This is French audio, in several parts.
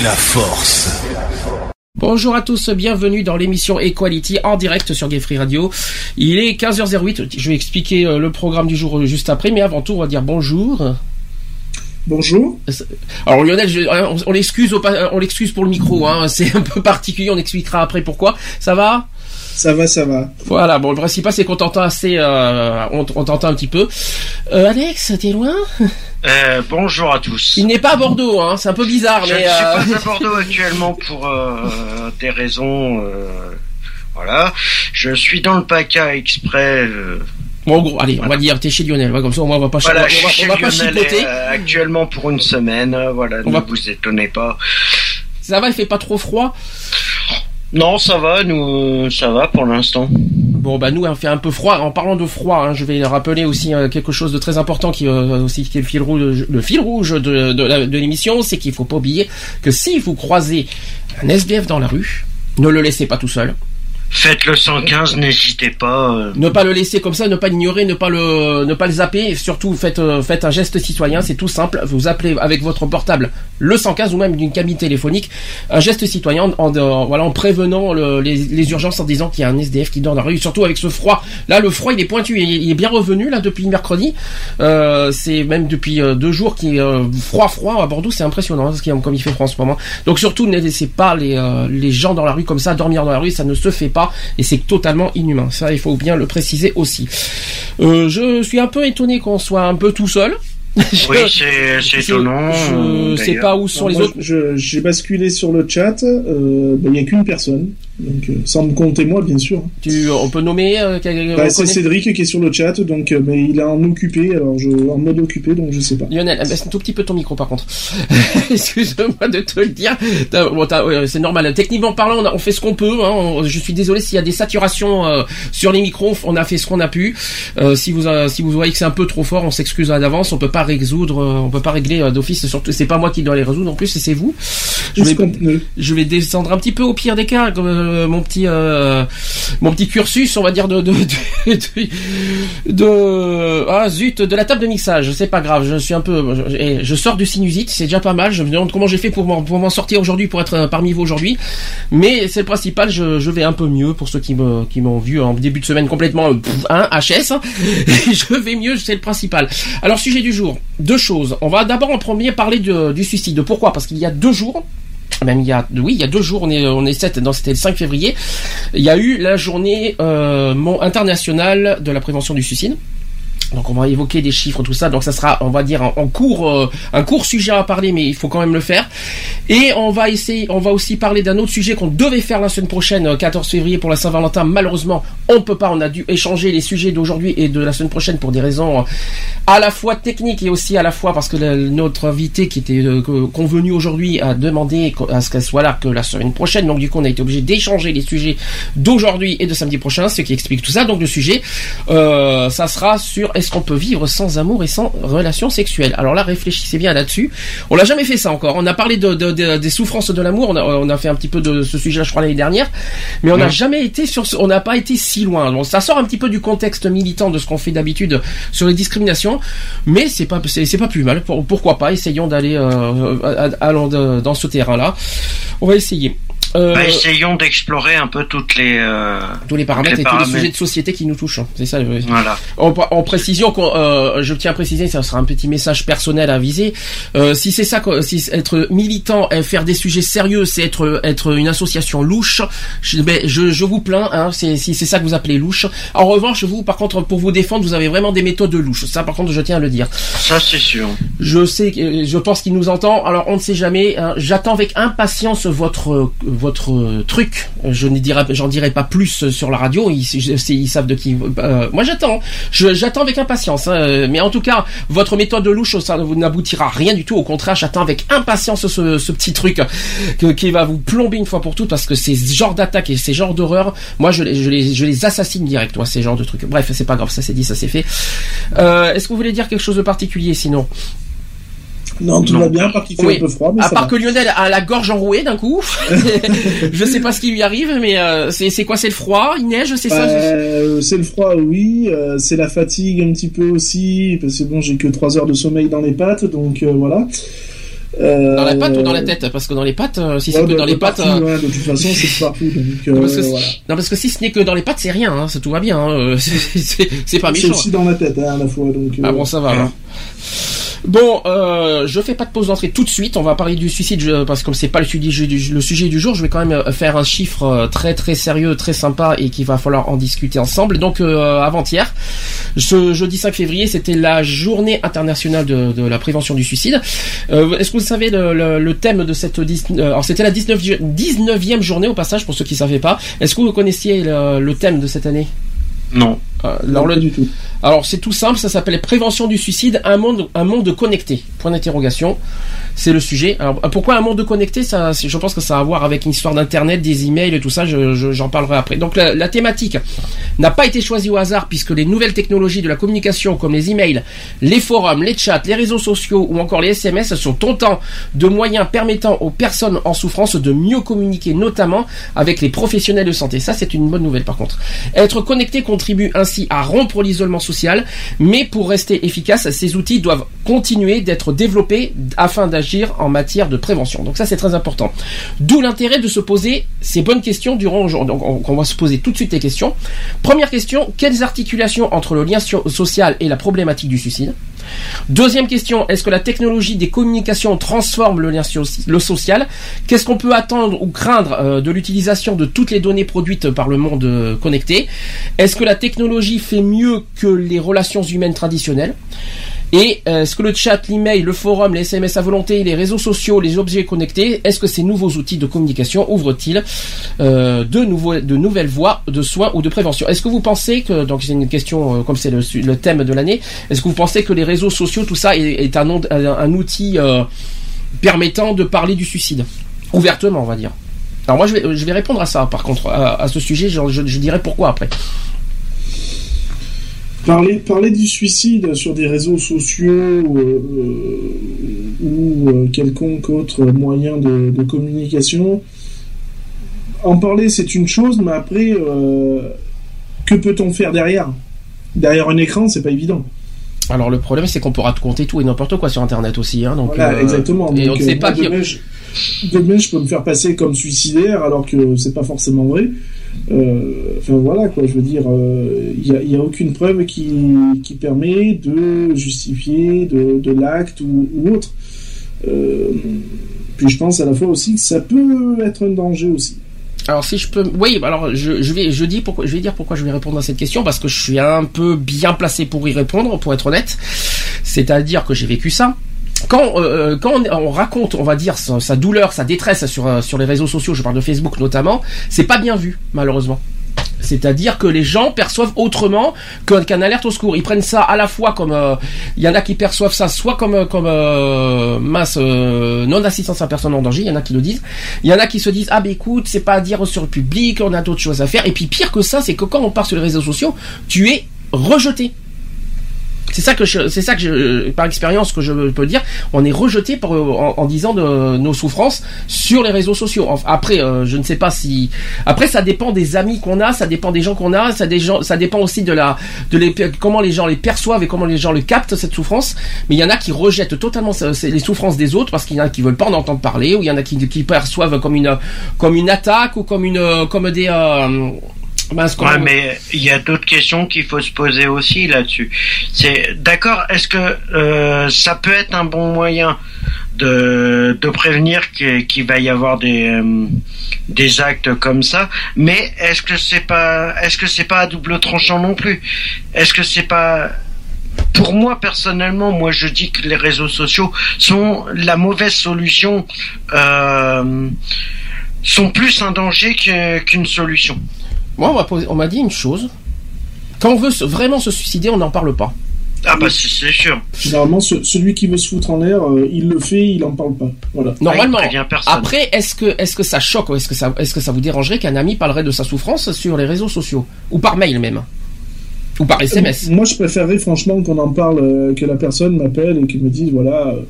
La force. Bonjour à tous, bienvenue dans l'émission Equality en direct sur Gay Radio. Il est 15h08, je vais expliquer euh, le programme du jour euh, juste après, mais avant tout on va dire bonjour. Bonjour. Alors Lionel, je- euh, on, l'excuse on pour le micro, hein, c'est un peu particulier, on expliquera après pourquoi. Ça va? Ça va, ça va. Voilà, bon le principal c'est qu'on t'entend assez, euh, on, on t'entend un petit peu. Euh, Alex, t'es loin? Euh, bonjour à tous. Il n'est pas à Bordeaux, hein, c'est un peu bizarre, Je ne suis euh, pas à Bordeaux actuellement pour euh, des raisons. euh, voilà. Je suis dans le PACA exprès. Bon, en gros, allez, on va dire, t'es chez Lionel, comme ça au moins on va pas, voilà, on va, je on va- suis on va pas chipoter. euh, actuellement pour une semaine. euh, voilà, On ne va- vous étonnez pas. Ça va, il fait pas trop froid? Non, ça va, nous, ça va pour l'instant. Bon bah nous on fait un peu froid. En parlant de froid, hein, je vais rappeler aussi euh, quelque chose de très important qui euh, aussi qui est le fil rouge, le fil rouge de, de l'émission, c'est qu'il faut pas oublier que si vous croisez un SDF dans la rue, ne le laissez pas tout seul. Faites le 115, n'hésitez pas. euh, Ne pas le laisser comme ça, ne pas l'ignorer, ne pas le ne pas le zapper. Surtout faites euh, faites un geste citoyen, c'est tout simple. Vous appelez avec votre portable le 115 ou même d'une cabine téléphonique, un geste citoyen en, voilà en prévenant le- les, urgences en disant qu'il y a un SDF qui dort dans la rue. Surtout avec ce froid. Là le froid il est pointu, il est, bien revenu là depuis mercredi. Euh, c'est même depuis deux jours qui est froid froid à Bordeaux, c'est impressionnant hein, ce comme il fait froid en ce moment. Donc surtout ne laissez pas les les gens dans la rue comme ça dormir dans la rue, ça ne se fait pas et c'est totalement inhumain. Ça, il faut bien le préciser aussi. Euh, je suis un peu étonné qu'on soit un peu tout seul. Je- Oui, c'est étonnant. Je euh, sais pas où sont les moi, autres. J'ai basculé sur le chat. euh, ben, Il n'y a qu'une personne. Donc, euh, sans me compter moi, bien sûr. Tu, on peut nommer. euh, Bah, c'est connaît- Cédric qui est sur le chat, donc euh, mais il est en occupé, alors je en mode occupé, donc je sais pas. Lionel, baisse un tout petit peu ton micro par contre. Excuse-moi de te le dire. Bon, c'est normal. Techniquement parlant, on, a- on fait ce qu'on peut. hein. On- je suis désolé s'il y a des saturations euh, sur les micros. On a fait ce qu'on a pu. Euh, si vous euh, si vous voyez que c'est un peu trop fort, on s'excuse à d'avance. On peut pas résoudre, euh, on peut pas régler euh, d'office. Surtout, c'est pas moi qui dois les résoudre. En plus, c'est vous. Je vais, je descendre un petit peu au pire des cas, euh, mon petit euh, mon petit cursus, on va dire de de, de, de- de- ah zut de la table de mixage. C'est pas grave, je suis un peu je, sors du sinusite, c'est déjà pas mal. Je me demande comment j'ai fait pour m'en sortir aujourd'hui, pour être parmi vous aujourd'hui. Mais c'est le principal, je, je vais un peu mieux pour ceux qui me qui m'ont vu en début de semaine complètement pff, hein, HS. hein. je vais mieux, c'est le principal. Alors sujet du jour, deux choses. On va d'abord en premier parler du suicide. Pourquoi? Parce qu'il y a deux jours même il y a oui il y a deux jours on est on est 7 dans c'était le 5 février il y a eu la journée euh, internationale de la prévention du suicide donc on va évoquer des chiffres tout ça. Donc ça sera on va dire en, cours euh, un court sujet à parler mais il faut quand même le faire. Et on va essayer on va aussi parler d'un autre sujet qu'on devait faire la semaine prochaine euh, 14 février pour la Saint-Valentin. Malheureusement on peut pas. On a dû échanger les sujets d'aujourd'hui et de la semaine prochaine pour des raisons euh, à la fois techniques et aussi à la fois parce que notre invité qui était euh, convenu aujourd'hui a demandé à ce qu'elle soit là que la semaine prochaine. Donc du coup on a été obligé d'échanger les sujets d'aujourd'hui et de samedi prochain ce qui explique tout ça. Donc le sujet euh, ça sera sur est-ce qu'on peut vivre sans amour et sans relation sexuelle alors là réfléchissez bien là-dessus. On l'a jamais fait ça encore. On a parlé de, de- de- des souffrances de l'amour. On a, on a fait un petit peu de ce sujet je crois l'année dernière. Mais on n'a jamais été sur ce- on n'a pas été si loin. Ça sort un petit peu du contexte militant de ce qu'on fait d'habitude sur les discriminations. Mais c'est pas c'est pas plus mal. Pour- pourquoi pas? Essayons d'aller euh, allons dans ce terrain là on va essayer Euh, Bah, essayons d'explorer un peu toutes les. euh, tous les paramètres les et tous les sujets de société qui nous touchent. hein. C'est ça. Voilà. En, en précision, euh, je tiens à préciser, ça sera un petit message personnel à viser. Si c'est ça, si être militant et faire des sujets sérieux, c'est être être une association louche, je, ben, je, je vous plains. Hein, si c'est ça que vous appelez louche. En revanche, vous, par contre, pour vous défendre, vous avez vraiment des méthodes louches. Ça, par contre, je tiens à le dire. Ça, c'est sûr. Je sais, je pense qu'il nous entend. Alors, on ne sait jamais. hein. J'attends avec impatience votre votre euh, truc. Je ne dirai, dirai pas plus sur la radio. Ils, savent de qui. euh, moi, j'attends. J'attends avec impatience. hein. Mais en tout cas, votre méthode de louche, ça n'aboutira rien du tout. Au contraire, j'attends avec impatience ce, petit truc qui va vous plomber une fois pour toutes parce que ces genres d'attaques et ces genres d'horreurs, moi, je, les- assassine direct. Moi, ces genres de trucs. Bref, c'est pas grave. Ça c'est dit, ça c'est fait. Euh, Est-ce que vous voulez dire quelque chose de particulier sinon? Non, tout Non. va bien, à part qu'il fait Oui. un peu froid, mais À ça part va. que Lionel a la gorge enrouée d'un coup. je sais pas ce qui lui arrive, mais euh, c'est c'est quoi C'est le froid Il neige C'est ça Euh, c'est le froid, oui. euh, c'est la fatigue un petit peu aussi, parce que bon, j'ai que 3 heures de sommeil dans les pattes, donc euh, voilà. Dans la patte ou dans la tête? Parce que dans les pattes, si ouais, c'est que de- dans les pattes... partout, de toute façon, c'est partout. Donc, non, parce que, si- voilà. non, parce que si ce n'est que dans les pattes, c'est rien, hein, c'est tout va bien. hein, c'est- c'est c'est pas C'est méchant. aussi dans la tête, hein, à la fois. Donc, Ah bon, ça va. alors. Bon, euh, je fais pas de pause d'entrée tout de suite. On va parler du suicide je- parce que comme c'est pas le sujet, du, jour, je vais quand même euh, faire un chiffre euh, très très sérieux, très sympa et qu'il va falloir en discuter ensemble. Donc euh, avant-hier, ce jeudi 5 février, c'était la journée internationale de, la prévention du suicide. Euh, Est-ce que vous savez le, thème de cette euh, alors c'était la 19, 19e journée au passage pour ceux qui savaient pas. Est-ce que vous connaissiez le thème de cette année? Non. Euh, non, alors, pas du tout. alors c'est tout simple, ça s'appelle prévention du suicide, un monde, un monde connecté. Point d'interrogation. C'est le sujet. Alors pourquoi un monde connecté Ça, je pense que ça a à voir avec une histoire d'internet, des emails et tout ça. je- je- J'en parlerai après. Donc la, la thématique n'a pas été choisie au hasard puisque les nouvelles technologies de la communication comme les emails, les forums, les chats, les réseaux sociaux ou encore les SMS sont autant de moyens permettant aux personnes en souffrance de mieux communiquer, notamment avec les professionnels de santé. Ça, c'est une bonne nouvelle par contre. Être connecté contribue ainsi à rompre l'isolement social, mais pour rester efficace, ces outils doivent continuer d'être développés afin d'agir en matière de prévention. Donc ça, c'est très important. D'où l'intérêt de se poser ces bonnes questions durant aujourd'hui. Donc on, va se poser tout de suite les questions. Première question, quelles articulations entre le lien so- social et la problématique du suicide? Deuxième question, est-ce que la technologie des communications transforme le social? Qu'est-ce qu'on peut attendre ou craindre euh, de l'utilisation de toutes les données produites par le monde euh, connecté? Est-ce que la technologie fait mieux que les relations humaines traditionnelles? Et euh, est-ce que le chat, l'email, le forum, les SMS à volonté, les réseaux sociaux, les objets connectés, est-ce que ces nouveaux outils de communication ouvrent-ils euh, de, de nouvelles voies de soins ou de prévention? Est-ce que vous pensez que, donc c'est une question euh, comme c'est le, thème de l'année, est-ce que vous pensez que les réseaux sociaux, tout ça, est, un, outil permettant de parler du suicide? Ouvertement, on va dire. Alors moi je vais, répondre à ça par contre, à, ce sujet, je, je, je dirai pourquoi après. Parler, parler du suicide sur des réseaux sociaux euh, euh, ou euh, quelconque autre moyen de, de communication, en parler c'est une chose, mais après, euh, que peut-on faire derrière? Derrière un écran, c'est pas évident. Alors le problème c'est qu'on pourra te compter tout et n'importe quoi sur internet aussi, hein, donc Voilà, euh, exactement. Et Donc, on ne sait pas qui. demain, je, demain, je peux me faire passer comme suicidaire alors que c'est pas forcément vrai. Euh, Enfin voilà quoi, je veux dire, il n'y a, aucune preuve qui, permet de justifier de, l'acte ou, autre. Euh, puis je pense à la fois aussi que ça peut être un danger aussi. Alors si je peux, oui, alors je, dis je vais dire pourquoi je vais répondre à cette question parce que je suis un peu bien placé pour y répondre, pour être honnête. C'est-à-dire que j'ai vécu ça. Quand, euh, quand on, on raconte, on va dire sa, douleur, sa détresse sur euh, sur les réseaux sociaux, je parle de Facebook notamment, c'est pas bien vu malheureusement. C'est-à-dire que les gens perçoivent autrement qu'un alerte au secours. Ils prennent ça à la fois comme euh, il y en a qui perçoivent ça soit comme euh, comme euh, masse euh, non assistance à personne en danger. Il y en a qui le disent. Il y en a qui se disent ah ben écoute c'est pas à dire sur le public, on a d'autres choses à faire. Et puis pire que ça, c'est que quand on part sur les réseaux sociaux, tu es rejeté. C'est ça que c'est ça que je, par expérience que je peux dire, on est rejeté en, en disant de nos souffrances sur les réseaux sociaux. Après, euh, je ne sais pas si, après ça dépend des amis qu'on a, ça dépend des gens qu'on a, ça, dépend aussi de la, de comment les gens les perçoivent et comment les gens le captent cette souffrance. Mais il y en a qui rejettent totalement les souffrances des autres parce qu'il y en a qui veulent pas en entendre parler, ou il y en a qui, qui perçoivent comme une, comme une attaque ou comme une, comme des, euh, comment- Ouais, mais il y a d'autres questions qu'il faut se poser aussi là-dessus. C'est d'accord. Est-ce que euh, ça peut être un bon moyen de, de prévenir qu'il va y avoir des euh, des actes comme ça Mais est-ce que c'est pas est-ce que c'est pas à double tranchant non plus? Est-ce que c'est pas pour moi personnellement, moi je dis que les réseaux sociaux sont la mauvaise solution, euh, sont plus un danger qu'une solution. Moi, on m'a dit une chose. Quand on veut vraiment se suicider, on n'en parle pas. Ah bah c'est sûr. Généralement, ce- celui qui veut se foutre en l'air, euh, il le fait, il en parle pas. Voilà. Normalement. Ah, personne. Après, est-ce que, est-ce que ça choque ou est-ce que ça, est-ce que ça vous dérangerait qu'un ami parlerait de sa souffrance sur les réseaux sociaux? Ou par mail même ou par SMS Moi, je préférerais franchement qu'on en parle, euh, que la personne m'appelle et qu'elle me dise voilà, euh,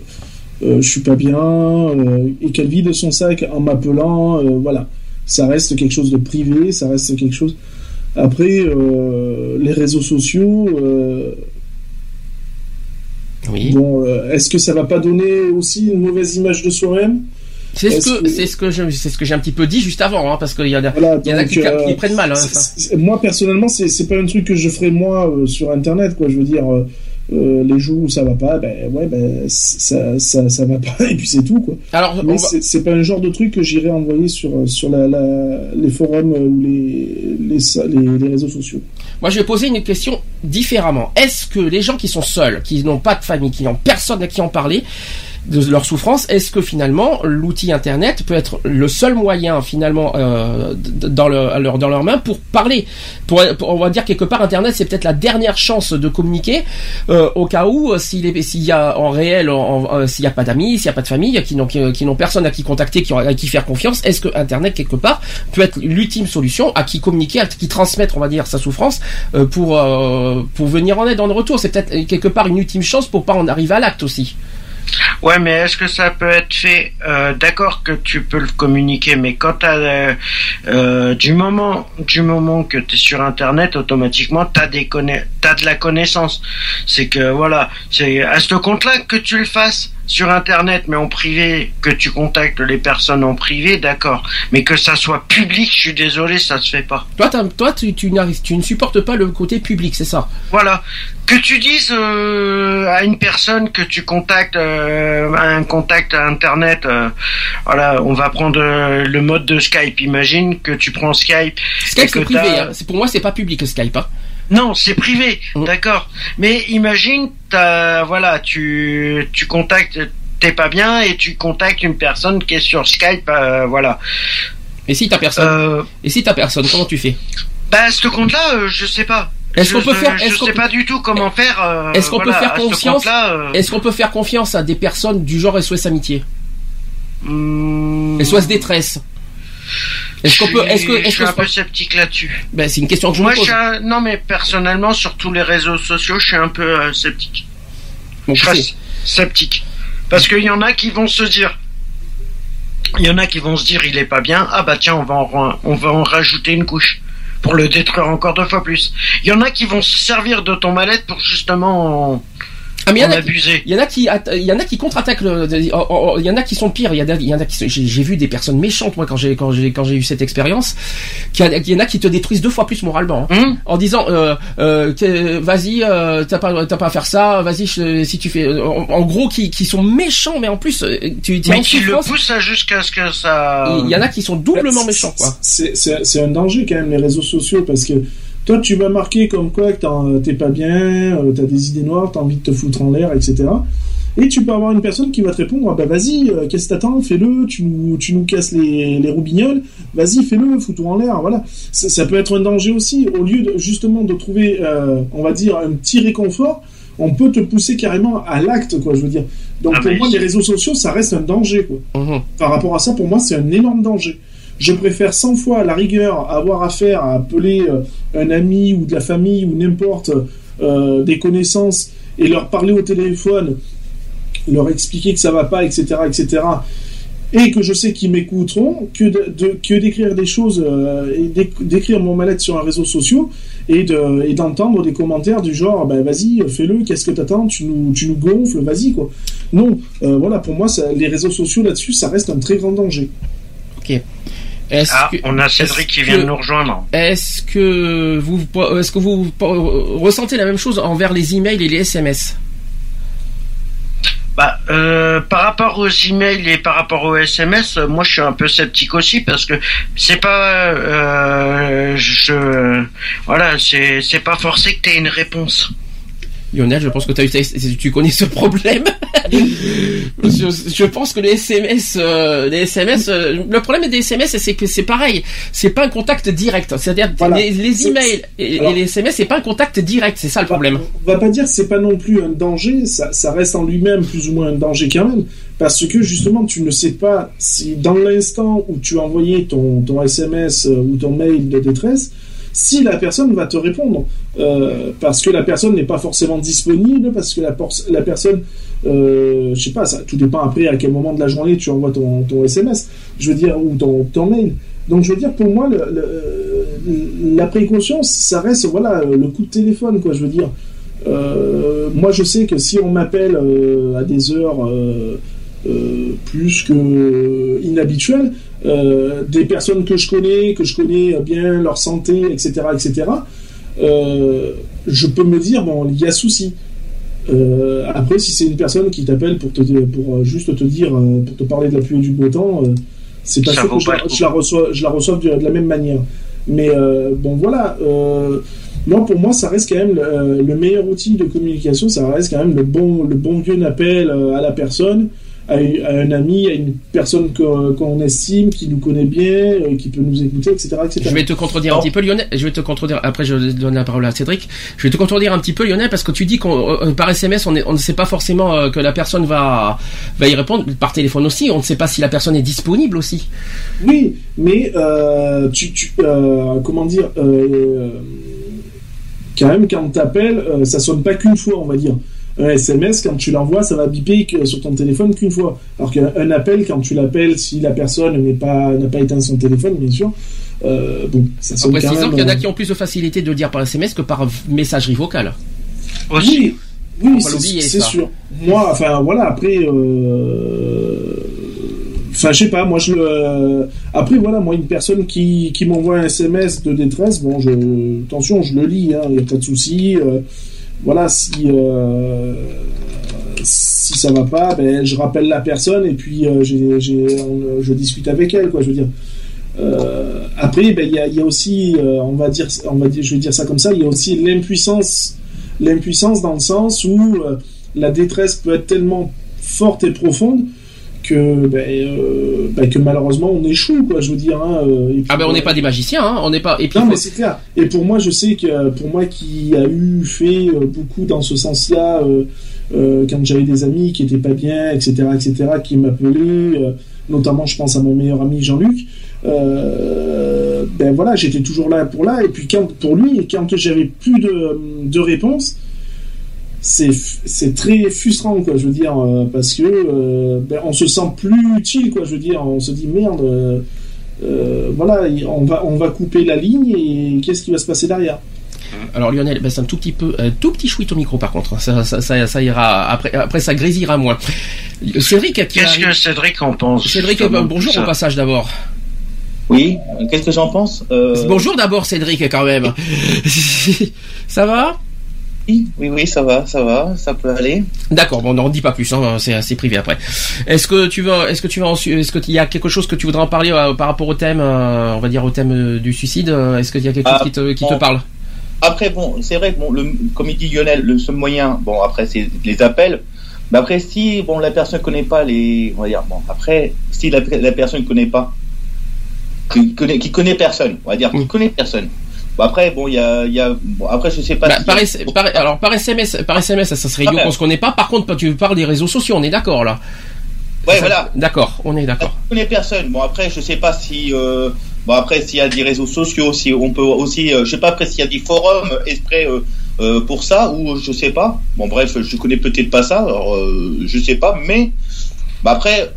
euh, je suis pas bien, euh, et qu'elle vide son sac en m'appelant. euh, voilà, ça reste quelque chose de privé, ça reste quelque chose. Après, euh, les réseaux sociaux, euh, Oui. bon, euh, est-ce que ça va pas donner aussi une mauvaise image de soi-même? C'est ce que, que- c'est ce que je, c'est ce que j'ai un petit peu dit juste avant, hein, parce qu'il y a, Voilà, il y en a qui, qui prennent mal. Hein, moi personnellement c'est c'est pas un truc que je ferais moi sur internet quoi je veux dire euh, les jours où ça va pas ben ouais ben ça ça ça va pas et puis c'est tout quoi Alors, mais va- c'est pas un genre de truc que j'irais envoyer sur sur la, la- les forums euh, ou les les les réseaux sociaux moi, je vais poser une question différemment. Est-ce que les gens qui sont seuls, qui n'ont pas de famille, qui n'ont personne à qui en parler de leur souffrance, est-ce que finalement l'outil Internet peut être le seul moyen finalement euh, dans, le, leur, dans leurs mains pour parler? Pour, pour- On va dire quelque part Internet c'est peut-être la dernière chance de communiquer euh, au cas où euh, s'il s'il y a en réel euh, s'il n'y a pas d'amis, s'il n'y a pas de famille, qui n'ont qui, n'ont personne à qui contacter, qui à qui faire confiance, est-ce que Internet quelque part peut être l'ultime solution à qui communiquer, à qui transmettre on va dire sa souffrance euh, pour euh, pour venir en aide en retour? C'est peut-être quelque part une ultime chance pour pas en arriver à l'acte aussi. Ouais, mais est-ce que ça peut être fait euh, D'accord que tu peux le communiquer, mais quand euh, euh, du moment du moment que tu es sur Internet, automatiquement t'as des conna- t'as de la connaissance. C'est que voilà, c'est à ce compte-là que tu le fasses sur Internet, mais en privé, que tu contactes les personnes en privé, d'accord. Mais que ça soit public, je suis désolé, ça se fait pas. Toi, toi, tu, tu, tu ne supportes pas le côté public, c'est ça? Voilà. Que tu dises euh, à une personne que tu contactes euh, un contact à internet, euh, voilà, on va prendre euh, le mode de Skype. Imagine que tu prends Skype. Skype, c'est privé. hein. C'est- Pour moi, c'est pas public, Skype. Hein. Non, c'est privé, Mm. d'accord. Mais imagine, t'as, voilà, tu tu contactes, t'es pas bien et tu contactes une personne qui est sur Skype, euh, voilà. Et si t'as personne Euh, Et si t'as personne, comment tu fais? Bah, ce compte-là, euh, je sais pas. Est-ce Je- qu'on peut je- faire- Je, sais peut- pas du tout comment faire. euh, Est-ce qu'on peut voilà, faire à ce confiance euh, Est-ce qu'on peut faire confiance à des personnes du genre SOS Amitié hmm, SOS Détresse Est-ce qu'on je peut Est-ce que je Est-ce suis un peu sceptique là-dessus. ben, c'est une question que je Moi, me je pose. suis un- non, mais personnellement, sur tous les réseaux sociaux, je suis un peu euh, sceptique. Bon, Je reste sceptique. Parce qu'il y en a qui vont se dire. Il y en a qui vont se dire, il est pas bien. Ah bah tiens, on va en, on va en rajouter une couche pour le détruire encore deux fois plus. Il y en a qui vont se servir de ton mal-être pour justement en, Ah mais il y en a qui- il y en a qui, atta- il y en a qui contre-attaquent. le- oh, oh, oh, Il y en a qui sont pires. Il y en a, il y en a qui, sont- j'ai vu des personnes méchantes moi quand j'ai quand j'ai quand j'ai eu cette expérience. Qu'il y a- Il y en a qui te détruisent deux fois plus moralement. hein. Hum en disant euh, euh, vas-y euh, t'as pas t'as pas à faire ça vas-y je- si tu fais en, en gros qui, qui sont méchants mais en plus euh, tu mais qui le souffrance. pousse à jusqu'à ce que ça. il y en a qui sont doublement C'est- méchants quoi C'est c'est- c'est un danger quand même les réseaux sociaux parce que toi tu vas marquer comme quoi que t'en- t'es pas bien, euh, t'as des idées noires, t'as envie de te foutre en l'air, etc. Et tu peux avoir une personne qui va te répondre, ah bah vas-y, euh, qu'est-ce que t'attends, fais-le, tu nous, tu nous casses les, les roubignoles, vas-y, fais-le, fous-toi en l'air, voilà. Ça, ça peut être un danger aussi, au lieu de, justement de trouver, euh, on va dire, un petit réconfort, on peut te pousser carrément à l'acte, quoi, je veux dire. Donc Ah, pour moi, les réseaux sociaux, ça reste un danger, quoi Mhm. par rapport à ça, pour moi, c'est un énorme danger. Je préfère 100 fois, la rigueur, avoir affaire à appeler euh, un ami ou de la famille ou n'importe euh, des connaissances et leur parler au téléphone, leur expliquer que ça va pas, etc., etc., et que je sais qu'ils m'écouteront, que de, que d'écrire des choses euh, d'écrire mon mal-être sur un réseau social et de et d'entendre des commentaires du genre ben vas-y fais-le qu'est-ce que t'attends tu nous tu nous gonfles vas-y quoi non voilà pour moi les réseaux sociaux là-dessus ça reste un très grand danger. Est-ce Ah, que, on a Cédric qui vient de nous rejoindre. Est-ce que vous, est-ce que vous ressentez la même chose envers les emails et les SMS Bah, euh, par rapport aux emails et par rapport aux SMS, moi je suis un peu sceptique aussi parce que c'est pas, euh, je, voilà, c'est c'est pas forcé que t'aies une réponse. Lionel, je pense que as eu, tu connais ce problème. je, je pense que les SMS, euh, les SMS, euh, le problème des SMS, c'est que c'est pareil, c'est pas un contact direct. C'est-à-dire Voilà. les, les emails et, Alors- et les SMS, c'est pas un contact direct. C'est ça le problème. On va pas dire que c'est pas non plus un danger, ça, ça reste en lui-même plus ou moins un danger quand même, parce que justement tu ne sais pas si dans l'instant où tu as envoyé ton, ton SMS euh, ou ton mail de détresse, si la personne va te répondre, Euh, parce que la personne n'est pas forcément disponible, parce que la, personne, euh, je sais pas, ça, tout dépend après à quel moment de la journée tu envoies ton, SMS, je veux dire, ou ton, mail. Donc je veux dire, pour moi, le- la précaution, ça reste, voilà, le coup de téléphone, quoi, je veux dire. Euh, moi, je sais que si on m'appelle euh, à des heures euh, euh, plus que inhabituelles, euh, des personnes que je connais, que je connais bien leur santé, etc., etc., euh, je peux me dire bon, il y a souci. Euh, après, si c'est une personne qui t'appelle pour te pour juste te dire, pour te parler de la pluie et du beau temps, c'est pas sûr que je la, je reçois, je la reçoive de, de la même manière. Mais bon, voilà. Moi, pour moi, ça reste quand même le, le meilleur outil de communication. Ça reste quand même le bon, le bon vieux appel à la personne, à, à un ami, à une personne qu'on estime, qui nous connaît bien, euh, qui peut nous écouter, etc., etc. Je vais te contredire un petit peu, Lionel. Je vais te contredire. Après, je donne la parole à Cédric. Je vais te contredire un petit peu, Lionel, parce que tu dis qu'on euh, par SMS, on, est- on ne sait pas forcément euh, que la personne va va y répondre. Par téléphone aussi, on ne sait pas si la personne est disponible aussi. Oui, mais euh, tu, tu euh, comment dire, euh, quand même quand t'appelles, ça sonne pas qu'une fois, on va dire. Un SMS, quand tu l'envoies, ça va biper sur ton téléphone qu'une fois. Alors qu'un un appel, quand tu l'appelles, si la personne n'est pas n'a pas éteint son téléphone, bien sûr, euh, bon, ça sonne En précisant qu'il y en a euh, qui ont plus de facilité de le dire par SMS que par messagerie vocale. Oui, oui, c'est sûr. Moi, enfin voilà, après, euh, enfin je sais pas, moi je le, après voilà, moi une personne qui, qui m'envoie un SMS de détresse, bon, je, attention, je le lis, il n'y a pas de souci. Voilà, si euh, si ça va pas, ben je rappelle la personne et puis euh, j'ai- on- je discute avec elle, quoi, je veux dire. Euh, après, ben, il y, a, y a aussi, euh, on va dire, on va dire, je vais dire ça comme ça, il y a aussi l'impuissance, l'impuissance dans le sens où euh, la détresse peut être tellement forte et profonde que, ben, euh, ben, que malheureusement on échoue, quoi, je veux dire. hein, euh, puis, Ah ben on n'est euh, pas des magiciens, hein. On n'est pas. Et puis non, faut- mais c'est clair. Et pour moi, je sais que pour moi qui a eu fait euh, beaucoup dans ce sens-là, euh, euh, quand j'avais des amis qui étaient pas bien, etc., etc., qui m'appelaient, euh, notamment, je pense à mon meilleur ami Jean-Luc. euh, ben voilà, j'étais toujours là pour là. Et puis quand pour lui, et quand j'avais plus de, de réponse, c'est c'est très frustrant, quoi. Je veux dire, euh, parce que euh, ben, on se sent plus utile, quoi. Je veux dire, on se dit merde. euh, euh, voilà, on va, on va couper la ligne et qu'est-ce qui va se passer derrière? Alors Lionel, ben, c'est un tout petit peu, un tout petit chouït au micro par contre. Ça, ça, ça, ça ira. Après, après ça grésillera moins. Cédric, qui Qu'est-ce que Cédric en pense Cédric, de bonjour au passage d'abord. Oui, qu'est-ce que j'en pense? Euh, Bonjour d'abord Cédric quand même. ça va Oui, oui, oui, ça va, ça va, ça peut aller. D'accord, bon, on n'en dit pas plus, hein, c'est assez privé après. Est-ce que tu veux, est-ce que tu vas, est-ce qu'il y a quelque chose que tu voudrais en parler euh, par rapport au thème, euh, on va dire au thème euh, du suicide Est-ce qu'il y a quelque chose Ah, qui te, qui te bon. parle? Après, bon, c'est vrai que bon, le, comme il dit Lionel, le seul moyen, bon, après, c'est les appels. Mais après, si bon, la personne connaît pas les, on va dire, bon, après, si la, la personne connaît pas, qui connaît, qui connaît personne, on va dire, qui connaît personne. Bon, après, bon, il y a, il y a, bon, après, je sais pas. Bah, si- par, alors par SMS, par SMS, ça, ça serait idiot qu'on se connaît pas. Par contre, tu parles des réseaux sociaux, on est d'accord là. ouais, Ça- voilà. D'accord, on est d'accord. Je connais personne. Bon après, je sais pas si euh, bon après s'il y a des réseaux sociaux, si on peut aussi, euh, je sais pas après s'il y a des forums, exprès, euh, euh, pour ça ou je sais pas. Bon bref, je connais peut-être pas ça, alors euh, je sais pas, mais bah, après.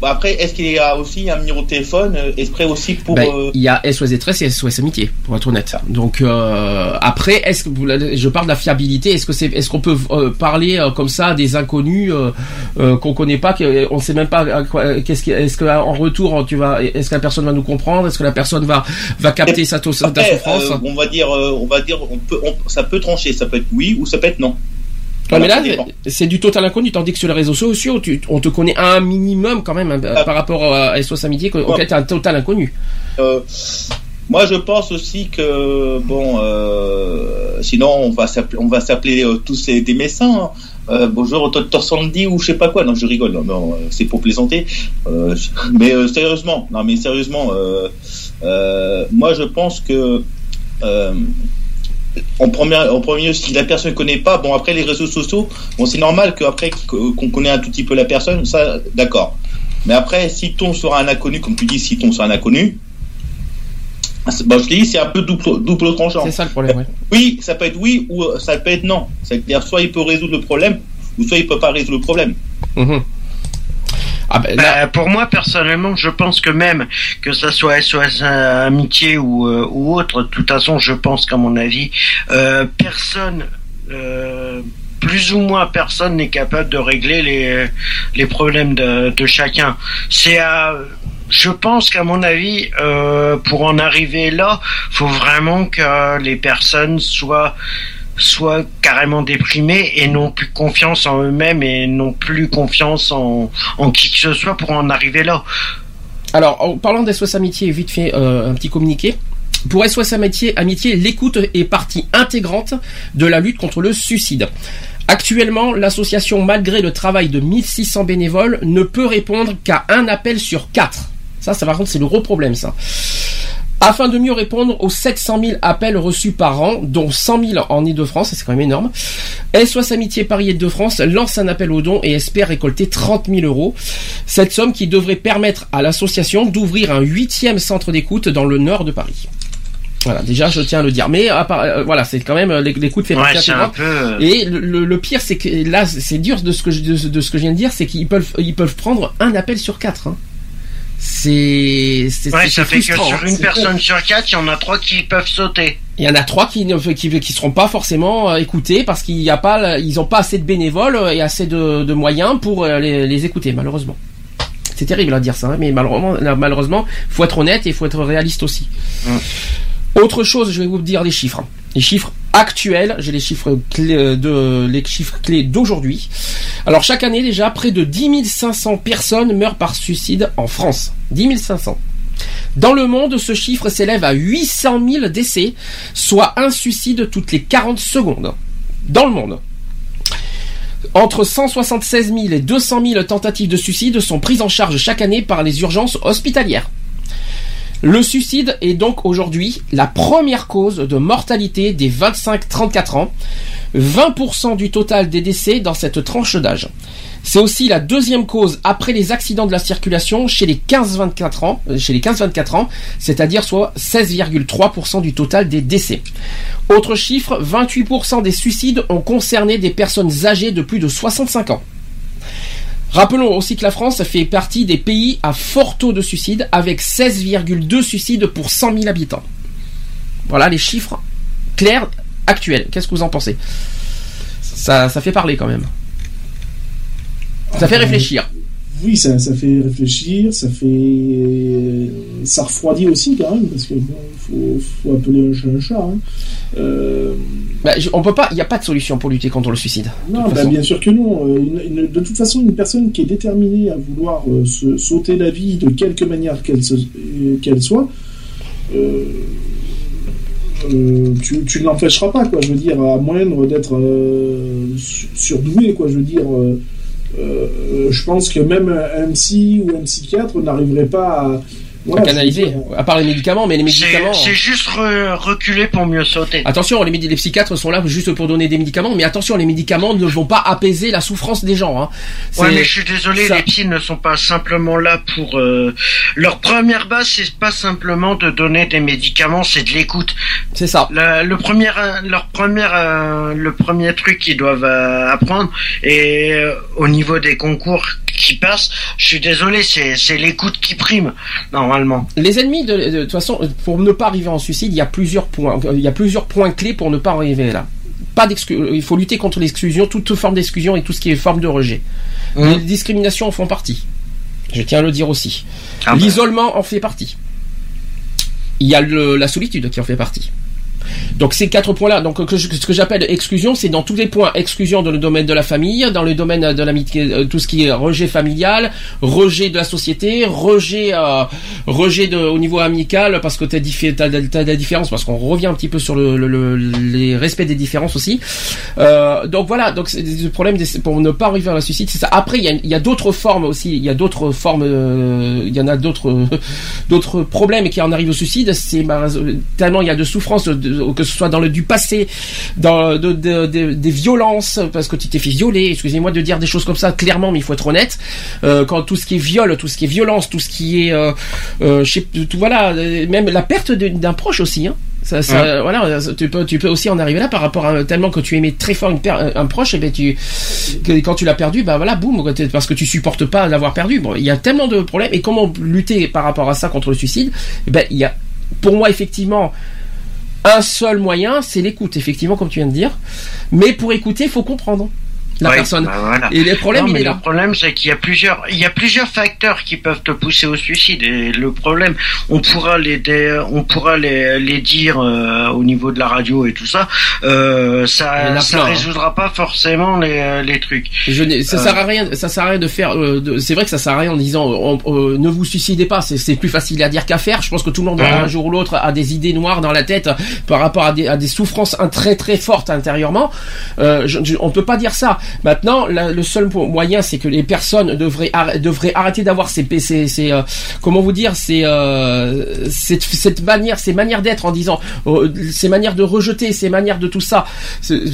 Bah, après, est-ce qu'il y a aussi un numéro de téléphone euh, exprès aussi pour Ben, euh, Il y a SOS Détresse et SOS Amitié, pour être honnête. Donc euh, après, est-ce que vous, je parle de la fiabilité Est-ce que c'est, est-ce qu'on peut euh, parler comme ça à des inconnus qu'on connaît pas, qu'on on sait même pas à quoi, qu'est-ce est-ce que en retour tu vas, est-ce que la personne va nous comprendre Est-ce que la personne va va capter sa, souffrance? on va dire, on va dire, on peut, on- ça peut trancher, ça peut être oui ou ça peut être non. Ouais, mais là, c'est du total inconnu, tandis que sur les réseaux sociaux, tu, on te connaît un minimum quand même hein, Ah. par rapport à SOS Amitié, auquel Ouais. t'es un total inconnu. Euh, moi, je pense aussi que bon, euh, sinon on va s'appeler, on va s'appeler euh, tous des, médecins. hein. Bonjour, docteur Sandy ou je sais pas quoi. Non, je rigole. Non, non, c'est pour plaisanter. Mais sérieusement, non, mais sérieusement, moi, je pense que en premier, en premier, si la personne ne connaît pas, bon après les réseaux sociaux, bon c'est normal qu'après qu'on connaît un tout petit peu la personne, ça, d'accord. Mais après, si tombe sur un inconnu, comme tu dis, si tombe sur un inconnu, bon, je te dis, c'est un peu double, double tranchant. C'est ça le problème, ouais. Oui, ça peut être oui ou ça peut être non. C'est-à-dire soit il peut résoudre le problème ou soit il peut pas résoudre le problème. Mhm. Ah ben, Bah, pour moi, personnellement, je pense que même que ça soit SOS euh, Amitié ou, euh, ou autre, de toute façon, je pense qu'à mon avis, euh, personne, euh, plus ou moins personne n'est capable de régler les, les problèmes de, de chacun. C'est à, je pense qu'à mon avis, euh, pour en arriver là, faut vraiment que les personnes soient soient carrément déprimés et n'ont plus confiance en eux-mêmes et n'ont plus confiance en, qui que ce soit pour en arriver là. Alors, en parlant d'SOS Amitié, vite fait, euh, un petit communiqué. Pour SOS Amitié, Amitié l'écoute est partie intégrante de la lutte contre le suicide. Actuellement, l'association, malgré le travail de 1600 bénévoles, ne peut répondre qu'à un appel sur quatre. Ça, ça par contre, c'est le gros problème, ça. Afin de mieux répondre aux 700 000 appels reçus par an, dont 100 000 en Ile-de-France, c'est quand même énorme, SOS Amitié Paris Île-de-France lance un appel aux dons et espère récolter 30 000 euros. Cette somme qui devrait permettre à l'association d'ouvrir un huitième centre d'écoute dans le nord de Paris. Voilà, déjà je tiens à le dire. Mais à part- euh, voilà, c'est quand même euh, l'écoute fait Ouais, un intégrante. peu. euh, Et le, le- le pire, c'est que là, c'est dur de ce que je, de, de ce que je viens de dire, c'est qu'ils peuvent, ils peuvent prendre un appel sur quatre. hein. C'est, c'est, Ouais, c'est ça fait que frustrant, hein. sur une personne sur quatre, il y en a trois qui peuvent sauter. Il y en a trois qui ne qui, qui seront pas forcément euh, écoutés parce qu'il y a pas, ils ont pas assez de bénévoles euh, et assez de, de moyens pour euh, les, les écouter, malheureusement. C'est terrible à dire ça, hein, mais malheureusement, malheureusement, faut être honnête et faut être réaliste aussi. Autre chose, je vais vous dire les chiffres. Les chiffres actuels, j'ai les chiffres clés euh, clés d'aujourd'hui. Alors chaque année déjà, près de 10 500 personnes meurent par suicide en France. 10 500. Dans le monde, ce chiffre s'élève à 800 000 décès, soit un suicide toutes les 40 secondes. Dans le monde. Entre 176 000 et 200 000 tentatives de suicide sont prises en charge chaque année par les urgences hospitalières. Le suicide est donc aujourd'hui la première cause de mortalité des 25-34 ans, 20% du total des décès dans cette tranche d'âge. C'est aussi la deuxième cause après les accidents de la circulation chez les 15-24 ans, euh, chez les 15-24 ans, c'est-à-dire soit 16,3% du total des décès. Autre chiffre, 28% des suicides ont concerné des personnes âgées de plus de 65 ans. Rappelons aussi que la France fait partie des pays à fort taux de suicide avec 16,2 suicides pour 100 000 habitants. Voilà les chiffres clairs actuels. Qu'est-ce que vous en pensez? Ça, ça fait parler quand même. Ça fait réfléchir. Oui, ça, ça fait réfléchir, ça fait. Ça refroidit aussi quand même, parce que bon, faut, faut appeler un chat un chat. hein. Euh, Bah, on peut pas, il n'y a pas de solution pour lutter contre le suicide. Non, bah, bien sûr que non. Euh, une- une- de toute façon, une personne qui est déterminée à vouloir euh, se sauter la vie de quelque manière qu'elle euh, soit, tu, tu ne l'empêcheras pas, quoi. Je veux dire, à moindre d'être su- surdoué, quoi. Je veux dire, je pense que même un psy ou un psychiatre n'arriverait pas à, Voilà, canaliser. À part les médicaments, mais les médicaments. c'est juste re- reculer pour mieux sauter. Attention, les, psychiatres sont là juste pour donner des médicaments, mais attention, les médicaments ne vont pas apaiser la souffrance des gens. Hein. Ouais, mais je suis désolé, ça- les psys ne sont pas simplement là pour... euh, Leur première base, c'est pas simplement de donner des médicaments, c'est de l'écoute. C'est ça. Le, le premier, euh, leur première, euh, le premier truc qu'ils doivent euh, apprendre, et euh, au niveau des concours qui passent, je suis désolé, c'est l'écoute qui prime, normalement. Les ennemis, de, de, de toute façon, pour ne pas arriver en suicide, il y a plusieurs points. Il y a plusieurs points clés pour ne pas arriver là. Pas d'exclu- il faut lutter contre l'exclusion, toute forme d'exclusion et tout ce qui est forme de rejet. Mhm. Les discriminations en font partie. Je tiens à le dire aussi. Ah bah. L'isolement en fait partie. Il y a le- la solitude qui en fait partie. Donc ces quatre points-là, donc ce que j'appelle exclusion, c'est dans tous les points. Exclusion dans le domaine de la famille, dans le domaine de l'amitié, euh, tout ce qui est rejet familial, rejet de la société, rejet, euh, rejet de, au niveau amical parce que t'as des différences, parce qu'on revient un petit peu sur le, le- le- les respects des différences aussi. Euh, donc voilà, donc c'est le problème pour ne pas arriver à la suicide, c'est ça. Après, il y a, a d'autres formes aussi. Il y a d'autres formes. euh, il y en a d'autres, d'autres problèmes qui en arrivent au suicide. C'est bah, tellement il y a de souffrance, de- que ce soit dans le du passé, dans de, de- de- des violences, parce que tu t'es fait violer. Excusez-moi de dire des choses comme ça clairement, mais il faut être honnête. Euh, quand tout ce qui est viol, tout ce qui est violence, tout ce qui est, euh, euh, je sais, tout voilà, même la perte d'un proche aussi. Hein. Ça, ça, voilà, tu peux, tu peux aussi en arriver là par rapport à tellement que tu aimais très fort une un proche, et ben tu, que quand tu l'as perdu, bah voilà, boum, parce que tu supportes pas l'avoir perdu. Bon, il y a tellement de problèmes. Et comment lutter par rapport à ça contre le suicide? Eh Ben, il y a, pour moi, effectivement, un seul moyen, c'est l'écoute, effectivement, comme tu viens de dire. Mais pour écouter, il faut comprendre la personne. bah voilà. Et le problème, Non, il est le là. problème, c'est qu'il y a plusieurs, il y a plusieurs facteurs qui peuvent te pousser au suicide. Et le problème, on pourra les, dé- on pourra les, les dire euh, au niveau de la radio et tout ça. Euh, ça, ça plein, hein. résoudra pas forcément les, les trucs. Je ça Euh. sert à rien, ça sert à rien de faire. euh, c'est vrai que ça sert à rien en disant euh, on- euh, ne vous suicidez pas. C'est, c'est plus facile à dire qu'à faire. Je pense que tout le monde un jour ou l'autre a des idées noires dans la tête par rapport à des, à des souffrances très très fortes intérieurement. Euh, je, je- on peut pas dire ça. Maintenant, le seul moyen, c'est que les personnes devraient arr- devraient arrêter d'avoir ces ces, ces euh, comment vous dire ces euh, cette, cette manière ces manières d'être en disant euh, ces manières de rejeter ces manières de tout ça.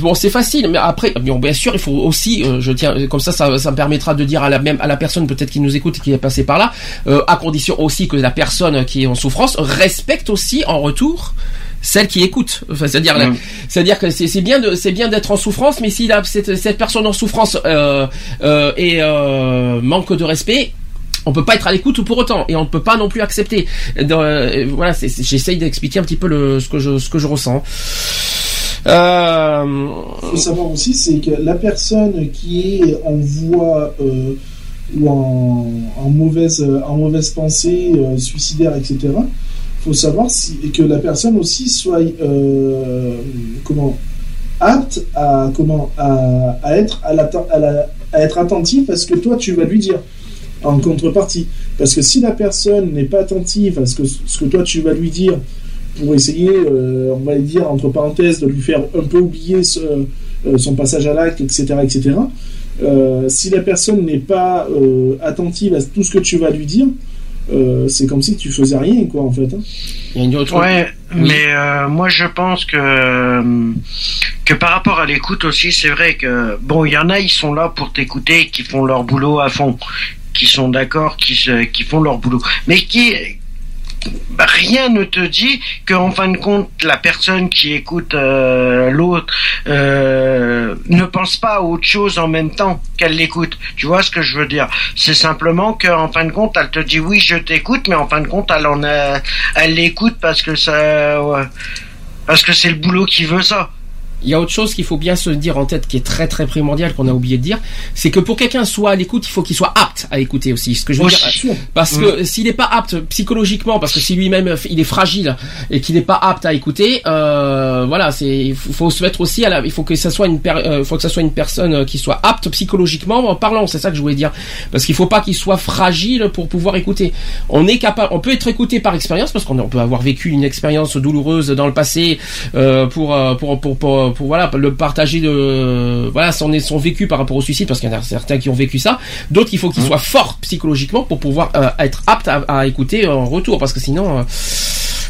Bon, c'est facile, mais après, bien sûr, il faut aussi, euh, je tiens, comme ça, ça, ça me permettra de dire à la même à la personne peut-être qui nous écoute et qui est passée par là, euh, à condition aussi que la personne qui est en souffrance respecte aussi en retour celle qui écoute. Enfin, c'est-à-dire, Mm. c'est-à-dire que c'est c'est bien de c'est bien d'être en souffrance, mais si la, cette, cette personne en souffrance euh, euh, et euh, manque de respect. On peut pas être à l'écoute pour autant et on ne peut pas non plus accepter. Euh, voilà, c'est- c'est- j'essaye d'expliquer un petit peu le, ce que je ce que je ressens. Euh, faut savoir aussi, c'est que la personne qui est en voie euh, ou en, en mauvaise, en mauvaise pensée, euh, suicidaire, etc., faut savoir que la personne aussi soit euh, comment apte à comment à, à être à, la, à, être attentif à ce que toi tu vas lui dire en contrepartie. Parce que si la personne n'est pas attentive à ce que, ce que toi tu vas lui dire pour essayer, euh, on va dire entre parenthèses, de lui faire un peu oublier euh, son passage à l'acte, etc., etc. si la personne n'est pas attentive à tout ce que tu vas lui dire, euh, c'est comme si tu faisais rien, quoi, en fait. hein. il y a une autre. Ouais, Oui. mais euh, moi je pense que euh, que par rapport à l'écoute aussi, c'est vrai que bon, il y en a, ils sont là pour t'écouter, qui font leur boulot à fond, qui sont d'accord, qui se, qui font leur boulot, mais qui bah, rien ne te dit qu'en fin de compte, la personne qui écoute euh, l'autre euh, ne pense pas à autre chose en même temps qu'elle l'écoute. Tu vois ce que je veux dire? C'est simplement qu'en fin de compte, elle te dit oui, je t'écoute, mais en fin de compte, elle en a, elle l'écoute parce que ça, parce que c'est le boulot qui veut ça. Il y a autre chose qu'il faut bien se dire en tête qui est très très primordial qu'on a oublié de dire, c'est que pour quelqu'un soit à l'écoute, il faut qu'il soit apte à écouter aussi. Ce que je veux dire, parce que s'il n'est pas apte psychologiquement, parce que si lui-même il est fragile et qu'il n'est pas apte à écouter, euh, voilà, c'est il faut se mettre aussi à la, il faut que ça soit une per- euh, faut que ça soit une personne qui soit apte psychologiquement en parlant. C'est ça que je voulais dire, parce qu'il faut pas qu'il soit fragile pour pouvoir écouter. On est capable, on peut être écouté par expérience parce qu'on on peut avoir vécu une expérience douloureuse dans le passé euh, pour, euh, pour pour pour pour voilà le partager de voilà son son vécu par rapport au suicide parce qu'il y en a certains qui ont vécu ça, d'autres il faut qu'ils soient forts psychologiquement pour pouvoir euh, être aptes à, à écouter en retour parce que sinon euh,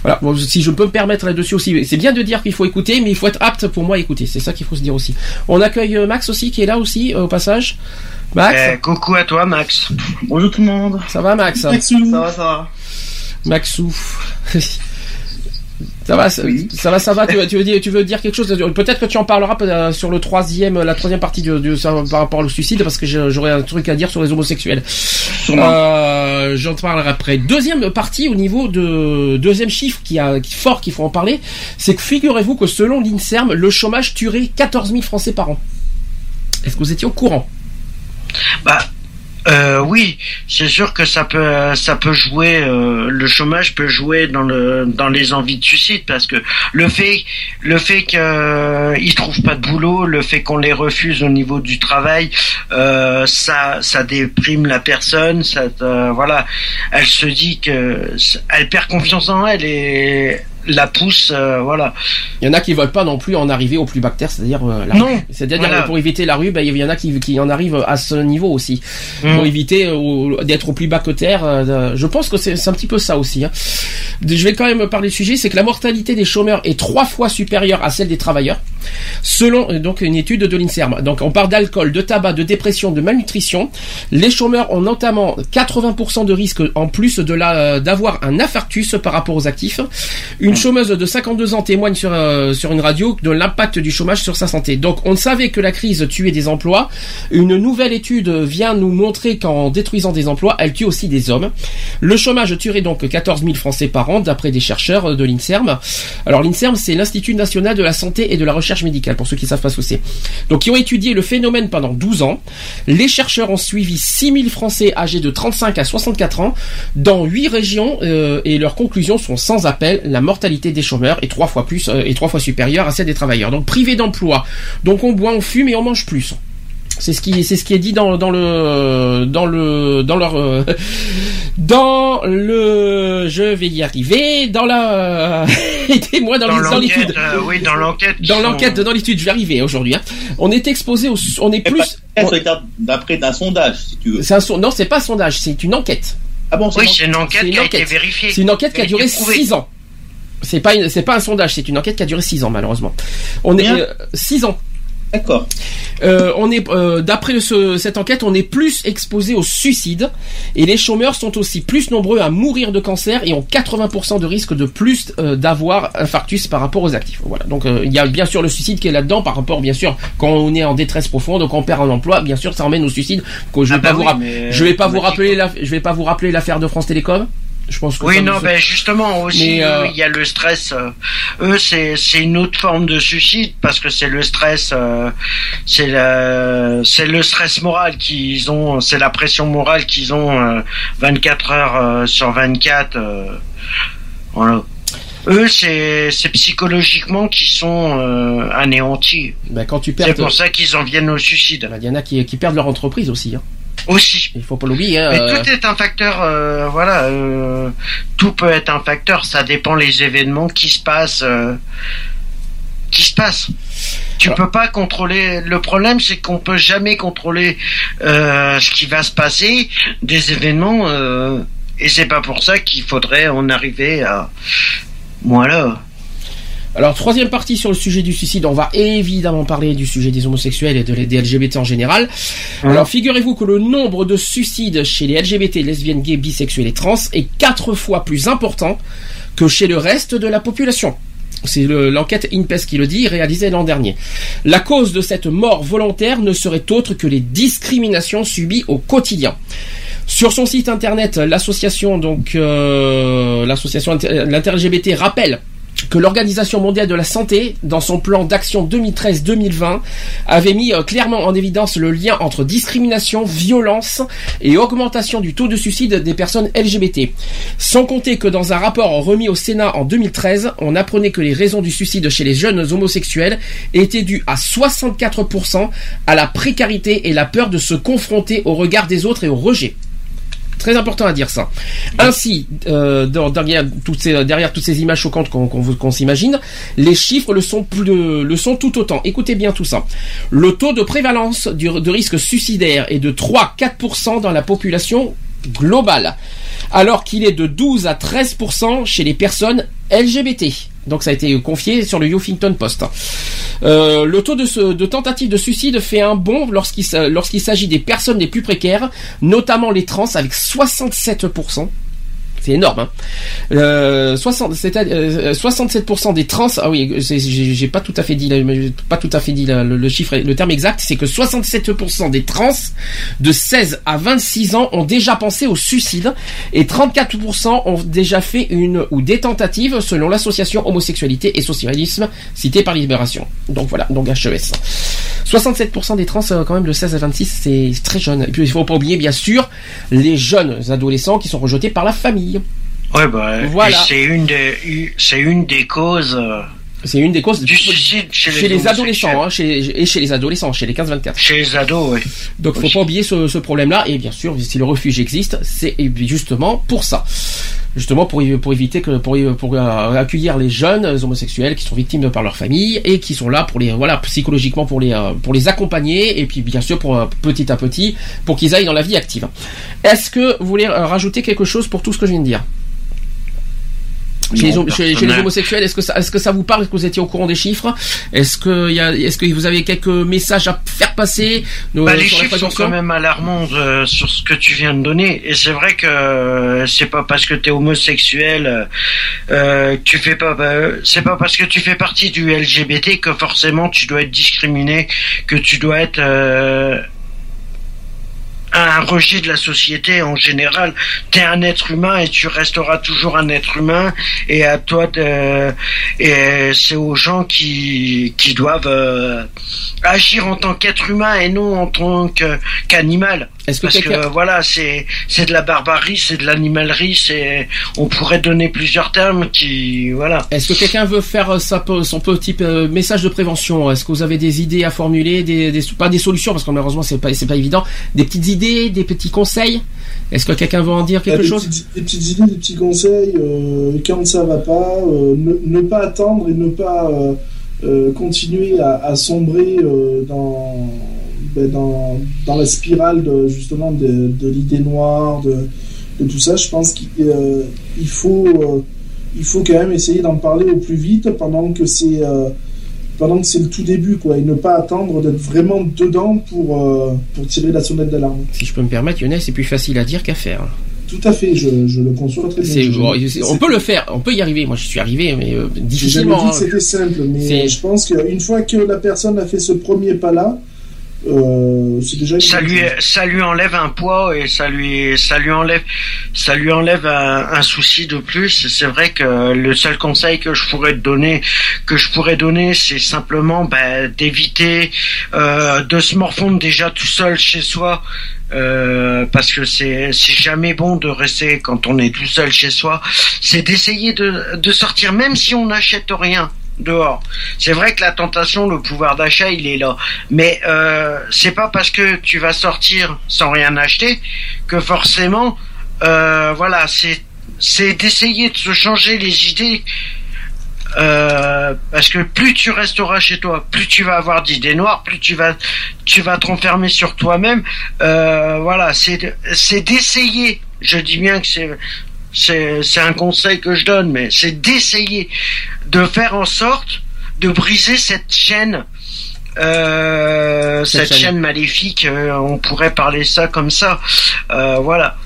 voilà, Bon, si je peux me permettre là-dessus aussi, c'est bien de dire qu'il faut écouter, mais il faut être apte pour moi à écouter. C'est ça qu'il faut se dire aussi. On accueille euh, Max aussi, qui est là aussi, euh, au passage. Max, Eh, coucou à toi, Max. Bonjour tout le monde. ça va Max Maxou. Ça va, ça va. Maxou. Ça va, ça, Oui. ça va, ça va. Tu, veux- tu veux dire, tu veux dire quelque chose Peut-être que tu en parleras euh, sur le troisième, la troisième partie du, du- ça, par rapport au suicide, parce que j'aurais un truc à dire sur les homosexuels. Euh, J'en parlerai après. Deuxième partie au niveau de deuxième chiffre qui a qui est fort qu'il faut en parler, c'est que figurez-vous que selon l'Inserm, le chômage tuerait 14 000 Français par an. Est-ce que vous étiez au courant? Bah, euh, oui, c'est sûr que ça peut, ça peut jouer. euh, le chômage peut jouer dans le, dans les envies de suicide parce que le fait, le fait qu'ils trouvent pas de boulot, le fait qu'on les refuse au niveau du travail, euh, ça, ça déprime la personne. Ça, te- voilà, elle se dit que, elle perd confiance en elle et la pousse, euh, voilà. Il y en a qui veulent pas non plus en arriver au plus bactère, c'est-à-dire euh, la Non, rue. C'est-à-dire voilà. pour éviter la rue, ben, il y en a qui, qui en arrivent à ce niveau aussi. Mm. Pour éviter euh, d'être au plus bas que terre. euh, je pense que c'est un petit peu ça aussi. hein. Je vais quand même parler du sujet, c'est que la mortalité des chômeurs est trois fois supérieure à celle des travailleurs, selon euh, donc une étude de l'Inserm. Donc on parle d'alcool, de tabac, de dépression, de malnutrition. Les chômeurs ont notamment 80% de risque en plus de la euh, d'avoir un infarctus par rapport aux actifs. Une chômeuse de 52 ans témoigne sur, euh, sur une radio de l'impact du chômage sur sa santé. Donc on savait que la crise tuait des emplois. Une nouvelle étude vient nous montrer qu'en détruisant des emplois, elle tue aussi des hommes. Le chômage tuerait donc 14 000 Français par an, d'après des chercheurs de l'INSERM. Alors l'INSERM, c'est l'Institut national de la santé et de la recherche médicale, pour ceux qui savent pas ce que c'est. Donc ils ont étudié le phénomène pendant 12 ans. Les chercheurs ont suivi 6 000 Français âgés de 35 à 64 ans dans 8 régions euh, et leurs conclusions sont sans appel. La mortalité des chômeurs est trois fois plus euh, et trois fois supérieure à celle des travailleurs. Donc privés d'emploi. Donc on boit, on fume et on mange plus. C'est ce qui c'est ce qui est dit dans, dans le dans le dans leur euh, dans le je vais y arriver dans la aidez-moi dans, l'étude euh, oui, dans l'enquête. dans sont- l'enquête dans l'étude je vais y arriver aujourd'hui hein. on est exposé au on est plus d'après d'un sondage, si tu veux. c'est un son- non c'est pas un sondage c'est une enquête Ah bon, c'est Oui, c'est une enquête C'est une qui a été enquête. vérifiée. C'est une enquête qui a duré été prouvée. 6 ans. C'est pas une- c'est pas un sondage, c'est une enquête qui a duré 6 ans malheureusement. On est Combien 6 ans. D'accord. Euh, on est euh, d'après ce- cette enquête, on est plus exposé au suicide et les chômeurs sont aussi plus nombreux à mourir de cancer et ont 80% de risque de plus euh, d'avoir infarctus par rapport aux actifs. Voilà. Donc euh, il y a bien sûr le suicide qui est là-dedans par rapport bien sûr quand on est en détresse profonde, quand on perd un emploi, bien sûr ça emmène au suicide. Que je vais Ah bah pas oui, je vais pas vous rappeler la, je vais pas vous rappeler l'affaire de France Télécom. Je pense que Oui, non, vous- ben justement aussi, Mais, euh, il y a le stress. euh, eux, c'est c'est une autre forme de suicide parce que c'est le stress, euh, c'est c'est le stress moral qu'ils ont, c'est la pression morale qu'ils ont euh, 24 heures sur 24. euh, voilà. Eux, c'est c'est psychologiquement qu'ils sont euh, anéantis. Ben, quand tu C'est pour ça qu'ils en viennent au suicide Ben, il y en a qui, qui perdent leur entreprise aussi. Hein. Aussi. Il faut pas l'oublier. Hein. Mais euh, tout est un facteur, euh, voilà, euh, tout peut être un facteur, ça dépend les événements qui se passent, euh, qui se passent. Tu Alors- peux pas contrôler. Le problème, c'est qu'on peut jamais contrôler ce qui va se passer des événements, et c'est pas pour ça qu'il faudrait en arriver à, voilà. Alors troisième partie sur le sujet du suicide, on va évidemment parler du sujet des homosexuels et de, des LGBT en général. Alors figurez-vous que le nombre de suicides chez les LGBT, lesbiennes, gays, bisexuels et trans est quatre fois plus important que chez le reste de la population. C'est le- l'enquête INPES qui le dit, réalisée l'an dernier. La cause de cette mort volontaire ne serait autre que les discriminations subies au quotidien. Sur son site internet, l'association donc euh, l'association inter- l'inter-LGBT rappelle que l'Organisation mondiale de la santé, dans son plan d'action 2013-2020, avait mis euh, clairement en évidence le lien entre discrimination, violence et augmentation du taux de suicide des personnes LGBT. Sans compter que dans un rapport remis au Sénat en 2013, on apprenait que les raisons du suicide chez les jeunes homosexuels étaient dues à 64% à la précarité et la peur de se confronter au regard des autres et au rejet. Très important à dire ça. Ainsi, euh, derrière, toutes ces, images choquantes qu'on s'imagine, les chiffres le sont, tout autant. Écoutez bien tout ça. Le taux de prévalence de risque suicidaire est de 3-4% dans la population globale, alors qu'il est de 12 à 13% chez les personnes LGBT. Donc ça a été confié sur le Huffington Post. Euh, le taux de, tentative de suicide fait un bond lorsqu'il s'agit des personnes les plus précaires, notamment les trans avec 67%. C'est énorme. Hein. Euh, 60, c'est-à-dire, euh, 67% des trans. Ah oui, j'ai pas tout à fait dit, pas tout à fait dit le, chiffre, le terme exact. C'est que 67% des trans de 16 à 26 ans ont déjà pensé au suicide et 34% ont déjà fait une ou des tentatives selon l'association homosexualité et socialisme citée par Libération. Donc voilà, donc HES. 67% des trans euh, quand même de 16 à 26, c'est très jeune. Et puis il faut pas oublier bien sûr les jeunes adolescents qui sont rejetés par la famille. Ouais, bah, Voilà. c'est une des, c'est une des causes euh, C'est une des causes du suicide chez, chez les adolescents hein, chez, et chez les adolescents, chez les 15-24. Chez les ados, oui. Donc faut pas oublier ce, ce problème-là et bien sûr si le refuge existe, c'est justement pour ça, justement pour pour éviter que pour pour euh, accueillir les jeunes homosexuels qui sont victimes de par leur famille et qui sont là pour les voilà psychologiquement pour les euh, pour les accompagner et puis bien sûr pour euh, petit à petit pour qu'ils aillent dans la vie active. Est-ce que vous voulez rajouter quelque chose pour tout ce que je viens de dire? Chez, les, chez- chez homosexuels, est-ce que ça, est-ce que ça vous parle Est-ce que vous étiez au courant des chiffres? Est-ce que il y a, est-ce que vous avez quelques messages à faire passer? Euh, Bah, les sur la chiffres sont quand même alarmants euh, sur ce que tu viens de donner. Et c'est vrai que euh, c'est pas parce que tu es homosexuel, euh, euh, que tu fais pas, bah, euh, c'est pas parce que tu fais partie du LGBT que forcément tu dois être discriminé, que tu dois être euh, un rejet de la société en général. Tu es un être humain et tu resteras toujours un être humain. Et à toi de, et c'est aux gens qui qui doivent euh, agir en tant qu'être humain et non en tant qu'animal. Est-ce que Parce que voilà, c'est c'est de la barbarie, c'est de l'animalerie, c'est on pourrait donner plusieurs termes qui voilà. Est-ce que quelqu'un veut faire euh, sa, son petit euh, message de prévention? Est-ce que vous avez des idées à formuler, des, des- pas des solutions parce que malheureusement c'est pas c'est pas évident, des petites idées, des petits conseils Est-ce que quelqu'un veut en dire quelque des, chose des petites idées, des petits conseils, euh, quand ça va pas, euh, ne, ne pas attendre et ne pas euh, continuer à, à sombrer dans, ben, dans, dans la spirale de, justement de, de l'idée noire, de, de tout ça. Je pense qu'il il faut, il faut quand même essayer d'en parler au plus vite pendant que c'est pendant que c'est le tout début, quoi, et ne pas attendre d'être vraiment dedans pour, euh, pour tirer la sonnette d'alarme. Si je peux me permettre, Younes, c'est plus facile à dire qu'à faire. Tout à fait, je, je le conçois très bien. Bon, on peut le faire, on peut y arriver. Moi, je suis arrivé, mais euh, difficilement. hein. c'était simple, mais je pense qu'une fois que la personne a fait ce premier pas-là, euh, c'est déjà une Ça lui ça lui enlève un poids et ça lui ça lui enlève ça lui enlève un, un souci de plus. C'est vrai que le seul conseil que je pourrais te donner que je pourrais donner, c'est simplement ben, d'éviter euh, de se morfondre déjà tout seul chez soi. Euh, parce que c'est c'est jamais bon de rester quand on est tout seul chez soi. C'est d'essayer de de sortir même si on n'achète rien dehors. C'est vrai que la tentation, le pouvoir d'achat, il est là. Mais euh, c'est pas parce que tu vas sortir sans rien acheter que forcément, euh, voilà, c'est c'est d'essayer de se changer les idées. Euh, parce que plus tu resteras chez toi, plus tu vas avoir d'idées noires, plus tu vas tu vas te renfermer sur toi-même. Euh, voilà, c'est c'est d'essayer. Je dis bien que c'est c'est un conseil que je donne, mais c'est d'essayer de faire en sorte de briser cette chaîne. Euh, Cette cette, chaîne. chaîne. maléfique, euh, on pourrait parler ça comme ça. Euh, voilà.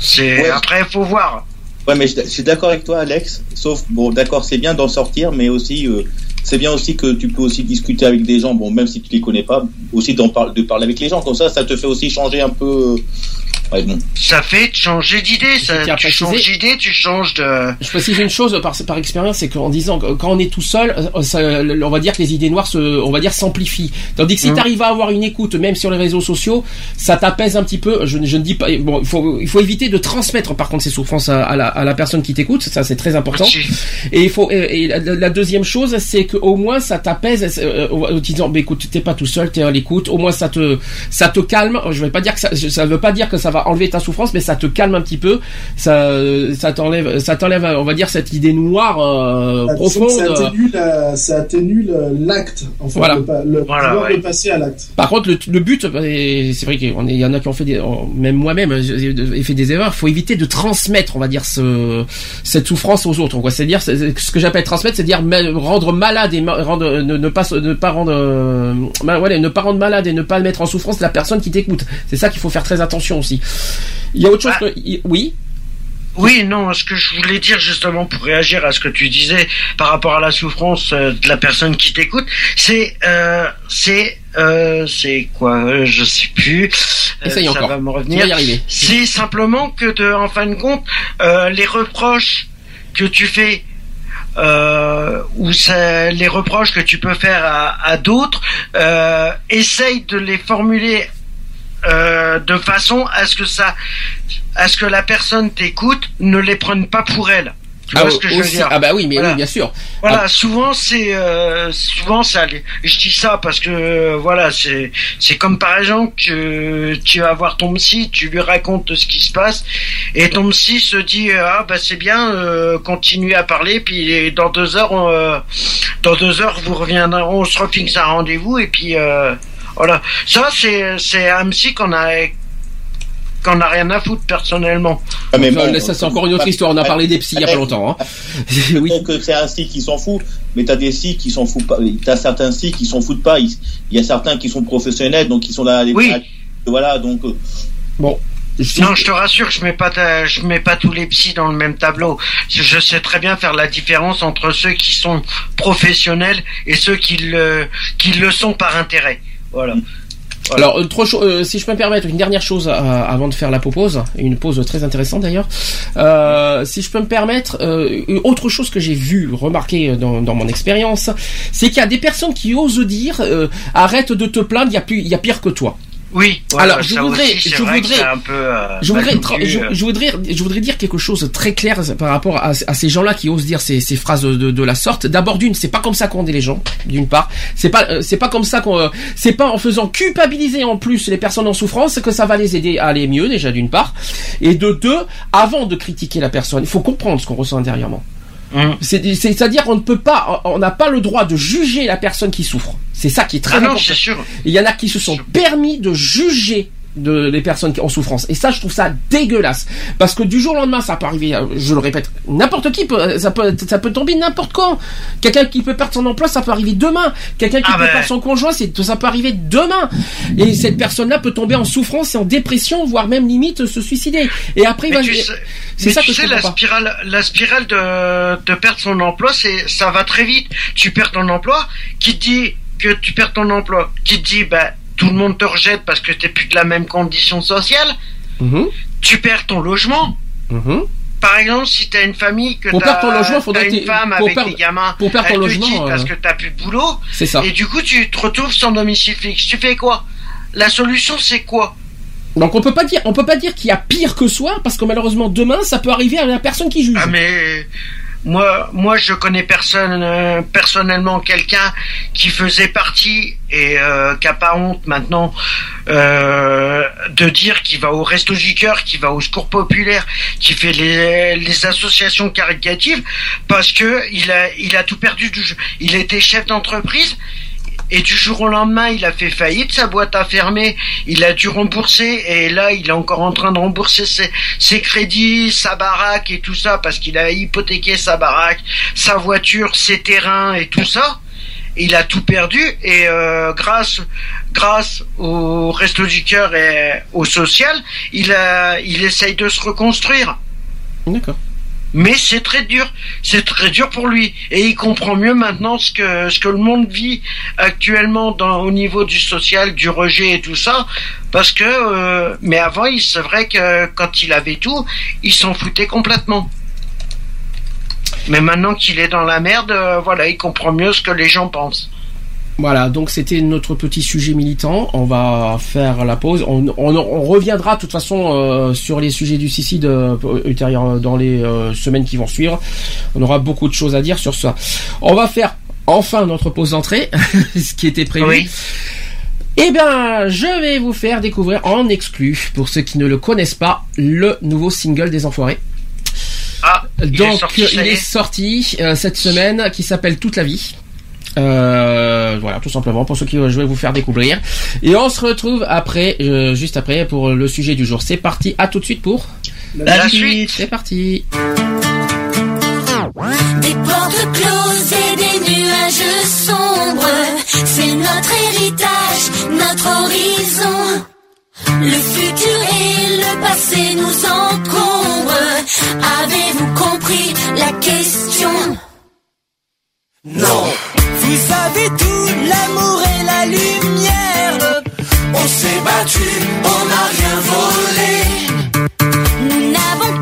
C'est Ouais. après faut voir. Ouais, mais je, je suis d'accord avec toi, Alex. Sauf, bon, d'accord, c'est bien d'en sortir, mais aussi, euh, c'est bien aussi que tu peux aussi discuter avec des gens, bon, même si tu les connais pas, aussi d'en par- de parler avec les gens. Comme ça, ça te fait aussi changer un peu. Euh, Ouais, bon. Ça fait changer d'idée. Ça, tu préciser- changes d'idée, tu changes de. Je précise une chose par, par expérience, c'est qu'en disant que quand on est tout seul, euh, ça, on va dire que les idées noires se, on va dire s'amplifient. Tandis que si Mhm. tu arrives à avoir une écoute, même sur les réseaux sociaux, ça t'apaise un petit peu. Je, ne- je ne dis pas, bon, il faut, il faut éviter de transmettre par contre ces souffrances à, à la, à la personne qui t'écoute. Ça, c'est très important. Et il faut. Et, et la, la deuxième chose, c'est qu'au moins ça t'apaise euh, en en disant, bah, écoute, t'es pas tout seul, t'es à l'écoute. Au moins ça te, ça te calme. Je vais pas dire que ça, ça veut pas dire que ça va va enlever ta souffrance, mais ça te calme un petit peu, ça, ça t'enlève, ça t'enlève, on va dire cette idée noire euh, disons profonde. Ça atténue, la- ça l'acte, en fait, Voilà. le, pa- le Voilà, pouvoir ouais. de passer à l'acte. Par contre, le, le but, c'est vrai qu'il y en a qui ont fait des, même moi-même, j'ai fait des erreurs. Faut éviter de transmettre, on va dire, ce, cette souffrance aux autres. quoi. C'est-à-dire, c'est- ce que j'appelle transmettre, c'est-à-dire ma- rendre malade et rendre, ne, ne pas, ne pas rendre, euh, voilà, ne pas rendre malade et ne pas mettre en souffrance la personne qui t'écoute. C'est ça qu'il faut faire très attention aussi. Il y a autre chose Ah. que, oui. Oui, non, ce que je voulais dire justement pour réagir à ce que tu disais par rapport à la souffrance euh, de la personne qui t'écoute, c'est euh, c'est euh, c'est quoi Je sais plus. Essaye ça encore. va me revenir. vas y arriver. C'est simplement que de, en fin de compte, euh, les reproches que tu fais euh, ou les reproches que tu peux faire à, à d'autres, euh, essaye de les formuler euh, de façon à ce que ça, à ce que la personne t'écoute ne les prenne pas pour elle. Tu Ah, vois ce que je veux dire ah bah oui, mais Voilà. oui, bien sûr. Voilà, Ah. souvent c'est euh, souvent ça. Je dis ça parce que euh, voilà, c'est c'est comme par exemple que tu vas voir ton psy, tu lui racontes ce qui se passe et ton psy se dit euh, ah bah c'est bien, euh, continue à parler puis dans deux heures on, euh, dans deux heures vous reviendrez, on se refixe un rendez-vous et puis euh, voilà. Ça c'est c'est un psy qu'on a qu'on a rien à foutre personnellement. Ah, mais Ça, bon, ça, c'est encore une autre histoire. On a parlé des psys il y a pas longtemps. Hein. oui. Donc c'est un site qui s'en fout, mais t'as des sites qui s'en foutent pas. T'as certains sites qui s'en foutent pas. Il y a certains qui sont professionnels, donc ils sont là. à Oui. Voilà, donc euh, Bon. Je- Non, je te rassure, je mets pas ta- je mets pas tous les psys dans le même tableau. Je je sais très bien faire la différence entre ceux qui sont professionnels et ceux qui le qui le sont par intérêt. Voilà. Alors, euh, chaud- euh, si je peux me permettre, une dernière chose euh, avant de faire la pause, une pause très intéressante d'ailleurs. Euh, si je peux me permettre, autre chose que j'ai vu, remarqué dans, mon expérience, c'est qu'il y a des personnes qui osent dire arrête de te plaindre, il y a pire que toi. Oui. Alors, je ça voudrais- aussi, c'est je voudrais- c'est un peu. euh, Je voudrais, je, euh. je voudrais, je voudrais dire quelque chose de très clair par rapport à, à ces gens-là qui osent dire ces, ces phrases de, de la sorte. D'abord, d'une, c'est pas comme ça qu'on est les gens. D'une part, c'est pas, euh, c'est pas comme ça qu'on, euh, c'est pas en faisant culpabiliser en plus les personnes en souffrance que ça va les aider à aller mieux déjà d'une part. Et de deux, avant de critiquer la personne, il faut comprendre ce qu'on ressent intérieurement. C'est- C'est-à-dire qu'on ne peut pas, on n'a pas le droit de juger la personne qui souffre. C'est ça qui est très Ah non, important. sûr. Il y en a qui se sont permis de juger de, les personnes qui- en souffrance. Et ça, je trouve ça dégueulasse. Parce que du jour au lendemain, ça peut arriver, euh, je le répète, n'importe qui peut, ça peut, ça peut tomber n'importe quand. Quelqu'un qui peut perdre son emploi, ça peut arriver demain. Quelqu'un qui Ah peut ben. perdre son conjoint, c'est, ça peut arriver demain. Et cette personne-là peut tomber en souffrance et en dépression, voire même limite se suicider. Et après, il Mais va, tu sais, c'est ça tu que je sais, la comprends pas. spirale, la spirale de, de perdre son emploi, c'est, ça va très vite. Tu perds ton emploi, qui dit que tu perds ton emploi, qui dit, bah, tout le monde te rejette parce que t'es plus de la même condition sociale. Mhm, Tu perds ton logement. mhm. Par exemple, si t'as une famille que Pour t'as, perdre ton logement, faudrait une femme pour avec perdre- des gamins, pour perdre ton logement, quitte euh, parce que t'as plus de boulot, C'est ça. et du coup tu te retrouves sans domicile fixe. Tu fais quoi? La solution c'est quoi? Donc on peut pas dire, on peut pas dire qu'il y a pire que soi, parce que malheureusement demain, ça peut arriver à la personne qui juge. Ah mais moi, moi je connais personne euh, personnellement quelqu'un qui faisait partie et euh, qui a pas honte maintenant euh, de dire qu'il va au resto du cœur, qu'il va au secours populaire, qui fait les, les associations caritatives parce que il a il a tout perdu du jeu. Il était chef d'entreprise. Et du jour au lendemain, il a fait faillite, sa boîte a fermé, il a dû rembourser, et là, il est encore en train de rembourser ses, ses crédits, sa baraque et tout ça, parce qu'il a hypothéqué sa baraque, sa voiture, ses terrains et tout ça. Il a tout perdu, et euh, grâce, grâce au Resto du Cœur et au social, il, a, il essaye de se reconstruire. D'accord. Mais c'est très dur, c'est très dur pour lui, et il comprend mieux maintenant ce que ce que le monde vit actuellement dans, au niveau du social, du rejet et tout ça, parce que euh, mais avant, c'est vrai que quand il avait tout, il s'en foutait complètement. Mais maintenant qu'il est dans la merde, euh, voilà, il comprend mieux ce que les gens pensent. Voilà, donc c'était notre petit sujet militant. On va faire la pause. On, on- on reviendra de toute façon euh, sur les sujets du suicide euh, ultérieur dans les euh, semaines qui vont suivre. On aura beaucoup de choses à dire sur ça. On va faire enfin notre pause d'entrée, ce qui était prévu. Oui. Eh bien, je vais vous faire découvrir en exclu, pour ceux qui ne le connaissent pas, le nouveau single des Enfoirés. Ah, il Donc, est sorti, ça il est sorti euh, cette semaine, qui s'appelle Toute la vie. Euh, voilà, tout simplement pour ceux qui je vais vous faire découvrir. Et on se retrouve après, euh, juste après, pour le sujet du jour. C'est parti. À tout de suite pour La suite. C'est parti. Des portes closes et des nuages sombres, c'est notre héritage, notre horizon. Le futur et le passé nous encombrent. Avez-vous compris la question? Non. Vous avez tout, l'amour et la lumière. On s'est battu, on n'a rien volé. Nous n'avons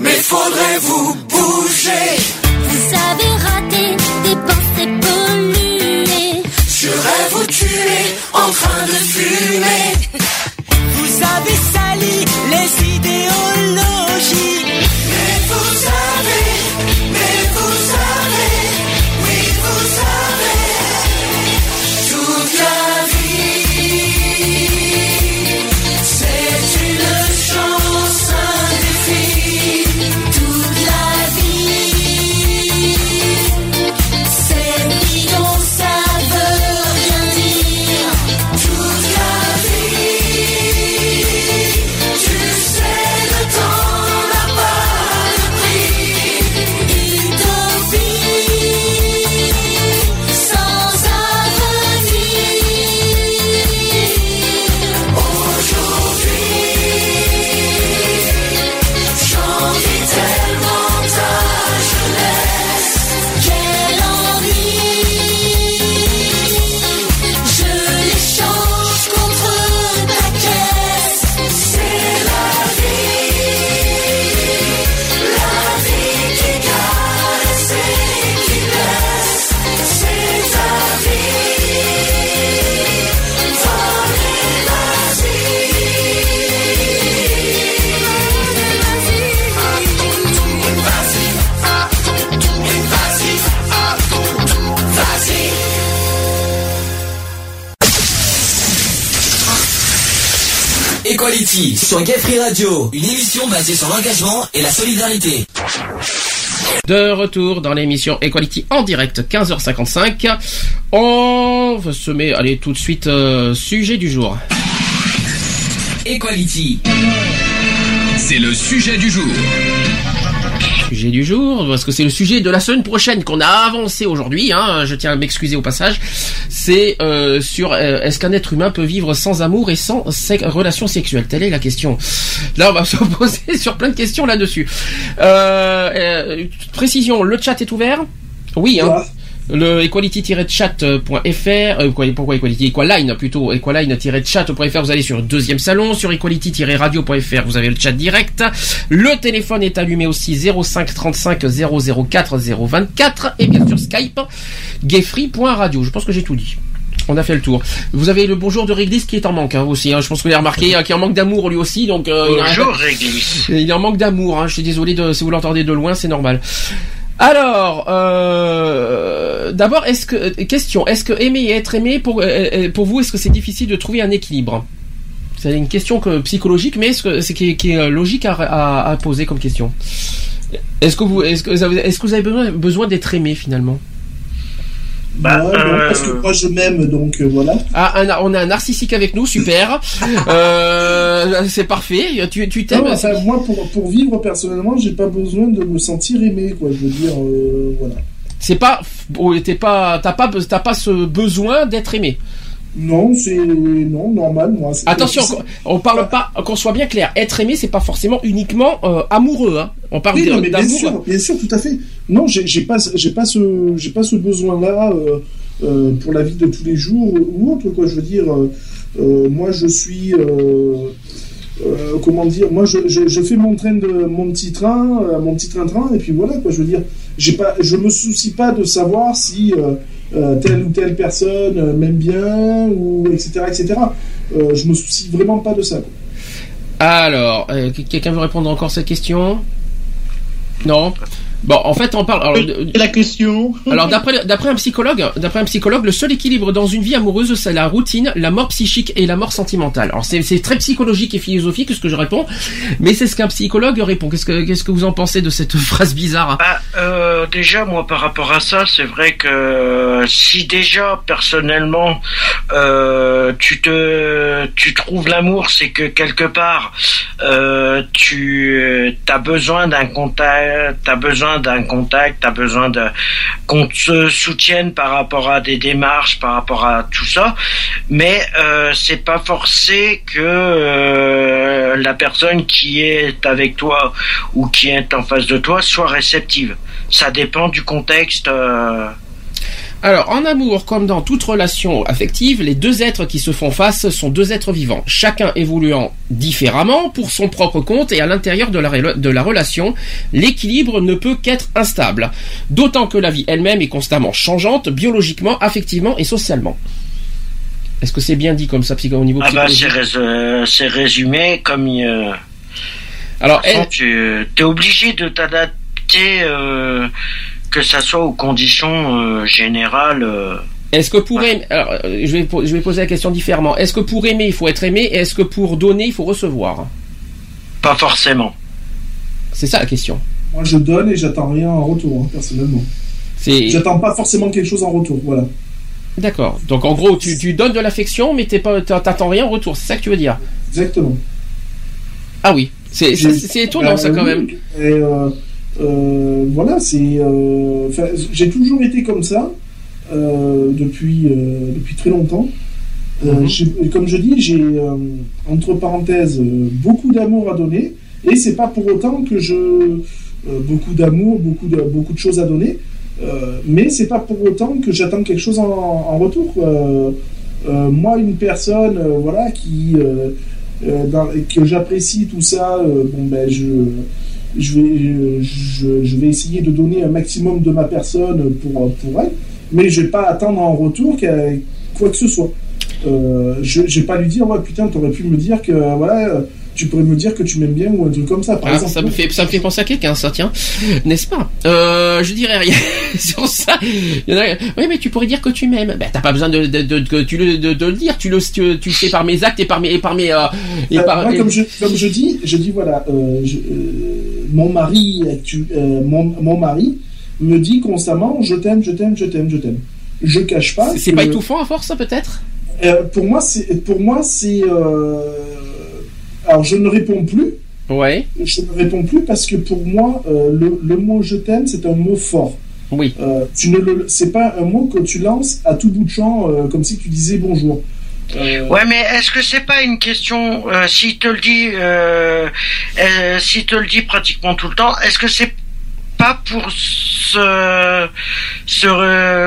mais faudrait vous bouger? Vous avez raté des pensées polluées. Je rêve vous tuer en train de fumer. Vous avez sali les idéologies. Mais vous savez, sur Gay Free Radio, une émission basée sur l'engagement et la solidarité. De retour dans l'émission Equality en direct, 15h55. On va se met, allez, tout de suite, euh, sujet du jour. Equality. C'est le sujet du jour. Sujet du jour, parce que c'est le sujet de la semaine prochaine qu'on a avancé aujourd'hui. Hein, je tiens à m'excuser au passage. C'est euh, sur euh, est-ce qu'un être humain peut vivre sans amour et sans relation sexuelle Telle est la question. Là, on va se poser sur plein de questions là-dessus. Euh, précision, le chat est ouvert? Oui. Hein. Le equality-chat.fr, euh, quoi- pourquoi equality, equaline plutôt, equaline-chat.fr, vous allez sur le deuxième salon, sur equality-radio.fr, vous avez le chat direct. Le téléphone est allumé aussi 05 35 004 024 et bien sûr Skype, gayfree.radio. Je pense que j'ai tout dit. On a fait le tour. Vous avez le bonjour de Réglisse qui est en manque hein, aussi. hein. Je pense que vous avez remarqué hein, est en manque d'amour lui aussi. Donc euh, il a- Bonjour, Réglisse. il est en manque d'amour. Hein. Je suis désolé de, si vous l'entendez de loin, c'est normal. Alors, euh, d'abord, est-ce que question, est-ce que aimer et être aimé pour euh, euh, pour vous, est-ce que c'est difficile de trouver un équilibre? C'est une question que, psychologique, mais est-ce que c'est qui, est- est euh, logique à, poser comme question? Est-ce que vous, est-ce que est-ce que vous avez besoin d'être aimé finalement? Bah, Ouais, non, parce que moi je m'aime, donc euh, voilà. Ah, un- on a un narcissique avec nous, super. euh, c'est parfait. Tu, tu t'aimes. Enfin, moi, pour, pour vivre personnellement, j'ai pas besoin de me sentir aimé, quoi. Je veux dire, euh, voilà. C'est pas, oh, t'es pas, t'as pas, t'as pas ce besoin d'être aimé. Non, c'est non normal, moi. Attention, on, parle pas, qu'on soit bien clair. Être aimé, c'est pas forcément uniquement euh, amoureux. Hein. On parle Oui, mais bien d'amour. sûr, bien sûr, tout à fait. Non, j'ai pas, j'ai pas ce, j'ai pas ce besoin-là euh, euh, pour la vie de tous les jours ou autre, quoi. Je veux dire, moi, je suis, comment dire, moi, je, je, je fais mon train de, mon petit train, mon petit train-train, et puis voilà, quoi. Je veux dire, j'ai pas, je me soucie pas de savoir si euh, telle ou telle personne euh, m'aime bien ou etc., etc. Euh, je me soucie vraiment pas de ça. Alors, quelqu'un veut répondre encore à cette question? Non? Bon, en fait, on parle. Alors, la question. Alors d'après d'après un psychologue, d'après un psychologue, le seul équilibre dans une vie amoureuse, c'est la routine, la mort psychique et la mort sentimentale. Alors c'est c'est très psychologique et philosophique ce que je réponds, mais c'est ce qu'un psychologue répond. Qu'est-ce que qu'est-ce que vous en pensez de cette phrase bizarre Bah, euh, déjà, moi, par rapport à ça, c'est vrai que euh, si déjà, personnellement, euh, tu te, tu trouves l'amour, c'est que quelque part, euh, tu as besoin d'un contact, t'as besoin d'un contact, t'as besoin de qu'on te soutienne par rapport à des démarches, par rapport à tout ça, mais euh, c'est pas forcé que euh, la personne qui est avec toi ou qui est en face de toi soit réceptive. Ça dépend du contexte. euh, Alors, en amour, comme dans toute relation affective, les deux êtres qui se font face sont deux êtres vivants, chacun évoluant différemment pour son propre compte et à l'intérieur de la, rela- de la relation, l'équilibre ne peut qu'être instable. D'autant que la vie elle-même est constamment changeante, biologiquement, affectivement et socialement. Est-ce que c'est bien dit comme ça, au niveau Ah bah psychologique c'est rés- euh, c'est résumé comme euh, Alors, façon, elle- tu es obligé de t'adapter, euh, que ça soit aux conditions euh, générales. euh. Est-ce que pour aimer, alors, euh, je vais, po- je vais poser la question différemment. Est-ce que pour aimer, il faut être aimé, et est-ce que pour donner, il faut recevoir? Pas forcément. C'est ça la question. Moi, je donne et j'attends rien en retour, hein, personnellement. C'est J'attends pas forcément quelque chose en retour, voilà. d'accord. Donc en gros, tu, tu donnes de l'affection, mais t'es pas, t'as- t'attends rien en retour. C'est ça que tu veux dire? Exactement. Ah oui. C'est étonnant ça Bah, quand oui, même. Et euh, euh, voilà, c'est. euh, j'ai toujours été comme ça euh, depuis depuis très longtemps. Mhm. Comme je dis, j'ai entre parenthèses beaucoup d'amour à donner, et c'est pas pour autant que je beaucoup d'amour, beaucoup de beaucoup de choses à donner, mais c'est pas pour autant que j'attends quelque chose en, en retour. moi, une personne, voilà, qui dans- que j'apprécie tout ça, bon ben je je vais je, vais essayer de donner un maximum de ma personne pour pour elle, mais je vais pas attendre en retour qu'elle- quoi que ce soit. Euh, je, je vais pas lui dire ouais putain t'aurais pu me dire que tu pourrais me dire que tu m'aimes bien ou un truc comme ça par Ah, exemple. ça me fait ça me fait penser à quelqu'un ça tiens n'est-ce pas? Euh, je dirais rien sur ça Il y en a- oui mais tu pourrais dire que tu m'aimes ben t'as pas besoin de, de, de, tu le, de, de le dire tu le tu, tu le sais par mes actes et par mes et par mes euh, et Euh, par moi, et- comme, je, comme je dis, je dis voilà, je- mon mari, euh, mon, mon mari me dit constamment, je t'aime, je t'aime, je t'aime, je t'aime. Je cache pas. c'est que- pas étouffant à force ça peut-être? Pour moi, c'est pour moi c'est. Alors je ne réponds plus. ouais Je ne réponds plus parce que pour moi, euh, le, le mot je t'aime, c'est un mot fort. oui Euh, tu ne le, c'est pas un mot que tu lances à tout bout de champ, euh, comme si tu disais bonjour. Euh, Ouais, mais est-ce que c'est pas une question euh, s'il te le dit, euh, euh, s'il te le dit pratiquement tout le temps, est-ce que c'est pas pour se se,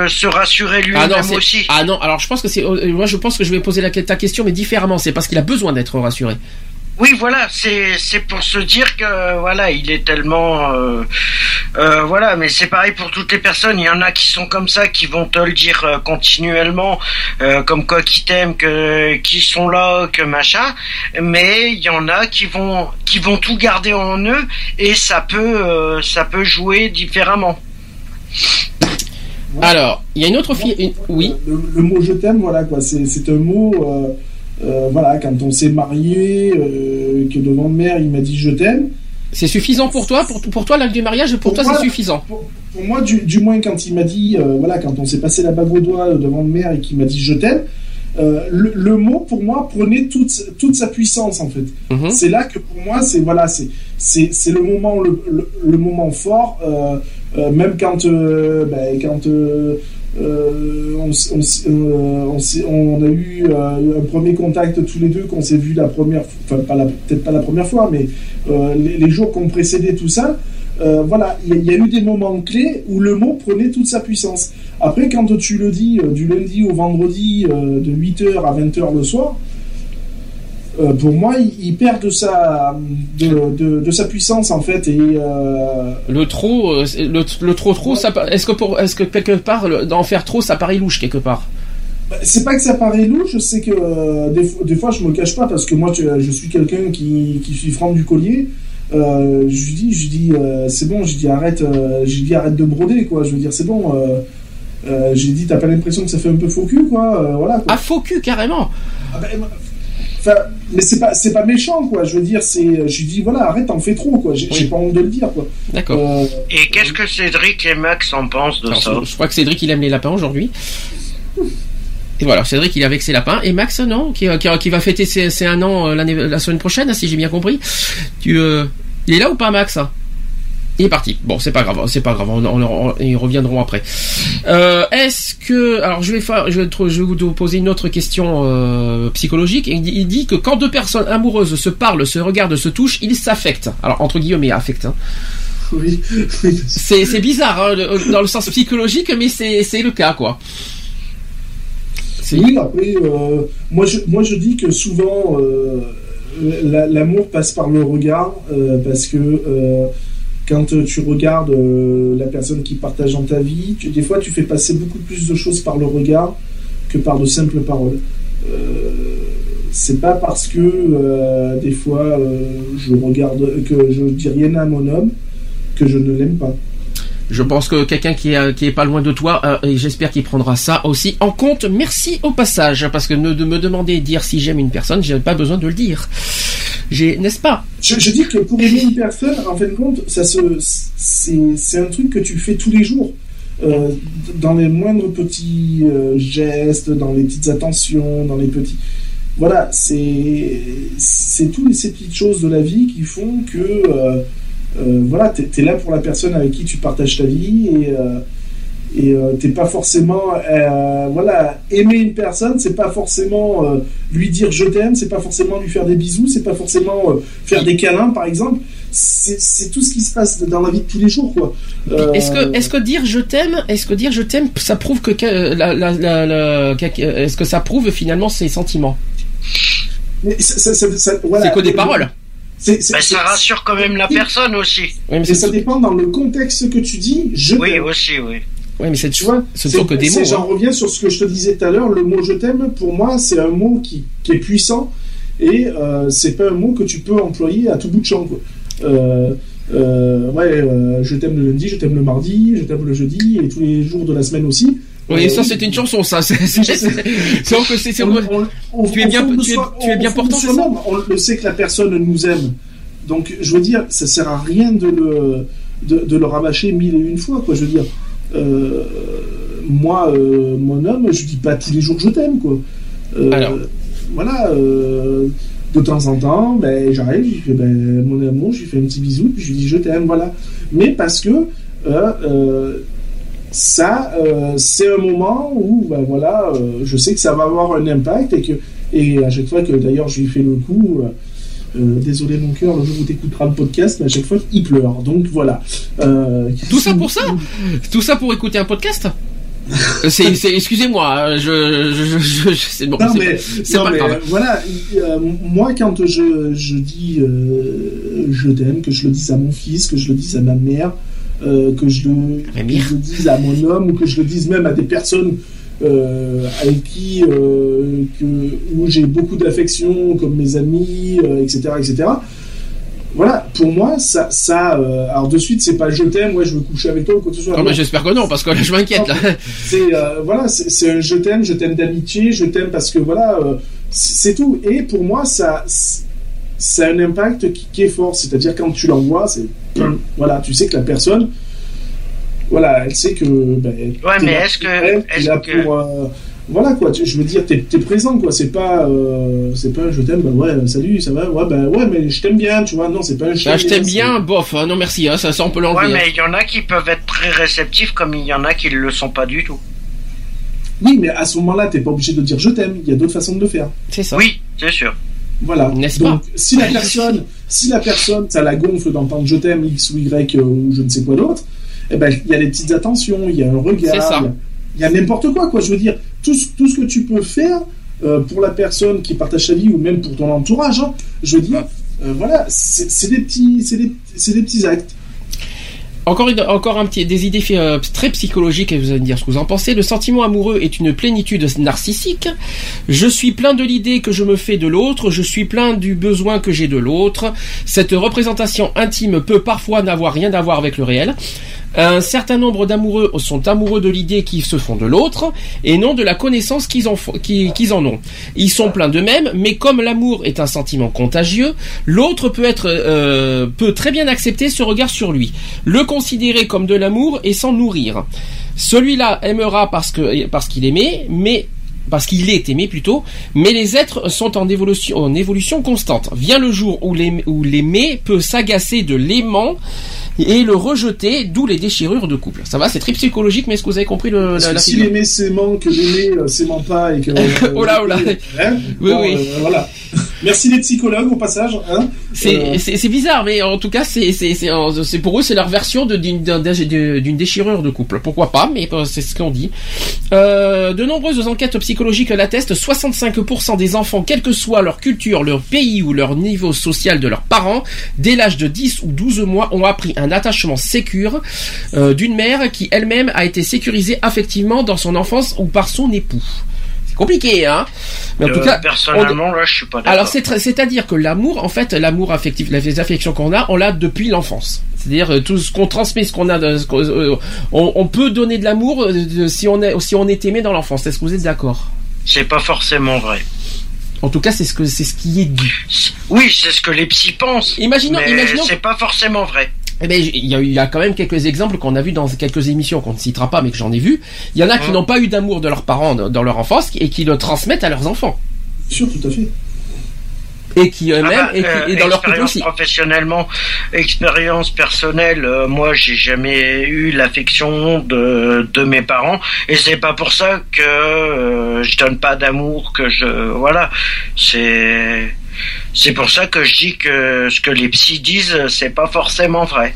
se rassurer ah lui-même c'est- aussi? Ah non alors je pense que c'est moi je pense que je vais poser la, ta question mais différemment c'est parce qu'il a besoin d'être rassuré Oui, voilà, c'est c'est pour se dire que voilà, il est tellement euh, euh, voilà, mais c'est pareil pour toutes les personnes. Il y en a qui sont comme ça, qui vont te le dire euh, continuellement, euh, comme quoi qui t'aiment, que qui sont là, que machin. Mais il y en a qui vont qui vont tout garder en eux et ça peut euh, ça peut jouer différemment. alors il y a une autre fille une- oui le, le mot je t'aime, voilà quoi, c'est c'est un mot. Euh, voilà, quand on s'est marié, euh, que devant mère il m'a dit je t'aime. C'est suffisant pour toi pour, pour toi l'acte du mariage pour, toi moi, c'est suffisant. Pour, pour moi, du, du moins quand il m'a dit, euh, voilà, quand on s'est passé la bague au doigt devant mère et qu'il m'a dit je t'aime, le, le mot pour moi prenait toute, toute sa puissance en fait. Mhm. C'est là que pour moi c'est voilà c'est c'est le moment le, le, le moment fort même quand ben, quand euh, euh, on, a eu euh, un premier contact tous les deux qu'on s'est vu la première fois enfin peut-être pas la première fois mais les, jours qui ont précédé tout ça voilà il y, a- eu des moments clés où le mot prenait toute sa puissance. Après quand tu le dis du lundi au vendredi de 8h à 20h le soir euh, pour moi, il, il perd de sa, de, de, de sa puissance en fait. Et euh, Le trop, euh, le, le trop trop, ça, est-ce que pour, est-ce que quelque part d'en faire trop, ça paraît louche quelque part? Bah, c'est pas que ça paraît louche, c'est que euh, des, fois- des fois je me cache pas parce que moi tu- je suis quelqu'un qui, qui suis franc du collier. Euh, je lui dis, je dis, euh, c'est bon, je dis arrête, je dis arrête de broder quoi. Je veux dire c'est bon. J'ai dit t'as pas l'impression que ça fait un peu faux cul quoi. Voilà. Quoi. Ah faux cul carrément. Ah ben, Enfin, mais c'est pas c'est pas méchant quoi. Je veux dire c'est, je lui dis voilà arrête t'en fais trop quoi. J'ai pas honte de le dire quoi. D'accord. Euh, Et qu'est-ce que Cédric et Max en pensent de Alors, ça je, crois que Cédric il aime les lapins aujourd'hui. Et voilà, Cédric il est avec ses lapins. Et Max non, qui, qui, qui va fêter ses, ses un an euh, la semaine prochaine, si j'ai bien compris. Tu, euh, il est là ou pas Max il est parti. Bon, c'est pas grave, c'est pas grave. On, on, on- ils reviendront après. Euh, Est-ce que, alors je vais faire, je vais, te- je vais vous poser une autre question euh, psychologique. Il dit, il dit que quand deux personnes amoureuses se parlent, se regardent, se touchent, ils s'affectent. Alors entre guillemets, affectent. Hein. oui. C'est bizarre hein, dans le sens psychologique, mais c'est le cas quoi. C'est- Oui, après, euh, moi, je, moi je dis que souvent, la- l'amour passe par le regard, parce que quand tu regardes euh, la personne qui partage dans ta vie, des fois tu fais passer beaucoup plus de choses par le regard que par de simples paroles. Euh, c'est pas parce que euh, des fois euh, je regarde que je dis rien à mon homme que je ne l'aime pas. Je pense que quelqu'un qui est, pas loin de toi, euh, et j'espère qu'il prendra ça aussi en compte. Merci au passage, parce que de me demander de dire si j'aime une personne, j'ai pas besoin de le dire. N'est-ce pas? Je, dis que pour aimer une personne, en fin de compte, c'est, un truc que tu fais tous les jours. Euh, dans les moindres petits euh, gestes, dans les petites attentions, dans les petits. Voilà, c'est, toutes ces petites choses de la vie qui font que. euh, voilà, t'es, t'es là pour la personne avec qui tu partages ta vie et. Et euh, t'es pas forcément euh, voilà aimer une personne c'est pas forcément euh, lui dire je t'aime c'est pas forcément lui faire des bisous c'est pas forcément euh, faire des câlins par exemple c'est tout ce qui se passe dans la vie de tous les jours quoi Euh, Est-ce que, est-ce que dire je t'aime, est-ce que dire je t'aime, ça prouve que, que- la, la, la- la- que- est-ce que ça prouve finalement ses sentiments? Mais voilà. C'est que des paroles. Bah, ça rassure quand même la personne aussi. Oui, mais et ça dépend dans le contexte que tu dis je Oui, aussi, oui. Oui, mais c'est, tu vois ce ne sont que des mots. J'en hein. reviens sur ce que je te disais tout à l'heure. Le mot je t'aime, pour moi, c'est un mot qui, qui est puissant et euh, c'est pas un mot que tu peux employer à tout bout de champ. Quoi. Euh, euh, ouais, euh, je t'aime le lundi, je t'aime le mardi, je t'aime le jeudi et tous les jours de la semaine aussi. Oui, ça c'est une chanson, ça. C'est, c'est, c'est, Tu es bien- tu es- tu bien portant, soi-même, On le sait que la personne nous aime. Donc, je veux dire, ça sert à rien de le, de, de le rabâcher mille et une fois, quoi. Je veux dire, euh, moi, euh, mon homme, je dis pas tous les jours je t'aime, quoi. Euh, Alors. Voilà, de temps en temps, ben, j'arrive, je lui fais, ben, mon amour, je lui fais un petit bisou, puis je lui dis je t'aime, voilà. Mais parce que, ça, c'est un moment où, ben voilà, je sais que ça va avoir un impact et que, et à chaque fois que d'ailleurs je lui fais le coup, euh, désolé mon cœur, le jour où tu écouteras le podcast, mais à chaque fois il pleure. Donc voilà. Euh, Tout ça pour ça Tout ça pour écouter un podcast Euh, excusez-moi, euh, je, je, je, je- je- c'est bon, Non, mais, pas, c'est non, pas mais, grave. voilà, euh, moi quand je, je dis euh, je t'aime, que je le dise à mon fils, que je le dise à ma mère, euh, que, je le, que je le dise à mon homme, ou que je le dise même à des personnes euh, avec qui euh, que, où j'ai beaucoup d'affection, comme mes amis, euh, etc., etc. Voilà, pour moi, ça, ça alors de suite, c'est pas je t'aime, ouais, je veux coucher avec toi ou quoi que ce soit. Non. j'espère que non, parce que là, je m'inquiète, là. C'est voilà, c'est un je t'aime, je t'aime d'amitié, je t'aime parce que voilà, C'est tout. Et pour moi, ça, ça a un impact qui, qui est fort. C'est-à-dire quand tu l'envoies, c'est voilà, tu sais que la personne, voilà, elle sait que. Ben, Ouais, mais est-ce que- là que- pour, euh, voilà quoi, tu- je veux dire, t'es es présent quoi, c'est pas, euh, c'est pas un je t'aime, bah ouais, salut, ça va, ouais, bah ouais, mais je t'aime bien, tu vois, non, c'est pas un je Bah, je t'aime c'est- bien, bof, hein, non merci, hein, ça, ça on peut Ouais, l'enlever. hein. mais il y en a qui peuvent être très réceptifs, comme il y en a qui ne le sont pas du tout. Oui, mais à ce moment-là, t'es pas obligé de dire je t'aime, il y a d'autres façons de le faire. C'est ça. Oui, c'est sûr. Voilà. N'est-ce Donc, pas? si la personne, si la personne, ça la gonfle d'entendre je t'aime X ou Y euh, ou je ne sais quoi d'autre, eh ben, il y a les petites attentions, il y a un regard, il y a- n'importe quoi, quoi. Je veux dire, tout ce, tout ce que tu peux faire euh, pour la personne qui partage sa vie ou même pour ton entourage, hein, je veux dire, euh, voilà, c'est des petits, c'est des, c'est des petits actes. Encore, une- encore un petit, des idées euh, très psychologiques et vous allez me dire ce que vous en pensez. Le sentiment amoureux est une plénitude narcissique. Je suis plein de l'idée que je me fais de l'autre. Je suis plein du besoin que j'ai de l'autre. Cette représentation intime peut parfois n'avoir rien à voir avec le réel. Un certain nombre d'amoureux sont amoureux de l'idée qu'ils se font de l'autre et non de la connaissance qu'ils en, ont. Ils sont pleins d'eux-mêmes, mais comme l'amour est un sentiment contagieux, l'autre peut être euh, peut très bien accepter ce regard sur lui, le considérer comme de l'amour et s'en nourrir. Celui-là aimera parce que parce qu'il aimait, mais parce qu'il est aimé plutôt, mais les êtres sont en évolution, en évolution constante. Vient le jour où l'aimer peut s'agacer de l'aimant et le rejeter, d'où les déchirures de couple. Ça va, c'est très psychologique, mais est-ce que vous avez compris le, la, la si l'aimer s'aimant, que l'aimer euh, s'aimant pas et que. Oh là, oh là. hein, Oui, bon, oui. euh, voilà. Merci les psychologues au passage. Hein C'est Euh, c'est- bizarre, mais en tout cas, c'est pour eux, c'est leur version d'une d'un- d'un- d'une déchirure de couple. Pourquoi pas, mais euh, c'est ce qu'on dit. Euh, de nombreuses enquêtes psychologiques l'attestent. 65% des enfants, quelle que soit leur culture, leur pays ou leur niveau social de leurs parents, dès l'âge de 10 ou 12 mois, ont appris un attachement sécure euh, d'une mère qui elle-même a été sécurisée affectivement dans son enfance ou par son époux. C'est compliqué, hein Mais en Euh, tout cas, on- personnellement, là, je suis pas d'accord. alors c'est c'est-à-dire que l'amour, en fait, l'amour affectif, les affections qu'on a, on l'a depuis l'enfance. C'est-à-dire euh, tout ce qu'on transmet, ce qu'on a, de- euh, on, on peut donner de l'amour si on est si on est aimé dans l'enfance. Est-ce que vous êtes d'accord? C'est pas forcément vrai. En tout cas, c'est ce que c'est ce qui est dit. Oui, c'est ce que les psys pensent. Imaginons, imaginons. c'est pas forcément vrai. Eh ben, il y, a, il y a quand même quelques exemples qu'on a vus dans quelques émissions qu'on ne citera pas, mais que j'en ai vu. Il y en a qui Hein. n'ont pas eu d'amour de leurs parents dans leur enfance et qui le transmettent à leurs enfants Sûr, tout à fait. et qui eux-mêmes Ah bah, et, qui- euh, dans leur couple expérience aussi. professionnellement, expérience personnelle, euh, moi j'ai jamais eu l'affection de, de mes parents et c'est pas pour ça que euh, je donne pas d'amour que je voilà c'est c'est pour ça que je dis que ce que les psys disent c'est pas forcément vrai.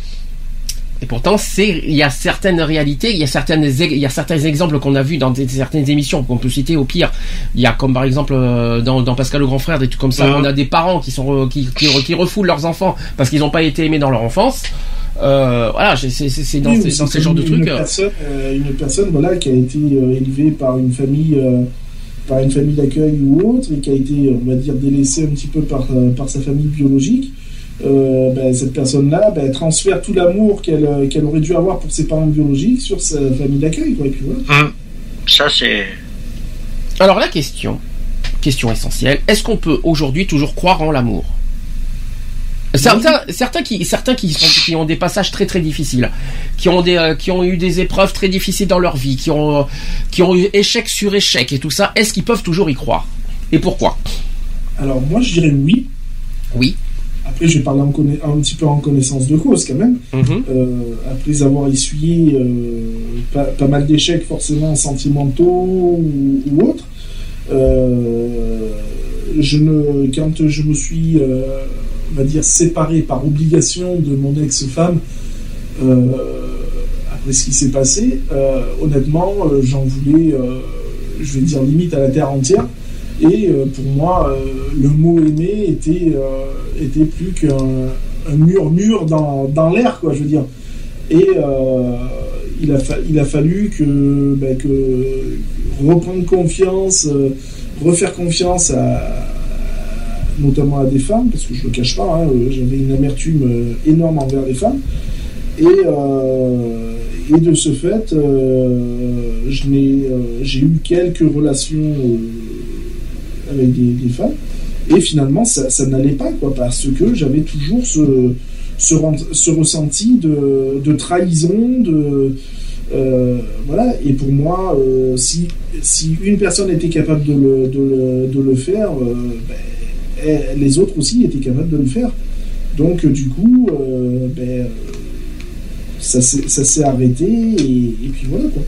Et pourtant, c'est il y a certaines réalités, il y a certaines il y a certains exemples qu'on a vus dans des- certaines émissions qu'on peut citer au pire. Il y a comme par exemple euh, dans, dans Pascal le grand frère des trucs comme ça, on a des parents qui sont euh, qui qui, qui refoulent leurs enfants parce qu'ils n'ont pas été aimés dans leur enfance. Euh, voilà, c'est dans, Oui, ces- dans genres de trucs. Personne, euh, une personne voilà, qui a été euh, élevée par une famille, euh, par une famille d'accueil ou autre, et qui a été, on va dire, délaissée un petit peu par, euh, par sa famille biologique. euh, ben, cette personne-là ben, transfère tout l'amour qu'elle euh, qu'elle aurait dû avoir pour ses parents biologiques sur sa famille d'accueil. voilà. Hum. Ça c'est Alors la question, question essentielle, est-ce qu'on peut aujourd'hui toujours croire en l'amour? Certains, certains qui, certains qui, sont, qui ont des passages très très difficiles, qui ont des, euh, qui ont eu des épreuves très difficiles dans leur vie, qui ont, euh, qui ont eu échec sur échec et tout ça, est-ce qu'ils peuvent toujours y croire? Et pourquoi? Alors moi je dirais oui. Oui. Après je vais parler en conna- un petit peu en connaissance de cause quand même. Mhm. Euh, après avoir essuyé euh, pas, pas mal d'échecs forcément sentimentaux ou, ou autres, euh, je ne, quand je me suis, euh, on va dire, séparé par obligation de mon ex-femme, euh, après ce qui s'est passé, euh, honnêtement, euh, j'en voulais, je vais dire limite à la terre entière. Et pour moi, le mot aimer était, était plus qu'un un murmure dans, dans l'air, quoi, je veux dire. Et il, a il a fallu que, ben, reprendre confiance, refaire confiance à notamment à des femmes, parce que je ne le cache pas, hein, euh, j'avais une amertume euh, énorme envers les femmes. Et, euh, et de ce fait, j'ai eu quelques relations avec des, femmes. Et finalement, ça, n'allait pas, quoi, parce que j'avais toujours ce, ce, ressenti de, de trahison, de. voilà, et pour moi, si, si une personne était capable de le, de le, de le faire, ben, les autres aussi étaient capables de le faire. Donc, euh, du coup, euh, ben, euh, ça s'est arrêté, et, et puis voilà, quoi.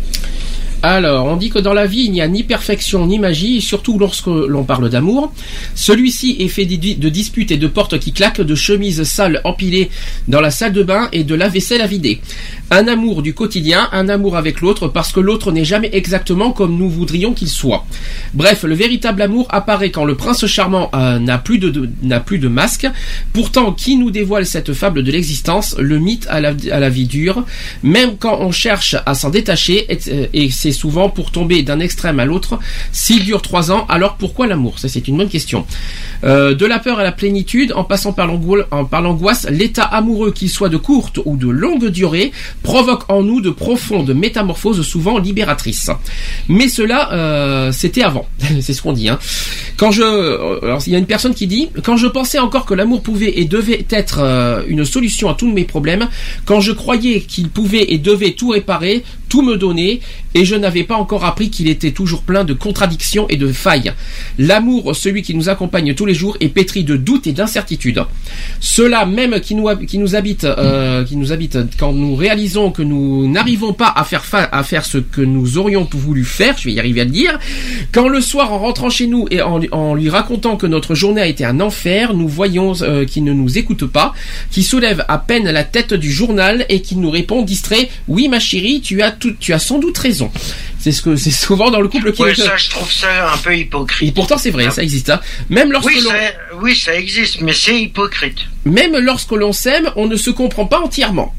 Alors, on dit que dans la vie, il n'y a ni perfection ni magie, surtout lorsque l'on parle d'amour. Celui-ci est fait de disputes et de portes qui claquent, de chemises sales empilées dans la salle de bain et de la vaisselle à vider. Un amour du quotidien, un amour avec l'autre, parce que l'autre n'est jamais exactement comme nous voudrions qu'il soit. Bref, le véritable amour apparaît quand le prince charmant euh, n'a plus de, masque. Pourtant, qui nous dévoile cette fable de l'existence, le mythe à la, à la vie dure, même quand on cherche à s'en détacher, et, euh, et c'est souvent pour tomber d'un extrême à l'autre. S'il dure trois ans, alors pourquoi l'amour? Ça, c'est une bonne question. Euh, de la peur à la plénitude, en passant par l'angoisse, l'état amoureux, qu'il soit de courte ou de longue durée, provoque en nous de profondes métamorphoses, souvent libératrices. Mais cela, euh, c'était avant. c'est ce qu'on dit. Hein. Quand je, euh, alors il y a une personne qui dit, quand je pensais encore que l'amour pouvait et devait être une solution à tous mes problèmes, quand je croyais qu'il pouvait et devait tout réparer, tout me donner, et je n'avais pas encore appris qu'il était toujours plein de contradictions et de failles. L'amour, celui qui nous accompagne tous les jours, est pétri de doutes et d'incertitudes. Cela même qui nous, qui nous habite, euh, qui nous habite quand nous réalisons que nous n'arrivons pas à faire fa- à faire ce que nous aurions voulu faire, je vais y arriver à le dire, quand le soir en rentrant chez nous et en, en lui racontant que notre journée a été un enfer, nous voyons euh, qu'il ne nous écoute pas, qui soulève à peine la tête du journal et qui nous répond distrait "Oui ma chérie, tu as tout, tu as sans doute raison." C'est ce que c'est souvent dans le couple qui Ouais, ça, je trouve ça un peu hypocrite. et pourtant c'est vrai, ça existe. hein. Même lorsque Oui, l'on ça, oui, ça existe, mais c'est hypocrite. même lorsque l'on s'aime, on ne se comprend pas entièrement.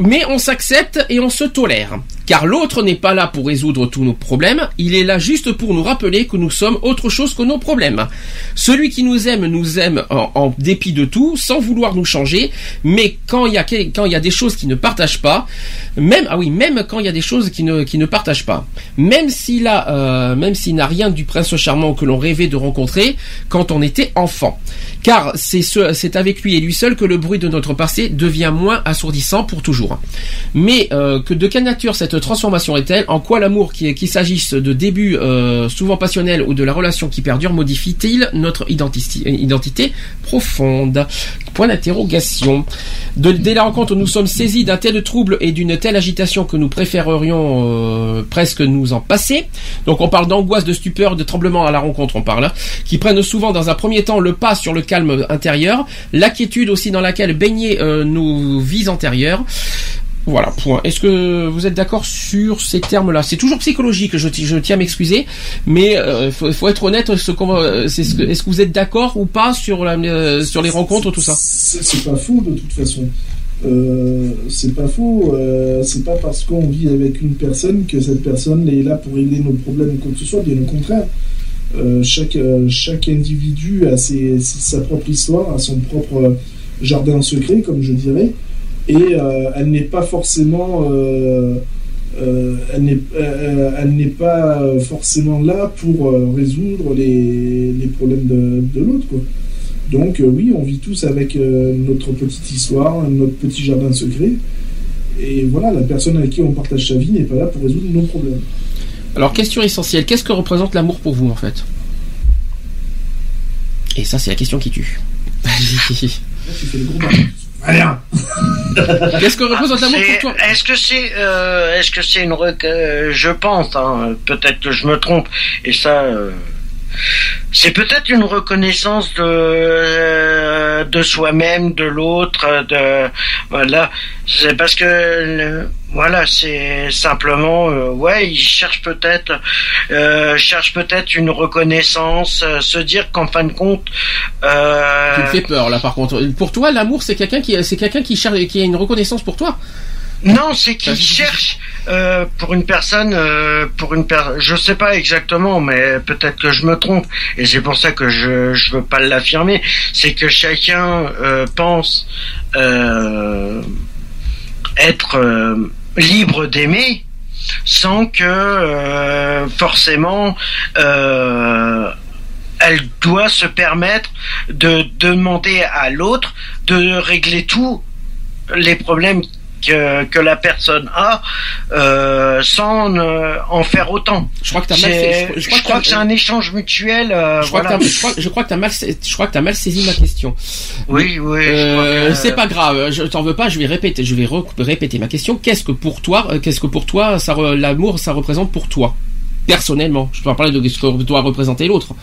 Mais on s'accepte et on se tolère. Car l'autre n'est pas là pour résoudre tous nos problèmes, il est là juste pour nous rappeler que nous sommes autre chose que nos problèmes. Celui qui nous aime nous aime en, dépit de tout, sans vouloir nous changer, mais quand il y a, des choses qui ne partagent pas, même, ah oui, même quand il y a des choses qui ne, qui partagent pas, même s'il a, euh, même s'il n'a rien du prince charmant que l'on rêvait de rencontrer quand on était enfant. Car c'est ce, c'est avec lui et lui seul que le bruit de notre passé devient moins assourdissant pour toujours. Mais euh, que de quelle nature cette transformation est-elle En quoi l'amour, qui- qu'il s'agisse de débuts euh, souvent passionnels ou de la relation qui perdure, modifie-t-il notre identi- identité profonde? Point d'interrogation. Dès la rencontre, nous sommes saisis d'un tel trouble et d'une telle agitation que nous préférerions euh, presque nous en passer. Donc on parle d'angoisse, de stupeur, de tremblement à la rencontre, on parle, hein, qui prennent souvent dans un premier temps le pas sur le calme intérieur, l'inquiétude aussi dans laquelle baignaient euh, nos vies antérieures. Voilà, point. Est-ce que vous êtes d'accord sur ces termes-là? C'est toujours psychologique, je, ti- je tiens à m'excuser, mais il faut, faut être honnête. Euh, c'est ce que- Est-ce que vous êtes d'accord ou pas sur, euh, les rencontres, tout ça? C'est pas faux de toute façon. Euh, c'est pas faux. euh, c'est pas parce qu'on vit avec une personne que cette personne est là pour régler nos problèmes ou quoi que ce soit. Bien au contraire. Euh, chaque, euh, chaque individu a sa propre histoire, a son propre euh, jardin secret, comme je dirais, et euh, elle n'est pas forcément, euh, euh, elle n'est, euh, elle n'est pas forcément là pour euh, résoudre les, les problèmes de, de l'autre, quoi. Donc euh, oui, on vit tous avec euh, notre petite histoire, notre petit jardin secret. Et voilà, la personne avec qui on partage sa vie n'est pas là pour résoudre nos problèmes. Alors, question essentielle, qu'est-ce que représente l'amour pour vous, en fait? Et ça, c'est la question qui tue. Là, tu fais le gros. Rien. Qu'est-ce que représente l'amour C'est- pour toi Est-ce que c'est, euh, est-ce que c'est une, rec- euh, je pense, hein, peut-être que je me trompe, et ça, euh, c'est peut-être une reconnaissance de euh, de soi-même, de l'autre, de voilà. C'est parce que voilà, c'est simplement euh, ouais, il cherche peut-être euh, cherche peut-être une reconnaissance, euh, se dire qu'en fin de compte. Euh, Tu me fais peur, là, par contre. Pour toi, l'amour, c'est quelqu'un qui, c'est quelqu'un qui cherche, qui a une reconnaissance pour toi? Non, c'est qu'il Parce que- cherche euh, pour une personne, euh, pour une per... je sais pas exactement, mais peut-être que je me trompe, et c'est pour ça que je je veux pas l'affirmer. C'est que chacun euh, pense euh, être euh, libre d'aimer sans que euh, forcément euh, elle doit se permettre de demander à l'autre de régler tous les problèmes que, que la personne a euh, sans euh, en faire autant. Je crois que mal C'est- fait- je- Je, je crois que crois t'as- que c'est un échange mutuel. euh, Je crois, voilà. que je crois- je crois que t'as mal, je crois que t'as mal saisi ma question. Oui, oui. c'est pas grave, je t'en veux pas, je vais répéter, je vais répéter ma question. Qu'est-ce que pour toi, qu'est-ce que pour toi, ça, l'amour, ça représente pour toi, personnellement Je peux pas parler de ce que doit représenter l'autre.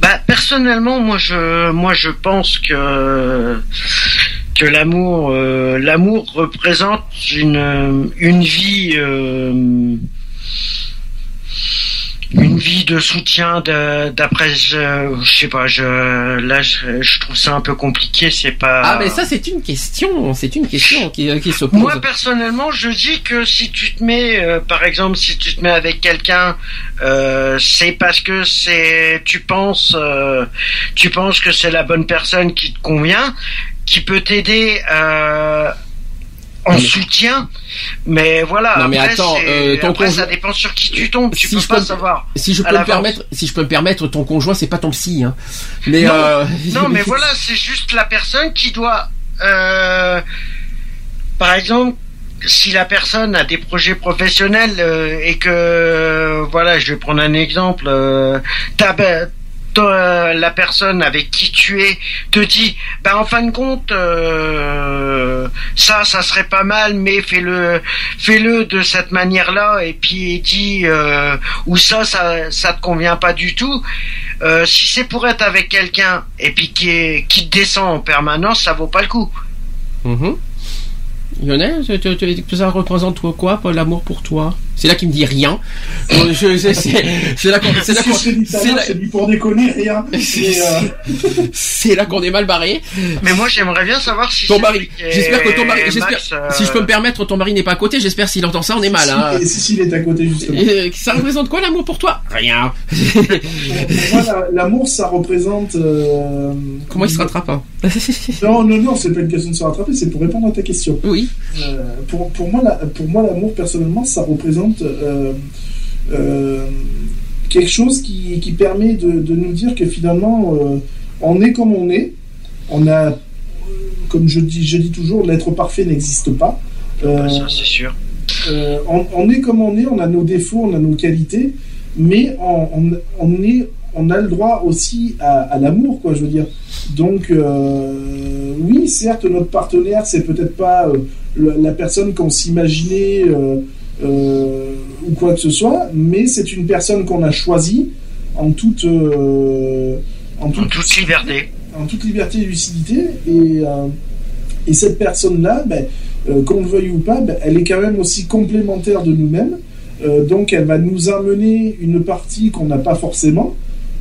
Bah personnellement, moi je moi je pense que que l'amour euh, l'amour représente une une vie euh, une vie de soutien d'après je, je sais pas je là je, je trouve ça un peu compliqué c'est pas Ah, mais ça, c'est une question, c'est une question qui, qui se pose. moi personnellement, je dis que si tu te mets, euh, par exemple, si tu te mets avec quelqu'un, euh, c'est parce que c'est, tu penses, euh, tu penses que c'est la bonne personne qui te convient, qui peut t'aider euh, en mais- soutien. Mais voilà. Non, mais après, attends, euh, ton après, conjoint- ça dépend sur qui tu tombes. Tu Si peux je pas peux savoir. si je peux me permettre, si je peux me permettre, ton conjoint, c'est pas ton psy, hein. Mais non, euh, non, mais voilà, c'est juste la personne qui doit. euh, par exemple, si la personne a des projets professionnels euh, et que, voilà, je vais prendre un exemple, euh, t'as- toi, la personne avec qui tu es te dit, ben en fin de compte, euh, ça, ça serait pas mal, mais fais-le, fais-le de cette manière-là, et puis dit, euh, ou ça, ça, ça te convient pas du tout. Euh, si c'est pour être avec quelqu'un et puis qui, descend en permanence, ça vaut pas le coup. Mhm. Lionel, ça représente quoi, pour l'amour pour toi? C'est là qu'il me dit rien. Euh, c'est- là qu'on c'est là C'est qu'on- lui pour déconner, rien. Euh, c'est là qu'on est mal barré. Mais moi, j'aimerais bien savoir si Ton mari, j'espère que ton mari, j'espère, euh, si je peux me permettre, ton mari n'est pas à côté. J'espère s'il entend ça, on est mal. Hein. si, si, si, il est à côté, justement. Et, ça représente quoi l'amour pour toi? Rien. Pour moi, la- l'amour, ça représente. euh, Comment il se rattrape hein? Non, non, non, c'est pas une question de se rattraper, c'est pour répondre à ta question. Oui. Euh, pour, pour moi, la- pour moi, l'amour, personnellement, ça représente euh, euh, quelque chose qui, qui permet de, de nous dire que finalement, euh, on est comme on est. On a, comme je dis, je dis toujours, l'être parfait n'existe pas. Euh, Ça, c'est sûr. euh, on, on est comme on est, on a nos défauts, on a nos qualités, mais on, on, on est, on a le droit aussi à, à l'amour, quoi, je veux dire. Donc, euh, oui, certes, notre partenaire, c'est peut-être pas la personne qu'on s'imaginait euh, ou quoi que ce soit, mais c'est une personne qu'on a choisie en toute, euh, en En toute, liberté. en toute liberté et lucidité. Et, euh, et cette personne-là, ben, qu'on le veuille ou pas, ben, elle est quand même aussi complémentaire de nous-mêmes. Donc elle va nous amener une partie qu'on n'a pas forcément,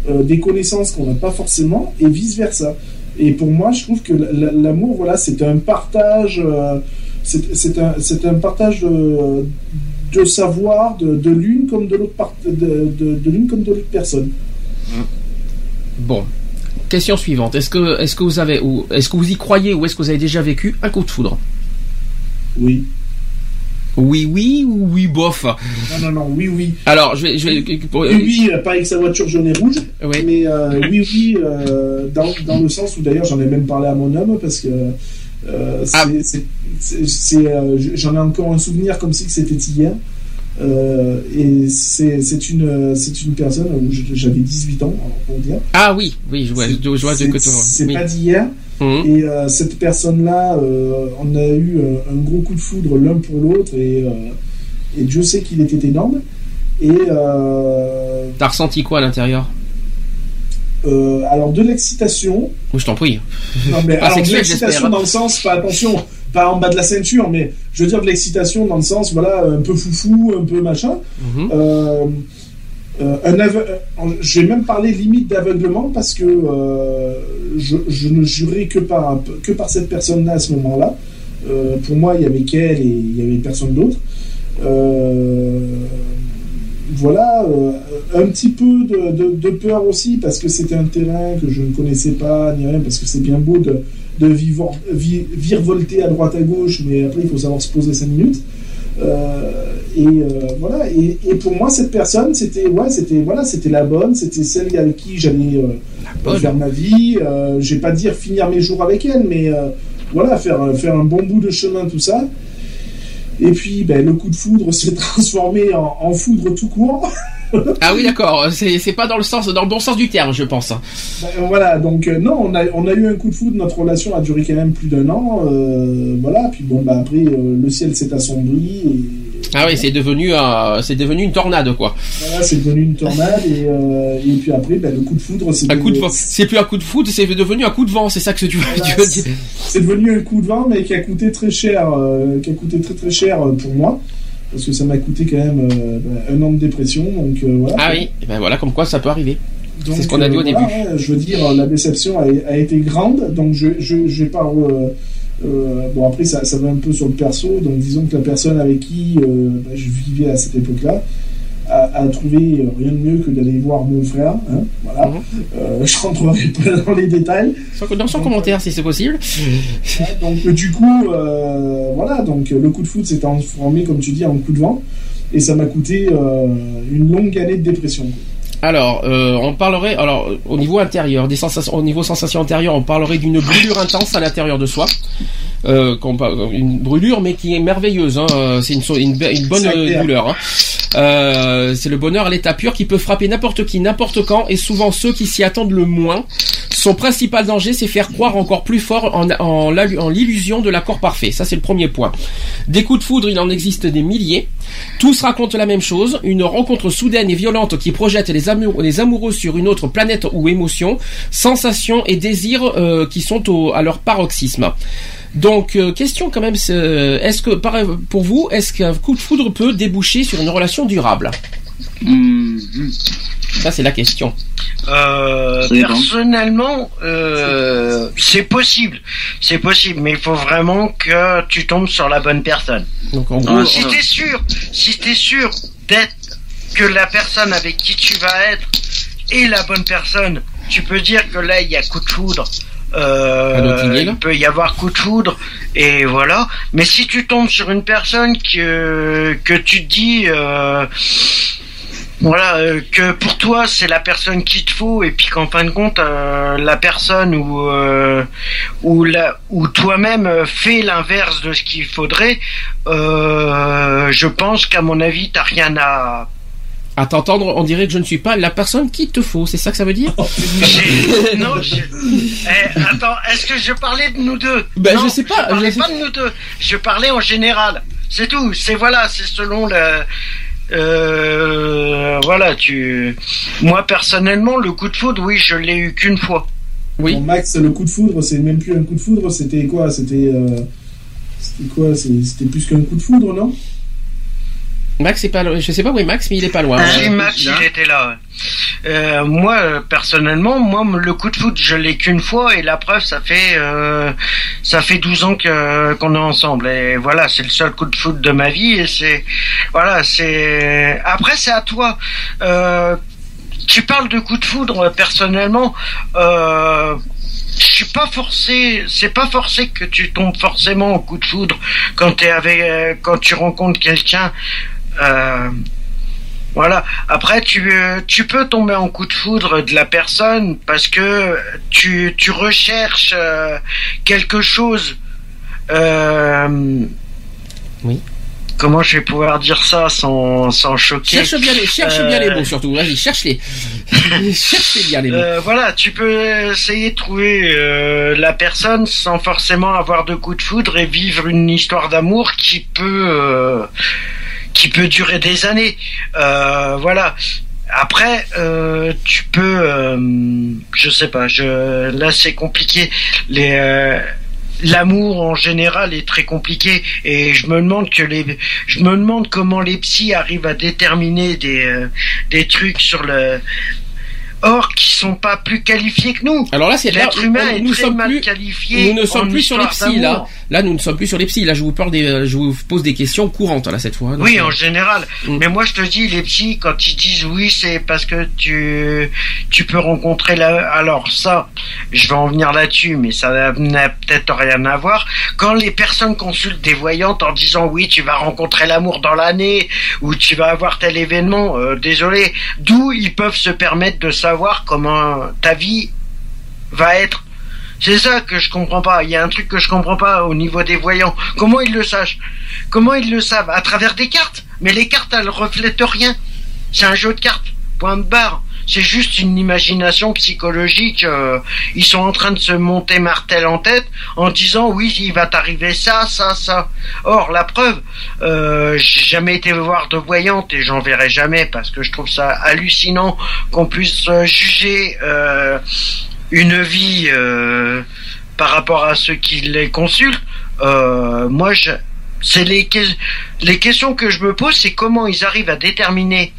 des connaissances qu'on n'a pas forcément, et vice-versa. Et pour moi, je trouve que l'amour, voilà, c'est un partage, euh, c'est un, c'est un partage de, de savoir de, de l'une comme de l'autre part- de, de, de l'une comme de l'autre personne. Bon. Question suivante. Est-ce que, est-ce que vous avez, ou est-ce que vous y croyez, ou est-ce que vous avez déjà vécu un coup de foudre? Oui. Oui, oui ou oui, bof? Non, non, non, oui, oui. Alors, je vais, je vais, Oui, oui, pas avec sa voiture jaune et rouge, Oui. mais euh, oui, oui, euh, dans, dans le sens où d'ailleurs j'en ai même parlé à mon homme parce que euh, c'est- Ah. C'est- euh, j'en ai encore un souvenir comme si c'était hier. Euh, et c'est c'est une, c'est une personne où j'avais 18 ans, pour dire. Ah oui, oui, je vois, je vois de tu C'est oui. pas d'hier. Mhm. Et euh, cette personne-là, euh, on a eu euh, un gros coup de foudre l'un pour l'autre et, euh, et Dieu sait qu'il était énorme. Et euh, T'as ressenti quoi à l'intérieur? Euh, alors de l'excitation, Oui, je t'en prie. non mais Pas alors de l'excitation dans le sens, pas attention, pas en bas de la ceinture, mais je veux dire de l'excitation dans le sens, voilà, un peu foufou, un peu machin. Mhm. Euh, euh, un euh, je vais même parler limite d'aveuglement parce que je, je ne jurais que par, que par cette personne-là à ce moment-là. Pour moi, il y avait qu'elle et il y avait personne d'autre. Voilà, un petit peu de, de- de peur aussi parce que c'était un terrain que je ne connaissais pas ni rien parce que c'est bien beau de, de vivre, vi- virevolter à droite à gauche, mais après il faut savoir se poser 5 minutes. Euh, et euh, voilà. Et, et pour moi, cette personne, c'était ouais, c'était voilà, c'était la bonne, c'était celle avec qui j'allais euh, faire ma vie. Euh, je vais pas dire finir mes jours avec elle, mais voilà, faire faire un bon bout de chemin, tout ça. Et puis, ben, le coup de foudre s'est transformé en, en foudre tout court. Ah oui, d'accord. C'est pas dans le sens, dans le bon sens du terme, je pense. Ben, voilà, donc euh, non, on a, on a eu un coup de foudre, notre relation a duré quand même plus d'un an, euh, voilà, puis bon, bah après, euh, le ciel s'est assombri, et Ah oui, c'est devenu, euh, c'est devenu une tornade, quoi. voilà, c'est devenu une tornade, et, euh, et puis après, ben, le coup de foudre, c'est Un coup de. C'est plus un coup de foudre, c'est devenu un coup de vent. C'est ça que tu veux, tu veux dire. c'est devenu un coup de vent, mais qui a coûté très cher, euh, qui a coûté très très cher euh, pour moi, parce que ça m'a coûté quand même euh, ben, un an de dépression, donc euh, voilà. Ah oui, Eh ben voilà, comme quoi ça peut arriver. C'est ce qu'on a dit au euh, début. ouais, je veux dire, la déception a, a été grande, donc je, je, je vais pas. euh, euh, bon, après, ça, ça va un peu sur le perso, donc disons que la personne avec qui euh, bah, je vivais à cette époque-là trouvé euh, rien de mieux que d'aller voir mon frère. hein, voilà. Mhm. Euh, je rentrerai pas dans les détails. Dans son commentaire, si c'est possible. Donc, du coup, euh, voilà, donc le coup de foot s'est transformé, comme tu dis, en coup de vent, et ça m'a coûté euh, une longue année de dépression. quoi. Alors, euh, on parlerait, alors au niveau intérieur, des sensations, au niveau sensation intérieure, on parlerait d'une brûlure intense à l'intérieur de soi, euh, une brûlure mais qui est merveilleuse. Hein, euh, c'est une, bonne douleur. hein. Euh, c'est le bonheur à l'état pur qui peut frapper n'importe qui, n'importe quand, et souvent ceux qui s'y attendent le moins. Son principal danger, c'est faire croire encore plus fort en, en, la- en l'illusion de l'accord parfait. Ça, c'est le premier point. Des coups de foudre, il en existe des milliers. Tous racontent la même chose, une rencontre soudaine et violente qui projette les, amour- les amoureux sur une autre planète ou émotion, sensations et désirs euh, qui sont au- à leur paroxysme. Donc, euh, question quand même, euh, est-ce que, pour vous, est-ce qu'un coup de foudre peut déboucher sur une relation durable? Ça, c'est la question. Euh, personnellement, euh, c'est possible, c'est possible, mais il faut vraiment que tu tombes sur la bonne personne. Donc, en gros, si t'es sûr, si t'es sûr d'être que la personne avec qui tu vas être est la bonne personne, tu peux dire que là il y a coup de foudre. Euh, il peut y avoir coup de foudre et voilà. Mais si tu tombes sur une personne que que tu te dis euh, voilà euh, que pour toi c'est la personne qu'il te faut et puis qu'en fin de compte euh, la personne ou euh, ou la ou toi-même fais l'inverse de ce qu'il faudrait euh, je pense qu'à mon avis t'as rien à à t'entendre, on dirait que je ne suis pas la personne qu'il te faut. C'est ça que ça veut dire J'ai- non je... Eh, attends est-ce que je parlais de nous deux Ben, non, je sais pas, je parlais je sais- pas de nous deux je parlais en général c'est tout c'est voilà c'est selon le euh, voilà, tu. Moi personnellement, le coup de foudre, oui, je l'ai eu qu'une fois. Oui. Bon, Max, le coup de foudre, c'est même plus un coup de foudre, c'était quoi? C'était euh, c'était quoi? C'était plus qu'un coup de foudre, non? Max, c'est pas, lo- je sais pas où est Max, mais il est pas loin. Si Max, il était là. Euh, moi, euh, personnellement, moi, le coup de foudre, je l'ai qu'une fois, et la preuve, ça fait, euh, ça fait 12 ans que qu'on est ensemble. Et voilà, c'est le seul coup de foudre de ma vie, et c'est, voilà, c'est. Après, c'est à toi. Euh, tu parles de coup de foudre, personnellement. Euh, je suis pas forcé, c'est pas forcé que tu tombes forcément au coup de foudre quand t'es avec, euh, quand tu rencontres quelqu'un. Euh, voilà. Après, tu, euh, tu peux tomber en coup de foudre de la personne parce que tu, tu recherches euh, quelque chose. Euh, Oui. Comment je vais pouvoir dire ça sans, sans choquer Cherche bien les, cherche bien les mots surtout. Vas-y, cherche-les. cherche-les bien les mots. Voilà, tu peux essayer de trouver la personne sans forcément avoir de coup de foudre et vivre une histoire d'amour qui peut qui peut durer des années. Euh, voilà. Après, euh, tu peux, euh, je sais pas, je là c'est compliqué. Euh, L'amour en général est très compliqué et je me demande que les, je me demande comment les psys arrivent à déterminer des euh, des trucs sur le or qui sont pas plus qualifiés que nous. Alors là, c'est L'être humain on- est nous très sommes mal plus, qualifié. nous ne sommes plus sur les psys là. Là, nous ne sommes plus sur les psys. Là, je vous pose des, je vous pose des questions courantes là cette fois. Donc, Oui, en général. Mm. Mais moi, je te dis, les psys, quand ils disent oui, c'est parce que tu, tu peux rencontrer la, alors ça, je vais en venir là-dessus, mais ça n'a peut-être rien à voir. Quand les personnes consultent des voyantes en disant oui, tu vas rencontrer l'amour dans l'année, ou tu vas avoir tel événement, euh, désolé, d'où ils peuvent se permettre de comment ta vie va être. C'est ça que je comprends pas. Il y a un truc que je comprends pas au niveau des voyants. Comment ils le sachent? Comment ils le savent? À travers des cartes? Mais les cartes, elles reflètent rien. C'est un jeu de cartes. Point de barre. C'est juste une imagination psychologique. euh, ils sont en train de se monter martel en tête en disant oui, il va t'arriver ça, ça, ça. Or, la preuve, euh, j'ai jamais été voir de voyante et j'en verrai jamais parce que je trouve ça hallucinant qu'on puisse euh, juger euh, une vie euh, par rapport à ceux qui les consultent. Moi, je, c'est les, les questions que je me pose, c'est comment ils arrivent à déterminer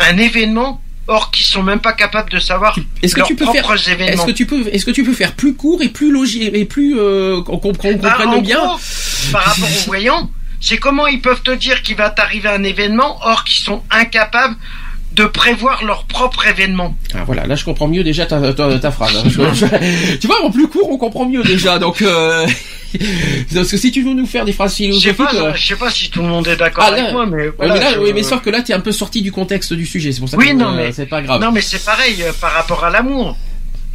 un événement, or qu'ils sont même pas capables de savoir Est-ce que leurs tu peux faire, événements. est-ce que tu peux, est-ce que tu peux faire plus court et plus logique et plus euh, qu'on Bah, comprenne en bien gros, par rapport aux voyants, c'est comment ils peuvent te dire qu'il va t'arriver un événement, or qu'ils sont incapables de prévoir leur propre événement. Ah, voilà, là je comprends mieux déjà ta, ta, ta phrase. hein. Je- je- tu vois, en plus court, on comprend mieux déjà. Donc, euh, parce que si tu veux nous faire des phrases Je sais philosophiques, pas, euh, je sais pas si tout le monde est d'accord ah, avec moi, mais voilà, mais là, je- oui, mais sauf que là, t'es un peu sorti du contexte du sujet. C'est pour ça Oui, que non, euh, mais- c'est pas grave. Non, mais c'est pareil euh, par rapport à l'amour.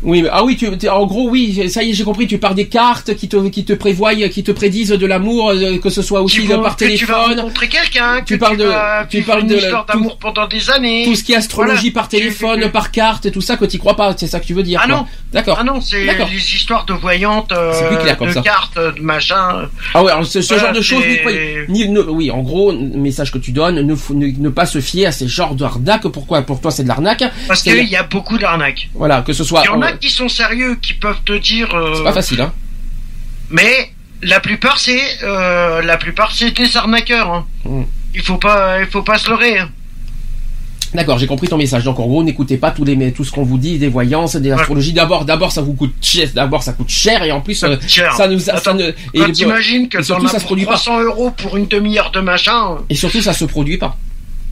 Oui, mais- ah oui, tu, en gros, oui, ça y est, j'ai compris. Tu parles des cartes qui te, qui te prévoient, qui te prédisent de l'amour, euh, que ce soit aussi vont- par tu vas téléphone. rencontrer quelqu'un, que Tu parles de- tu parles de d'amour pendant des années. Tout ce qui est astrologie Voilà. par téléphone, par carte et tout ça, que tu crois pas, c'est ça que tu veux dire. Ah quoi. non. D'accord. Ah non, c'est les histoires de voyantes, euh, C'est plus clair comme de ça. cartes, de machin. Ah ouais, alors ce, ce Voilà, genre de choses, ni- ne- oui, en gros, message que tu donnes, ne, ne, ne pas se fier à ces genres d'arnaques. Pourquoi? Pour toi, c'est de l'arnaque. Parce qu'il y a beaucoup d'arnaques. Voilà, que ce soit. A euh, qui sont sérieux, qui peuvent te dire. euh, C'est pas facile, hein. Mais la plupart, c'est euh, la plupart, c'est des arnaqueurs. hein. Mm. Il faut pas, il faut pas se leurrer. hein. D'accord, j'ai compris ton message. Donc en gros, n'écoutez pas tous les, tout ce qu'on vous dit, des voyances, des astrologies. D'abord, d'abord, ça vous coûte cher. D'abord, ça coûte cher et en plus, euh, Cher. ça nous, ça, ça ne- et, Quand le- que et surtout, ça se produit pas. 300 euros pour une demi-heure de machin. Et surtout, ça se produit pas.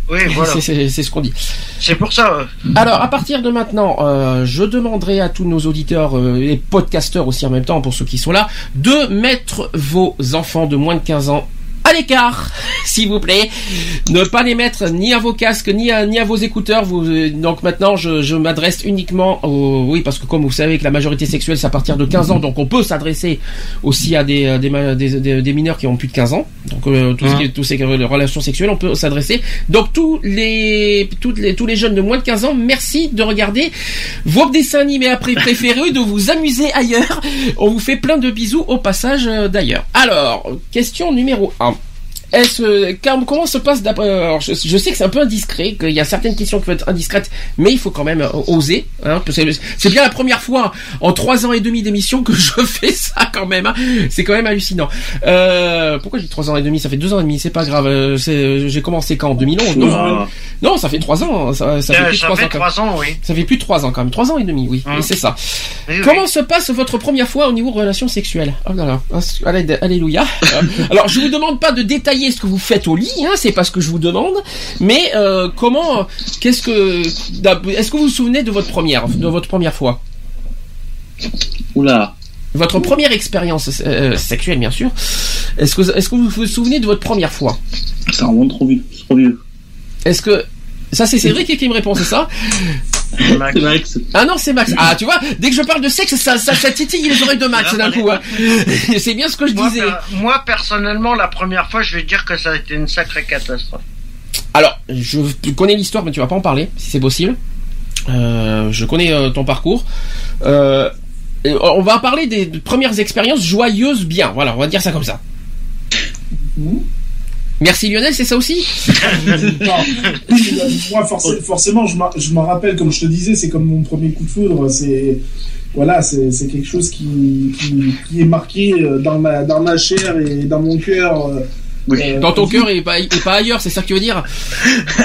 Oui, voilà. C'est- ce qu'on dit. C'est pour ça. Alors, à partir de maintenant, euh, je demanderai à tous nos auditeurs euh, et podcasteurs aussi en même temps, pour ceux qui sont là, de mettre vos enfants de moins de 15 ans à l'écart, s'il vous plaît. Ne pas les mettre ni à vos casques, ni à, ni à vos écouteurs. Vous, euh, donc maintenant, je, je m'adresse uniquement aux... Oui, parce que comme vous savez que la majorité sexuelle, c'est à partir de 15 ans, donc on peut s'adresser aussi à des, des, mineurs qui ont plus de 15 ans. Donc euh, tout ce qui ces relations sexuelles, on peut s'adresser. Donc tous les, toutes les, tous les jeunes de moins de 15 ans, merci de regarder vos dessins animés après préférés, de vous amuser ailleurs. On vous fait plein de bisous au passage euh, d'ailleurs. Alors, question numéro 1. Est-ce, euh, comment se passe d'après, alors, je, je sais que c'est un peu indiscret, qu'il y a certaines questions qui vont être indiscrètes, mais il faut quand même euh, oser, hein, c'est bien la première fois en trois ans et demi d'émission que je fais ça quand même, hein. c'est quand même hallucinant. Euh, pourquoi j'ai trois ans et demi? Ça fait deux ans et demi, c'est pas grave, euh, j'ai commencé quand? En 2011? Non, non, ça fait trois ans, ça, ça fait Euh, plus de trois ans. trois ans, oui. ça fait plus de trois ans quand même, trois ans et demi, oui, Hum. C'est ça. Oui, oui. Comment se passe votre première fois au niveau relations sexuelles? Oh là là, Allé- alléluia. Euh, Alors je vous demande pas de détailler ce que vous faites au lit, hein, c'est pas ce que je vous demande, mais euh, comment, qu'est-ce que, est-ce que vous vous souvenez de votre première, de votre première fois? Oula. Votre première expérience euh, sexuelle, bien sûr. Est-ce que, est-ce que vous vous souvenez de votre première fois? Ça remonte trop vieux. Trop vieux. Est-ce que ça c'est Cédric qui me répond, c'est ça? Max. C'est Max. Ah non, c'est Max. Ah, tu vois, dès que je parle de sexe, ça, ça, ça titille les oreilles de Max d'un coup. hein. C'est bien ce que je Moi, disais. per- moi, personnellement, la première fois, je vais dire que ça a été une sacrée catastrophe. Alors, je connais l'histoire, mais tu vas pas en parler, si c'est possible. Euh, je connais euh, ton parcours. Euh, on va parler des premières expériences joyeuses bien. Voilà, on va dire ça comme ça. Merci Lionel, c'est ça aussi Non. Moi, forc- forcément, je m'en- rappelle, comme je te disais, c'est comme mon premier coup de foudre. C'est voilà, c'est quelque chose qui, qui, qui est marqué euh, dans ma, dans ma chair et dans mon cœur euh, Euh, Dans ton cœur et pas, et pas ailleurs, c'est ça que tu veux dire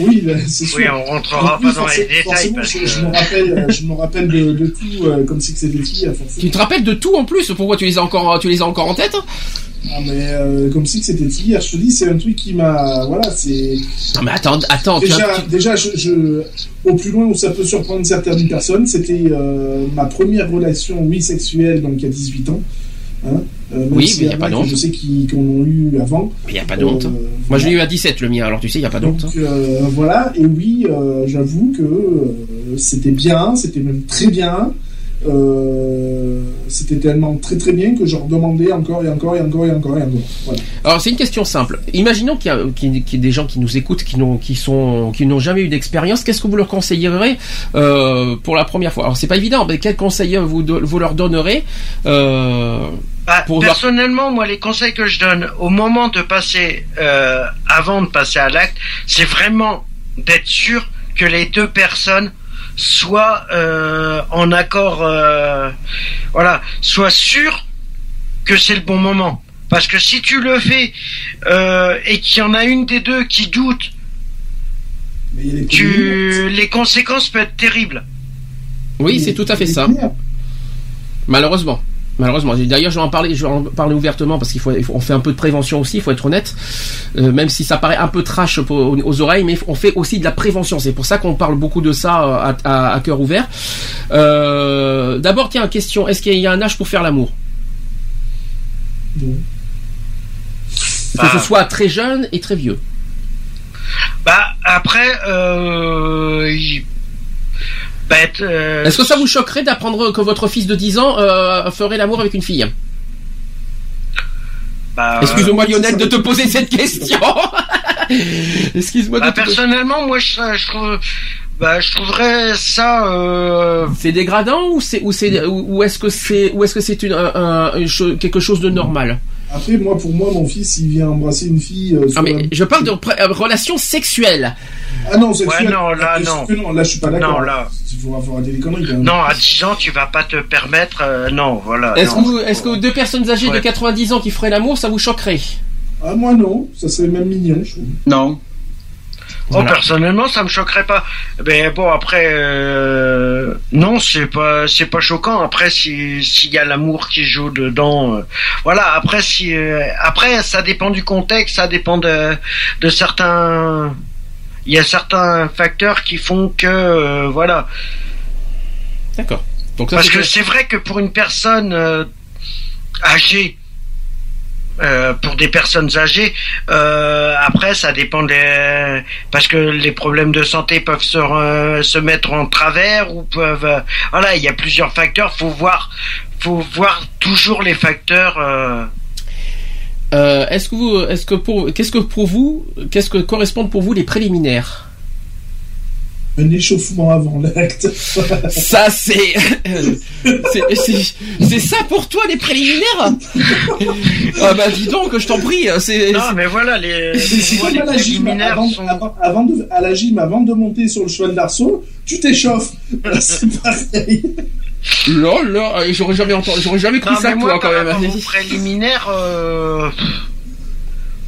Oui, ben, c'est sûr. Oui, on rentrera plus, pas dans les détails parce je, que- je me rappelle, je me rappelle de, de tout comme si c'était qui. Tu te rappelles de tout en plus Pourquoi tu les as encore, tu les as encore en tête Ah, mais euh, comme si c'était hier. Je te dis, c'est un truc qui m'a, voilà, c'est. Non mais attends, attends. Déjà, tu- déjà, je, je- au plus loin où ça peut surprendre certaines personnes, c'était euh, ma première relation, oui, sexuelle, donc il y a 18 ans. Hein, euh, Oui, mais y a en pas d'honte. Je sais qu'ils qu'on en a eu avant. Il y a pas de honte. Euh, Moi je l'ai eu à 17 le mien, alors tu sais, il y a pas de honte. Donc euh, voilà, et oui, j'avoue que c'était bien, c'était même très bien. Euh, c'était tellement très très bien que je redemandais encore et encore et encore et encore et encore. Voilà. Alors c'est une question simple. Imaginons qu'il y, a, qu'il y ait- des gens qui nous écoutent, qui n'ont, qui sont, qui n'ont jamais eu d'expérience. Qu'est-ce que vous leur conseillerez euh, pour la première fois? Alors c'est pas évident, mais quel conseil vous, leur donnerez euh, Bah, pour leur- personnellement, moi, les conseils que je donne au moment de passer, euh, avant de passer à l'acte, c'est vraiment d'être sûr que les deux personnes soient euh, en accord, euh, voilà, soient sûres que c'est le bon moment. Parce que si tu le fais euh, et qu'il y en a une des deux qui doute, les tu, les conséquences peuvent être terribles. Oui, c'est tout à fait ça. Malheureusement. Malheureusement. D'ailleurs, je vais en parler, je vais en parler ouvertement parce qu'il faut, on fait un peu de prévention aussi, il faut être honnête. Euh, même si ça paraît un peu trash aux, aux oreilles, mais on fait aussi de la prévention. C'est pour ça qu'on parle beaucoup de ça euh, à, à- à cœur ouvert. Euh, D'abord, tiens, question. Est-ce qu'il y a un âge pour faire l'amour? Que Bah. ce soit très jeune et très vieux. Bah après, euh, euh, Est-ce que ça vous choquerait d'apprendre que votre fils de 10 ans euh, ferait l'amour avec une fille bah, Excuse-moi Lionel de te poser cette question. Excuse-moi de Bah, te poser- personnellement, moi, je, je trouve, bah, je trouverais ça. Euh... C'est dégradant ou c'est ou c'est ou ou est-ce que c'est ou est-ce que c'est une, un- un- quelque chose de normal Après, moi, pour moi, mon fils, il vient embrasser une fille. euh, Ah mais la- je parle de euh, relation sexuelle. Ah non, c'est Ouais, non, là, non. non. Là, je suis pas d'accord. Non, là. Il faut avoir des conneries quand même. Non, à 10 ans, tu vas pas te permettre. euh, non, voilà. Est-ce que deux personnes âgées de Ouais. 90 ans qui feraient l'amour, ça vous choquerait? Ah, moi, non. Ça serait même mignon, je trouve. Non. Oh, personnellement, ça me choquerait pas. Mais bon, après, euh, non, c'est pas, c'est pas choquant. Après, si s'il y a l'amour qui joue dedans, euh, voilà. Après, si, euh, après, ça dépend du contexte, ça dépend de, de certains. Il y a certains facteurs qui font que, euh, voilà. D'accord. Donc ça Parce que c'est vrai que pour une personne euh, âgée, euh, pour des personnes âgées, après ça dépend des parce que les problèmes de santé peuvent se se mettre en travers ou peuvent voilà il y a plusieurs facteurs faut voir faut voir toujours les facteurs euh, est-ce que vous est-ce que pour qu'est-ce que pour vous qu'est-ce que correspondent pour vous les préliminaires? Un échauffement avant l'acte. Ça c'est c'est ça pour toi les préliminaires Ah bah dis donc je t'en prie c'est non mais voilà les, C'est comme les à la gym. préliminaires Avant, sont avant- avant de, à la gym, avant de monter sur le cheval d'arceau, tu t'échauffes. Là, c'est pareil. là là j'aurais jamais entendu j'aurais jamais cru non, ça mais toi quand même préliminaires euh,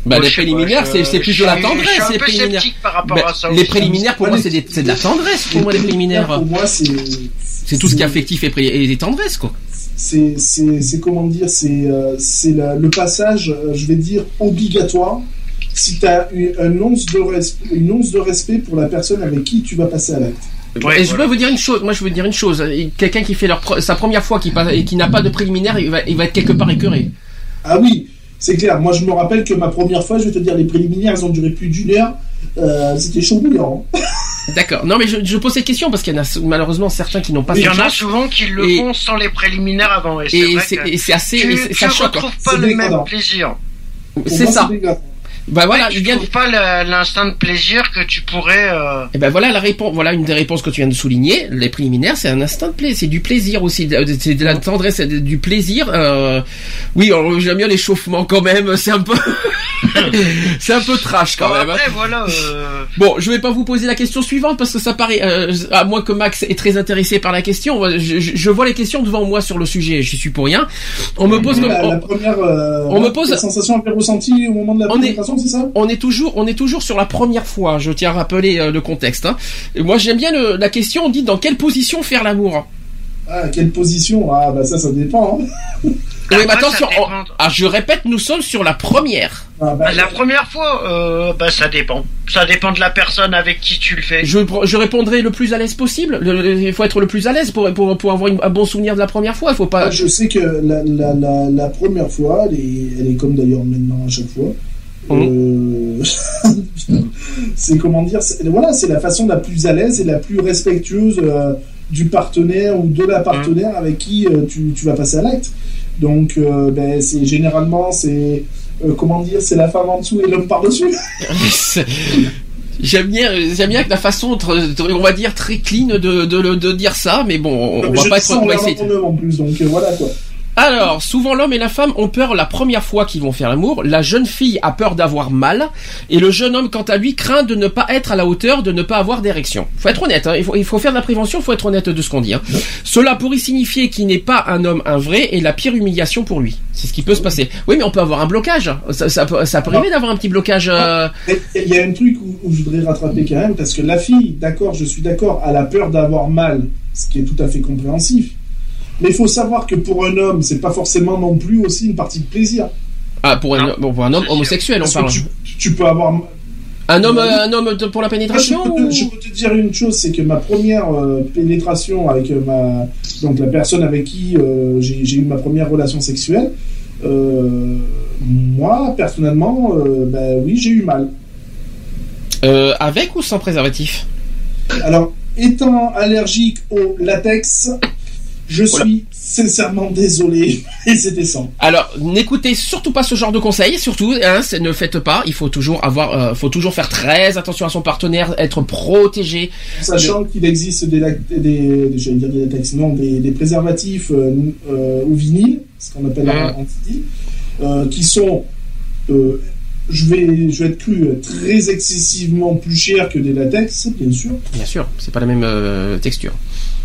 Bah, les préliminaires, c'est, c'est de la suis- je suis tendresse, un les peu préliminaires. sceptique par rapport à ça les aussi. préliminaires, pour moi, c'est, de la tendresse, pour moi, les préliminaires. Pour moi, c'est. C'est tout ce qui est affectif et, et tendresse, quoi. c'est c'est c'est comment dire c'est euh, c'est le passage euh, je vais dire obligatoire si tu as une, un once de res- une once de respect pour la personne avec qui tu vas passer à l'acte Ouais, et je voilà. peux vous dire une chose, moi je veux dire une chose, quelqu'un qui fait leur pre- sa première fois qui passe, et qui n'a pas de préliminaire, il va, il va être quelque part écœuré. ah oui c'est clair moi je me rappelle que ma première fois je vais te dire les préliminaires elles ont duré plus d'une heure Euh, c'était chaud bouillant D'accord. Non mais je, je pose cette question parce qu'il y en a malheureusement certains qui n'ont pas Il y en a souvent qui le Et- font sans les préliminaires avant. Et c'est assez, tu, et tu ça choque. hein. retrouves pas le même plaisir. C'est ça. Bah voilà, tu il pas la- l'instinct de plaisir que tu pourrais. euh, Et ben voilà la réponse. Voilà une des réponses que tu viens de souligner. Les préliminaires, c'est un instinct de plaisir, c'est du plaisir aussi, c'est de la tendresse, du plaisir. euh, Oui, j'aime bien l'échauffement quand même. C'est un peu, c'est un peu trash quand bon, même. hein. après, voilà. euh, Bon, je vais pas vous poser la question suivante parce que ça paraît, euh, à moins que Max est très intéressé par la question. Je, je- je vois les questions devant moi sur le sujet. Je suis pour rien. On me pose. la, la on- première, euh, on me pose- la sensation à ressentie au moment de la On est- c'est ça? On est toujours, on est toujours sur la première fois. Je tiens à rappeler euh, le contexte. hein. Et moi, j'aime bien le- la question. On dit dans quelle position faire l'amour? Ah, quelle position? Ah, bah ça, ça dépend. hein. Oui, mais Après, attention. on- ah, je répète, nous sommes sur la première. Ah, bah, La première fois, euh, bah ça dépend. Ça dépend de la personne avec qui tu le fais. Je, je répondrai le plus à l'aise possible. Le- le- Il faut être le plus à l'aise pour, pour, pour avoir une- un bon souvenir de la première fois. Il faut pas. Ah, je sais que la, la, la, la première fois, elle est, elle est comme d'ailleurs maintenant à chaque fois. Euh, c'est comment dire Voilà, c'est la façon la plus à l'aise et la plus respectueuse euh, du partenaire ou de la partenaire avec qui euh, tu, tu vas passer à l'acte. Donc, ben, c'est généralement c'est comment dire, c'est la femme en dessous et l'homme par dessus. C'est- J'aime bien, j'aime bien que la façon, on va dire très clean de, de, dire ça, mais bon, on, va pas être, en on va regardant essayer. ton œuvre en plus, donc voilà quoi. Alors, souvent l'homme et la femme ont peur la première fois qu'ils vont faire l'amour. La jeune fille a peur d'avoir mal, et le jeune homme, quant à lui, craint de ne pas être à la hauteur, de ne pas avoir d'érection. Faut être honnête, hein, il, faut, il faut faire de la prévention, faut être honnête de ce qu'on dit. hein. Cela pourrait signifier qu'il n'est pas un homme un vrai et la pire humiliation pour lui. C'est ce qui peut se passer. Oui, mais on peut avoir un blocage. Ça, ça, peut- ça peut arriver d'avoir un petit blocage. euh, Il y a un truc où, où je voudrais rattraper quand même, parce que la fille, d'accord, je suis d'accord, elle a peur d'avoir mal, ce qui est tout à fait compréhensif. Mais il faut savoir que pour un homme, c'est pas forcément non plus aussi une partie de plaisir. Ah, pour un, bon, pour un homme homosexuel, on Parce parle. tu, tu peux avoir. Un homme, euh, un homme de- pour la je, pénétration peux te, ou- je peux te dire une chose, c'est que ma première euh, pénétration avec euh, ma donc la personne avec qui euh, j'ai j'ai eu ma première relation sexuelle, euh, moi personnellement, euh, ben oui, j'ai eu mal. Euh, avec ou sans préservatif? Alors, étant allergique au latex, je suis sincèrement désolé, et c'était sans. Alors, n'écoutez surtout pas ce genre de conseils, surtout, hein, ne faites pas. Il faut toujours avoir, euh, faut toujours faire très attention à son partenaire, être protégé. Sachant qu'il existe des, j'allais dire des latex, non, des, des préservatifs euh, euh, au vinyle, ce qu'on appelle Mhm. en anti euh, qui sont, euh, je vais, je vais être cru, très excessivement plus chers que des latex, bien sûr. Bien sûr, c'est pas la même texture.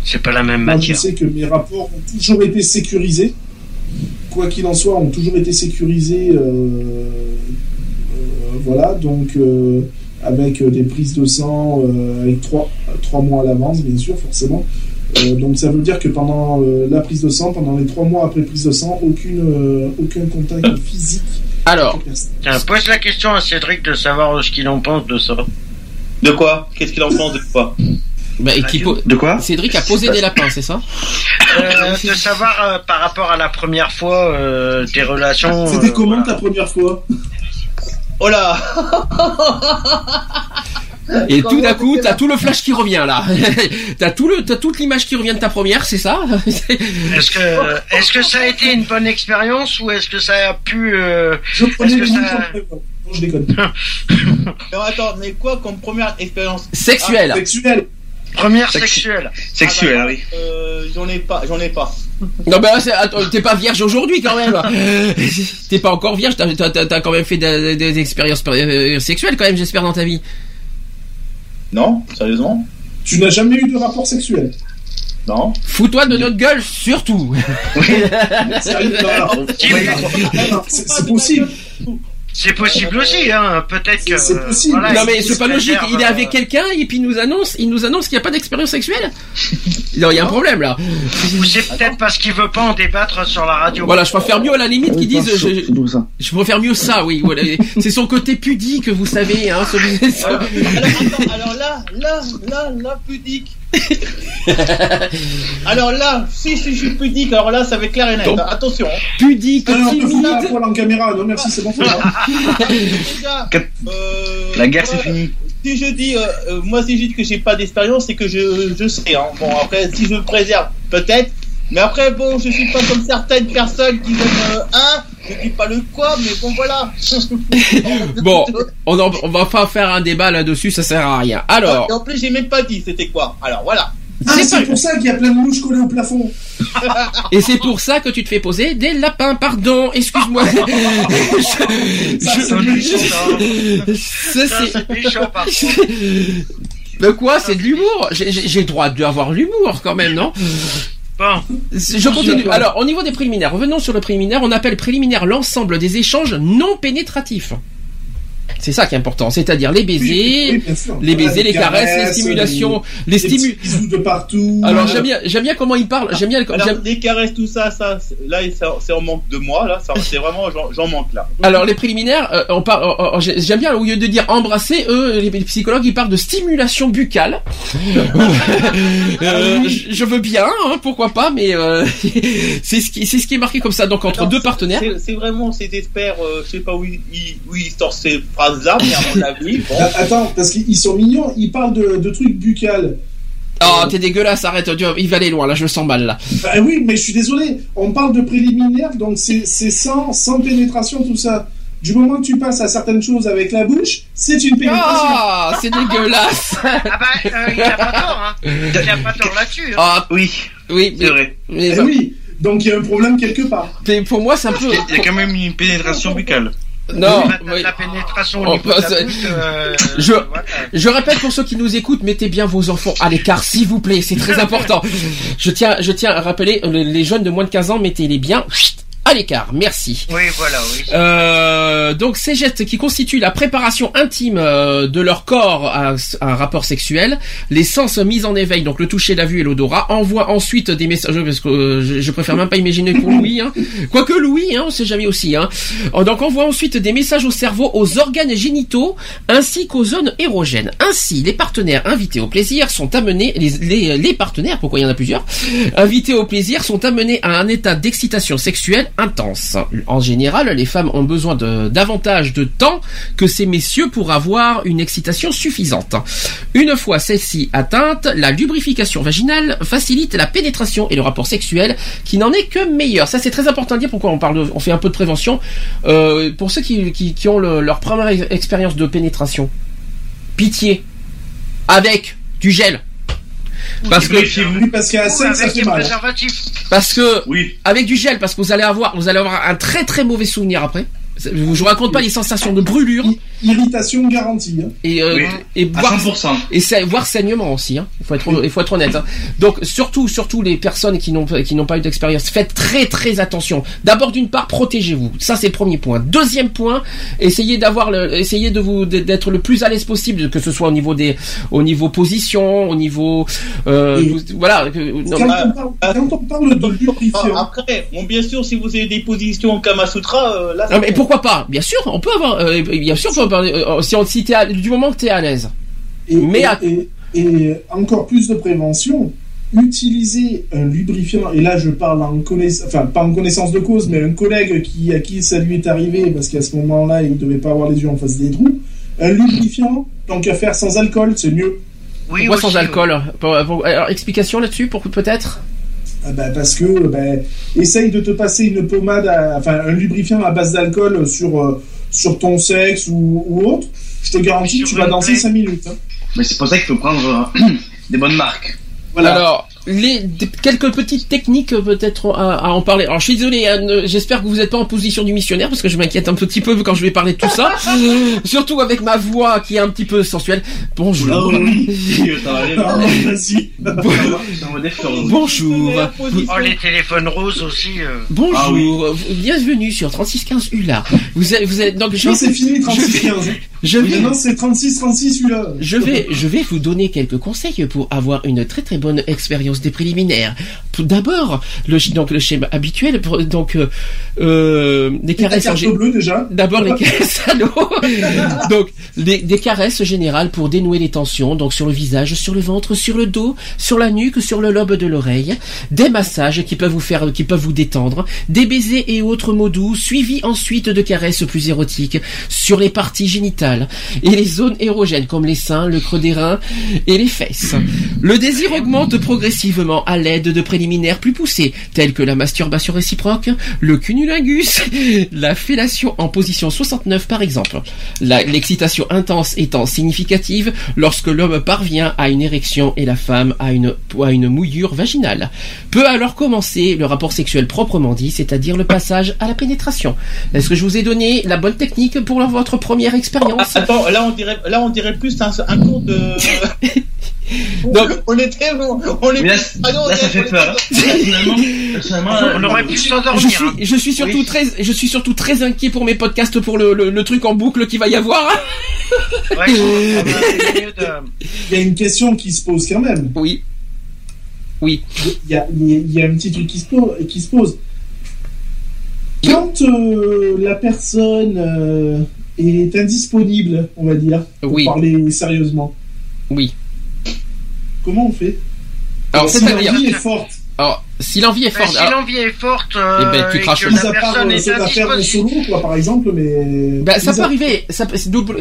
C'est pas la même Moi, je matière. sais que mes rapports ont toujours été sécurisés. Quoi qu'il en soit, ont toujours été sécurisés. euh, euh, voilà, donc euh, avec des prises de sang, euh, avec trois, trois mois à l'avance, bien sûr, forcément. Euh, donc ça veut dire que pendant euh, la prise de sang, pendant les trois mois après prise de sang, aucune, euh, aucun contact physique. Alors, Tiens, pose la question à Cédric de savoir ce qu'il en pense de ça. De quoi? Qu'est-ce qu'il en pense de quoi? Bah, et qui po- De quoi Cédric a posé des lapins, c'est ça Euh, de savoir euh, par rapport à la première fois euh, tes relations. C'était euh, comment voilà. ta première fois Oh là Et tout d'un coup, t'as tout le flash qui revient là. t'as tout le, t'as toute l'image qui revient de ta première, c'est ça Est-ce que, est-ce que ça a été une bonne expérience ou est-ce que ça a pu. euh, Je prenais que ça- Non, je déconne. Alors attends, mais quoi comme première expérience Sexuelle. Sexuel. Première Sexu- sexuelle. Sexuelle, ah, oui. Euh, j'en ai pas, j'en ai pas. Non bah attends, t'es pas vierge aujourd'hui quand même. t'es pas encore vierge, t'as, t'as- t'as- t'as quand même fait des, des expériences euh, sexuelles quand même, j'espère dans ta vie. Non, sérieusement Tu n'as jamais eu de rapport sexuel Non. Fous-toi de notre gueule surtout. Sérieux, non, alors, non, C'est c'est possible. C'est possible aussi, hein. Peut-être que. C'est possible. voilà, non mais c'est pas logique, il est euh, avec quelqu'un et puis il nous annonce, il nous annonce qu'il n'y a pas d'expérience sexuelle. Non, il y a un problème là. Ou c'est peut-être parce qu'il veut pas en débattre sur la radio. Voilà, je préfère mieux à la limite qu'ils disent. Je, préfère mieux ça, oui. Voilà. C'est son côté pudique, vous savez, hein. celui- Alors, attends, alors là, là, là, là, pudique. alors là, si, si je suis pudique, alors là, ça va être clair et net. Donc- Attention. hein. pudique, Ah en caméra. Non, merci, c'est bon. Déjà, euh, La guerre, c'est fini. Si je dis, euh, euh, moi, si je dis que j'ai pas d'expérience, c'est que je, je sais. Hein. Bon, après, si je me préserve, peut-être. Mais après, bon, je suis pas comme certaines personnes qui donnent euh, un, je dis pas le quoi, mais bon voilà. Bon, on, en- on va pas faire un débat là-dessus, ça sert à rien. Alors, Et en plus, j'ai même pas dit c'était quoi. Alors voilà. Ah, C'est pour ça qu'il y a plein de mouches collées au plafond. et c'est pour ça que tu te fais poser des lapins, pardon, excuse-moi. C'est méchant, par contre. De quoi? C'est de l'humour j'ai le droit d'avoir l'humour quand même, non? Bon, Je continue. Alors, au niveau des préliminaires, revenons sur le préliminaire. On appelle préliminaire l'ensemble des échanges non pénétratifs. C'est ça qui est important, c'est-à-dire les baisers, Oui, les baisers, les caresses, les stimulations, les les petits stimu. bisous de partout. Alors j'aime bien, j'aime bien comment il parle. J'aime bien. Alors les caresses, tout ça, ça, là, c'est en manque de moi. Là, c'est vraiment, j'en- manque là. Alors les préliminaires, euh, on parle. euh, euh, j'ai- j'aime bien au lieu de dire embrasser, eux, les psychologues, ils parlent de stimulation buccale. Euh, je veux bien, hein, pourquoi pas, mais euh, c'est ce qui, c'est ce qui est marqué comme ça. Donc entre deux partenaires. C'est vraiment ces experts, je sais pas où il, il- où il sort ces phrases-là, mais à mon avis, bon. Ah, Attends, parce qu'ils sont mignons, ils parlent de, de trucs buccales. Oh, t'es dégueulasse, arrête, Dieu, il va aller loin, là, je le sens mal, là. Bah oui, mais je suis désolé, on parle de préliminaire, donc c'est sans, sans pénétration, tout ça. Du moment que tu passes à certaines choses avec la bouche, c'est une pénétration. Ah, c'est dégueulasse. ah bah, euh, il a pas tort, hein. Il a pas tort là-dessus. hein. Ah, Oui, oui, mais, vrai. mais- Eh oui, donc il y a un problème quelque part. mais pour moi, c'est un peu. Il y a quand même une pénétration buccale. Non, oui. la pénétration Oh, au niveau de la c'est- bouche, euh, Je- voilà. Je répète pour ceux qui nous écoutent, mettez bien vos enfants à l'écart, s'il vous plaît, c'est très important. Je tiens, je tiens à rappeler, les jeunes de moins de 15 ans, mettez-les bien à l'écart. Merci. Oui, voilà, oui. Euh, donc ces gestes qui constituent la préparation intime euh, de leur corps à, à un rapport sexuel, les sens mis en éveil, donc le toucher, la vue et l'odorat, envoient ensuite des messages, parce que euh, je, je préfère même pas imaginer pour Louis, hein. quoique Louis, hein, on sait jamais aussi. Hein. Euh, Donc envoie ensuite des messages au cerveau, aux organes génitaux, ainsi qu'aux zones érogènes. Ainsi, les partenaires invités au plaisir sont amenés, les, les, les partenaires, pourquoi il y en a plusieurs, invités au plaisir sont amenés à un état d'excitation sexuelle intense. En général, les femmes ont besoin de davantage de temps que ces messieurs pour avoir une excitation suffisante. Une fois celle-ci atteinte, la lubrification vaginale facilite la pénétration et le rapport sexuel qui n'en est que meilleur. Ça c'est très important de dire pourquoi on parle on fait un peu de prévention Euh, pour ceux qui, ont le- leur première ex- expérience de pénétration. Pitié avec du gel. Parce que Oui, parce qu'à Ou 5, ça avec fait des mal. préservatifs. parce que Oui. avec du gel parce que vous allez avoir vous allez avoir un très très mauvais souvenir après. Je vous raconte pas les sensations de brûlure Irritation garantie. hein. et euh, Oui. et À voire 100%. et voire saignement aussi. Hein. Il faut être il faut être honnête. hein. Donc surtout surtout les personnes qui n'ont qui n'ont pas eu d'expérience, faites très très attention. D'abord d'une part protégez-vous. Ça c'est le premier point. Deuxième point, essayez d'avoir le essayez de vous d'être le plus à l'aise possible que ce soit au niveau des au niveau position, au niveau euh, vous- voilà non, Quand, ah, on parle, quand on parle de Ah, lubrifiant, après, bon, bien sûr, si vous avez des positions en Kamasutra, euh, là, Non, mais pourquoi pas? Bien sûr, on peut avoir. euh, bien sûr, on peut parler, euh, si on si à- du moment que t'es à l'aise. et, mais et- à- et- et encore plus de prévention, utiliser un lubrifiant, et là je parle en connaissance, enfin pas en connaissance de cause, mais un collègue qui, à qui ça lui est arrivé, parce qu'à ce moment-là il ne devait pas avoir les yeux en face des trous, un lubrifiant, tant qu'à faire sans alcool, c'est mieux. Oui, Pourquoi aussi, sans alcool? Alors, explication là-dessus, pour peut-être? Bah, parce que ben, essaye de te passer une pommade, à- enfin un lubrifiant à base d'alcool sur, euh, sur ton sexe ou, ou autre, je te garantis que tu vas danser plaie. 5 minutes. hein. Mais c'est pour ça qu'il faut prendre euh, des bonnes marques. Voilà. Alors, les, des- quelques petites techniques euh, peut-être à, à en parler. Alors, je suis désolé, Anne, euh, j'espère que vous n'êtes pas en position du missionnaire parce que je m'inquiète un petit peu quand je vais parler de tout ça. Surtout avec ma voix qui est un petit peu sensuelle. Bonjour. Défend. Bonjour. Oh, les téléphones roses aussi. euh. Bonjour. Ah oui. Bienvenue sur 3615 ULA. Vous êtes, vous êtes, donc je Non, c'est fini, 36-15. je vais, Maintenant, c'est 36-36 celui-là. Je vais, je vais vous donner quelques conseils pour avoir une très très bonne expérience des préliminaires. D'abord, le, donc le schéma habituel, donc euh, euh, des caresses. D'abord les caresses, allô donc des, des caresses générales pour dénouer les tensions, donc sur le visage, sur le ventre, sur le dos, sur la nuque, sur le lobe de l'oreille, des massages qui peuvent vous faire, qui peuvent vous détendre, des baisers et autres mots doux, suivis ensuite de caresses plus érotiques sur les parties génitales et les zones érogènes comme les seins, le creux des reins et les fesses. Le désir augmente progressivement progressivement à l'aide de préliminaires plus poussés, tels que la masturbation réciproque, le cunnilingus, la fellation en position 69 par exemple. L'excitation intense étant significative lorsque l'homme parvient à une érection et la femme à une, à une mouillure vaginale. Peut alors commencer le rapport sexuel proprement dit, c'est-à-dire le passage à la pénétration. Est-ce que je vous ai donné la bonne technique pour votre première expérience? Attends, là on dirait, là on dirait plus un, un cours de. Donc- on était, on, on est. Là, Ah non, là, ça fait peur. hein. On euh, aurait pu je s'endormir. suis, hein. je suis surtout Oui. très, je suis surtout très inquiet pour mes podcasts pour le, le, le truc en boucle qu'il va y avoir. Ouais, de- Il y a une question qui se pose quand même. Oui. Oui. Il y a, il y a- il y a un petit truc qui se pose. Qui se pose. Quand euh, la personne euh, est indisponible, on va dire, pour Oui. parler sérieusement, Oui. Comment on fait Alors, si l'envie est forte, alors, si l'envie est Ben, forte, si alors, l'envie est forte euh, Eh ben, tu craches la personne euh, est cette affaire indisposée, solo, quoi, par exemple, mais. Ben, ça peut arriver, ça,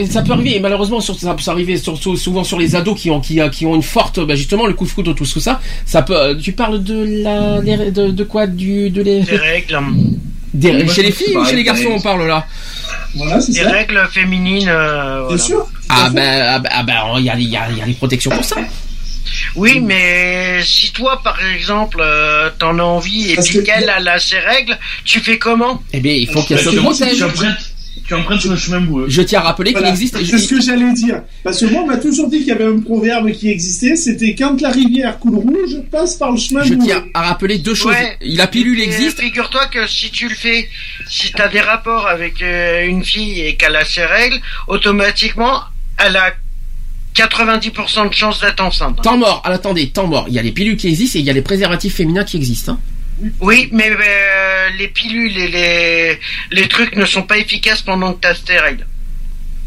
ça peut arriver, et malheureusement, sur- ça peut arriver surtout souvent sur les ados qui ont, qui, qui ont une forte, ben, justement, le coup de foudre, tout ça, ça peut, euh, tu parles de la, de, de quoi, du, de les, des règles, des- Moi, chez les filles ou chez les garçons, on parle là? Voilà, des ça. règles féminines. euh, Bien voilà. sûr. Ah ben, ah ben, ah ben, il y a, il y a, il y a des protections pour ça. Oui, mais si toi, par exemple, euh, t'en as envie et Parce puis que- qu'elle elle a ses règles, tu fais comment Eh bien, il faut qu'elle bah, se tu, protège. tu empruntes, tu empruntes sur le chemin boueux. Je tiens à rappeler qu'il existe. C'est ce que j'allais dire. Parce que moi, on m'a toujours dit qu'il y avait un proverbe qui existait, c'était quand la rivière coule rouge, passe par le chemin Je boueux. tiens à rappeler deux choses. Ouais. La pilule Et existe. Figure-toi que si tu le fais, si t'as des rapports avec euh, une fille et qu'elle a ses règles, automatiquement, elle a 90% de chances d'être enceinte. Temps mort. Alors, attendez, temps mort. Il y a les pilules qui existent et il y a les préservatifs féminins qui existent. hein. Oui, mais euh, les pilules et les, les trucs ne sont pas efficaces pendant que t'as règles.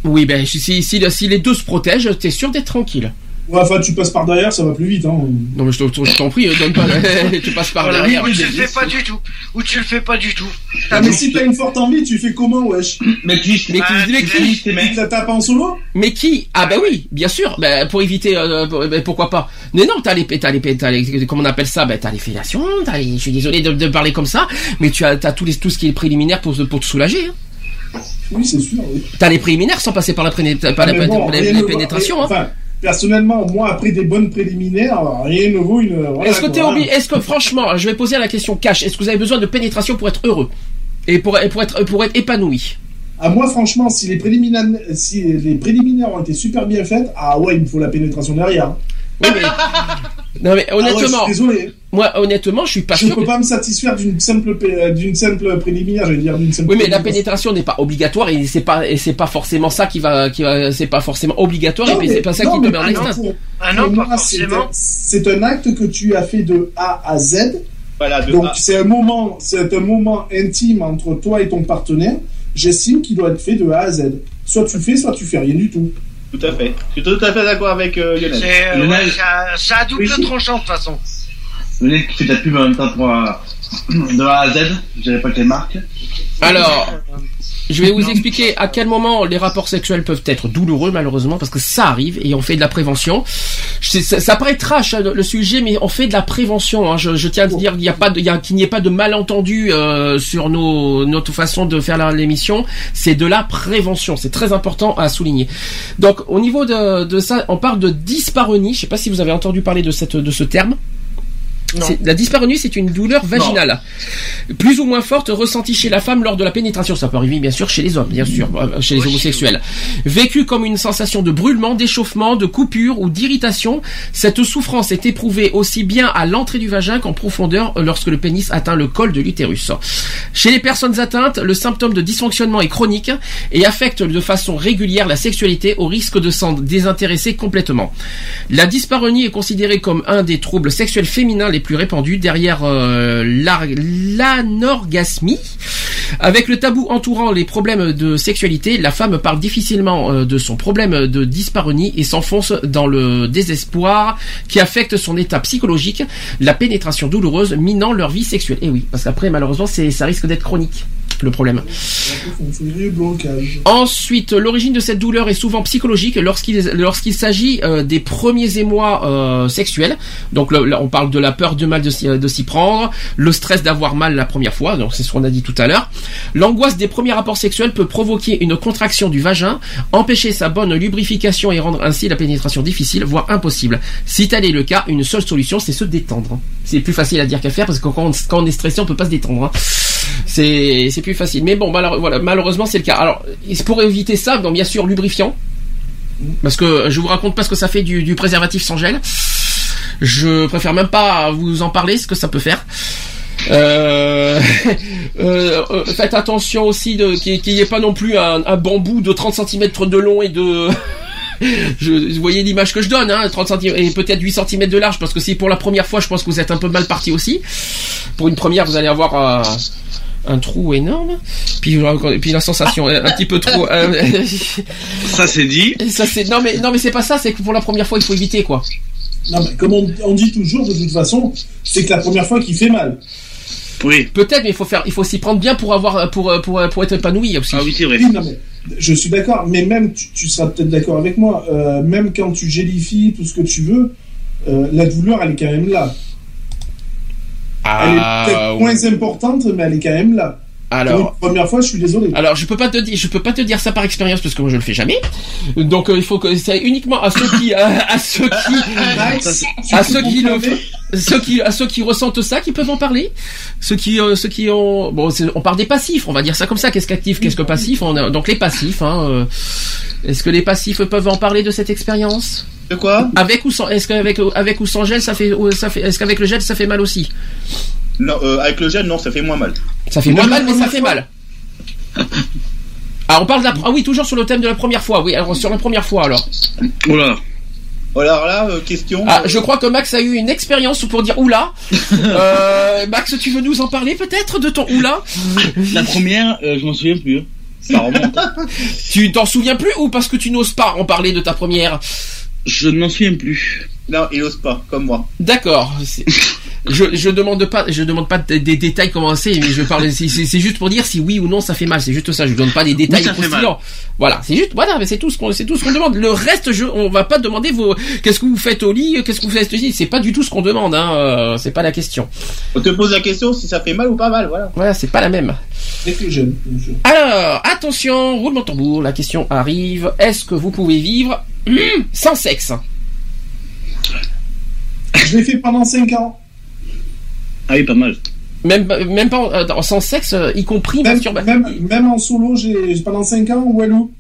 Oui, ben si, si, si, si les deux se protègent, t'es sûr d'être tranquille. Ouais, enfin, tu passes par derrière, ça va plus vite. Hein. Non, mais je t'en- je t'en prie, euh, donne pas. tu passes par Voilà, derrière. ou tu le fais pas du tout. Ou tu le fais pas du tout. Ah, mais si t'as une forte envie, tu fais comment, wesh? Mais tu Mais qui, mais tu qui, Tu la tapes en solo? Mais qui? Ah ben oui, bien sûr. Ben, pour éviter, euh, pour- ben, pourquoi pas Mais non, t'as les, t'as les, t'as les, comment on appelle ça? Ben t'as les fellations, t'as les. Je suis désolé de, de parler comme ça, mais tu as, t'as tous les, tout ce qui est préliminaire pour, pour te soulager. hein. Oui, c'est sûr. Oui. T'as les préliminaires sans passer par la, préné- par la, Ah, mais bon, pénétrations. Hein. Enfin, personnellement, moi, après des bonnes préliminaires, rien ne vaut une. voilà, Est-ce que t'es obligé Est-ce que franchement, je vais poser la question cash. Est-ce que vous avez besoin de pénétration pour être heureux et pour, et pour être pour être épanoui? Ah, moi, franchement, si les préliminaires, si les préliminaires ont été super bien faites, ah ouais, il me faut la pénétration derrière. Oui, mais... non mais Ah ouais, je honnêtement, suis désolé. moi honnêtement, je suis pas Je ne sûr. peux que- pas me satisfaire d'une simple, euh, d'une simple préliminaire, je vais dire d'une simple. Oui, mais la pénétration. n'est pas obligatoire et c'est pas et c'est pas forcément ça qui va qui va c'est pas forcément obligatoire Non, et c'est pas ça non, qui te met en non, extase. Ah non, pour pas moi, c'est forcément. un- C'est un acte que tu as fait de A à Z. Voilà, de Donc A. c'est un moment, c'est un moment intime entre toi et ton partenaire. J'estime qu'il doit être fait de A à Z. Soit tu fais, soit tu fais rien du tout. Tout à fait. Je suis tout à fait d'accord avec euh, Lionel. C'est euh, Lionel. ouais, ça, ça a double Oui. tranchant de toute façon. Mec qui fait de la pub en même temps pour euh, de A à Z, je dirais pas quelle marque. Alors, je vais vous expliquer à quel moment les rapports sexuels peuvent être douloureux malheureusement parce que ça arrive et on fait de la prévention. Ça, ça paraît trash hein, le sujet mais on fait de la prévention. hein. Je, je tiens à dire qu'il n'y a pas de, qu'il n'y ait pas de malentendu euh, sur nos notre façon de faire l'émission. C'est de la prévention. C'est très important à souligner. Donc au niveau de, de ça, on parle de dyspareunie. Je sais pas si vous avez entendu parler de cette de ce terme. La dyspareunie, c'est une douleur vaginale, plus ou moins forte, ressentie chez la femme lors de la pénétration. Ça peut arriver bien sûr chez les hommes, bien sûr, euh, chez les Oui. homosexuels. Vécue comme une sensation de brûlement, d'échauffement, de coupure ou d'irritation, cette souffrance est éprouvée aussi bien à l'entrée du vagin qu'en profondeur euh, lorsque le pénis atteint le col de l'utérus. Chez les personnes atteintes, le symptôme de dysfonctionnement est chronique et affecte de façon régulière la sexualité au risque de s'en désintéresser complètement. La dyspareunie est considérée comme un des troubles sexuels féminins les plus répandus derrière euh, l'anorgasmie. Avec le tabou entourant les problèmes de sexualité, la femme parle difficilement euh, de son problème de dyspareunie et s'enfonce dans le désespoir qui affecte son état psychologique, la pénétration douloureuse minant leur vie sexuelle. Et oui, parce qu'après malheureusement ça risque d'être chronique. Le problème. Ensuite, l'origine de cette douleur est souvent psychologique lorsqu'il s'agit euh, des premiers émois euh, sexuels. Donc là, on parle de la peur de mal de s'y prendre, le stress d'avoir mal la première fois, donc c'est ce qu'on a dit tout à l'heure. L'angoisse des premiers rapports sexuels peut provoquer une contraction du vagin, empêcher sa bonne lubrification et rendre ainsi la pénétration difficile, voire impossible. Si tel est le cas, une seule solution, c'est se détendre. C'est plus facile à dire qu'à faire parce que quand on, on est stressé, on peut pas se détendre. hein. C'est plus facile. Mais bon, voilà, malheureusement, c'est le cas. Alors, pour éviter ça, bien sûr, lubrifiant. Parce que je vous raconte pas ce que ça fait du, préservatif sans gel. Je préfère même pas vous en parler, ce que ça peut faire. Euh, euh, euh, faites attention aussi qu'il n'y ait pas non plus un, un bambou de 30 cm de long et de je, vous voyez l'image que je donne, hein, 30 cm et peut-être 8 cm de large, parce que si pour la première fois, je pense que vous êtes un peu mal parti aussi. Pour une première, vous allez avoir un, un trou énorme, puis, la sensation un petit peu trop. euh, Ça c'est dit. ça c'est non mais non mais c'est pas ça, c'est que pour la première fois, il faut éviter quoi. Non, mais comme on, on dit toujours, de toute façon, c'est que la première fois qui fait mal. Oui. Peut-être, mais il faut faire, il faut s'y prendre bien pour avoir, pour pour pour être épanoui aussi. Ah oui, c'est vrai. Oui, non, mais je suis d'accord, mais même, tu, tu seras peut-être d'accord avec moi, euh, même quand tu gélifies tout ce que tu veux, euh, la douleur, elle est quand même là. Elle est Ah, peut-être oui. moins importante, mais elle est quand même là. Alors, Pour une première fois, je suis désolé. Alors je peux pas te dire, je peux pas te dire ça par expérience parce que moi je le fais jamais. Donc euh, il faut que c'est uniquement à ceux qui, à, à ceux qui, à ceux qui le, ceux qui, à ceux qui ressentent ça, qui peuvent en parler. Ceux qui, euh, ceux qui ont, bon, on parle des passifs, on va dire ça comme ça. Qu'est-ce qu'actif, qu'est-ce que passif On a- Donc les passifs. Hein, euh, est-ce que les passifs peuvent en parler de cette expérience? De quoi? Avec ou sans Est-ce qu'avec avec ou sans gel, ça fait, ou ça fait Est-ce qu'avec le gel, ça fait mal aussi? Non, euh, avec le gel, non, ça fait moins mal. Ça fait moins mal, mais ça fait mal. Ah, on parle de la... Ah oui, toujours sur le thème de la première fois. Oui, alors sur la première fois alors. Là. Alors là, euh, question. Ah, je crois que Max a eu une expérience pour dire oula. Euh, Max, tu veux nous en parler peut-être de ton oula? La première, euh, je m'en souviens plus. hein. Ça remonte. Tu t'en souviens plus ou parce que tu n'oses pas en parler de ta première? Je ne m'en souviens plus. non, il ose pas, comme moi. D'accord. Je, je demande pas, je demande pas des, détails comment c'est, mais je parle. C'est juste pour dire si oui ou non ça fait mal. C'est juste ça. Je donne pas des détails croustillants. Voilà, c'est juste. Voilà, mais c'est tout ce qu'on, c'est tout ce qu'on demande. Le reste, je, on va pas demander vos. Qu'est-ce que vous faites au lit Qu'est-ce que vous faites ici C'est pas du tout ce qu'on demande. Hein. euh, C'est pas la question. On te pose la question si ça fait mal ou pas mal, voilà. Voilà, c'est pas la même. Alors, attention, roulement tambour, la question arrive. Est-ce que vous pouvez vivre sans sexe? Je l'ai fait pendant 5 ans. Ah oui, pas mal. même, même pas euh, sans sexe, euh, y compris Même, masturbation. même, même en solo, j'ai pendant 5 ans, Walou.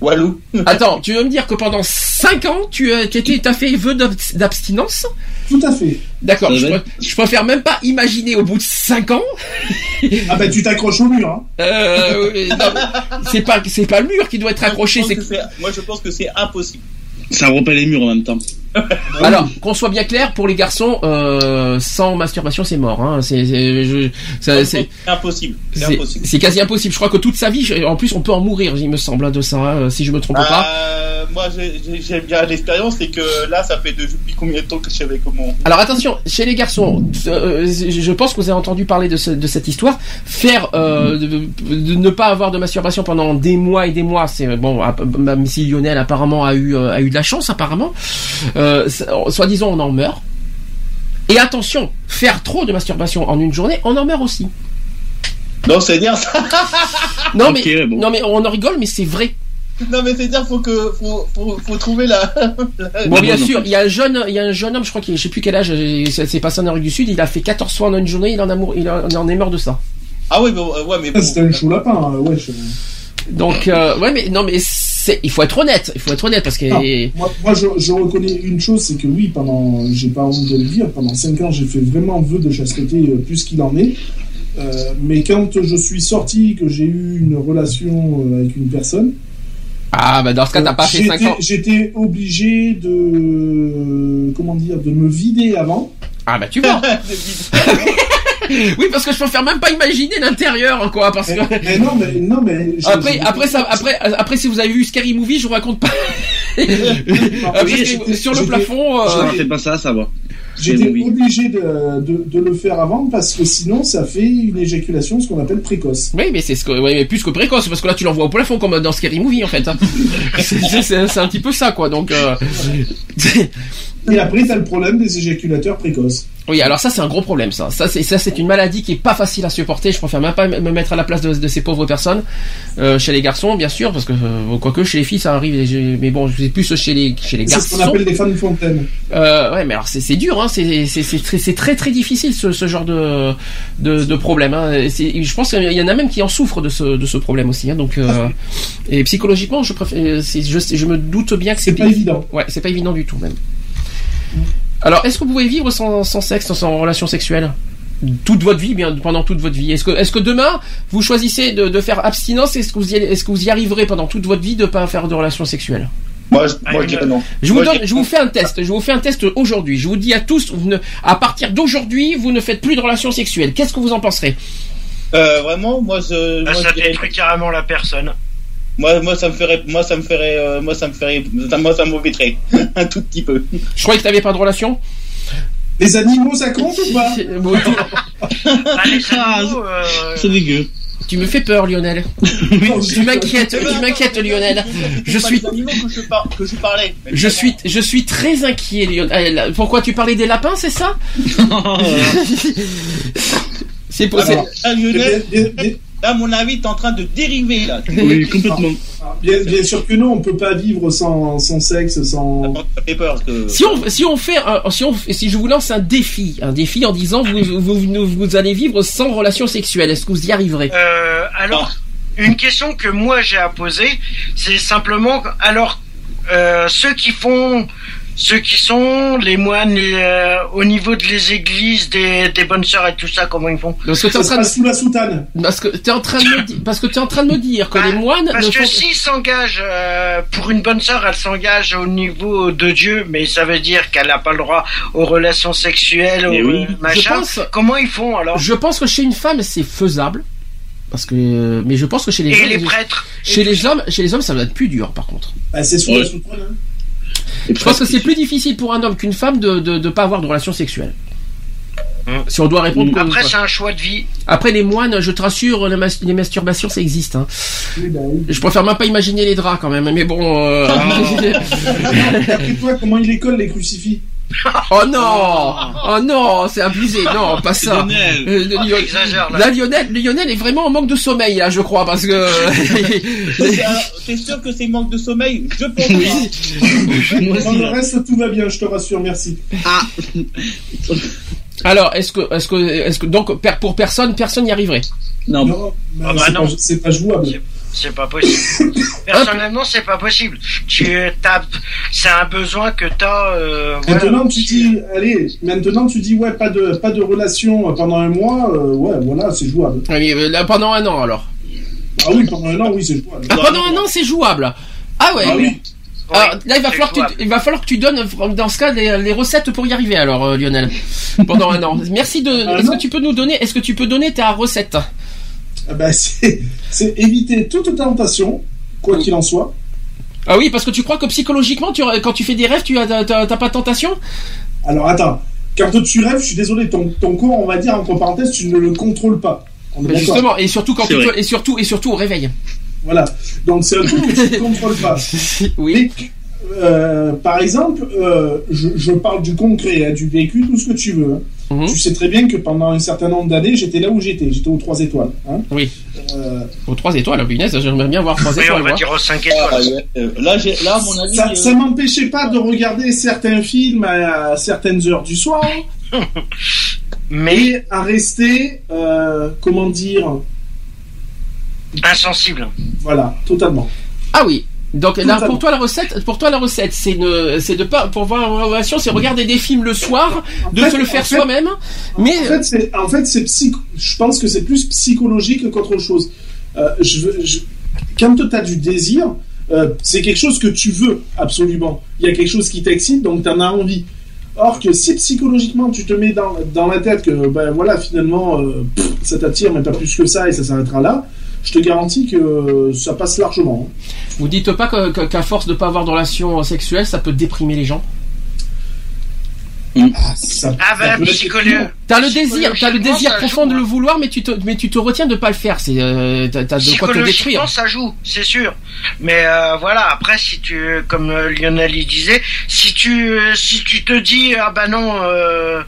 Walou. Attends, tu veux me dire que pendant 5 ans, tu as, tu étais- t'as fait vœu d'abs- d'abstinence? Tout à fait. D'accord, je, va pr- je préfère même pas imaginer au bout de 5 ans. Ah bah tu t'accroches au mur, hein. Euh, euh, c'est pas, c'est pas le mur qui doit être accroché, Moi, je pense que c'est impossible. Ça rompt les murs en même temps. Alors, qu'on soit bien clair, pour les garçons, euh, sans masturbation, c'est mort. Hein. C'est, impossible. C'est quasi impossible. Je crois que toute sa vie, je- en plus, on peut en mourir, il me semble, hein, de ça, hein, si je me trompe pas. Euh, moi, j'ai- bien l'expérience, c'est que là, ça fait depuis combien de temps que je savais comment. Alors attention, chez les garçons, euh, je pense que vous avez entendu parler de, ce- de cette histoire. Faire, euh, de, de ne pas avoir de masturbation pendant des mois et des mois, c'est bon. Même si Lionel apparemment a eu a eu de la chance, apparemment. Euh, Soi-disant, on en meurt. Et attention, faire trop de masturbation en une journée, on en meurt aussi. Non, c'est dire ça. Non mais bon. non mais on en rigole, mais c'est vrai. Non, mais c'est dire faut que faut, faut, faut trouver la. la- Bon, bien sûr, il y a un jeune, il y a un jeune homme, je crois qu'il, je sais plus quel âge, euh, c'est passé en Amérique du Sud, il a fait 14 fois en une journée, il en a il en est mort de ça. Ah oui, bon, euh, ouais, mais bon. C'était un chou lapin, hein, ouais. je- Donc, euh, ouais, mais non, mais c'est, il faut être honnête, il faut être honnête parce que. Non, moi, moi, je, je reconnais une chose, c'est que oui, pendant, j'ai pas honte de le dire, pendant 5 ans, j'ai fait vraiment vœu de chasteté euh, plus qu'il en est. Euh, mais quand je suis sorti, que j'ai eu une relation euh, avec une personne, Ah, bah dans ce cas, t'as pas fait 5 j'étais- ans. j'étais obligé de, comment dire, de me vider avant. Ah, bah tu vois. oui, parce que je préfère même pas imaginer l'intérieur, quoi, parce Mais, que. mais non, mais non, mais Après, après ça, après, après, si vous avez vu Scary Movie, je vous raconte pas. Après, oui, sur j'étais- sur le plafond. Je euh, ne fais pas ça, ça va. J'étais oui. obligé de, de, de le faire avant parce que sinon ça fait une éjaculation, ce qu'on appelle précoce. Oui, mais c'est ce que, ouais, mais plus que précoce, parce que là tu l'envoies au plafond comme dans Scary Movie en fait. hein. C'est- c'est c'est- c'est un petit peu ça quoi. Donc euh, Et après, t'as le problème des éjaculateurs précoces. oui, alors ça c'est un gros problème ça. Ça c'est ça c'est une maladie qui est pas facile à supporter. Je préfère même pas me mettre à la place de, de ces pauvres personnes. Euh, chez les garçons bien sûr, parce que euh, quoique chez les filles ça arrive. Mais bon, c'est plus chez les chez les C'est ce qu'on garçons. appelle des fans de fontaine. Euh, ouais, mais alors c'est c'est dur, hein. C'est c'est c'est très c'est très très difficile ce, ce genre de de, de problème. Hein. Je pense qu'il y en a même qui en souffrent de ce de ce problème aussi. Hein. Donc euh, et psychologiquement, je préfère. c'est- Je, je me doute bien que c'est C'est pas évident. Ouais, c'est pas évident du tout même. Alors, est-ce que vous pouvez vivre sans, sans sexe, sans relation sexuelle? toute votre vie, bien pendant toute votre vie. Est-ce que, est-ce que demain vous choisissez de, de faire abstinence Est-ce que vous y, est-ce que vous y arriverez pendant toute votre vie de pas faire de relation sexuelle Moi, je, moi, je dirais non. je vous Moi, donne, dirais je vous fais un test. Je vous fais un test aujourd'hui. Je vous dis à tous, vous ne- à partir d'aujourd'hui, vous ne faites plus de relations sexuelles. Qu'est-ce que vous en penserez? Euh, vraiment, moi, je, moi, ça je dirais- détruit carrément la personne. Moi, moi, ça me ferait, moi, ça me ferait, euh, moi, ça me ferait, ça- moi, ça m'embêterait un tout petit peu. Je croyais que t'avais pas de relation. Les animaux, ça compte ou pas? Bon, tu- Allez, animaux, euh, C'est dégueu. tu me fais peur, Lionel. tu m'inquiètes, tu m'inquiètes, Lionel. Je C'est suis, pas des animaux que je, parlais. je suis, je suis très inquiet, Lionel. Pourquoi tu parlais des lapins, c'est ça? C'est pour. Alors, là, Lionel, Bien- bien- bien- là, à mon avis, t'es en train de dériver, là. Oui, complètement. Bien, bien sûr que non, on peut pas vivre sans, sans sexe, sans. Si on, si on fait, un- si on, si je vous lance un défi, un défi en disant vous, vous, vous, vous allez vivre sans relation sexuelle, est-ce que vous y arriverez? Euh, alors, une question que moi j'ai à poser, c'est simplement, alors, euh, ceux qui font, ceux qui sont les moines les, euh, au niveau de les églises, des, des bonnes sœurs et tout ça, comment ils font Parce que t'es en Ça train de, sous la soutane. parce que t'es en train de me dire, parce que t'es en train de me dire que Bah, les moines Parce ne que font. s'ils s'engagent euh, pour une bonne sœur, elle s'engage au niveau de Dieu, mais ça veut dire qu'elle n'a pas le droit aux relations sexuelles, Eh aux oui. machin. Je pense- Comment ils font alors Je pense que chez une femme c'est faisable, parce que, mais je pense que chez les Et hommes, les prêtres chez les hommes, chez les hommes ça va être plus dur par contre. Bah, c'est sous Ouais. la soutane. hein. Et Je pense que c'est plus difficile pour un homme qu'une femme de de, de pas avoir de relation sexuelle. Hum. Si on doit répondre. comme- Après, c'est un choix de vie. Après les moines, je te rassure, les, mas- les masturbations ça existe. Hein. Oui, bah oui. Je préfère même pas imaginer les draps quand même, mais bon. euh, Après toi, comment il école les crucifix? oh non, oh non, c'est abusé, non, pas ça. Lionel. Euh, le- Ah, Lion- t'exagères, là. là, Lionel, Lionel est vraiment en manque de sommeil là, je crois, parce que. T'es sûr que c'est manque de sommeil Je pense Oui. pas. Dans le reste, tout va bien, je te rassure, merci. Alors, est-ce que, est-ce que, est-ce que donc pour personne, personne n'y arriverait? Non, Non, bah, Ah bah c'est non. pas- c'est pas jouable. C'est pas possible. Personnellement, c'est pas possible. Tu t'as, c'est un besoin que t'as. Euh, voilà. Maintenant, tu dis, allez, maintenant tu dis, ouais, pas de, pas de relation pendant un mois, euh, ouais, voilà, c'est jouable. Ah, euh, là, pendant un an alors. Ah oui, pendant un an, oui, c'est jouable. Ah, pendant un an, c'est jouable. Ah ouais. Ah oui. Oui, Alors, là, il va falloir, que tu, il va falloir que tu donnes, dans ce cas, les, les recettes pour y arriver, alors, euh, Lionel. Pendant un an. Merci de, est-ce que tu peux nous donner, est-ce que tu peux donner ta recette? Ah bah, c'est éviter toute tentation, quoi qu'il en soit. Ah oui, parce que tu crois que psychologiquement, tu, quand tu fais des rêves, tu as, t'as, t'as- t'as pas de tentation? Alors attends, quand tu rêves, je suis désolé, ton, ton corps, on va dire entre parenthèses, tu ne le contrôles pas. On est Mais d'accord justement, et surtout quand tu, et surtout, et surtout au réveil. Voilà. Donc c'est un truc que tu ne contrôles pas. Oui. Mais, euh, par exemple, euh, je, je parle du concret, hein, du vécu, tout ce que tu veux. hein. Mhm. Tu sais très bien que pendant un certain nombre d'années, j'étais là où j'étais. J'étais aux trois étoiles. Hein. Oui. Euh, Aux trois étoiles, punaise, j'aimerais bien voir trois Oui, on étoiles, va moi. dire aux 5 Ah, étoiles. ouais, euh, là, à mon avis, ça euh, ça m'empêchait pas de regarder certains films à certaines heures du soir Mais et à rester, euh, comment dire, insensible. voilà, totalement. Ah oui. Donc là, pour toi la recette, pour toi la recette, c'est de pas, pour voir une relation, c'est regarder des films le soir, de fait- se le faire soi-même. Mais En fait, c'est, en fait, c'est psycho- je pense que c'est plus psychologique qu'autre chose. Euh, je veux, je- quand tu as du désir, euh, c'est quelque chose que tu veux absolument. Il y a quelque chose qui t'excite, donc tu en as envie. Or que si psychologiquement tu te mets dans, dans la tête que ben voilà finalement euh, pff, ça t'attire mais pas plus que ça et ça s'arrêtera là, je te garantis que ça passe largement. vous dites pas qu'à force de pas avoir de relation sexuelle, ça peut déprimer les gens? ça, Ah ça bah, psychologue. effrayant. T'as le désir, t'as le désir profond joue, de le hein. vouloir, mais tu te, mais tu te retiens de pas le faire. C'est, euh, t'as, de quoi te détruire. Ça joue, c'est sûr. Mais euh, voilà, après, si tu, comme euh, Lionel il disait, si tu, si tu te dis ah bah non, euh,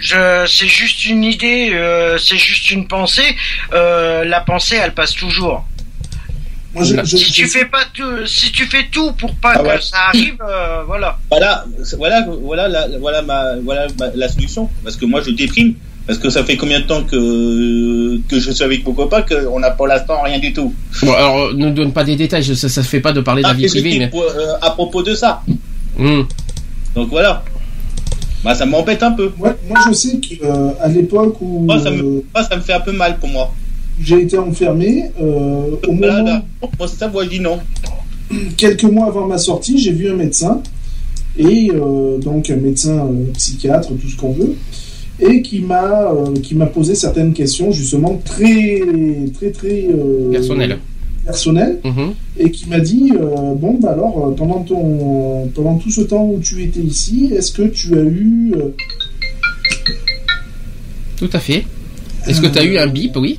je, c'est juste une idée, euh, c'est juste une pensée, euh, la pensée, elle passe toujours. Moi, je, je- si tu je- fais pas tout, si tu fais tout pour pas Ah que ouais. ça arrive, euh, voilà. Voilà, voilà, voilà, la, voilà, ma, voilà ma- la solution. Parce que moi, je déprime. Parce que ça fait combien de temps que, que je suis avec mon copain qu'on n'a pour l'instant rien du tout. Bon, alors, ne donne pas des détails. Ça, se fait pas de parler de la Ah, vie mais privée, mais. pour, euh, à propos de ça. Hmm. Donc voilà. Bah, ça m'embête un peu. moi, moi, je sais qu'à l'époque où Moi ça, euh, me, moi, ça me fait un peu mal pour moi. j'ai été enfermé, euh, au Voilà, moment, là, moi, c'est ça, moi, je dis non. quelques mois avant ma sortie, j'ai vu un médecin, et euh, donc un médecin euh, psychiatre, tout ce qu'on veut, et qui m'a euh, qui m'a posé certaines questions justement très très très euh, Personnel. Mhm. et qui m'a dit euh, bon bah alors euh, pendant ton pendant tout ce temps où tu étais ici, est-ce que tu as eu euh, Tout à fait. Est-ce que t'as eu un bip, oui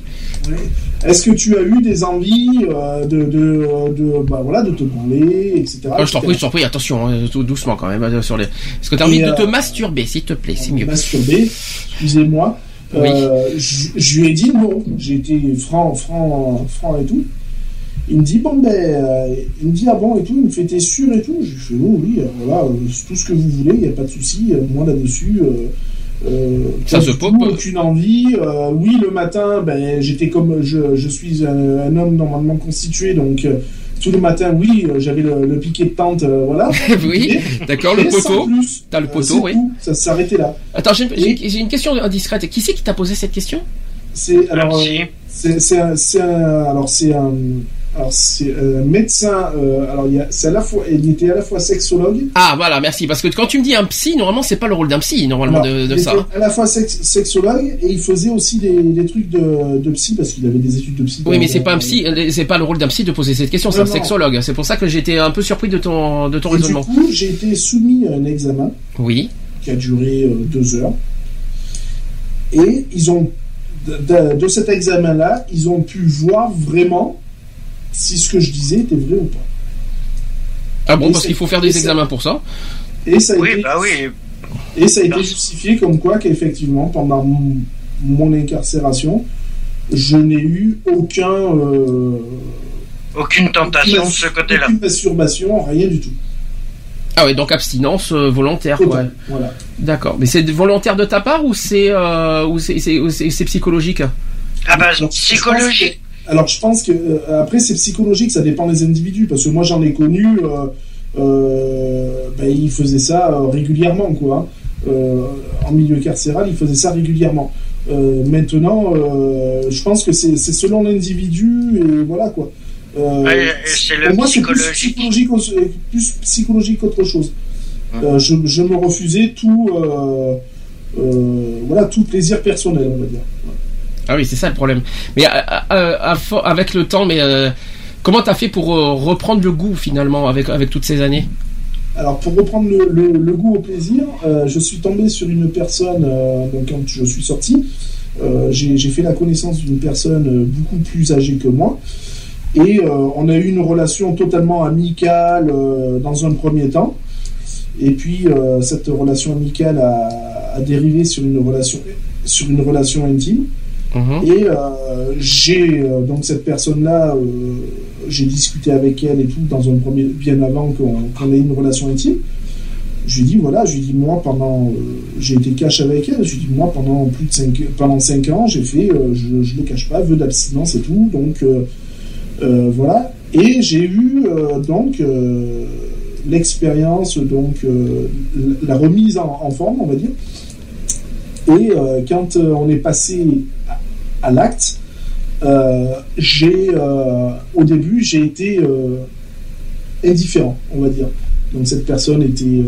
est-ce que tu as eu des envies de, de, de, bah, voilà, de te branler, etc. Oh, Je t'en prie, je t'en prie, attention, hein, tout doucement quand même. Sur les... Est-ce que t'as Et, envie de te masturber, s'il te plaît, c'est mieux. masturbé, excusez-moi. Oui. Je, je lui ai dit non, j'ai été franc, franc, franc et tout. Il me dit bon ben, euh, il me dit ah bon et tout, il me fait t'es sûr et tout? Je lui fais oh, oui, euh, voilà, euh, c'est tout ce que vous voulez, il n'y a pas de souci. euh, moi là-dessus, euh, euh, Ça pas se tout, aucune envie. Euh, oui, le matin, ben j'étais comme je, je suis un, un homme normalement constitué, donc. euh, tout le matin, oui, euh, j'avais le, le piquet de tente, euh, voilà. oui, d'accord, le poteau. T'as le poteau, oui. tout, Ça s'arrêtait là. Attends, j'ai j'ai- j'ai une question indiscrète. Qui c'est qui t'a posé cette question? C'est alors c'est c'est un, c'est un- alors c'est un alors c'est un médecin euh, alors il y a c'est à la fois il était à la fois sexologue Ah, voilà, merci. Parce que quand tu me dis un psy, normalement, c'est pas le rôle d'un psy, normalement, alors, de, de il ça. était à la fois sex- sexologue et il faisait aussi des, des trucs de, de psy parce qu'il avait des études de psy. Oui, mais c'est pas un psy, euh, c'est pas le rôle d'un psy de poser cette question, c'est un Non, sexologue. C'est pour ça que j'étais un peu surpris de ton, de ton Et du raisonnement. coup, j'ai été soumis à un examen Oui. qui a duré euh, deux heures. Et ils ont, de cet examen-là, ils ont pu voir vraiment si ce que je disais était vrai ou pas. Ah bon, Et parce qu'il faut faire des examens pour ça. Et ça a Oui, été bah oui. Et ça a été justifié comme quoi qu'effectivement, pendant mon, mon incarcération, je n'ai eu aucun, euh, Aucune tentation de ce aucune- côté-là. aucune masturbation, rien du tout. Ah ouais, donc abstinence euh, volontaire, quoi. Voilà. D'accord. Mais c'est volontaire de ta part ou c'est euh, ou c'est psychologique? Ah bah, psychologique. Alors je pense que euh, après c'est psychologique, ça dépend des individus parce que moi j'en ai connu, euh, euh, ben, ils faisaient ça euh, régulièrement quoi. hein. Euh, en milieu carcéral, ils faisaient ça régulièrement. Euh, maintenant, euh, je pense que c'est selon l'individu et voilà quoi. Euh, pour moi, c'est plus psychologique. plus psychologique qu'autre chose. Euh, je, je me refusais tout, euh, euh, voilà, tout plaisir personnel, on va dire. Ah oui, c'est ça le problème. Mais euh, euh, fo- avec le temps, mais euh, comment t'as fait pour euh, reprendre le goût finalement avec avec toutes ces années? Alors, pour reprendre le, le- goût au plaisir, euh, je suis tombé sur une personne, euh, donc quand je suis sorti, euh, j'ai fait la connaissance d'une personne euh, beaucoup plus âgée que moi, et euh, on a eu une relation totalement amicale euh, dans un premier temps, et puis euh, cette relation amicale a, a dérivé sur une relation, sur une relation intime. Mhm. Et euh, j'ai euh, donc cette personne-là, euh, j'ai discuté avec elle et tout dans un premier, bien avant qu'on ait une relation intime. Je lui dit voilà, je lui dit moi pendant, j'ai été cash avec elle. Je lui dit moi pendant plus de 5 pendant cinq ans, j'ai fait, je, je le cache pas, vœu d'abstinence et tout. Donc voilà. Et j'ai eu donc l'expérience donc la remise en forme, on va dire. Et euh, quand euh, on est passé à, l'acte, euh, j'ai au début j'ai été indifférent, on va dire. Donc cette personne était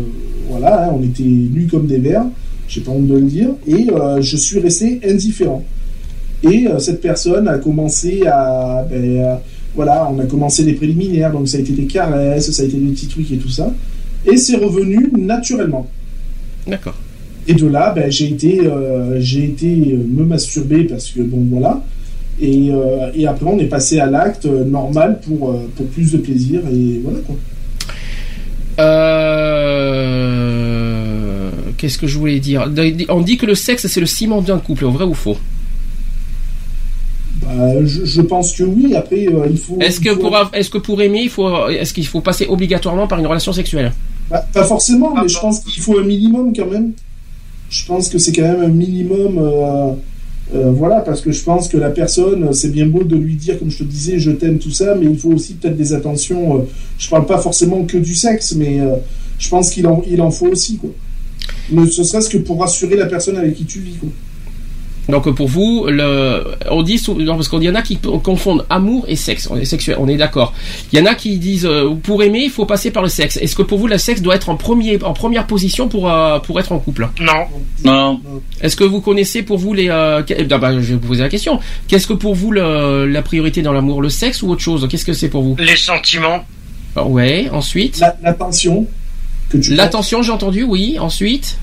voilà, hein, on était nus comme des vers, j'ai pas honte de le dire, et je suis resté indifférent. Et cette personne a commencé à ben, voilà, on a commencé les préliminaires, donc ça a été des caresses, ça a été des petits trucs et tout ça, et c'est revenu naturellement. D'accord. Et de là, ben, j'ai été, euh, j'ai été euh, me masturber parce que bon voilà. Et, euh, et après, on est passé à l'acte normal pour, pour plus de plaisir et voilà quoi. Euh, Qu'est-ce que je voulais dire? On dit que le sexe c'est le ciment d'un couple, vrai ou faux? Bah, je, je pense que oui. Après, euh, il faut. Est-ce il que faut- pour av- est-ce que pour aimer, il faut est-ce qu'il faut passer obligatoirement par une relation sexuelle? Bah, pas forcément, Ah mais je pense qu'il faut un minimum quand même. Je pense que c'est quand même un minimum. euh, euh, voilà, parce que je pense que la personne, c'est bien beau de lui dire, comme je te disais, je t'aime, tout ça, mais il faut aussi peut-être des attentions. euh, je parle pas forcément que du sexe, mais euh, je pense qu'il en, il en faut aussi, quoi. Ne ce serait-ce que pour rassurer la personne avec qui tu vis, quoi. Donc pour vous, le, on dit sou- non, parce qu'il y en a qui confondent amour et sexe, on est sexuel, on est d'accord. Il y en a qui disent euh, pour aimer, il faut passer par le sexe. Est-ce que pour vous, le sexe doit être en premier, en première position pour euh, pour être en couple? Non. Non. Est-ce que vous connaissez pour vous les euh, que- eh ben, bah, je vais vous poser la question. Qu'est-ce que pour vous le- la priorité dans l'amour, le sexe ou autre chose? Qu'est-ce que c'est pour vous? Les sentiments. Ah, Ouais. Ensuite? La- L'attention L'attention, j'ai entendu. Oui. Ensuite?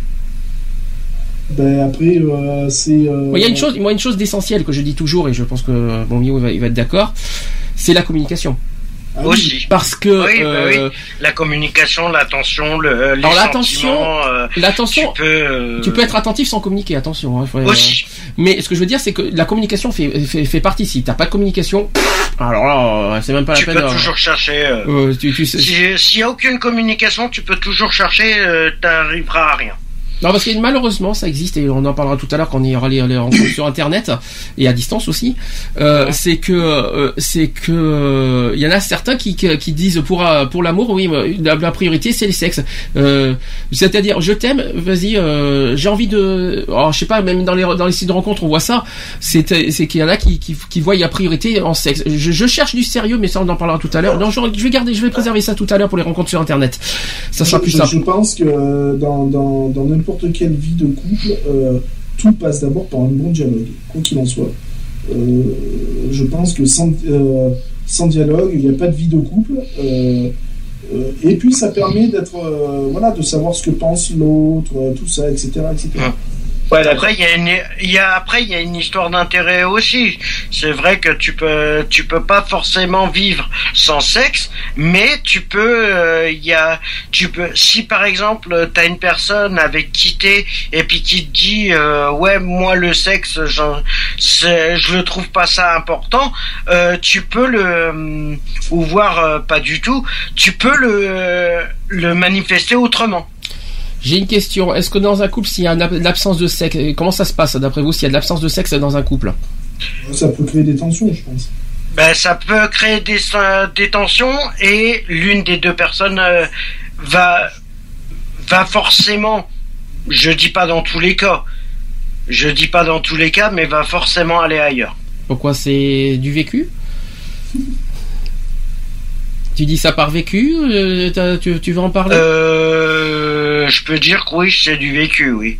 Ben après, euh, c'est. euh, Moi, Il y a une chose, moi, une chose d'essentielle que je dis toujours, et je pense que mon Mio il va, il va être d'accord, c'est la communication. ah oui. Aussi. Parce que Oui, bah euh, oui. La communication, l'attention, le, euh, les Alors, l'attention- euh, tu peux, euh, tu peux être attentif sans communiquer. Attention. hein, faut- euh, Aussi. mais ce que je veux dire, c'est que la communication fait, fait, fait partie. Si t'as pas de communication, alors là, c'est même pas Tu la peux peine. euh, toujours chercher. euh, euh, tu, tu sais- si- S'il n'y a aucune communication, tu peux toujours chercher, euh, t'arriveras à rien. Non, parce que malheureusement, ça existe et on en parlera tout à l'heure quand on ira les, les rencontres sur Internet et à distance aussi. Euh, C'est que euh, c'est que euh, il y en a certains qui, qui, qui disent pour euh, pour l'amour, oui, euh, la, la priorité c'est le sexe. Euh, C'est-à-dire, je t'aime, vas-y, euh, j'ai envie de. Alors, je sais pas, même dans les dans les sites de rencontres, on voit ça. C'est c'est qu'il y en a qui qui, qui voient la priorité en sexe. Je, je cherche du sérieux, mais ça on en parlera tout à l'heure. Non, je, je vais garder, je vais préserver ça tout à l'heure pour les rencontres sur Internet. Ça sera je, plus simple. je pense que euh, dans, dans, dans quelle vie de couple, euh, tout passe d'abord par un bon dialogue, quoi qu'il en soit. Euh, je pense que sans, euh, sans dialogue, il n'y a pas de vie de couple. et puis ça permet d'être, voilà, de savoir ce que pense l'autre, tout ça, etc., etc. Ouais. Après, il y a une, y a, après, il y a une histoire d'intérêt aussi. C'est vrai que tu peux, tu peux pas forcément vivre sans sexe, mais tu peux, euh, il y a, tu peux, si par exemple, t'as une personne avec qui t'es, et puis qui te dit, euh, ouais, moi, le sexe, c'est- je le trouve pas ça important, euh, tu peux le, ou voir euh, pas du tout, tu peux le, le manifester autrement. J'ai une question. Est-ce que dans un couple, s'il y a une ab- l'absence de sexe, euh, comment ça se passe d'après vous s'il y a de l'absence de sexe dans un couple? Ça peut créer des tensions, je pense. Ben, ça peut créer des, euh, des tensions et l'une des deux personnes euh, va, va forcément, je dis pas dans tous les cas, je dis pas dans tous les cas, mais va forcément aller ailleurs. Pourquoi? C'est du vécu? Tu dis ça par vécu euh, tu, tu veux en parler? Euh, je peux dire que oui, c'est du vécu, oui.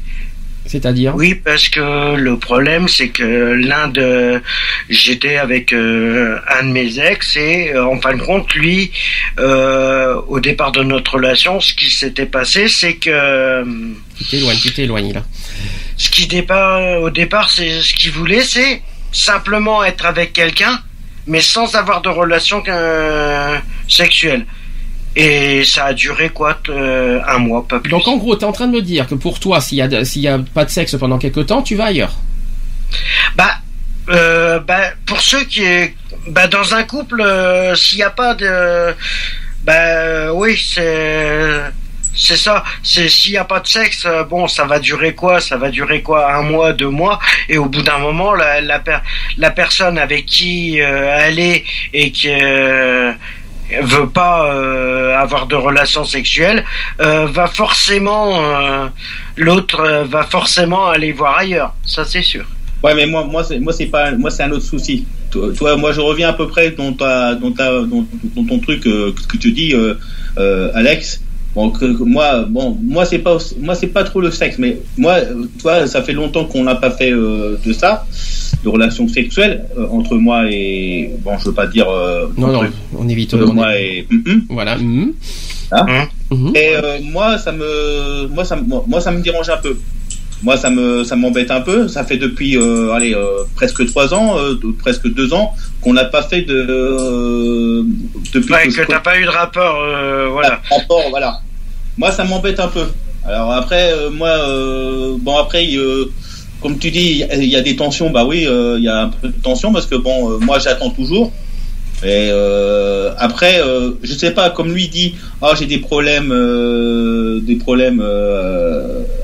C'est-à-dire? Oui, parce que le problème, c'est que l'un de, j'étais avec euh, un de mes ex et en fin de compte, lui, au départ de notre relation, ce qui s'était passé, c'est que Tu t'éloignes, tu t'éloignes là. ce qui départ, au départ, c'est ce qu'il voulait, c'est simplement être avec quelqu'un, mais sans avoir de relation euh, sexuelle. Et ça a duré quoi, euh, un mois, pas plus. Donc en gros, tu es en train de me dire que pour toi, s'il y, a de- s'il y a pas de sexe pendant quelque temps, tu vas ailleurs. Bah, euh, bah, pour ceux qui est, bah, dans un couple, euh, s'il n'y a pas de, bah, oui, c'est, c'est ça. C'est s'il n'y a pas de sexe, euh, bon, ça va durer quoi? Ça va durer quoi? Un mois, deux mois, et au bout d'un moment, la, la, per- la personne avec qui euh, elle est et qui euh, veut pas euh, avoir de relations sexuelles, euh, va forcément, l'autre va forcément aller voir ailleurs. Ça, c'est sûr. Ouais, mais moi, moi, c'est, moi, c'est pas, moi, c'est un autre souci. Toi, moi, je reviens à peu près dans ta, dans ta, dans, ton truc que tu dis, Alex. Bon, que, que moi, bon, moi, c'est pas, moi, c'est pas trop le sexe, mais moi, toi, ça fait longtemps qu'on n'a pas fait euh, de ça, de relations sexuelles euh, entre moi et, bon, je veux pas dire euh, Non, non, entre, on évite. on moi et. hum. Voilà. mhm. Hein Mhm. Et euh, moi, ça me, moi, ça, me- moi, ça me dérange un peu. Moi ça me ça m'embête un peu. Ça fait depuis euh, allez euh, presque trois ans, euh, presque deux ans qu'on n'a pas fait de depuis Ouais, que, que t'as pas eu de rapport, voilà. rapport, voilà. Moi, ça m'embête un peu. Alors après, moi, bon après, comme tu dis, il y a- des tensions. Bah oui, il y a un peu de tension parce que bon, moi, j'attends toujours. Et euh, après, euh, je sais pas, comme lui dit, ah j'ai des problèmes, euh, des problèmes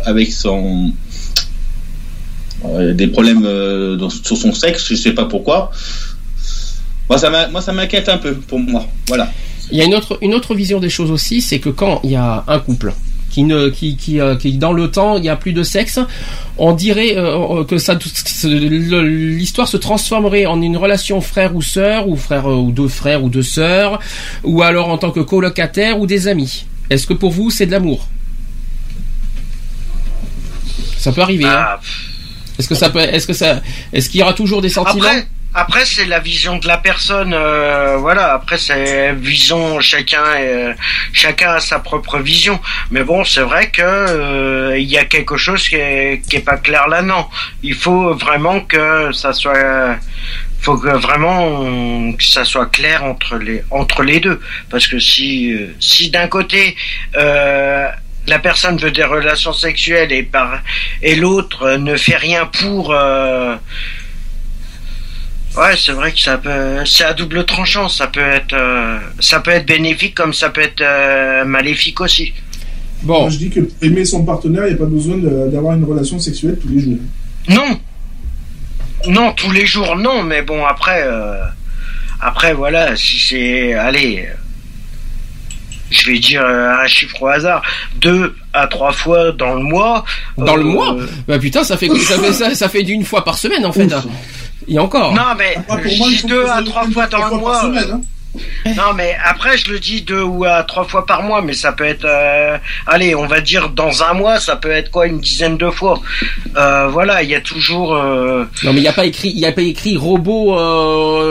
avec son, des problèmes euh, dans- sur son sexe. Je sais pas pourquoi. Moi, ça m'inquiète un peu pour moi. Voilà. Il y a une autre, une autre vision des choses aussi, c'est que quand il y a un couple qui ne, qui, qui, euh, qui dans le temps, il n'y a plus de sexe, on dirait euh, que ça, l'histoire se transformerait en une relation frère ou sœur, ou frère euh, ou deux frères ou deux sœurs, ou alors en tant que colocataire ou des amis. Est-ce que pour vous c'est de l'amour? Ça peut arriver. hein. Est-ce que ça peut, est-ce que ça, est-ce qu'il y aura toujours des sentiments Après, c'est la vision de la personne. euh, voilà. Après, c'est vision. Chacun, euh, chacun a sa propre vision. Mais bon, c'est vrai que euh, il y a quelque chose qui est, qui est pas clair là. Non, il faut vraiment que ça soit. faut que vraiment que ça soit clair entre les entre les deux. Parce que si euh, si d'un côté euh, la personne veut des relations sexuelles et par et l'autre euh, ne fait rien pour euh, Ouais, c'est vrai que ça peut, c'est à double tranchant. Ça peut être, euh, ça peut être bénéfique comme ça peut être euh, maléfique aussi. Bon. Moi, je dis que pour aimer son partenaire, il n'y a pas besoin d'avoir une relation sexuelle tous les jours. Non, non, tous les jours, non. Mais bon, après, euh, après, voilà, si c'est, allez, euh, je vais dire euh, un chiffre au hasard, deux à trois fois dans le mois. Dans le euh, mois Bah putain, ça fait, ça fait, ça, ça fait d'une fois par semaine en fait. hein. Il y a encore. Non, mais Ah, pour moi, deux à trois fois dans le par mois. semaine, hein. Non, mais après, je le dis deux ou à trois fois par mois, mais ça peut être, euh, allez, on va dire dans un mois, ça peut être quoi, une dizaine de fois. Euh, voilà, il y a toujours. euh, Non mais il n'y a pas écrit, il y a pas écrit robot.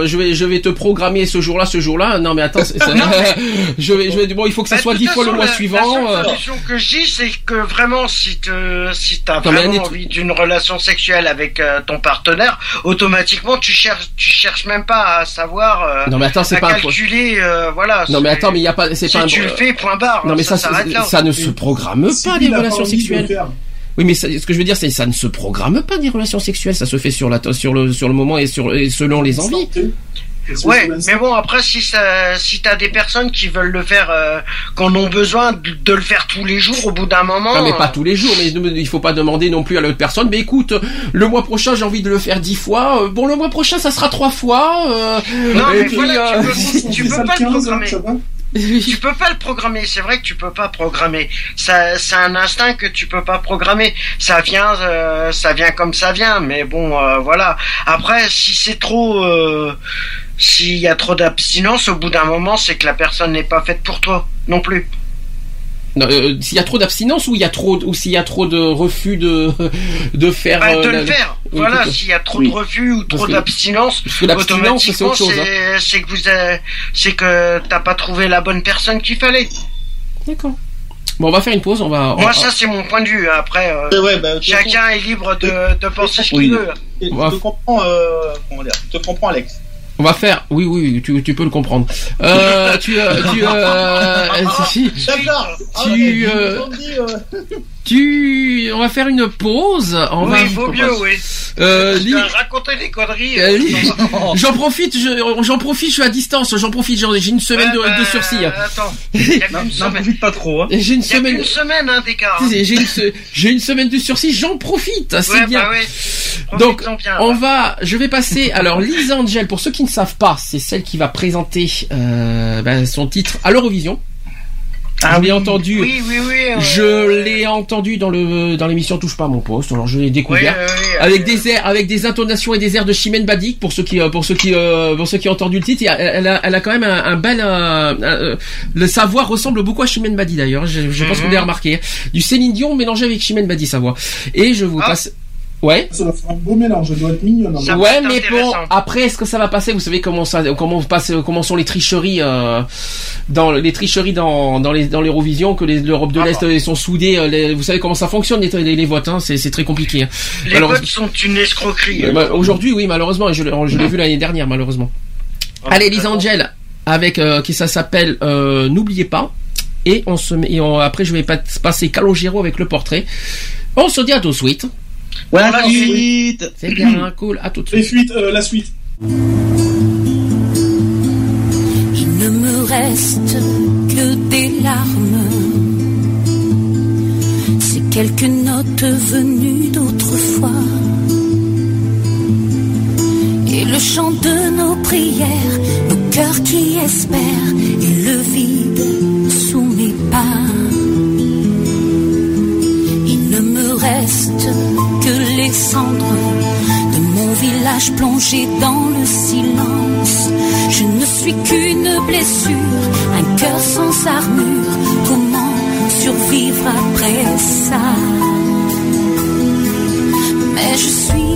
je vais, je vais te programmer ce jour-là, ce jour-là. Non mais attends, c'est- c'est- je vais, je vais. Bon, il faut que ça bah, soit dix fois le mois la- suivant. La solution que je dis, c'est que vraiment, si te, si t'as vraiment envie d'une relation sexuelle avec ton partenaire, automatiquement, tu cherches, tu cherches même pas à savoir. Non, mais attends, c'est pas un- euh, voilà. Non mais attends, mais il y a pas, c'est si pas un. tu le fais, point barre. Non mais ça, ça, ne se programme Si pas pas relations sexuelles. Oui, mais ça- ce que je veux dire, c'est ça ne se programme pas des relations sexuelles. Ça se fait sur la, sur le, sur le moment et sur, et selon les envies. Ouais, mais bon, après, si ça, si t'as des personnes qui veulent le faire, euh, qui en ont besoin de, de le faire tous les jours, au bout d'un moment. Non, mais pas euh, tous les jours, mais ne- il faut pas demander non plus à l'autre personne. Mais écoute, le mois prochain, j'ai envie de le faire dix fois. Euh, Bon, le mois prochain, ça sera trois fois. euh, Non, mais puis, voilà, euh, tu peux, fait peux ça pas le le 15, hein, programmer. Tu peux pas le programmer. C'est vrai que tu peux pas programmer. Ça, c'est un instinct que tu peux pas programmer. Ça vient, euh, ça vient comme ça vient. Mais bon, euh, voilà. Après, si c'est trop, euh, s'il y a trop d'abstinence, au bout d'un moment, c'est que la personne n'est pas faite pour toi non plus. Euh, s'il y a trop d'abstinence ou il y a trop ou s'il y a trop de refus de de faire Bah, euh, de la- le faire. Oui, voilà, s'il y a trop oui. de refus ou trop d'abstinence, c'est automatiquement, hein. c'est que vous avez- c'est que t'as pas trouvé la bonne personne qu'il fallait. D'accord. Bon, on va faire une pause. On va. Moi, on- ça, c'est mon point de vue. Après, euh, ouais, bah, chacun est libre de, de penser ce Oui. qu'il veut. Je te comprends, euh, comment dire, je te comprends, Alex. On va faire. Oui, oui, tu, tu peux le comprendre. Euh, tu, euh, tu, euh, si- D'accord. Tu, euh, tu, on va faire une pause. On oui, va. il vaut mieux, oui. Euh, Li- raconter des conneries. Euh, euh, Li-. J'en profite, je- j'en profite, je suis à distance, j'en profite, j'ai une semaine de, Ouais, de bah, sursis. Attends, il y a qu'une N'en profite pas trop, hein. J'ai une Il y a semaine, qu'une semaine hein, hein. j'ai une, se- une semaine de sursis, j'en profite, c'est Ouais, bien. bah. Donc, bien. on va, je vais passer. Alors, Lisa Angel, pour ceux qui ne savent pas, c'est celle qui va présenter euh, ben, son titre à l'Eurovision. Ah je l'ai oui. entendu. Oui, oui, oui. euh, Je l'ai entendu dans le dans l'émission Touche pas à mon poste. Alors je l'ai découvert oui, oui, avec des airs, avec des intonations et des airs de Chimène Badi pour ceux qui euh, pour ceux qui euh, pour ceux qui ont entendu le titre. Elle, a, elle a quand même un, un bel euh, le sa voix ressemble beaucoup à Chimène Badi d'ailleurs. Je, je pense Mhm. l'avez remarqué. Du Céline Dion mélangé avec Chimène Badi sa voix. Et je vous Ah. passe. Ouais. Ça doit faire un beau mélange, elle doit être mignonne. hein. ouais, mais bon, après, est-ce que ça va passer? Vous savez comment ça, comment passe, comment sont les tricheries euh, dans les tricheries dans dans les dans l'Eurovision que l'Europe Ah de l'Est ils sont soudés. euh, les- vous savez comment ça fonctionne les, les, les votes, hein, c'est très compliqué. hein. Les Alors, votes sont une escroquerie. euh, bah, Aujourd'hui, oui, malheureusement, je, l'ai- je l'ai vu l'année dernière, malheureusement. Ah, Allez, Lisa Angel, avec euh, qui ça s'appelle euh, N'oubliez pas. Et on se met, et on- après, je vais pas- passer Calogero avec le portrait. On se dit à tout de suite. Ouais, la suite. C'est bien, cool, à tout de Les suite. suites, euh, la suite. Il ne me reste que des larmes. Ces quelques notes venues d'autrefois. Et le chant de nos prières, nos cœurs qui espèrent, et le vide les cendres de mon village plongé dans le silence. Je ne suis qu'une blessure, un cœur sans armure. Comment survivre après ça? Mais je suis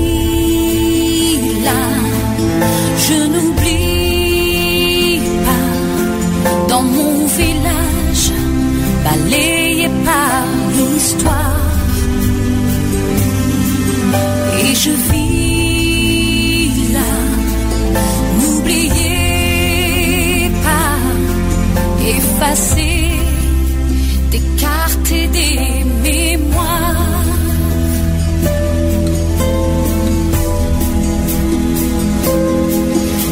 je vis là, n'oubliez pas, effacer et des mémoires.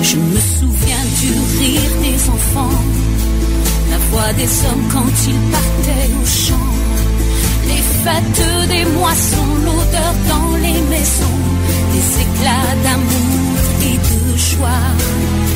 Je me souviens du rire des enfants, la voix des hommes quand ils partaient au champ, les fêtes des moissons, l'odeur dans les maisons, des éclats d'amour et de joie.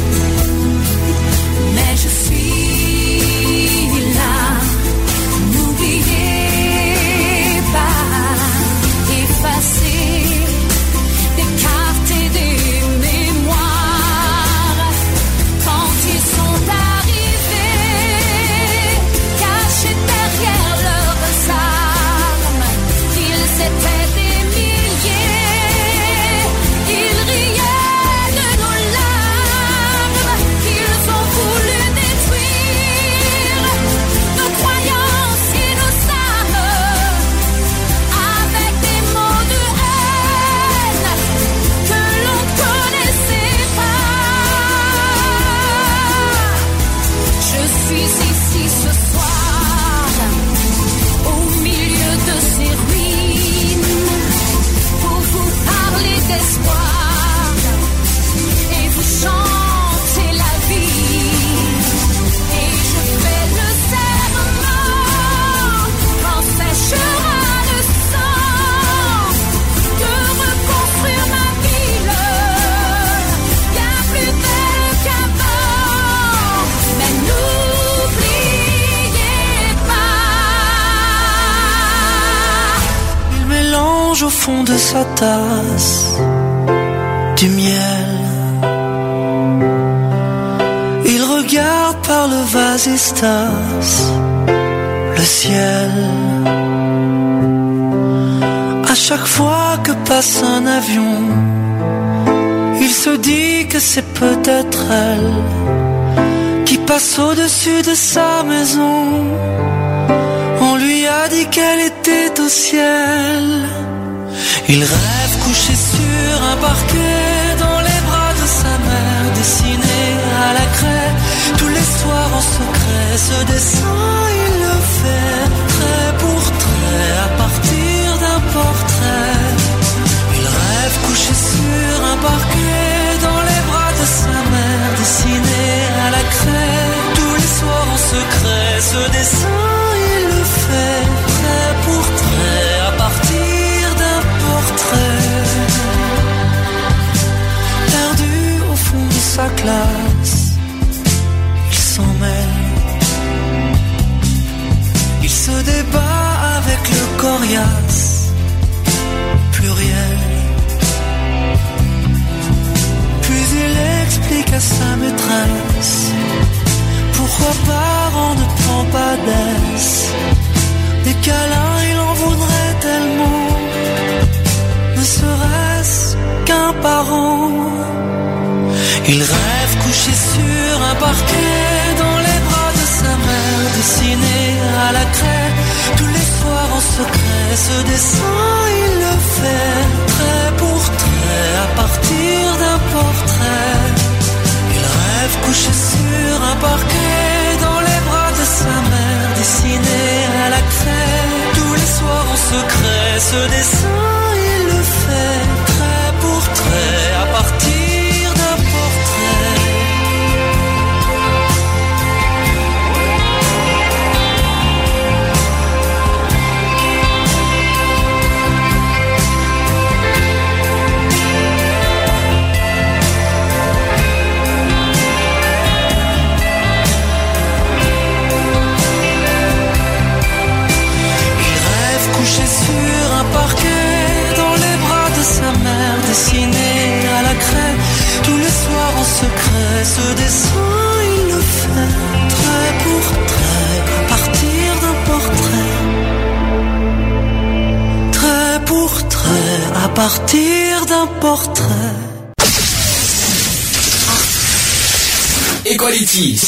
Fond de sa tasse du miel. Il regarde par le vasistas le ciel. À chaque fois que passe un avion, il se dit que c'est peut-être elle qui passe au-dessus de sa maison. On lui a dit qu'elle était au ciel. Il rêve couché sur un parquet dans les bras de sa mère, dessiné à la craie tous les soirs en secret. Ce dessin, il le fait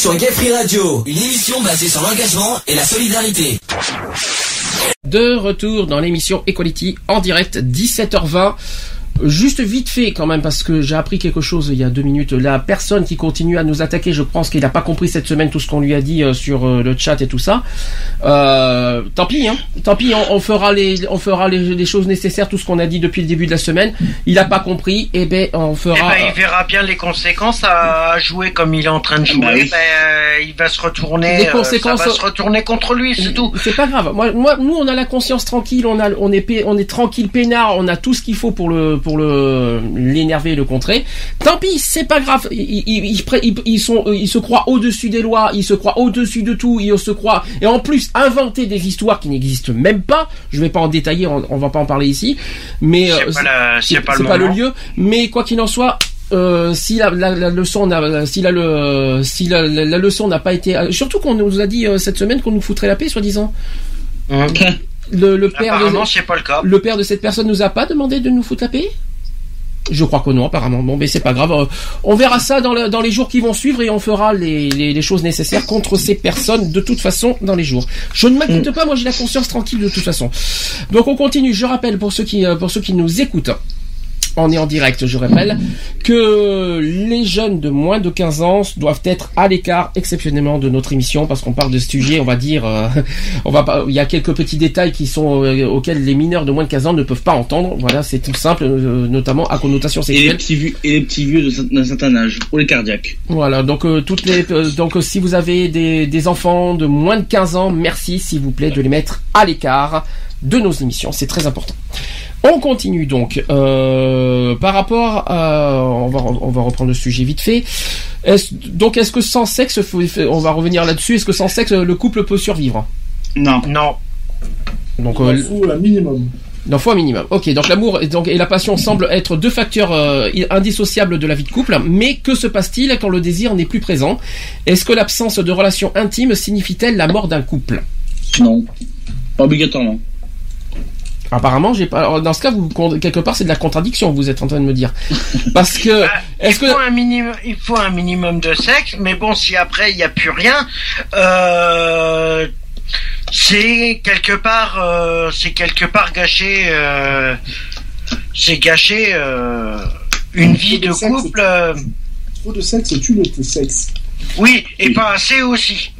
sur Gay Free Radio, une émission basée sur l'engagement et la solidarité. De retour dans l'émission Equality en direct 17h20. Juste vite fait quand même parce que j'ai appris quelque chose il y a deux minutes. La personne qui continue à nous attaquer, je pense qu'il n'a pas compris cette semaine tout ce qu'on lui a dit euh, sur euh, le chat et tout ça. Euh, tant pis, hein. Tant pis, on, on fera les, on fera les, les choses nécessaires, tout ce qu'on a dit depuis le début de la semaine. Il n'a pas compris, et ben on Eh fera. ben, il verra bien les conséquences à jouer comme il est en train de jouer. bah oui. Ben, euh, il va se retourner. Les conséquences- ça va se retourner contre lui, c'est tout. C'est pas grave. Moi, moi, nous, on a la conscience tranquille, on a, on est, on est tranquille, peinard, on a tout ce qu'il faut pour le, pour le, l'énerver et le contrer. Tant pis, c'est pas grave. Ils, ils, sont, ils se croient au-dessus des lois, ils se croient au-dessus de tout, ils se croient, et en plus, inventer des histoires qui n'existent même pas. Je vais pas en détailler, on, on va pas en parler ici, mais C'est euh, pas le pas le lieu. Mais quoi qu'il en soit, euh, si la, la, la leçon n'a, si la, le, si la, la, la leçon n'a pas été, surtout qu'on nous a dit euh, cette semaine qu'on nous foutrait la paix, soi-disant. Le, le père Apparemment, de, c'est pas le cas. le père de cette personne nous a pas demandé de nous foutre la paix? Je crois que non, apparemment. Bon, mais c'est pas grave. Euh, On verra ça dans, le- dans les jours qui vont suivre et on fera les, les, les choses nécessaires contre ces personnes de toute façon dans les jours. Je ne m'inquiète pas, moi j'ai la conscience tranquille de toute façon. Donc on continue. Je rappelle pour ceux qui euh, pour ceux qui nous écoutent. On est en direct, je rappelle, que les jeunes de moins de 15 ans doivent être à l'écart exceptionnellement de notre émission parce qu'on parle de ce sujet, on va dire, euh, on va pas, il y a quelques petits détails qui sont euh, auxquels les mineurs de moins de 15 ans ne peuvent pas entendre. Voilà, c'est tout simple, euh, notamment à connotation Et les sexuelle. petits vieux, et les petits vieux d'un certain âge, pour les cardiaques. Voilà, donc euh, toutes les euh, donc si vous avez des, des enfants de moins de 15 ans, merci s'il vous plaît de les mettre à l'écart de nos émissions, c'est très important. On continue donc euh, par rapport à on va on va reprendre le sujet vite fait. Donc est-ce que sans sexe faut- on va revenir là-dessus, est-ce que sans sexe le couple peut survivre? Non. Non. Donc Il euh, en faut un minimum. d'un fois minimum. Ok, donc l'amour et, donc, et la passion semblent être deux facteurs euh, indissociables de la vie de couple, mais que se passe-t-il quand le désir n'est plus présent? Est-ce que l'absence de relation intime signifie-t-elle la mort d'un couple? Non. Pas obligatoirement. Apparemment, j'ai pas. alors, Dans ce cas, vous, quelque part, c'est de la contradiction. Vous êtes en train de me dire, parce que est-ce il que faut un minimum, il faut un minimum de sexe, mais bon, si après il n'y a plus rien, euh, c'est quelque part, euh, c'est quelque part gâché, euh, c'est gâché euh, une vie de couple. Trop de sexe tue le sexe. oui, et pas assez aussi.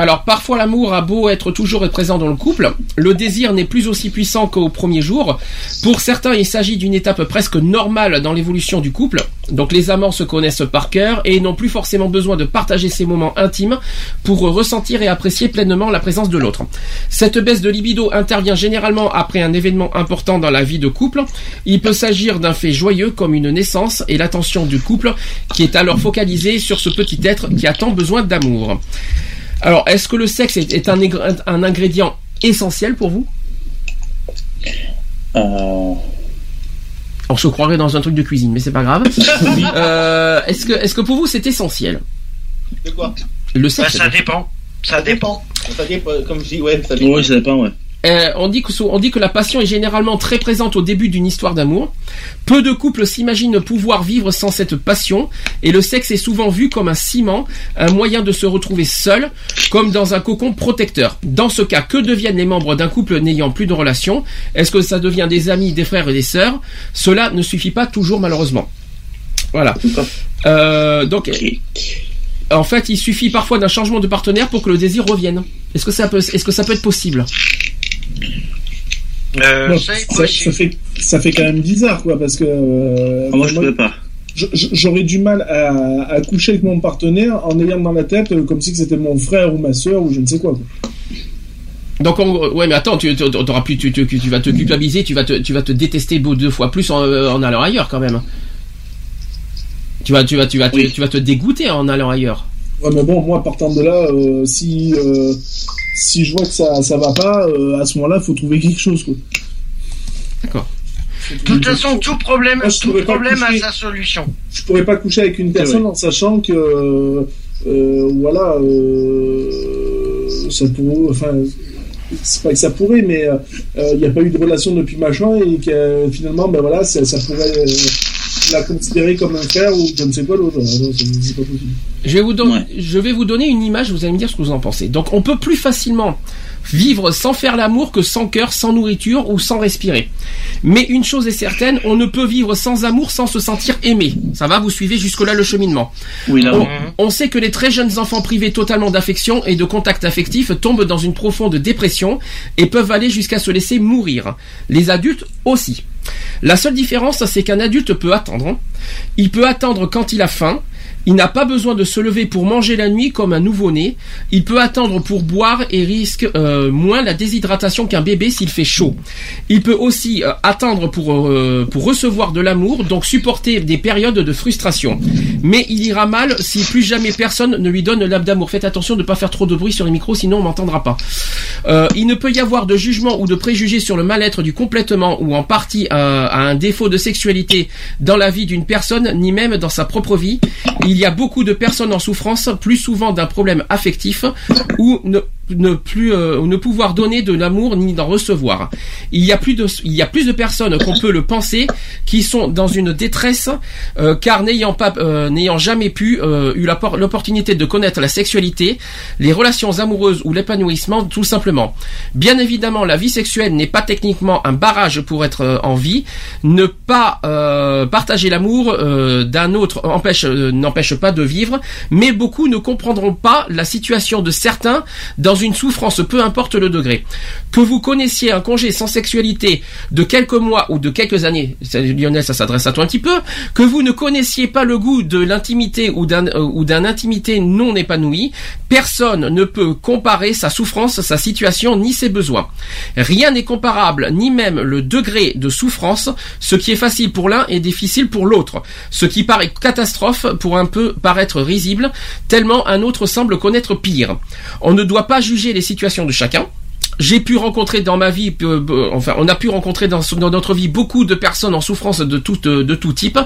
Alors parfois l'amour a beau être toujours présent dans le couple, le désir n'est plus aussi puissant qu'au premier jour. Pour certains, il s'agit d'une étape presque normale dans l'évolution du couple. Donc les amants se connaissent par cœur et n'ont plus forcément besoin de partager ces moments intimes pour ressentir et apprécier pleinement la présence de l'autre. Cette baisse de libido intervient généralement après un événement important dans la vie de couple. Il peut s'agir d'un fait joyeux comme une naissance et l'attention du couple qui est alors focalisée sur ce petit être qui a tant besoin d'amour. Alors, est-ce que le sexe est, est un, ingrédient essentiel pour vous? Euh, On se croirait dans un truc de cuisine, mais c'est pas grave. Euh, est-ce que, est-ce que pour vous c'est essentiel? De quoi? Le Bah, sexe ça dépend. Ça dépend. Ça dépend, comme je dis, ouais, ça dépend. Ouais, ça dépend, ouais. Euh, on, dit que, on dit que la passion est généralement très présente au début d'une histoire d'amour. Peu de couples s'imaginent pouvoir vivre sans cette passion, et le sexe est souvent vu comme un ciment, un moyen de se retrouver seul, comme dans un cocon protecteur. Dans ce cas, que deviennent les membres d'un couple n'ayant plus de relation? Est-ce que ça devient des amis, des frères et des sœurs? Cela ne suffit pas toujours malheureusement. Voilà. Euh, donc, en fait, il suffit parfois d'un changement de partenaire pour que le désir revienne. Est-ce que ça peut, est-ce que ça peut être possible? Euh, Bon, ça est ça, ça fait, ça fait quand même bizarre, quoi, parce que. euh, Ah, moi, je peux pas. J'aurais du mal à, à coucher avec mon partenaire en ayant dans la tête euh, comme si c'était mon frère ou ma soeur ou je ne sais quoi. quoi. Donc, ouais, mais attends, tu, tu, t'auras plus, tu, tu, tu vas te culpabiliser, tu vas te, tu vas te détester deux fois plus en, euh, en allant ailleurs quand même. Tu vas, tu vas, tu vas, tu, tu vas te dégoûter en allant ailleurs. Ouais, mais bon, moi, partant de là, euh, si, euh, si je vois que ça, ça va pas, euh, à ce moment-là, faut trouver quelque chose, quoi. D'accord. De toute façon, tout problème, Moi, tout a sa solution. Je pourrais pas coucher avec une personne en sachant que, euh, voilà, euh, ça pourrait, enfin, c'est pas que ça pourrait, mais il n'y a pas eu de relation depuis machin et que euh, finalement, ben voilà, ça, ça pourrait euh, la considérer comme un frère ou je ne sais quoi l'autre. Non, c'est c'est pas possible. Je vais vous donner, je vais vous donner une image. Vous allez me dire ce que vous en pensez. Donc, on peut plus facilement vivre sans faire l'amour que sans cœur, sans nourriture ou sans respirer. Mais une chose est certaine, on ne peut vivre sans amour sans se sentir aimé. Ça va, vous suivez jusque-là le cheminement. Oui, là, on, on sait que les très jeunes enfants privés totalement d'affection et de contact affectif tombent dans une profonde dépression et peuvent aller jusqu'à se laisser mourir. Les adultes aussi. La seule différence, c'est qu'un adulte peut attendre. Il peut attendre quand il a faim. Il n'a pas besoin de se lever pour manger la nuit comme un nouveau-né. Il peut attendre pour boire et risque euh, moins la déshydratation qu'un bébé s'il fait chaud. Il peut aussi euh, attendre pour, euh, pour recevoir de l'amour, donc supporter des périodes de frustration. Mais il ira mal si plus jamais personne ne lui donne l'âme d'amour. Faites attention de ne pas faire trop de bruit sur les micros, sinon on m'entendra pas. Il ne peut y avoir de jugement ou de préjugés sur le mal-être du complétement ou en partie à un défaut de sexualité dans la vie d'une personne, ni même dans sa propre vie. Y a beaucoup de personnes en souffrance, plus souvent d'un problème affectif, ou ne, ne plus euh, ne pouvoir donner de l'amour ni d'en recevoir. Il y a plus de il y a plus de personnes qu'on peut le penser qui sont dans une détresse euh, car n'ayant pas euh, n'ayant jamais pu euh, eu l'opportunité de connaître la sexualité, les relations amoureuses ou l'épanouissement tout simplement. Bien évidemment, la vie sexuelle n'est pas techniquement un barrage pour être en vie. Ne pas partager l'amour d'un autre empêche n'empêche pas de vivre, mais beaucoup ne comprendront pas la situation de certains dans une souffrance, peu importe le degré. Que vous connaissiez un congé sans sexualité de quelques mois ou de quelques années, Lionel, ça s'adresse à toi un petit peu, que vous ne connaissiez pas le goût de l'intimité ou d'un euh, ou d'un intimité non épanouie, personne ne peut comparer sa souffrance, sa situation ni ses besoins. Rien n'est comparable, ni même le degré de souffrance. Ce qui est facile pour l'un est difficile pour l'autre. Ce qui paraît catastrophe pour un peu paraître risible, tellement un autre semble connaître pire. On ne doit pas juger les situations de chacun. J'ai pu rencontrer dans ma vie, euh, euh, enfin, on a pu rencontrer dans, notre vie beaucoup de personnes en souffrance de tout, euh, de tout type,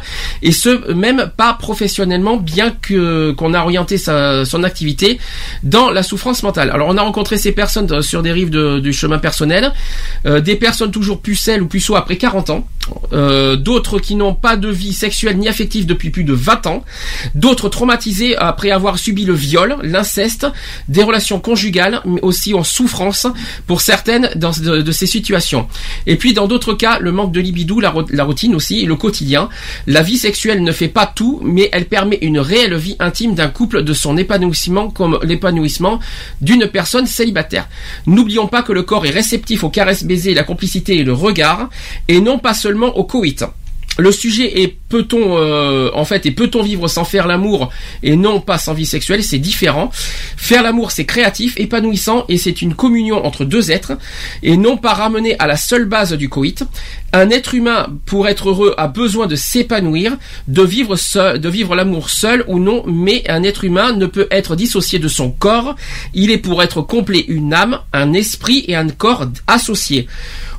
et ce même pas professionnellement, bien que qu'on a orienté sa, son activité dans la souffrance mentale. Alors, on a rencontré ces personnes sur des rives de- du chemin personnel, euh, des personnes toujours pucelles ou puceaux après 40 ans, euh, d'autres qui n'ont pas de vie sexuelle ni affective depuis plus de 20 ans, d'autres traumatisés après avoir subi le viol, l'inceste, des relations conjugales, mais aussi en souffrance pour certaines de, ces situations. Et puis dans d'autres cas, le manque de libido, la, ro- la routine aussi, le quotidien. La vie sexuelle ne fait pas tout, mais elle permet une réelle vie intime d'un couple de son épanouissement comme l'épanouissement d'une personne célibataire. N'oublions pas que le corps est réceptif aux caresses baisers, la complicité et le regard, et non pas seulement au coït. Le sujet est peut-on euh, en fait et peut-on vivre sans faire l'amour et non pas sans vie sexuelle, c'est différent. Faire l'amour c'est créatif, épanouissant et c'est une communion entre deux êtres et non pas ramené à la seule base du coït. Un être humain pour être heureux a besoin de s'épanouir, de vivre de vivre l'amour seul ou non, mais un être humain ne peut être dissocié de son corps. Il est pour être complet une âme, un esprit et un corps associés.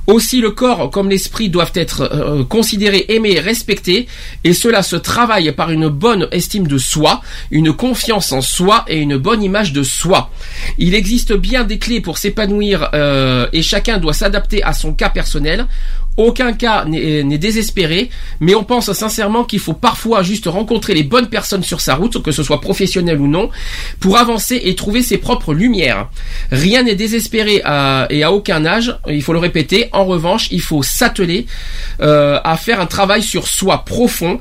Aussi le corps comme l'esprit doivent être euh, considérés, aimés, respectés, et cela se travaille par une bonne estime de soi, une confiance en soi et une bonne image de soi. Il existe bien des clés pour s'épanouir euh, et chacun doit s'adapter à son cas personnel. Aucun cas n'est désespéré, mais on pense sincèrement qu'il faut parfois juste rencontrer les bonnes personnes sur sa route, que ce soit professionnel ou non, pour avancer et trouver ses propres lumières. Rien n'est désespéré et à aucun âge, il faut le répéter. En revanche, il faut s'atteler euh, à faire un travail sur soi profond.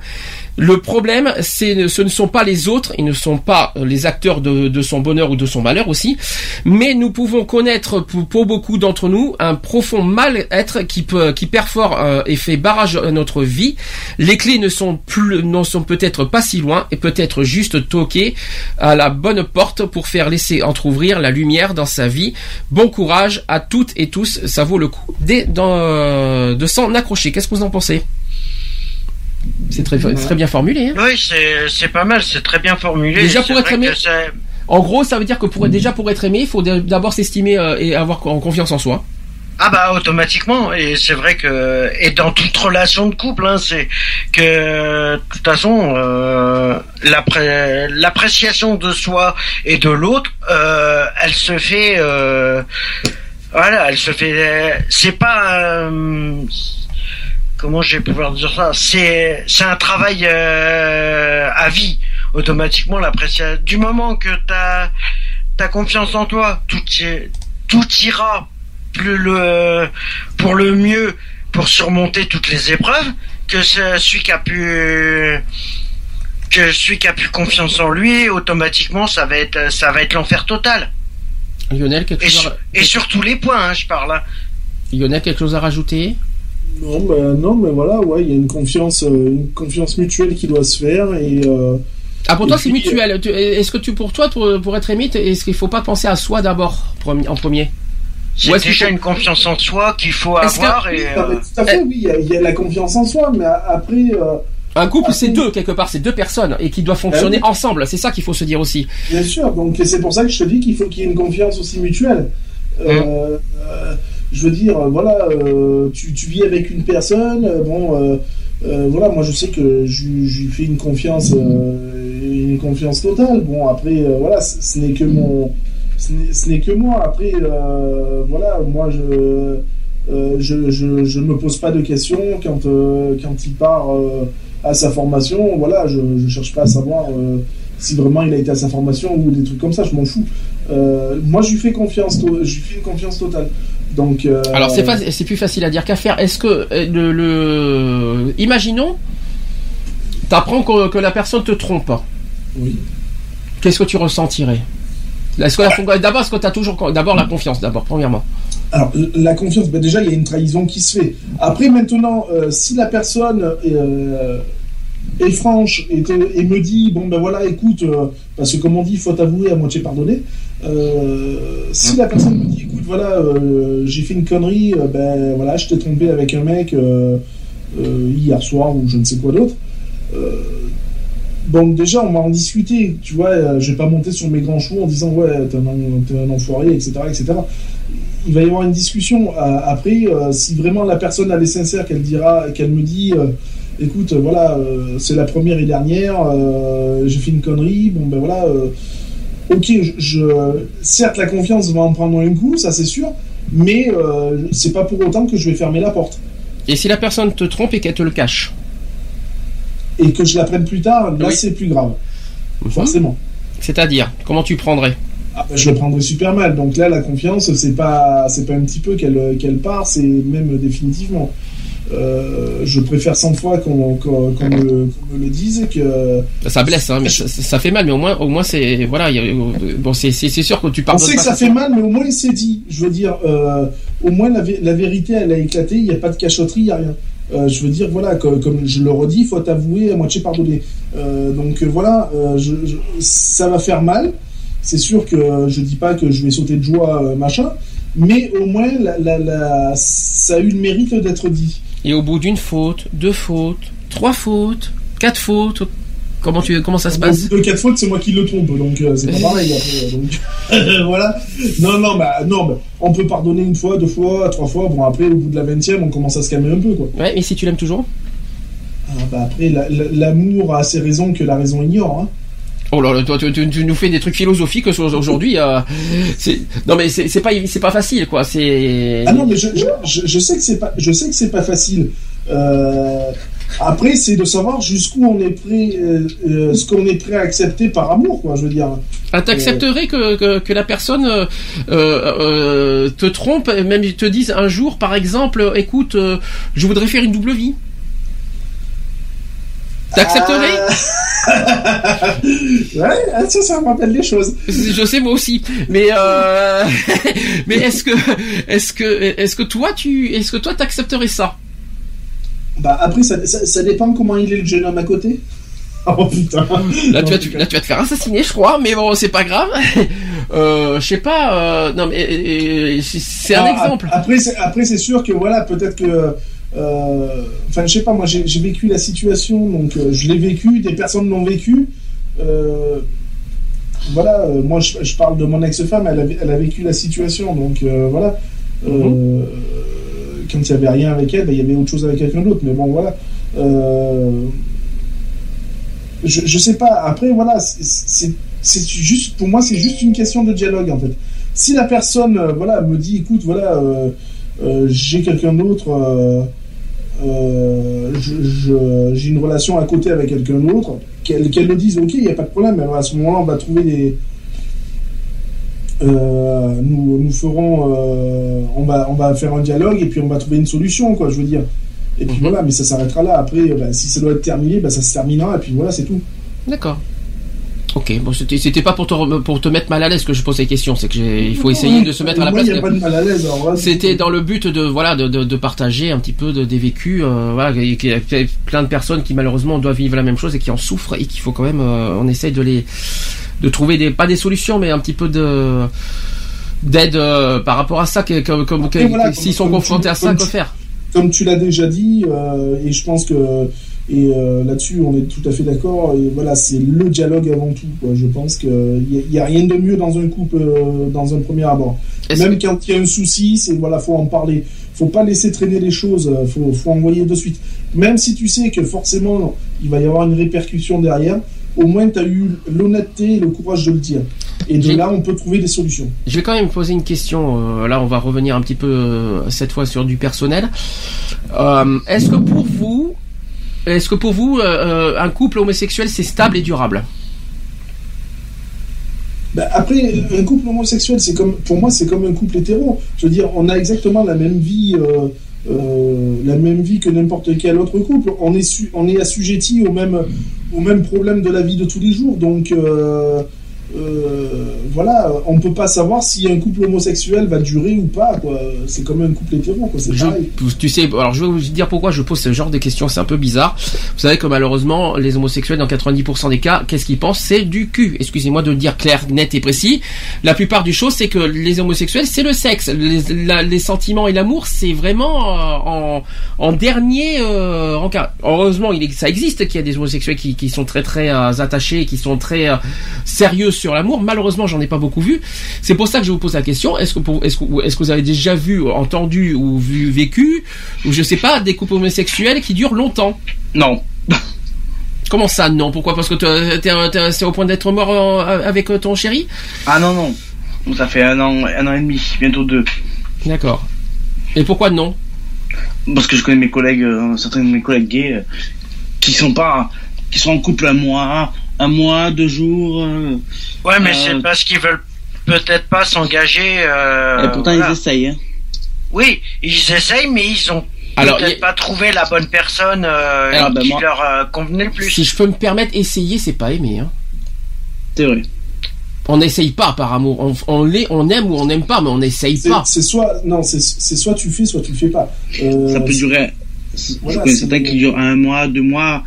Le problème, c'est, ce ne sont pas les autres, ils ne sont pas euh, les acteurs de, son bonheur ou de son malheur aussi, mais nous pouvons connaître pour, beaucoup d'entre nous un profond mal-être qui peut, qui perfore euh, et fait barrage à notre vie. Les clés ne sont plus, n'en sont peut-être pas si loin et peut-être juste toquer à la bonne porte pour faire laisser entrouvrir la lumière dans sa vie. Bon courage à toutes et tous, ça vaut le coup euh, de s'en accrocher. Qu'est-ce que vous en pensez? C'est très, bien formulé. Hein Oui, c'est pas mal, c'est très bien formulé. Déjà, pour être aimé- En gros, ça veut dire que pour déjà pour être aimé, il faut d'abord s'estimer euh, et avoir co- confiance en soi. Ah bah automatiquement et c'est vrai que et dans toute relation de couple hein, c'est que de toute façon euh, l'appré- l'appréciation de soi et de l'autre euh, elle se fait euh, voilà elle se fait c'est pas comment je vais pouvoir dire ça? C'est c'est un travail euh, à vie. Automatiquement l'appréciation du moment que t'as t'as confiance en toi. Tout tout ira plus le pour le mieux pour surmonter toutes les épreuves que ce- celui qui a pu que celui qui a plus confiance en lui automatiquement ça va être ça va être l'enfer total. Lionel, quelque et, chose, sur, à... et sur tous les points hein, je parle hein. Lionel, quelque chose à rajouter? Non, ben, non, mais voilà, ouais, il y a une confiance, euh, une confiance mutuelle qui doit se faire et. euh, Ah pour et toi c'est mutuel. Tu- Est-ce que tu pour toi pour, pour être t- est-ce qu'il faut pas penser à soi d'abord en premier? C'est déjà faut- une confiance en soi qu'il faut Est-ce que- avoir et euh, tout à fait, oui, il y, a- il y a la confiance en soi, mais après. euh, Un couple c'est deux quelque part, c'est deux personnes et qui doivent fonctionner Ah oui. ensemble. C'est ça qu'il faut se dire aussi. Bien sûr, donc c'est pour ça que je te dis qu'il faut qu'il y ait une confiance aussi mutuelle. Euh, euh, je veux dire, euh, voilà, euh, tu, vis avec une personne, euh, bon, voilà, moi je sais que je, lui- je fais une confiance, une confiance totale. Bon, après, voilà, ce n'est que mon, ce n'est- que moi. Après, voilà, moi je, euh, je, je, je me pose pas de questions quand, quand il part à sa formation. Voilà, je ne cherche pas à savoir si vraiment il a été à sa formation ou des trucs comme ça, je m'en fous. Moi, je lui fais confiance, je lui fais une confiance totale. Donc, euh, Alors c'est plus facile à dire qu'à faire. Est-ce que euh, le, le- imaginons t'apprends que, que la personne te trompe. Oui. Qu'est-ce que tu ressentirais? Est-ce que la- d'abord est-ce que tu as toujours d'abord la confiance d'abord premièrement. Alors, la confiance, ben déjà, il y a une trahison qui se fait. Après, maintenant, euh, si la personne euh, est franche et, me dit, bon, ben voilà, écoute, euh, parce que comme on dit, faut avouer à moitié pardonner. euh, si la personne me dit, écoute, voilà, euh, j'ai fait une connerie, euh, ben voilà, je t'ai trompé avec un mec hier soir ou je ne sais quoi d'autre. donc déjà, on va en discuter, tu vois, je vais pas monter sur mes grands chevaux en disant, ouais, t'es un, un enfoiré, etc., etc il va y avoir une discussion. Après, si vraiment la personne elle est sincère, qu'elle dira, qu'elle me dit, écoute, euh, voilà, euh, c'est la première et dernière, euh, j'ai fait une connerie, bon ben voilà, euh, ok, je, je- certes la confiance va en prendre un coup, ça c'est sûr, mais c'est pas pour autant que je vais fermer la porte Et si la personne te trompe et qu'elle te le cache et que je la prenne plus tard, là Oui. c'est plus grave, Mhm. forcément. C'est-à-dire comment tu prendrais Ah, ben, je le prendrais super mal. Donc là, la confiance, c'est pas, c'est pas un petit peu qu'elle, qu'elle part, c'est même définitivement. Euh, je préfère 100 fois qu'on, qu'on, qu'on me, qu'on me le dise que. Ça blesse, hein, mais ça, ça fait mal, mais au moins, au moins c'est voilà, il y a- bon, c'est sûr que tu On pardonnes sait que ça fait mal, mais au moins c'est dit. Je veux dire, euh, au moins la, la vérité, elle a éclaté. Il n'y a pas de cachotterie, il n'y a rien. Euh, je veux dire, voilà, comme, comme je le redis, il faut t'avouer à moitié pardonner. Euh, donc euh, voilà, euh, je, je- ça va faire mal. C'est sûr que je dis pas que je vais sauter de joie, euh, machin, mais au moins la, la, la- ça a eu le mérite d'être dit. Et au bout d'une faute, deux fautes, trois fautes, quatre fautes, Comment tu comment ça se passe de quatre fautes, c'est moi qui le trompe, donc euh, c'est pas pareil. Après, donc voilà. Non, non, bah non, bah, on peut pardonner une fois, deux fois, trois fois. Bon, après, au bout de la vingtième, on commence à se calmer un peu, quoi. Ouais, mais si tu l'aimes toujours Ah, bah après, la- la- l'amour a ses raisons que la raison ignore. Hein. Oh là là, toi, tu, tu- tu nous fais des trucs philosophiques aujourd'hui. euh, non mais c'est pas c'est pas facile quoi. C'est Ah non, mais je, je, je, je sais que c'est pas, je sais que c'est pas facile. Euh, après, c'est de savoir jusqu'où on est prêt, euh, ce qu'on est prêt à accepter par amour, quoi. Je veux dire. Ah, T'accepterais que, que, que la personne euh, euh, euh, te trompe, et même te dise un jour, par exemple, écoute, euh, je voudrais faire une double vie? T'accepterais? Ouais, ah, ça, ça me rappelle des choses. Je sais moi aussi, mais euh, mais est-ce que est-ce que est-ce que toi tu est-ce que toi t'accepterais ça? Bah après, ça, ça, ça dépend comment il est le jeune homme à côté. Oh putain. Là tu, vas, tu- là tu vas te faire assassiner, je crois, mais bon c'est pas grave. Euh, je sais pas. euh, non mais euh, c'est- c'est un Ah, exemple. Après, c'est, après, c'est sûr que voilà, peut-être que. Euh, Enfin, je sais pas, moi j'ai, vécu la situation, donc euh, je l'ai vécu, des personnes l'ont vécu. Euh, voilà, moi je, je parle de mon ex-femme, elle a, elle a vécu la situation, donc voilà. Mhm. Quand il n'y avait rien avec elle, ben, il y avait autre chose avec quelqu'un d'autre, mais bon, voilà. Je, je sais pas, après, voilà, c'est, juste, pour moi, c'est juste une question de dialogue en fait. Si la personne, euh, voilà, me dit, écoute, voilà, euh, euh, j'ai quelqu'un d'autre, euh, j'ai une relation à côté avec quelqu'un d'autre, qu'elle qu'elle le dise, ok, il n'y a pas de problème, alors à ce moment-là, on va trouver des. euh, nous, nous ferons. euh, on, va, on va faire un dialogue et puis on va trouver une solution, quoi, je veux dire. Et puis voilà, mais ça s'arrêtera là. Après, euh, bah, si ça doit être terminé, bah, ça se terminera, et puis voilà, c'est tout. D'accord. Ok, bon, c'était pas pour te, rem- pour te mettre mal à l'aise que je pose ces questions, c'est que il faut essayer de se mettre à la place. il de C'était dans le but de voilà de, de, de partager un petit peu de, des vécus. euh, voilà, qu'il y a plein de personnes qui malheureusement doivent vivre la même chose et qui en souffrent et qu'il faut quand même euh, on essaye de les de trouver des pas des solutions mais un petit peu de d'aide euh, par rapport à ça que, que- voilà, s'ils sont confrontés tu- à ça que faire? comme tu l'as déjà dit, et je pense que et euh, là-dessus on est tout à fait d'accord. Et voilà, c'est le dialogue avant tout. Quoi. Je pense qu'il n'y a, rien de mieux dans un couple, euh, dans un premier abord. Même quand il y a un souci, c'est voilà, faut en parler. Faut pas laisser traîner les choses. euh, Faut, faut envoyer de suite. Même si tu sais que forcément il va y avoir une répercussion derrière, au moins tu as eu l'honnêteté et le courage de le dire. Et de là, on peut trouver des solutions. Je vais quand même poser une question. là, on va revenir un petit peu cette fois sur du personnel. Euh, est-ce que pour vous, est-ce que pour vous, euh, euh, un couple homosexuel c'est stable et durable Bah, après, un couple homosexuel, c'est comme, pour moi, c'est comme un couple hétéro. Je veux dire, on a exactement la même vie, euh, la même vie que n'importe quel autre couple. On est, su- on est assujetti au même, au même problème de la vie de tous les jours. Donc, euh, voilà, on peut pas savoir si un couple homosexuel va durer ou pas. quoi. C'est comme un couple hétéro, quoi. C'est Je- tu sais, alors je vais vous dire pourquoi je pose ce genre de questions, c'est un peu bizarre. Vous savez que malheureusement, les homosexuels, dans 90% des cas, qu'est-ce qu'ils pensent? C'est du cul. Excusez-moi de le dire clair, net et précis. La plupart du chose, c'est que les homosexuels, c'est le sexe. Les, la- les sentiments et l'amour, c'est vraiment euh, en, en dernier euh, rencard. Heureusement, il ça existe qu'il y a des homosexuels qui, qui sont très très euh, attachés, qui sont très sérieux sur l'amour. Malheureusement, j'en ai pas beaucoup vu. C'est pour ça que je vous pose la question. Est-ce que, pour- est-ce que, est-ce que vous avez déjà vu, entendu ou vu, vécu, ou je sais pas, des couples homosexuels qui durent longtemps? Non. Comment ça, non? Pourquoi? Parce que t'es- c'est au point d'être mort euh, avec euh, ton chéri? Ah non, non. Ça fait un an, un an et demi, bientôt deux. D'accord. Et pourquoi non? Parce que je connais mes collègues, euh, certains de mes collègues gays, euh, qui sont pas, qui sont en couple un mois, un mois, deux jours. euh, Ouais, mais Euh, c'est parce qu'ils veulent peut-être pas s'engager. euh, et pourtant voilà. ils essayent. Hein. Oui, ils essayent, mais ils ont Alors, peut-être y- pas trouvé la bonne personne euh, Alors, ben, qui moi- leur euh, convenait le plus. Si je peux me permettre, essayer, c'est pas aimer. Hein. C'est vrai. On n'essaye pas par amour. On, on, l'est- on aime ou on n'aime pas, mais on n'essaye pas. c'est soit, non, c'est, c'est soit tu fais, soit tu fais pas. Euh, Ça peut durer. voilà, je connais c'est- certains qui durent un mois, deux mois,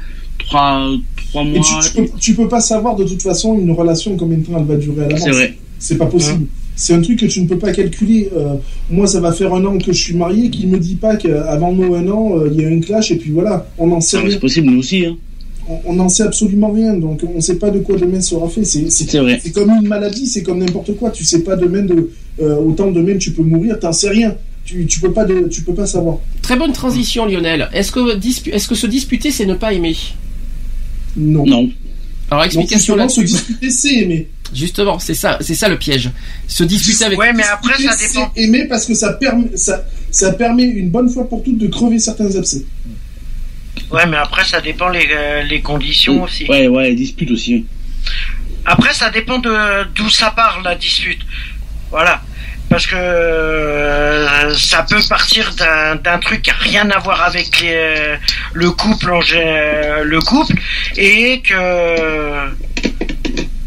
trois, trois Et mois. tu, tu, peux, tu peux pas savoir de toute façon une relation combien de temps elle va durer à l'avance. C'est vrai. C'est pas possible. C'est un truc que tu ne peux pas calculer. Euh, moi, ça va faire un an que je suis marié, qui me dit pas qu'avant nos un an, euh, il y a eu une clash et puis voilà, on en sait rien. C'est possible, nous aussi. Hein. on- n'en sait absolument rien, donc on ne sait pas de quoi demain sera fait. C'est c'est- C'est vrai. c'est comme une maladie, c'est comme n'importe quoi. Tu sais pas demain de euh, autant demain tu peux mourir, t'en sais rien. Tu, tu peux pas de, tu peux pas savoir. Très bonne transition, Lionel. Est-ce que, dispu- est-ce que se disputer, c'est ne pas aimer? Non. Non. Alors, explication justement, se disputer, c'est aimer. Justement, c'est ça, c'est ça le piège. Se disputer avec. Ouais, mais après, ça dépend. c'est aimer parce que ça permet, ça, ça permet une bonne fois pour toutes de crever certains abcès. Ouais, mais après, ça dépend les, euh, les conditions aussi. Ouais, ouais, dispute aussi. oui. Après, ça dépend de d'où ça part la dispute. Voilà. Parce que euh, ça peut partir d'un truc qui a rien à voir avec euh, le couple en gé- le couple et que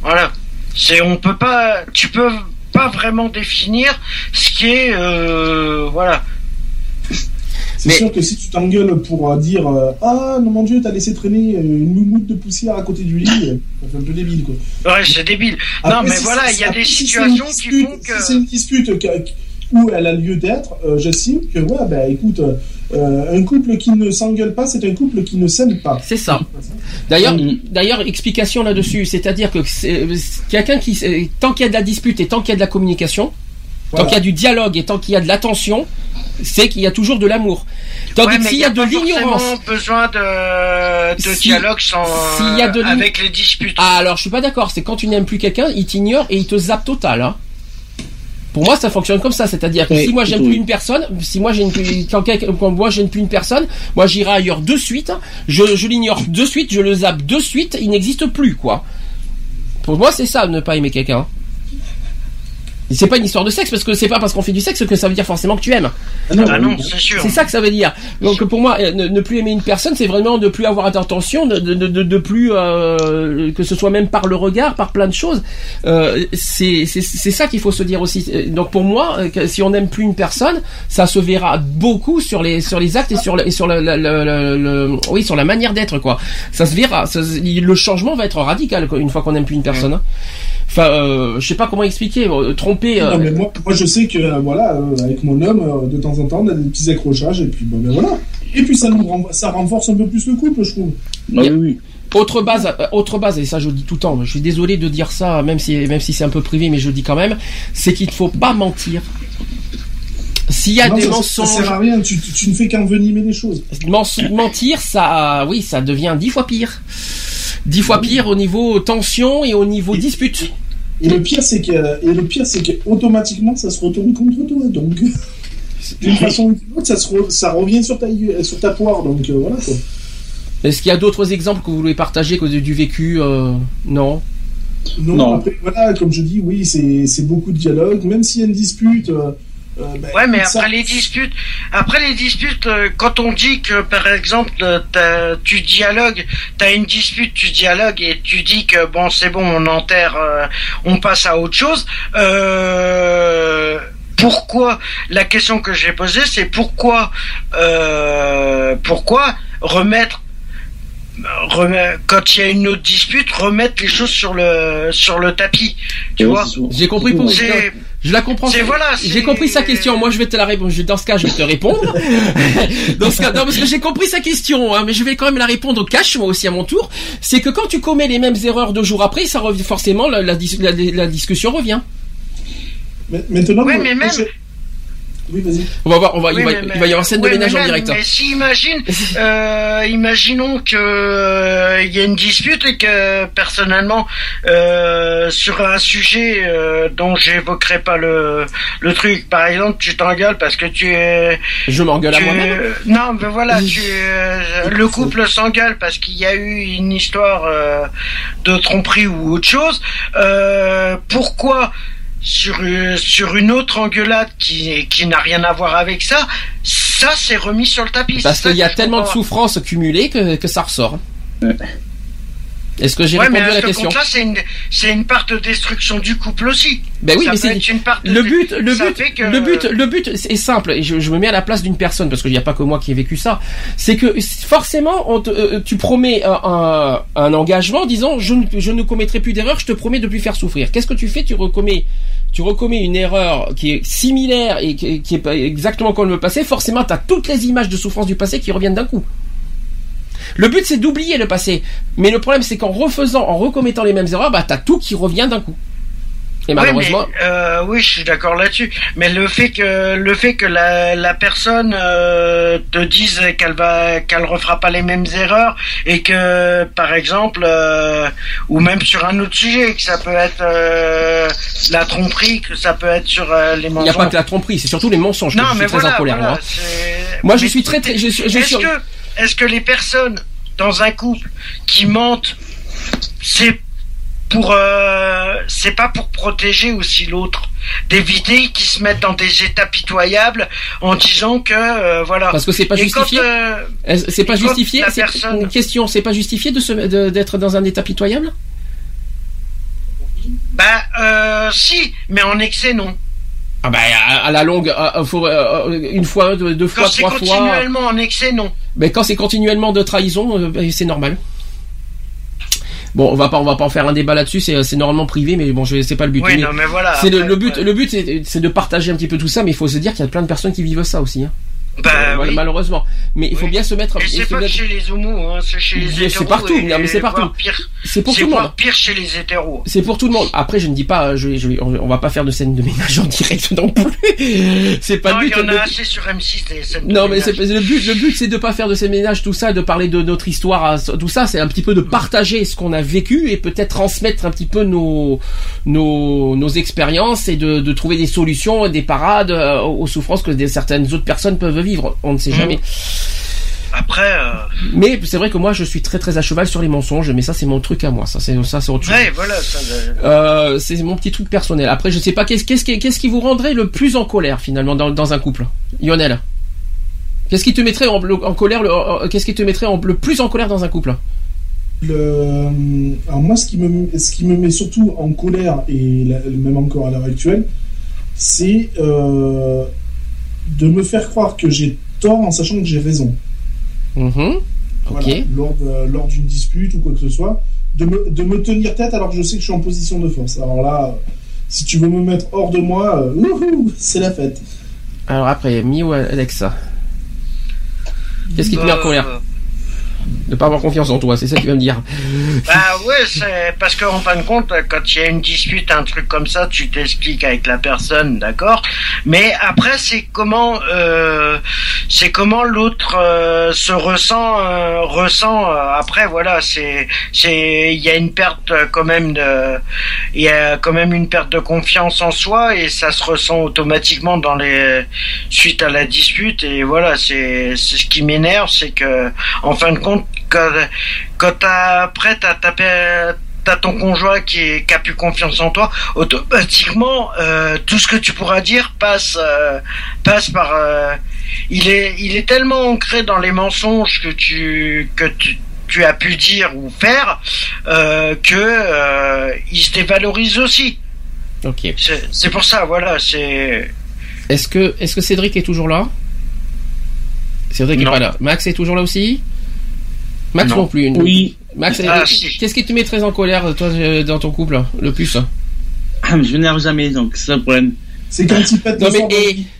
voilà. C'est on peut pas tu peux pas vraiment définir ce qui est euh, voilà. C'est Mais- sûr que si tu t'engueules pour euh, dire euh, ah non mon dieu t'as laissé traîner une moumoute de poussière à côté du lit, euh, ça fait un peu débile quoi. Ouais, c'est débile. non, mais si voilà, il y a après, des si situations une qui font que Si c'est une dispute où elle a lieu d'être, euh, j'estime que ouais, bah écoute, euh, un couple qui ne s'engueule pas, c'est un couple qui ne s'aime pas. C'est ça. D'ailleurs, d'ailleurs, explication là-dessus, c'est-à-dire que quelqu'un qui, tant qu'il y a de la dispute et tant qu'il y a de la communication, Voilà. tant qu'il y a du dialogue et tant qu'il y a de l'attention, c'est qu'il y a toujours de l'amour. Tandis Ouais, s'il il y a de pas l'ignorance, besoin de, de Si- dialogue sans, s'il y a de avec les disputes. ah, alors je suis pas d'accord. C'est quand tu n'aimes plus quelqu'un, il t'ignore et il te zappe total. Hein. Pour moi, ça fonctionne comme ça, c'est-à-dire que Oui, si moi j'aime oui. plus une personne, si moi j'aime plus, quand, quelqu'un- quand moi j'aime plus une personne, moi j'irai ailleurs de suite, je, je l'ignore de suite, je le zappe de suite, il n'existe plus quoi. Pour moi, c'est ça, ne pas aimer quelqu'un. C'est pas une histoire de sexe parce que c'est pas parce qu'on fait du sexe que ça veut dire forcément que tu aimes. Non, Ah oui, non, c'est sûr. C'est ça que ça veut dire. Donc pour moi, euh, ne, ne plus aimer une personne, c'est vraiment ne plus avoir d'intention, de, de, de, de plus euh, que ce soit même par le regard, par plein de choses. Euh, c'est c'est c'est ça qu'il faut se dire aussi. Euh, Donc pour moi, euh, si on n'aime plus une personne, ça se verra beaucoup sur les sur les actes et sur le, et sur le- le- le- oui sur la manière d'être quoi. Ça se verra. Ça le changement va être radical une fois qu'on n'aime plus une personne. hein. Enfin, euh, je sais pas comment expliquer. euh, Tromper. euh, Non, mais moi, moi, je sais que euh, voilà, euh, avec mon homme, euh, de temps en temps, on a des petits accrochages et puis bon, ben voilà. Et puis ça nous renvo- ça renforce un peu plus le couple, je trouve. Ah oui, oui. Autre base, euh, autre base, et ça je le dis tout le temps, je suis désolé de dire ça, même si, même si c'est un peu privé, mais je le dis quand même, c'est qu'il ne faut pas mentir. S'il y a Non, des ça, mensonges, Ça sert à rien, tu, tu, tu ne fais qu'envenimer les choses. mentir, ça, oui, ça devient dix fois pire. Dix fois pire au niveau tension et au niveau dispute. Et le pire, c'est que, et le pire, c'est que automatiquement, ça se retourne contre toi. Donc, d'une façon ou d'une autre, ça, se re- ça revient sur ta, sur ta poire. Donc, euh, voilà quoi. Est-ce qu'il y a d'autres exemples que vous voulez partager que du vécu euh, Non? Non, Non. après, voilà, comme je dis, oui, c'est c'est beaucoup de dialogue. Même s'il y a une dispute. euh, euh, ben, Ouais, mais ça- après les disputes, après les disputes, euh, quand on dit que par exemple euh, t'as- tu dialogues, t'as une dispute, tu dialogues et tu dis que bon c'est bon, on enterre, euh, on passe à autre chose. Euh, pourquoi La question que j'ai posée, c'est pourquoi, euh, pourquoi remettre remet- quand il y a une autre dispute, remettre les choses sur le sur le tapis, tu vois J'ai compris pour Je la comprends. C'est- voilà, J'ai c'est- compris sa question. Moi, je vais te la répondre. Dans ce cas, je vais te répondre. Dans ce cas, non, parce que j'ai compris sa question, hein, mais je vais quand même la répondre au cash, moi aussi à mon tour. C'est que quand tu commets les mêmes erreurs deux jours après, ça revient forcément la, la, la- la discussion revient. Mais- Maintenant, Ouais, moi- mais même- Oui, vas-y. On va voir. On va. Oui, il, va mais- il va y avoir scène de ouais, ménage mais en direct. hein. Mais si imagine, euh, imaginons que euh, il y a une dispute et que personnellement euh, sur un sujet euh, dont j'évoquerai pas le le truc, par exemple, tu t'engueules parce que tu es Je m'engueule à moi-même. Non, mais voilà, tu, euh, le couple s'engueule parce qu'il y a eu une histoire euh, de tromperie ou autre chose. Euh, pourquoi sur euh, sur une autre engueulade qui qui n'a rien à voir avec ça, ça s'est remis sur le tapis. Parce C'est qu'il y a tellement de souffrances cumulées que, que ça ressort. Est-ce que j'ai Ouais, mais répondu à à la ce question c'est une c'est une part de destruction du couple aussi. Ben oui, Ça mais c'est une part de le but, le ça but, que- le but, le but est simple. Et je, je me mets à la place d'une personne parce qu'il n'y a pas que moi qui ai vécu ça. C'est que forcément, on te- euh, tu promets un, un, un engagement, en disant je ne, je ne commettrai plus d'erreur, je te promets de plus faire souffrir. Qu'est-ce que tu fais? Tu recommets, tu recommets une erreur qui est similaire et qui, qui est pas exactement comme le passé. Forcément, tu as toutes les images de souffrance du passé qui reviennent d'un coup. Le but c'est d'oublier le passé. Mais le problème c'est qu'en refaisant, en recommettant les mêmes erreurs, bah t'as tout qui revient d'un coup. Et Oui, malheureusement, mais, euh, oui, je suis d'accord là-dessus. Mais le fait que le fait que la, la personne euh, te dise qu'elle va qu'elle refera pas les mêmes erreurs et que par exemple euh, ou même sur un autre sujet que ça peut être la tromperie, que ça peut être sur les il mensonges. n'y a pas que la tromperie, c'est surtout les mensonges. que Non, je suis mais très voilà, en colère. voilà, moi. hein. Moi, je suis très, très, je suis, je Est-ce suis- que, est-ce que les personnes dans un couple qui mentent, c'est pour, euh, c'est pas pour protéger aussi l'autre, d'éviter qu'ils se mettent dans des états pitoyables en disant que euh, voilà. Parce que c'est pas Et justifié? euh, C'est pas justifié? C'est personne- une question. C'est pas justifié de se, de- d'être dans un état pitoyable? bah euh, si, mais en excès non. Ah bah à, à la longue, à- à- faut, euh, une fois, deux, deux Quand fois, c'est trois fois. continuellement en excès non. Mais quand c'est continuellement de trahison, euh, ben, c'est normal. Bon, on va pas, on va pas en faire un débat là-dessus. C'est, c'est normalement privé, mais bon, je, c'est pas le but. Oui, Mais non, mais voilà, C'est le, but, le but, c'est, c'est de partager un petit peu tout ça, mais il faut se dire qu'il y a plein de personnes qui vivent ça aussi. Hein. Bah, oui. Malheureusement, mais il faut bien se mettre. Et il c'est pas que chez les homos, hein, c'est chez les C'est hétéros. partout, et non, mais c'est partout. C'est pour c'est tout le monde. pire chez les hétéros. C'est pour tout le monde. Après, je ne dis pas, je, je- on va pas faire de scène de ménage en direct non plus. C'est pas non, le il but. y en Le- a assez sur M6 des scènes de Non mais ménage. c'est le but. Le but c'est de pas faire de ces ménages tout ça, de parler de notre histoire, tout ça. C'est un petit peu de partager ce qu'on a vécu et peut-être transmettre un petit peu nos nos, nos expériences et de, de trouver des solutions, des parades euh, aux souffrances que certaines autres personnes peuvent vivre. On ne sait jamais. Après, euh, Mais c'est vrai que moi je suis très très à cheval sur les mensonges. Mais ça c'est mon truc à moi. Ça c'est ça c'est autre chose. ouais, voilà. Ça, euh, Euh, c'est mon petit truc personnel. Après, je sais pas qu'est-ce qu'est-ce qui, qu'est-ce qui vous rendrait le plus en colère finalement dans, dans un couple, Lionel? Qu'est-ce qui te mettrait en, en colère Qu'est-ce qui te mettrait en- le plus en colère dans un couple? Le... Alors moi, ce qui, me... ce qui me met surtout en colère, et la- même encore à l'heure actuelle, c'est euh, de me faire croire que j'ai tort en sachant que j'ai raison. Ok. Voilà, lors de- lors d'une dispute ou quoi que ce soit, de me, de me tenir tête alors que je sais que je suis en position de force. Alors là, si tu veux me mettre hors de moi, euh, wouhou, c'est la fête. Alors après, Mi ou Alexa Qu'est-ce qui te met en euh, colère De pas avoir confiance en toi, c'est ça que tu vas me dire. Bah ouais, c'est parce qu'en fin de compte, quand il y a une dispute, un truc comme ça, tu t'expliques avec la personne, d'accord? Mais après, c'est comment, euh, c'est comment l'autre euh, se ressent, euh, ressent. après, voilà, c'est, c'est, il y a une perte quand même de, il y a quand même une perte de confiance en soi et ça se ressent automatiquement dans les suite à la dispute et voilà, c'est, c'est ce qui m'énerve, c'est que en fin de compte, quand, quand t'as, après t'as tapé, t'as ton conjoint qui, est- qui a plus confiance en toi, automatiquement, euh, tout ce que tu pourras dire passe, euh, passe par, euh, il est, il est tellement ancré dans les mensonges que tu, que tu, tu as pu dire ou faire, que il se dévalorise aussi. Ok. C'est, pour ça, voilà, c'est. Est-ce que, est-ce que Cédric est toujours là? Cédric est Non. pas là. Max est toujours là aussi? Max non, Non. plus. Oui. Max, Ah, euh, qu'est-ce qui te met très en colère, toi, euh, dans ton couple, le plus Ah, mais je m'énerve jamais, donc c'est ça le problème. C'est quand il pète Non mais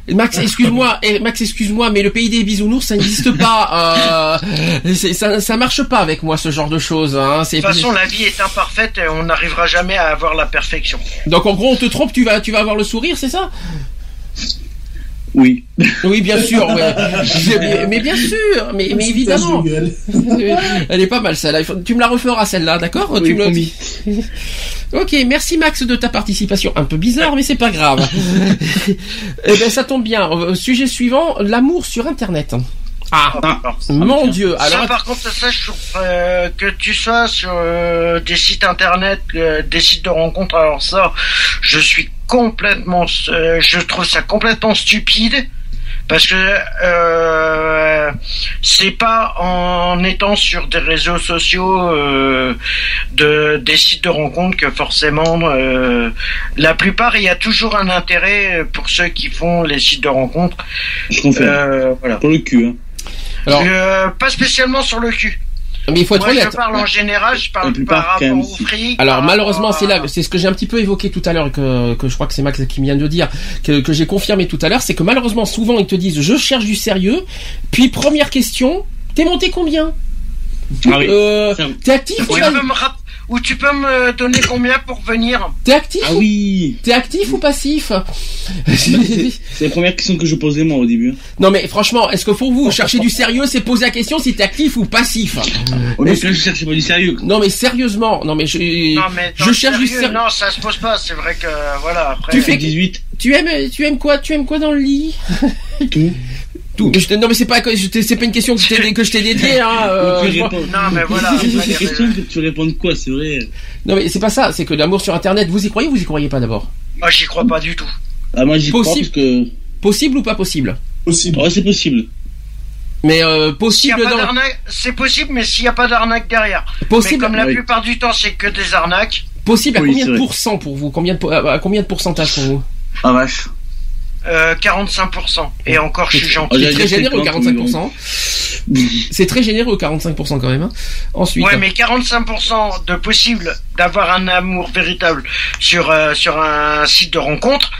eh, Max, excuse-moi, Max, excuse-moi, mais le pays des bisounours, ça n'existe pas. Euh, ça, ça marche pas avec moi ce genre de choses. Hein. De C'est toute façon, la vie est imparfaite et on n'arrivera jamais à avoir la perfection. donc en gros, on te trompe, tu vas, tu vas avoir le sourire, c'est ça? Oui. Oui, bien sûr. Ouais. mais, mais bien sûr, mais, mais évidemment. Elle est pas mal celle-là. Tu me la referas celle-là, d'accord Oui, Tu me le promis. dis. Ok, merci Max de ta participation. Un peu bizarre, mais c'est pas grave. eh ben, ça tombe bien. Euh, Sujet suivant l'amour sur Internet. Ah, mon Dieu. ça, Alors, par contre, ça, je trouve euh, que tu sois sur euh, des sites internet, euh, des sites de rencontres. Alors ça, je suis complètement, euh, je trouve ça complètement stupide. Parce que euh, c'est pas en étant sur des réseaux sociaux euh, de des sites de rencontres que forcément euh, la plupart il y a toujours un intérêt pour ceux qui font les sites de rencontres. Je confirme. Euh, voilà. Pour le cul, hein. alors, Euh, pas spécialement sur le cul. Mais il faut être Moi, je honnête. parle en général, je parle par rapport au fric. Alors malheureusement c'est là, c'est ce que j'ai un petit peu évoqué tout à l'heure que, que je crois que c'est Max qui vient de dire, que, que j'ai confirmé tout à l'heure, c'est que malheureusement souvent ils te disent je cherche du sérieux, puis première question, t'es monté combien? Ah oui. Euh, T'es actif tu, me ou tu peux me donner combien pour venir T'es actif Ah ou- oui. T'es actif ou passif c'est la première question que je posais moi au début. Non mais franchement, est-ce que pour vous chercher du sérieux, c'est poser la question si t'es actif ou passif Au lieu que je cherchais pas du sérieux. Non mais sérieusement, non mais je, Non, mais je cherche du sérieux, sérieux. Non, ça se pose pas. C'est vrai que voilà. Après, Tu fais 18. Tu aimes, tu aimes quoi Tu aimes quoi dans le lit? Tout. Tout. Je non mais c'est pas c'est une question que je t'ai que je t'ai dédiée. Hein, euh, tu réponds. Non, mais voilà. C'est une question que tu réponds quoi, c'est vrai. Non mais c'est pas ça. C'est que l'amour sur Internet, vous y croyez ou vous y croyez pas d'abord? Moi, j'y crois pas du tout. Ah moi j'y crois Possible. parce que. Possible ou pas possible? Possible. Ouais c'est possible. Mais euh, possible dans c'est possible, mais s'il n'y a pas d'arnaque derrière. Possible, Mais comme la oui. plupart du temps, c'est que des arnaques. possible à Oui, combien de pourcents pour vous? Combien de à combien de pourcentage pour vous? Ah vache. Euh, 45%. Et encore, je suis Oh, gentil. C'est très généreux 50, 45%. C'est très généreux 45% quand même. hein. Ensuite, Ouais, mais 45% de possible d'avoir un amour véritable sur euh, sur un site de rencontre,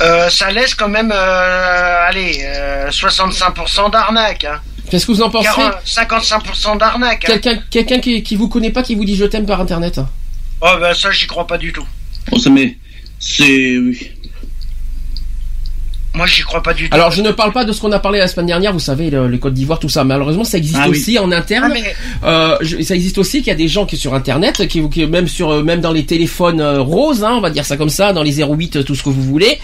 euh, ça laisse quand même, euh, allez, euh, 65% d'arnaque. Hein. qu'est-ce que vous en pensez? 40 55% d'arnaque. Hein. Quelqu'un quelqu'un qui, qui vous connaît pas qui vous dit je t'aime par internet? Oh ben ça, j'y crois pas du tout. Bon ça mais. C'est. Oui. Moi, j'y crois pas du tout. Alors je ne parle pas de ce qu'on a parlé la semaine dernière, vous savez, le, le Côte d'Ivoire, tout ça. Malheureusement, ça existe Ah oui. aussi en Ah, interne. mais Euh, je- ça existe aussi qu'il y a des gens qui sur internet, qui, qui même sur euh, même dans les téléphones euh, roses, hein, on va dire ça comme ça, dans les 08, euh, tout ce que vous voulez,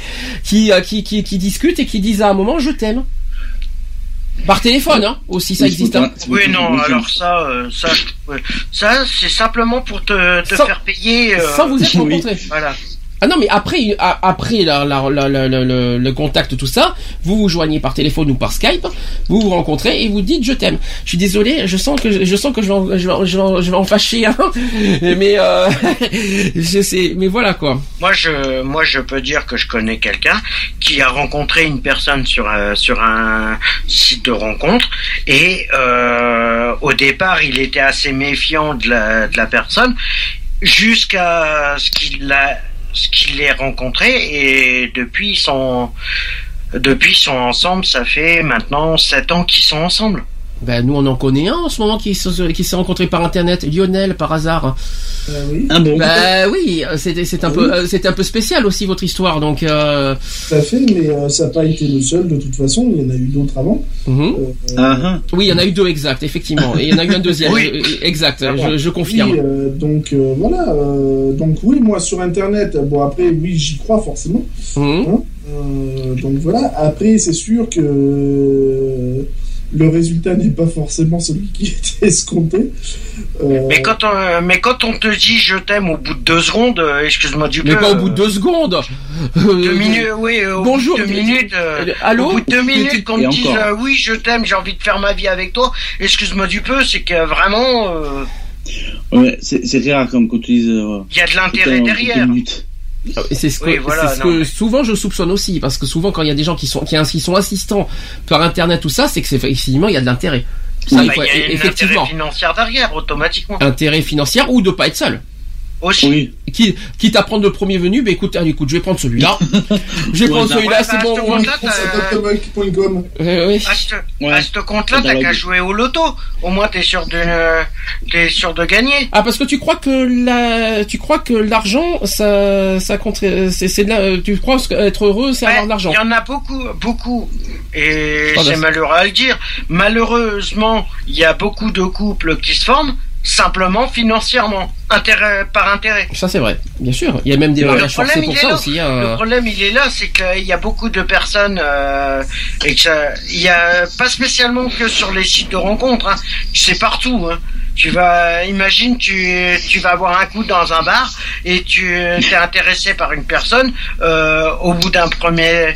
qui, euh, qui, qui, qui discutent et qui disent à un moment je t'aime. Par téléphone, hein, aussi ça existe. Hein. oui, non. Alors ça, euh, ça, c'est simplement pour te, te Sans- faire payer. euh, Sans vous être oui. rencontré. Voilà. Ah non, mais après, après la, la, la, la- la- le, contact, tout ça, vous vous joignez par téléphone ou par Skype, vous vous rencontrez et vous dites je t'aime. Je suis désolé, je sens que je, sens que je vais en, je je vais en, fâcher, hein. mais euh, je sais, mais voilà quoi. Moi, je, moi, je peux dire que je connais quelqu'un qui a rencontré une personne sur euh, sur un site de rencontre et euh, au départ, il était assez méfiant de la, de la personne jusqu'à ce qu'il a ce qu'il l'ait rencontré et depuis ils sont depuis ils sont ensemble, ça fait maintenant sept ans qu'ils sont ensemble. Ben nous on en connaît un en ce moment qui se- qui s'est rencontré par internet, Lionel par hasard. Ah oui, Ah bon Bah oui, c'est c'est un peu euh, c'est un peu spécial aussi votre histoire donc. Euh, tout à fait, mais euh, ça n'a pas été le seul de toute façon. Il y en a eu d'autres avant. Ah ah. Oui, il y en a eu deux exact, effectivement, et il y en a eu un deuxième, Oui. euh, exact. Ah. Je, je confirme. Oui, euh, donc euh, voilà. euh, donc oui, moi sur Internet, bon après oui, j'y crois forcément. Mhm. Euh, donc voilà. Après, c'est sûr que euh, le résultat n'est pas forcément celui qui était escompté. Euh, Mais quand on, mais quand on te dit je t'aime au bout de deux secondes, euh, excuse-moi du peu. Mais pas au euh, bout de deux secondes. Deux minutes, oui, au Bonjour. bout de deux minutes. allô Au bout de deux minutes, qu'on me dise encore. euh, oui, je t'aime, j'ai envie de faire ma vie avec toi. Excuse-moi du peu, c'est que vraiment, euh, Ouais, c'est rare comme quand tu dis. euh, il y a de l'intérêt derrière. minutes. Ah, C'est ce que, Oui, voilà, c'est ce non, que mais- souvent je soupçonne aussi, parce que souvent quand il y a des gens qui sont qui, qui sont assistants par internet tout ça, c'est que c'est effectivement il y a de l'intérêt. Ça, Bah, il y a un effectivement, intérêt financier derrière, automatiquement. intérêt financier ou de pas être seul. Aussi. Oui. Qui, quitte à prendre le premier venu, ben écoute, allez, écoute, je vais prendre celui-là. je vais prendre bah, celui-là, ouais, c'est bah, bon. à ce moi. compte-là, pour t'as-. Euh. À ce, compte-là, t'as qu'à jouer au loto. Au moins, t'es sûr de, t'es sûr de gagner. Ah parce que tu crois que la, tu crois que l'argent, ça, ça compte, c'est, c'est tu crois que être heureux, c'est avoir de l'argent. Il y en a beaucoup, beaucoup. Et Ah, bah, c'est c'est- malheureux à le dire. Malheureusement, il y a beaucoup de couples qui se forment simplement financièrement, intérêt par intérêt. Ça c'est vrai, bien sûr. Il y a même des Le mariages forcés pour ça là. aussi. Le Hein. problème, il est là, c'est qu'il y a beaucoup de personnes euh, et que ça, il y a pas spécialement que sur les sites de rencontres. Hein, c'est partout. Hein. Tu vas, imagine, tu, tu vas avoir un coup dans un bar et tu es intéressé par une personne. euh, au bout d'un premier,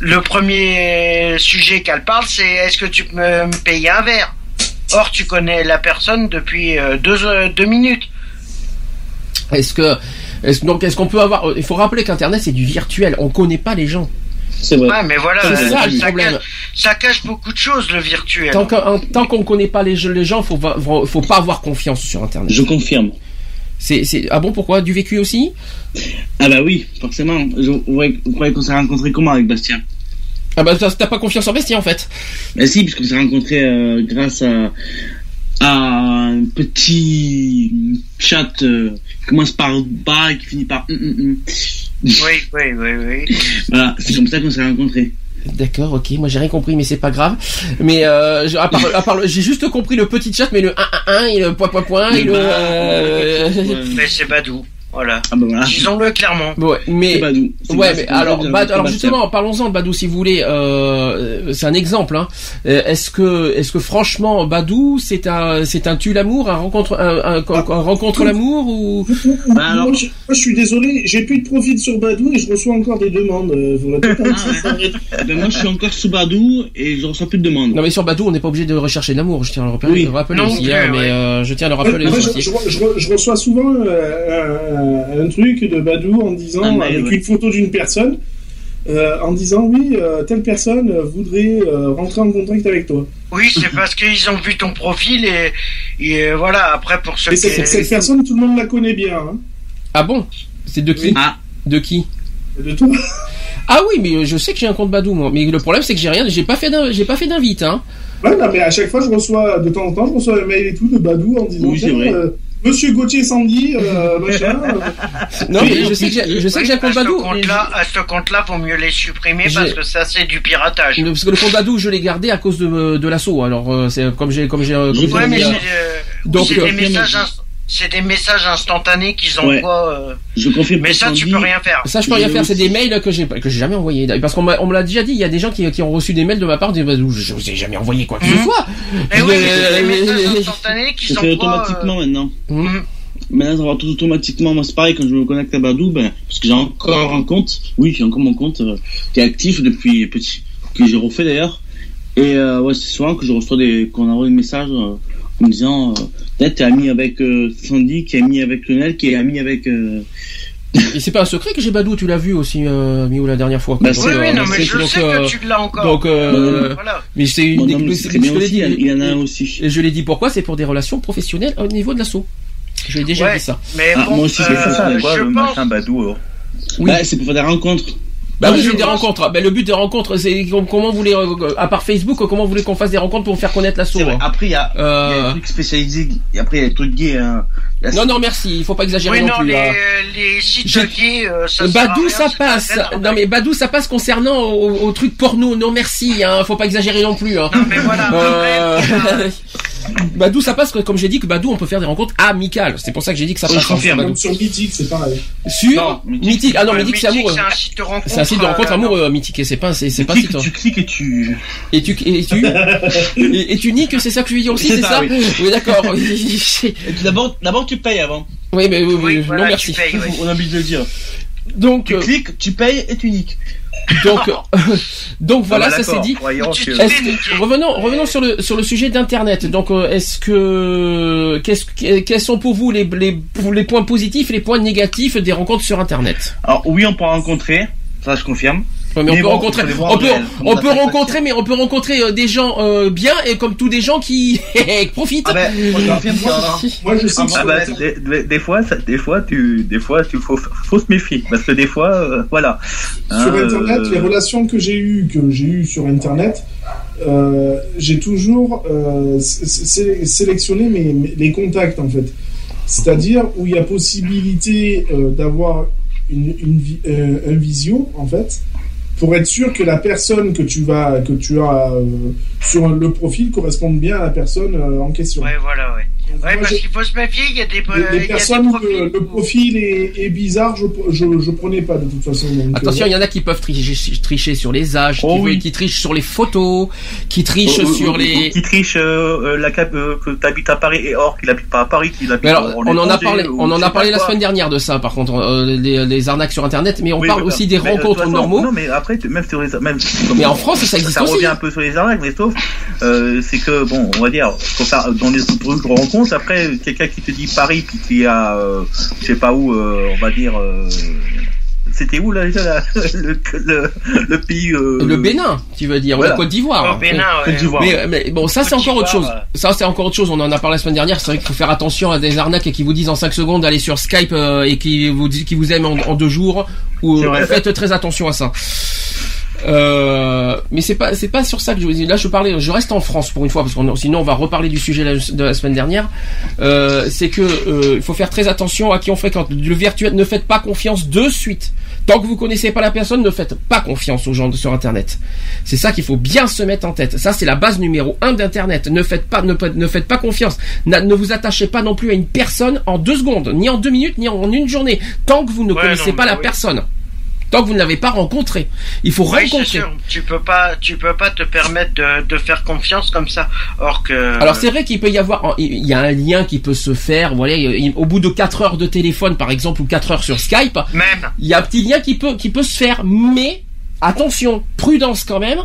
le premier sujet qu'elle parle, c'est est-ce que tu peux me payer un verre? Or, tu connais la personne depuis euh, deux, euh, deux minutes. Est-ce que, est-ce, donc est-ce qu'on peut avoir, il faut rappeler qu'Internet c'est du virtuel, on connaît pas les gens. C'est vrai. Ouais, mais voilà, C'est euh, ça, le problème. cache, ça cache beaucoup de choses, le virtuel. Tant qu'on, tant qu'on connaît pas les, les gens, faut, faut pas avoir confiance sur Internet. Je confirme. C'est, c'est, ah bon, pourquoi? Du vécu aussi? Ah bah oui, forcément. Je, vous vous croyez qu'on s'est rencontrés comment avec Bastien? Ah bah t'as pas confiance en Bastien en fait. Bah si, puisqu'on s'est rencontrés euh, grâce à, un petit chat euh, qui commence par bas et qui finit par. Oui, oui, oui, oui. Voilà, c'est comme ça qu'on s'est rencontrés. D'accord, ok, moi j'ai rien compris, mais c'est pas grave. Mais euh, à part, à part le- j'ai juste compris le petit chat, mais le 1 1 1 et le point point point et le. euh, Mais c'est Badou. Voilà. Ah bah voilà. Disons-le clairement. Ouais, mais C'est Badou. Ouais, mais alors, justement, parlons-en de Badou si vous voulez. Euh, c'est un exemple. Hein. Euh, Est-ce que, est-ce que franchement, Badou, c'est un, c'est un tue l'amour, un rencontre, un, un- un- un rencontre l'amour ou? Bah alors, Moi, je, moi, je suis désolé, j'ai plus de profil sur Badou et je reçois encore des demandes. Euh, petit arrêter. ben moi je suis encore sous Badou et je reçois plus de demandes. Non, mais sur Badou, on n'est pas obligé de rechercher l'amour. Je tiens à le rappeler, Oui. le rappeler Non aussi, hein, mais euh, je tiens à le rappeler moi, aussi. je, je- je- je reçois souvent euh, un, un truc de Badou en disant, avec ouais. une photo d'une personne, euh, en disant oui, euh, telle personne voudrait euh, rentrer en contact avec toi. Oui, c'est parce qu'ils ont vu ton profil et, et voilà. Après, pour ceux qui. cette, cette personne, tout le monde la connaît bien. Hein, Ah bon? C'est de qui? Ah, De qui? De toi. Ah oui, mais je sais que j'ai un compte Badou, moi. Mais le problème, c'est que j'ai rien, j'ai pas fait, j'ai pas fait d'invite, hein. Ouais, non, mais à chaque fois, je reçois, de temps en temps, je reçois un mail et tout de Badou en disant Oui, c'est vrai. Euh, Monsieur Gauthier Sandy, euh, machin. euh, Non, mais je sais que j'ai, je sais que j'ai un compte Badou. mais compte-là, à ce compte-là, vaut mieux les supprimer parce que ça, c'est du piratage. Parce que le compte Badou, je l'ai gardé à cause de, de l'assaut. Alors, euh, c'est comme j'ai, comme j'ai, euh, comme Ouais, j'ai Ouais, mais dit, c'est euh, euh, Donc, c'est euh, des messages, inst- c'est des messages instantanés qu'ils envoient. euh, je confirme. Mais ça, tu peux rien faire. Ça, je peux rien faire. C'est des mails que j'ai, que j'ai jamais envoyés. Parce qu'on me l'a déjà dit. Il y a des gens qui, qui ont reçu des mails de ma part de Badou. Je vous ai jamais envoyé quoi que ce Mhm. soit. Mais oui, mais c'est des Euh, messages instantanés qu'ils Ça fait envoient. automatiquement euh, maintenant. Mhm. Maintenant, ça va tout automatiquement. Moi, c'est pareil quand je me connecte à Badou, ben, parce que j'ai encore un compte. Oui, j'ai encore mon compte euh, qui est actif depuis petit, que j'ai refait d'ailleurs. Et euh, ouais, c'est souvent que je reçois des, qu'on envoie des messages euh, en me disant, euh, peut-être t'es ami avec euh, Sandy, qui est ami avec Lionel, qui est ami avec. Euh... Et c'est pas un secret que j'ai Badou. Tu l'as vu aussi, euh, Miou, la dernière fois. Bah, Oui, c'est- oui, euh, non, mais je donc, sais euh, que tu l'as encore. Donc, euh, Voilà. mais c'est une Mon des- homme, mais très bien je aussi, dit. il y en a un aussi. Et je l'ai dit pourquoi? C'est pour des relations professionnelles au niveau de l'assaut. Je l'ai déjà Ouais. dit ça. Mais Ah, bon, moi aussi, euh, c'est ça, C'est quoi je le pense. machin Badou alors? Oui. Ouais, c'est pour faire des rencontres. Bah oui, j'ai des rencontres. Bah, le but des rencontres, c'est com- comment vous voulez, euh, à part Facebook, comment vous voulez qu'on fasse des rencontres pour faire connaître C'est vrai. hein Après, il y a, il y a Euh, des trucs spécialisés. Et après, il y a des trucs gays. Hein. Non, non, merci. Il faut pas exagérer Oui, non, non, plus. les, hein. les sites gays, euh, ça Badou, rien, ça c'est passe. la Non mais Badou, ça passe concernant au, au truc porno. Non merci. Hein. Faut pas exagérer non plus. Hein. Non, mais voilà, Euh, Badou, ça passe comme j'ai dit que Badou, on peut faire des rencontres amicales. C'est pour ça que j'ai dit que ça Oui, passe. je confirme. Sur Mythique, c'est pareil. Sur Non, Mythique, Mythique. Ah non, euh, Mythique, c'est amoureux. C'est un site de rencontre. C'est un site de rencontre euh, amoureux, Mythique. Et c'est pas, c'est, pas cliques, site. tu cliques et tu. Et tu, et tu, et, et tu niques, c'est ça que tu veux dire aussi, C'est c'est ça ça, Oui, d'accord. D'abord, d'abord, tu payes avant. oui, mais oui, oui, Oui, non voilà, merci. tu payes, oui. On a envie de le dire. Donc, Tu euh, cliques, tu payes et tu niques. Donc, donc voilà, Ah bah, ça c'est dit. Que. revenons, revenons sur le sur le sujet d'internet. Donc, euh, est-ce que qu'est-ce que- quels sont pour vous les, les les points positifs et les points négatifs des rencontres sur internet? Alors, oui, on peut rencontrer. Ça, je confirme. Ouais, mais on peut bon, rencontrer, on peut, réel. on peut rencontrer, mais on peut rencontrer euh, des gens euh, bien et comme tous des gens qui profitent. Ah ben. Moi, je sais Ah sur bah, des, des- des fois, ça- des fois, tu, des fois, tu faut, faut se méfier parce que des fois, euh, voilà. Sur Hein, Internet, euh, les relations que j'ai eues, que j'ai eues sur Internet, euh, j'ai toujours euh, sé- sé- sélectionné mes, mes- les contacts en fait. C'est-à-dire où il y a possibilité euh, d'avoir une, une euh, un visio en fait, pour être sûr que la personne que tu vas que tu as euh, sur le profil corresponde bien à la personne euh, en question. Voilà, ouais. Donc, Ouais, moi, parce qu'il faut se méfier, il y a des, euh, les, y a des personnes où profils. le, le profil est, est bizarre, je, je, je prenais pas de toute façon. donc, Attention, euh, il y en a qui peuvent tricher, tricher sur les âges, Oh qui, oui. qui trichent sur les photos, qui trichent ou- ou- sur les. qui triche euh, euh, la cap euh, que t'habites à Paris et or qu'il habite pas à Paris, qu'il habite Mais alors, en on en a parlé, ou on en a parlé la quoi. semaine dernière de ça, par contre, euh, les, les arnaques sur Internet, mais on Oui, parle aussi des Mais, euh, rencontres façon, normaux. Non, mais après, même sur les, même, Mais en France, ça existe ça aussi. revient un peu sur les arnaques, mais sauf, euh, c'est que bon, on va dire, dans les trucs de rencontre. Après, quelqu'un qui te dit Paris, puis qui a, euh, je sais pas où, euh, on va dire. euh, c'était où là déjà là, le, le, le pays euh, Le Bénin, tu veux dire, ou la Côte d'Ivoire. Ouais. d'Ivoire. Mais, mais bon, ça c'est encore autre chose. Ça c'est encore autre chose. On en a parlé la semaine dernière. C'est vrai qu'il faut faire attention à des arnaques qui vous disent en 5 secondes d'aller sur Skype euh, et qui vous disent qui vous aiment en, en deux jours. Ou faites très attention à ça. Euh, mais c'est pas c'est pas sur ça que je vous dis. Là, je parlais, je reste en France pour une fois parce que sinon on va reparler du sujet la- de la semaine dernière. Euh, c'est que euh, il faut faire très attention à qui on fréquente. Le virtuel, ne faites pas confiance de suite. Tant que vous connaissez pas la personne, ne faites pas confiance aux gens de- sur Internet. C'est ça qu'il faut bien se mettre en tête. Ça, c'est la base numéro un d'Internet. Ne faites pas, ne, ne faites pas confiance. Na- ne vous attachez pas non plus à une personne en deux secondes, ni en deux minutes, ni en une journée. Tant que vous ne Ouais, connaissez non, pas la oui. personne. Tant que vous ne l'avez pas rencontré. Il faut Oui, rencontrer. sûr. Tu peux pas, tu peux pas te permettre de, de faire confiance comme ça. Or que. Alors c'est vrai qu'il peut y avoir, il y a un lien qui peut se faire. Voilà, il- au bout de 4 heures de téléphone, par exemple, ou 4 heures sur Skype, Même. il y a un petit lien qui peut, qui peut se faire, mais attention, prudence quand même.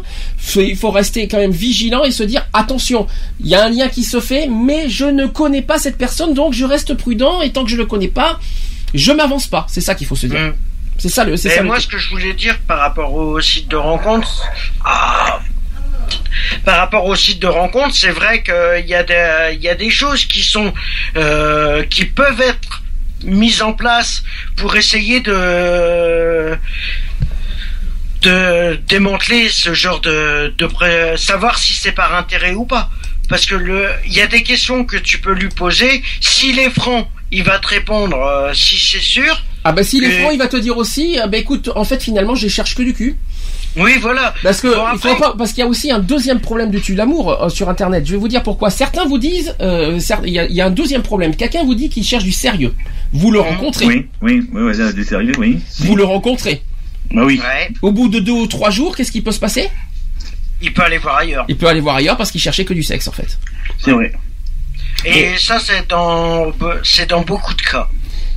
Il faut rester quand même vigilant et se dire attention, il y a un lien qui se fait, mais je ne connais pas cette personne, donc je reste prudent et tant que je le connais pas, je m'avance pas. C'est ça qu'il faut se dire. Mm. C'est ça le, c'est moi, ce que je voulais dire par rapport au site de rencontre, ah, par rapport au site de rencontre, c'est vrai qu'il y a des, il y a des choses qui sont, euh, qui peuvent être mises en place pour essayer de de démanteler ce genre de, de pré- savoir si c'est par intérêt ou pas. Parce que le, il y a des questions que tu peux lui poser. S'il est franc, il va te répondre euh, si c'est sûr. Ah bah s'il est Et- franc, il va te dire aussi, ah bah écoute, en fait finalement, je cherche que du cul. Oui, voilà. Parce que Bon, il faut après- pas- parce qu'il y a aussi un deuxième problème du tue l'amour euh, sur internet. Je vais vous dire pourquoi. Certains vous disent, euh, il y, a, il y a un deuxième problème. Quelqu'un vous dit qu'il cherche du sérieux. Vous le rencontrez. Oui, oui, oui, ouais, du sérieux, oui. Vous le rencontrez. Bah oui. Ouais. Au bout de deux ou trois jours, qu'est-ce qui peut se passer? Il peut aller voir ailleurs. Il peut aller voir ailleurs parce qu'il cherchait que du sexe en fait. C'est vrai. Et ça, c'est dans, c'est dans beaucoup de cas.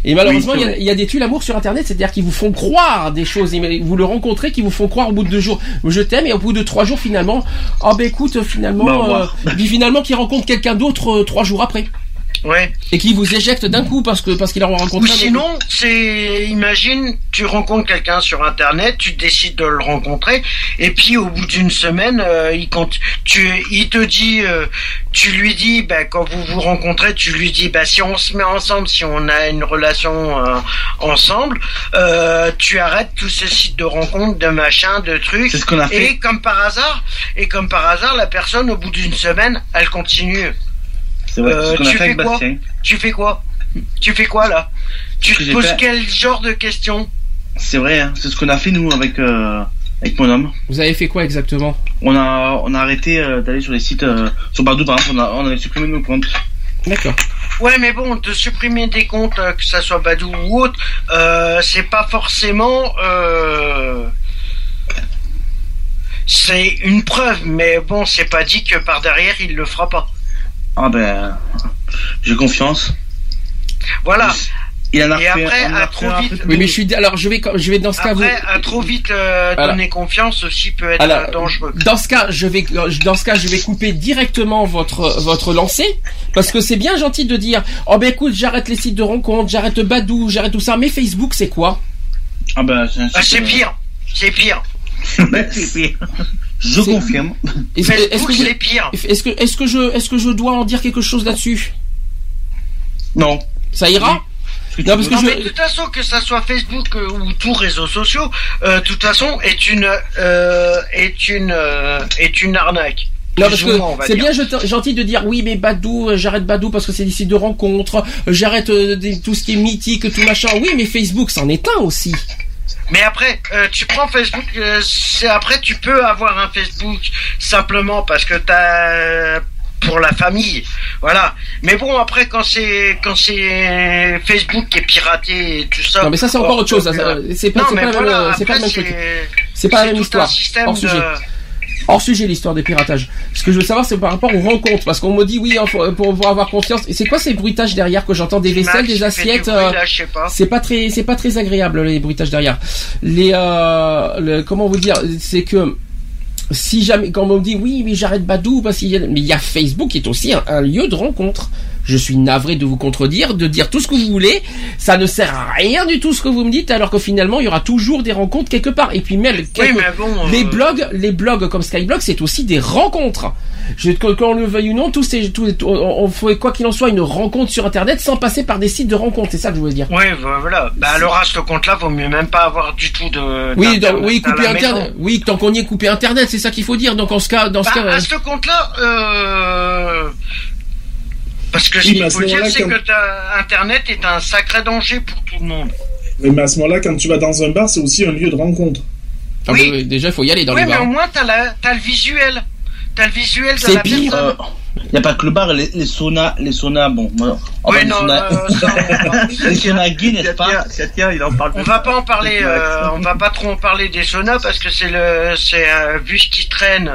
Et malheureusement, Oui, il y a- vrai. il y, a des tue l'amour sur internet, c'est-à-dire qu'ils vous font croire des choses. Et Vous le rencontrez, qui vous font croire au bout de deux jours, je t'aime, et au bout de trois jours finalement, oh ben écoute, finalement, Bah, au revoir. euh, puis finalement, qui rencontre quelqu'un d'autre euh, trois jours après, Ouais. et qui vous éjecte d'un coup parce que parce qu'il a Ou rencontré. autre. sinon, c'est, imagine, tu rencontres quelqu'un sur Internet, tu décides de le rencontrer, et puis au bout d'une semaine, euh, il compte, tu, il te dit, euh, tu lui dis, bah, quand vous vous rencontrez, tu lui dis, bah, si on se met ensemble, si on a une relation euh, ensemble, euh, tu arrêtes tous ces sites de rencontres, de machin, de trucs. C'est ce qu'on a fait. Et comme par hasard, et comme par hasard, la personne, au bout d'une semaine, elle continue. C'est vrai. Euh, c'est ce qu'on a tu fait avec fais quoi Bastien. Tu fais quoi Tu fais quoi là Tu te poses fait- quel genre de questions C'est vrai, hein. c'est ce qu'on a fait nous avec euh, avec mon homme. Vous avez fait quoi exactement On a on a arrêté euh, d'aller sur les sites euh, sur Badou par exemple, on a on avait supprimé nos comptes. D'accord. Ouais, mais bon, de supprimer des comptes, euh, que ça soit Badou ou autre, euh, c'est pas forcément. Euh... C'est une preuve, mais bon, c'est pas dit que par derrière il le fera pas. Ah ben j'ai confiance. Voilà. Il en a Et fait après, a à trop vite- Oui, mais je suis alors je vais je vais dans ce cas vous. Après, à trop vite euh, Voilà. donner confiance aussi peut être Alors, euh, dangereux. Dans ce cas, je vais dans ce cas, je vais couper directement votre votre lancée parce que c'est bien gentil de dire oh ben écoute, j'arrête les sites de rencontres, j'arrête Badou, j'arrête tout ça, mais Facebook c'est quoi? Ah ben c'est Ah, euh, pire. C'est pire. c'est pire. Je confirme. Est-ce Facebook, que vous- est-ce que est-ce que je est-ce que je dois en dire quelque chose là-dessus Non. Ça ira Non parce que Non, je mais de toute façon, que ça soit Facebook euh, ou tous réseaux sociaux, euh, de toute façon, est une euh, est une euh, est une arnaque. Non, parce que c'est bien gentil de dire oui, mais Badou, j'arrête Badou parce que c'est des sites de rencontres, j'arrête euh, tout ce qui est mythique, tout machin. Oui, mais Facebook, c'en est un aussi. Mais après, euh, tu prends Facebook, euh, après tu peux avoir un Facebook simplement parce que t'as euh, pour la famille, voilà. Mais bon, après quand c'est quand c'est Facebook qui est piraté et tout ça. Non, mais ça, c'est encore autre chose, ça, ça, c'est pas- Non, mais pas même- voilà, pas après, même c'est- pas la même histoire. de-. Hors sujet l'histoire des piratages. Ce que je veux savoir, c'est par rapport aux rencontres, parce qu'on me dit oui, hein, faut- pour, pour avoir confiance. Et c'est quoi ces bruitages derrière que j'entends des vaisselles, Max, des assiettes bruit, euh, là, je sais pas. C'est pas très, c'est pas très agréable les bruitages derrière. Les, euh, le- comment vous dire, c'est que si jamais, quand on me dit oui, mais j'arrête Badou parce qu'il y a, mais il y a Facebook qui est aussi un, un lieu de rencontre. Je suis navré de vous contredire, de dire tout ce que vous voulez. Ça ne sert à rien du tout ce que vous me dites, alors que finalement, il y aura toujours des rencontres quelque part. Et puis même, bon, euh, les blogs, les blogs comme Skyblog, c'est aussi des rencontres. Je, qu'on le veuille ou non, tous ces, tous, on, fait quoi qu'il en soit une rencontre sur Internet sans passer par des sites de rencontres. C'est ça que je voulais dire. Oui, voilà. Bah alors à ce compte-là, vaut mieux même pas avoir du tout de. Oui, oui, couper Internet. Oui, tant qu'on y est coupé Internet, c'est ça qu'il faut dire. Donc en ce cas, dans ce Bah, cas, à ce compte-là, euh... parce que Oui, ce mais qu'il à ce faut dire, moment-là, c'est quand- que Internet est un sacré danger pour tout le monde. Oui, mais à ce moment-là, quand tu vas dans un bar, c'est aussi un lieu de rencontre. Ah, oui. mais, déjà, il faut y aller dans oui, les mais bars. au moins t'as la, t'as le visuel, t'as le visuel de C'est la pire. personne. Il n'y a pas que le bar, les, les saunas, les saunas, bon. on Oui, les non, saunas- euh, ça, on va- les saunas n'est-ce pas Tiens, il en parle. On va pas en parler, euh, on va pas trop en parler des saunas parce que c'est le, c'est euh, vu ce qui traîne.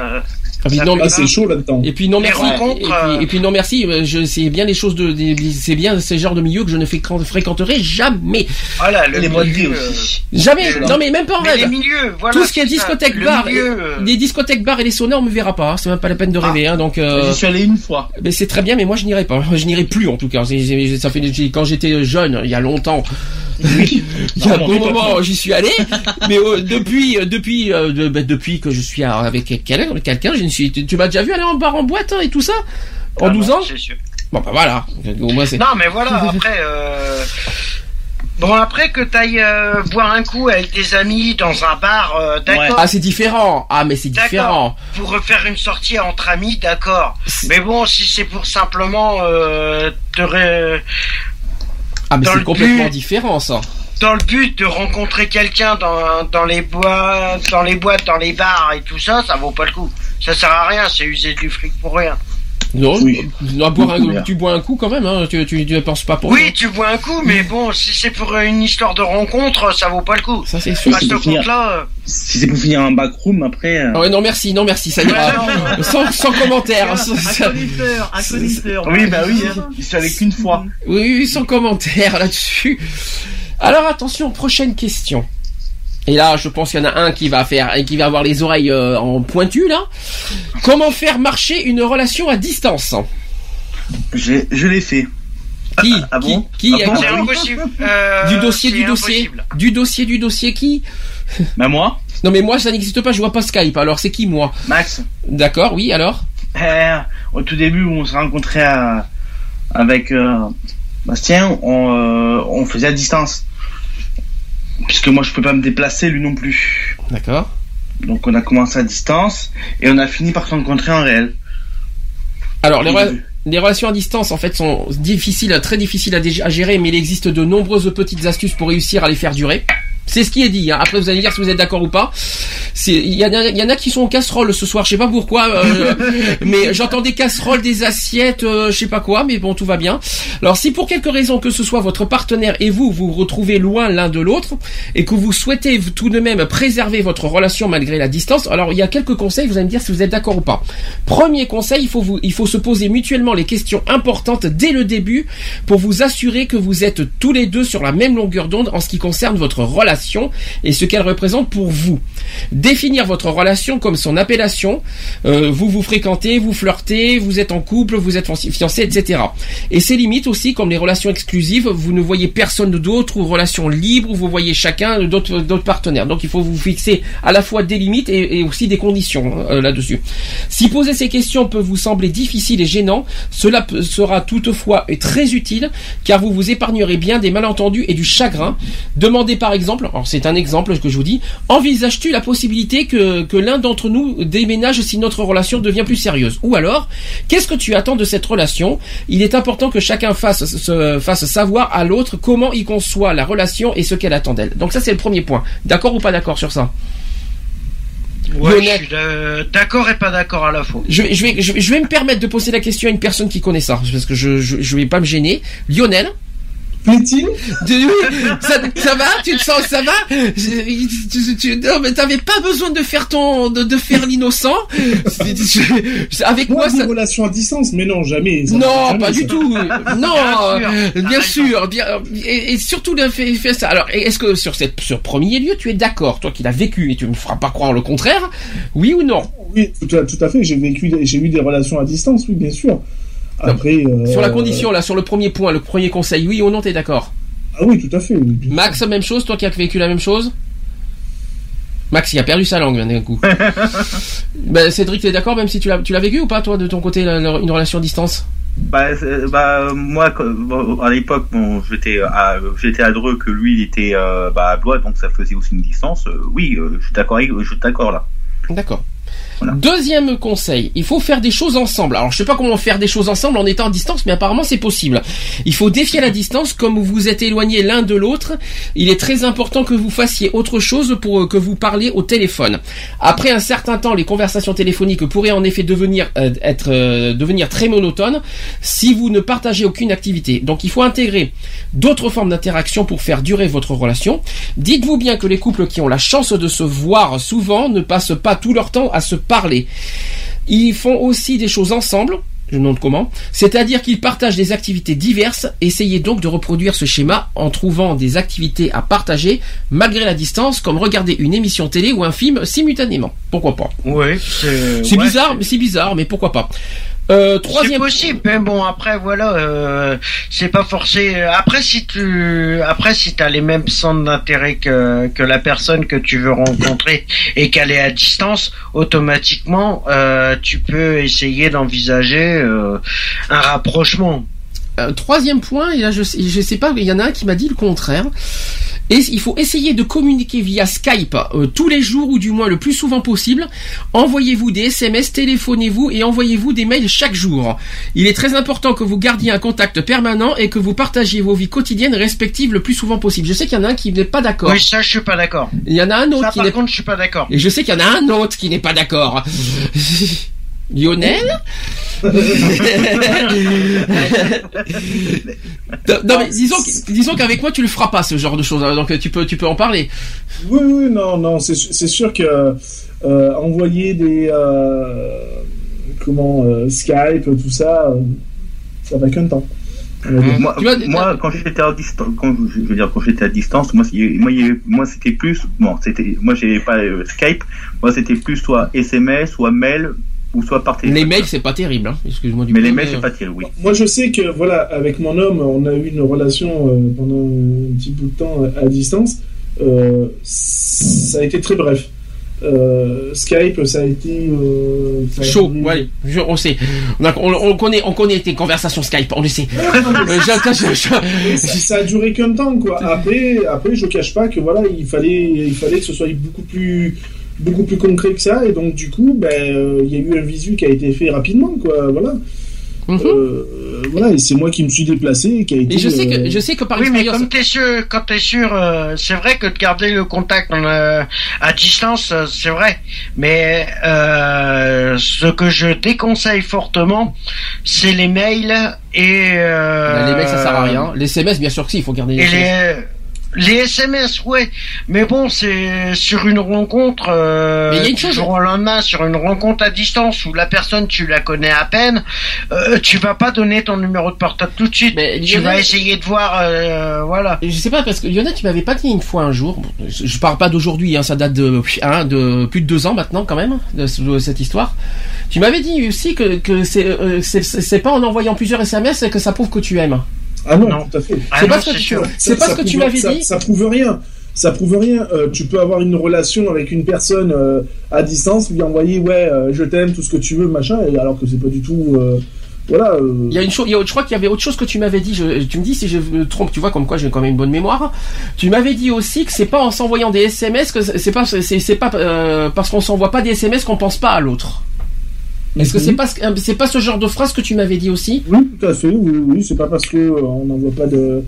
Ah, puis non, c'est chaud là-dedans. Et puis non Les merci. et, puis, euh, et puis non merci. euh, Je c'est bien les choses de, c'est bien ces genres de milieux que je ne fréquent- fréquenterai jamais, Voilà, le Et les milieu, euh, aussi. jamais. Mais- non mais même pas en mais rêve. les milieux, voilà. Tout ce qui est ça. discothèque Le bar, milieu, euh, les discothèques bar et les saunas, on me verra pas. hein, C'est même pas la peine de rêver. Hein, donc. euh, J'y suis allé une fois. Mais c'est très bien, mais moi je n'irai pas. Je n'irai plus en tout cas. Ça fait quand j'étais jeune, il y a longtemps. il y a un bon moment, j'y suis allé. mais euh, depuis, depuis, euh, de- bah, depuis que je suis avec quelqu'un, quelqu'un, je ne Tu, tu m'as déjà vu aller en bar en boîte hein, et tout ça en ah 12 bon, ans c'est sûr. Bon bah voilà. Au moins c'est. Non, mais voilà, après. Euh... Bon, après que t'ailles euh, boire un coup avec des amis dans un bar, euh, d'accord. Ah c'est différent. Ah mais c'est différent. Pour refaire une sortie entre amis, d'accord. Mais bon, si c'est pour simplement euh, te ré- Ah mais c'est complètement but- différent ça. dans le but de rencontrer quelqu'un dans, dans les boîtes, dans les boîtes, dans les bars et tout ça, ça vaut pas le coup. Ça sert à rien, c'est user du fric pour rien. Non, Oui. boire un- tu bois un coup quand même. Hein, tu, tu, tu penses pas pour Oui, tu bois un coup, mais bon, si c'est pour une histoire de rencontre, ça vaut pas le coup. Ça c'est sûr. Ce c'est finir. compte-là, euh, Si c'est pour finir en backroom, après. euh, ouais, non merci, non merci, ça ira. Ouais, sans, sans commentaire. sans- Un connaisseur, un connaisseur. Oui, bah oui, j'y suis allé qu'une fois. Oui, oui, sans commentaire là-dessus. Alors attention, prochaine question. Et là, je pense qu'il y en a un qui va faire, qui va avoir les oreilles euh, en pointu là. Comment faire marcher une relation à distance? J'ai- Je l'ai fait. Qui? Ah bon? Qui, qui Ah bon? c'est impossible. Euh, Du dossier, du dossier, impossible. du dossier, du dossier qui? Bah moi, Non mais moi ça n'existe pas, je vois pas Skype. Alors c'est qui moi? Max. D'accord, oui. Alors? Eh, au tout début où on s'est rencontré à- avec euh, Bastien, on, euh, on faisait à distance. Puisque moi je peux pas me déplacer, lui non plus. D'accord. Donc on a commencé à distance et on a fini par se rencontrer en réel. Alors les, re- relations à distance en fait sont difficiles, très difficiles à gérer, mais il existe de nombreuses petites astuces pour réussir à les faire durer. C'est ce qui est dit. hein. Après, vous allez me dire si vous êtes d'accord ou pas. Il y, en a- il y en a qui sont en casserole ce soir. Je sais pas pourquoi, euh, mais j'entends des casseroles, des assiettes, euh, je sais pas quoi. Mais bon, tout va bien. Alors, si pour quelque raison que ce soit votre partenaire et vous vous retrouvez loin l'un de l'autre et que vous souhaitez tout de même préserver votre relation malgré la distance, alors il y a quelques conseils. Vous allez me dire si vous êtes d'accord ou pas. Premier conseil, il faut vous, il faut se poser mutuellement les questions importantes dès le début pour vous assurer que vous êtes tous les deux sur la même longueur d'onde en ce qui concerne votre relation et ce qu'elle représente pour vous. Définir votre relation comme son appellation. Euh, vous vous fréquentez, vous flirtez, vous êtes en couple, vous êtes fiancé, etc. Et ses limites aussi, comme les relations exclusives. Vous ne voyez personne d'autre ou relations libres vous voyez chacun d'autres partenaires. Donc il faut vous fixer à la fois des limites et, et aussi des conditions euh, là-dessus. Si poser ces questions peut vous sembler difficile et gênant, cela sera toutefois très utile car vous vous épargnerez bien des malentendus et du chagrin. Demandez par exemple, alors c'est un exemple que je vous dis, envisages-tu la possibilité que, que l'un d'entre nous déménage si notre relation devient plus sérieuse? Ou alors, qu'est-ce que tu attends de cette relation? Il est important que chacun fasse, se, fasse savoir à l'autre comment il conçoit la relation et ce qu'elle attend d'elle. Donc ça c'est le premier point. D'accord ou pas d'accord sur ça? Ouais, je suis d'accord et pas d'accord à la fois. je vais, je, vais, je, vais, je vais me permettre de poser la question à une personne qui connaît ça, parce que je, je vais pas me gêner. Lionel Plaît-il ça, ça va Tu te sens ça va? Je- tu, tu- Non mais t'avais pas besoin de faire ton de, de faire l'innocent? Avec Moi, moi des ça. relations à distance, mais non, jamais. ça Non, jamais, pas ça. du tout. Non, Bien sûr. bien sûr, bien et, et surtout fait, fait ça. Alors, est-ce que sur cette sur premier lieu, tu es d'accord, toi qui l'as vécu et tu me feras pas croire le contraire, oui ou non? Oui, tout à, tout à fait. J'ai vécu, j'ai eu des relations à distance, oui, bien sûr. Après. euh, Sur la condition, là, sur le premier point, le premier conseil, oui ou non, t'es d'accord Ah oui, tout à fait. oui. Max, même chose, toi qui as vécu la même chose Max, il a perdu sa langue d'un coup. ben, Cédric, t'es d'accord, même si tu l'as, tu l'as vécu ou pas, toi, de ton côté, la- la- une relation à distance Bah, bah moi, bon, à l'époque, bon, j'étais à, j'étais à Dreux, que lui, il était euh, bah, à Blois, donc ça faisait aussi une distance. Euh, oui, euh, je suis d'accord, avec- je suis d'accord là. D'accord. Deuxième conseil, il faut faire des choses ensemble. Alors je sais pas comment faire des choses ensemble en étant à distance, mais apparemment c'est possible. Il faut défier la distance comme vous êtes éloignés l'un de l'autre. Il est très important que vous fassiez autre chose pour euh, que vous parliez au téléphone. Après un certain temps, les conversations téléphoniques pourraient en effet devenir euh, être euh, devenir très monotones si vous ne partagez aucune activité. Donc il faut intégrer d'autres formes d'interaction pour faire durer votre relation. Dites-vous bien que les couples qui ont la chance de se voir souvent ne passent pas tout leur temps à se parler. Ils font aussi des choses ensemble. Je me demande comment. C'est-à-dire qu'ils partagent des activités diverses. Essayez donc de reproduire ce schéma en trouvant des activités à partager malgré la distance, comme regarder une émission télé ou un film simultanément. Pourquoi pas? Oui, c'est. Ouais, bizarre, mais c'est bizarre, mais pourquoi pas? Euh, C'est troisième. possible, mais bon après voilà, euh, c'est pas forcé. Après si tu, après si t'as les mêmes centres d'intérêt que que la personne que tu veux rencontrer et qu'elle est à distance, automatiquement euh, tu peux essayer d'envisager euh, un rapprochement. Euh, troisième point, et là je, sais- je sais pas, il y en a un qui m'a dit le contraire. Et il faut essayer de communiquer via Skype euh, tous les jours ou du moins le plus souvent possible. Envoyez-vous des SMS, téléphonez-vous et envoyez-vous des mails chaque jour. Il est très important que vous gardiez un contact permanent et que vous partagiez vos vies quotidiennes respectives le plus souvent possible. Je sais qu'il y en a un qui n'est pas d'accord. Oui, ça je suis pas d'accord. Il y en a un autre Ça qui par n'est contre je suis pas d'accord. et je sais qu'il y en a un autre qui n'est pas d'accord. Lionel? Non, mais disons, que- disons qu'avec moi tu le feras pas ce genre de choses, donc tu peux, tu peux en parler. Oui, oui, non, non, c'est sûr que euh, envoyer des euh, comment euh, Skype, tout ça, euh, ça va qu'un temps. Moi, vois, moi, quand j'étais à distance, quand je je veux dire quand j'étais à distance, moi, moi, moi, c'était plus, bon, c'était, moi, j'avais pas euh, Skype, moi, c'était plus soit SMS, soit mail, ou soit par téléphone. Les mails c'est pas terrible, hein. excuse-moi du Mais les mails, mais, c'est euh, pas terrible, oui. Moi, je sais que voilà, avec mon homme, on a eu une relation euh, pendant un petit bout de temps à distance. Euh, ça a été très bref. Euh, Skype, ça a été euh, ça a Chaud, duré- ouais, je- on sait. On, a- on- on connaît, on connaît tes conversations Skype, on le sait. Euh, je- je- ça, ça a duré qu'un temps quoi. Après, après, je cache pas que voilà, il fallait, il fallait que ce soit beaucoup plus, beaucoup plus concret que ça. Et donc du coup, ben, euh, il y a eu un visu qui a été fait rapidement quoi. Voilà. Mhm. Euh, voilà, et c'est moi qui me suis déplacé et qui a été. Et je sais que, euh, je sais que par Oui, mais comme t'es sûr, quand t'es sûr, euh, c'est vrai que de garder le contact euh, à distance, euh, c'est vrai. Mais euh, ce que je déconseille fortement, c'est les mails et euh, Bah, les mecs ça sert à rien. Les SMS bien sûr que si, il faut garder les Et SMS. les les SMS, ouais, mais bon, c'est sur une rencontre, euh, Mais y a une chose- jour au lendemain, sur une rencontre à distance où la personne tu la connais à peine, euh, tu vas pas donner ton numéro de portable tout de suite. Mais tu Lionel- vas essayer de voir, euh, voilà. Je sais pas parce que Lionel, tu m'avais pas dit une fois un jour. bon, Je, je parle pas d'aujourd'hui, hein, ça date de, hein, de plus de deux ans maintenant quand même de, ce- de cette histoire. Tu m'avais dit aussi que, que c'est euh, c'est- c'est c'est pas en envoyant plusieurs SMS que ça prouve que tu aimes. Ah non, Non. tout à fait. Ah C'est pas ce que tu- sûr. c'est pas ce que tu prouve- m'avais ça- dit. Ça prouve rien. Ça prouve rien. Euh, tu peux avoir une relation avec une personne euh, à distance, lui envoyer ouais, euh, je t'aime, tout ce que tu veux, machin, et alors que c'est pas du tout. voilà. Il y a une chose, je crois qu'il y avait autre chose que tu m'avais dit. Je, tu me dis si je me trompe, tu vois comme quoi j'ai quand même une bonne mémoire. Tu m'avais dit aussi que c'est pas en s'envoyant des SMS que c'est pas c'est c'est pas parce qu'on s'envoie pas des SMS qu'on pense pas à l'autre. Est-ce que c'est pas ce- c'est pas ce genre de phrase que tu m'avais dit aussi? Oui, tout à fait. Oui, oui. C'est pas parce que euh, on n'envoie pas de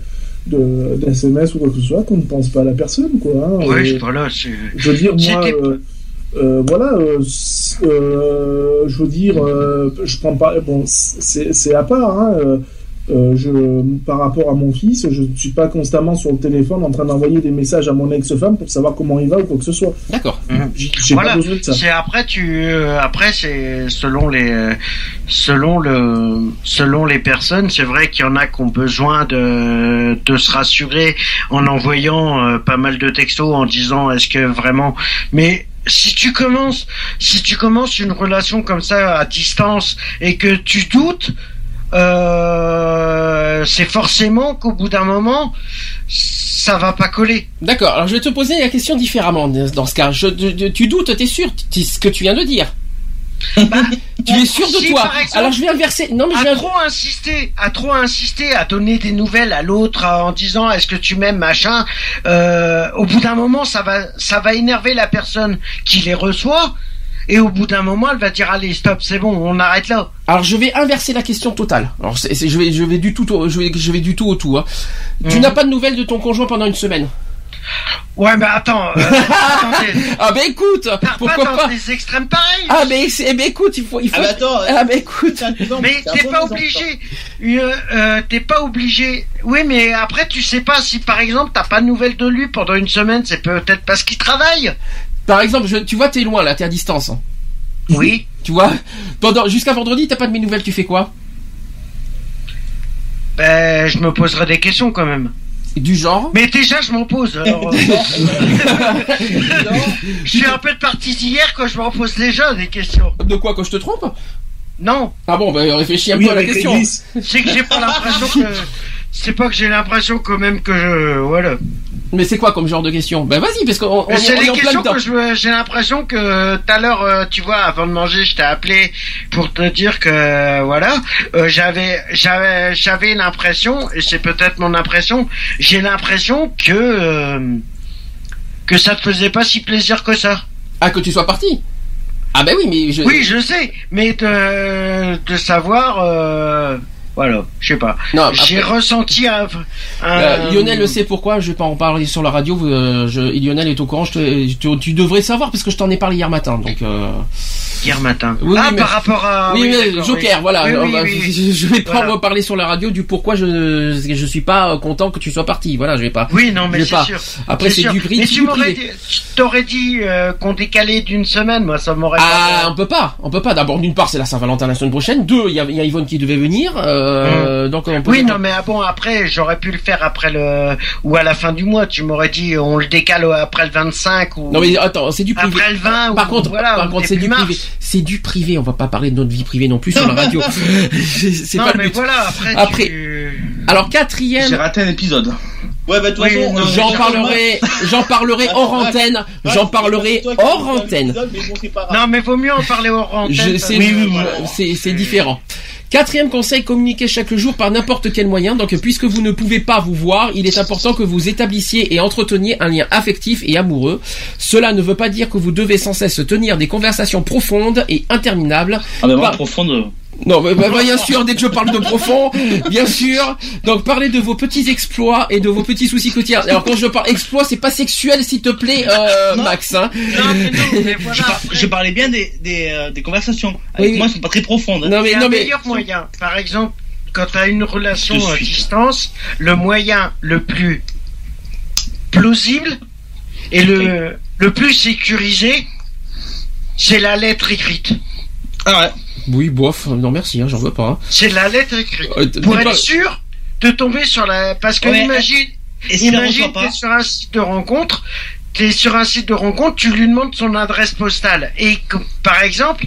d'SMS ou quoi que ce soit qu'on ne pense pas à la personne, quoi. hein. Oui, Euh, voilà, c'est. je veux dire, moi, euh, euh, voilà, euh, euh, je veux dire, euh, je prends pas, bon, c'est c'est à part, hein, euh, je, par rapport à mon fils, je ne suis pas constamment sur le téléphone en train d'envoyer des messages à mon ex-femme pour savoir comment il va ou quoi que ce soit. D'accord. J'ai Voilà, c'est après tu euh, après c'est selon les selon le selon les personnes, c'est vrai qu'il y en a qui ont besoin de de se rassurer en envoyant euh, pas mal de textos en disant est-ce que vraiment mais si tu commences si tu commences une relation comme ça à distance et que tu doutes euh, c'est forcément qu'au bout d'un moment, ça va pas coller. D'accord. Alors je vais te poser la question différemment dans ce cas. Je- de- tu doutes, t'es sûr de ce que tu viens de dire Tu es sûr de Bah, Si, toi exemple, Alors je vais inverser. Non mais je à vais trop insister, à trop insister, à donner des nouvelles à l'autre en disant est-ce que tu m'aimes machin. euh, au bout d'un moment, ça va, ça va énerver la personne qui les reçoit. Et au bout d'un moment, elle va dire allez stop, c'est bon, on arrête là. Alors je vais inverser la question totale. Alors je vais je vais du tout au, je vais je vais du tout au tout. hein. Tu Mhm. n'as pas de nouvelles de ton conjoint pendant une semaine? Ouais, mais attends. euh. Ah ben écoute, pourquoi pas dans pas? des extrêmes pareils? Ah mais eh ben écoute, il faut il faut Ah, mais attends, Ah ben écoute. Mais t'es pas obligé. Euh, euh, t'es pas obligé. Oui, mais après, tu sais pas si par exemple t'as pas de nouvelles de lui pendant une semaine, c'est peut-être parce qu'il travaille. Par exemple, je, tu vois t'es loin là, t'es à distance. hein. Oui. Tu vois Pendant jusqu'à vendredi, t'as pas de mes nouvelles, tu fais quoi? Ben, je me poserai des questions quand même. Du genre? Mais déjà, je m'en pose. Alors, euh, je suis un peu de partie d'hier quand je m'en pose déjà des questions. De quoi quand je te trompe? Non. Ah bon, ben réfléchis un Oui, peu à la question. C'est que j'ai pas l'impression que. C'est pas que j'ai l'impression quand même que je. Voilà. Mais c'est quoi comme genre de question? Ben vas-y, parce qu'on on, est les en questions que j'ai l'impression que tout à l'heure, euh, tu vois, avant de manger, je t'ai appelé pour te dire que voilà, euh, j'avais j'avais j'avais l'impression, et c'est peut-être mon impression, j'ai l'impression que euh, que ça te faisait pas si plaisir que ça. Ah que tu sois parti? Ah ben oui, mais je Oui, je sais, mais de de savoir. euh, voilà, je sais pas. J'ai ressenti un. un- Euh, Lionel le sait pourquoi, je vais pas en parler sur la radio, euh, je, Lionel est au courant, je te- tu, tu devrais savoir parce que je t'en ai parlé hier matin, donc... Euh... Hier matin. Oui, ah, mais- par rapport à. oui, Joker, voilà, je, je vais pas Voilà. reparler sur la radio du pourquoi je je suis pas content que tu sois parti, voilà, je vais pas... Oui, non, mais c'est sûr. Après c'est du prix, Mais tu m'aurais dit, tu t'aurais dit euh, qu'on décalait d'une semaine, moi ça m'aurait Ah, pas. on peut pas, on peut pas. D'abord, d'une part, c'est la Saint-Valentin la semaine prochaine. Deux, il y a, il y a Yvonne qui devait venir, euh, donc on peut. Oui, non, mais ah bon, après, j'aurais pu le faire après le. ou à la fin du mois. Tu m'aurais dit, on le décale après le 25 ou. Non mais attends, c'est du privé. Après le 20 Par ou- contre, voilà, par contre, c'est du mars. privé. C'est du privé. On va pas parler de notre vie privée non plus sur la radio. c'est pas le mais but. voilà, après. Après, tu- alors quatrième. J'ai raté un épisode. Ouais, bah, de toute Oui, façon, euh, J'en parlerai, j'en parlerai hors antenne. J'en parlerai hors antenne. Non, mais vaut mieux en parler hors antenne. C'est oui, voilà. c'est différent. Quatrième conseil, communiquez chaque jour par n'importe quel moyen. Donc, puisque vous ne pouvez pas vous voir, il est important que vous établissiez et entreteniez un lien affectif et amoureux. Cela ne veut pas dire que vous devez sans cesse tenir des conversations profondes et interminables. Ah, ben moi, Pas- profonde. Non, mais, bah, bien sûr, dès que je parle de profond, bien sûr. Donc, parlez de vos petits exploits et de vos petits soucis quotidiens. Alors, quand je parle exploits, c'est pas sexuel, s'il te plaît, euh, Max. Hein. Non, mais non, mais Je, voilà. par- je parlais bien des, des, euh, des conversations. Avec Oui. moi, elles sont pas très profondes. hein. Non, mais, non, mais, meilleur moyen. Par exemple, quand tu as une relation à distance, le moyen le plus plausible et le, le plus sécurisé, c'est la lettre écrite. Ah ouais. Oui, bof, non, merci, hein, j'en veux pas. hein. C'est la lettre écrite. Euh, Pour être pas- sûr de tomber sur la... Parce que Ouais. imagine, Et si imagine t'es sur un site de rencontre, t'es sur un site de rencontre, tu lui demandes son adresse postale. Et que, par exemple,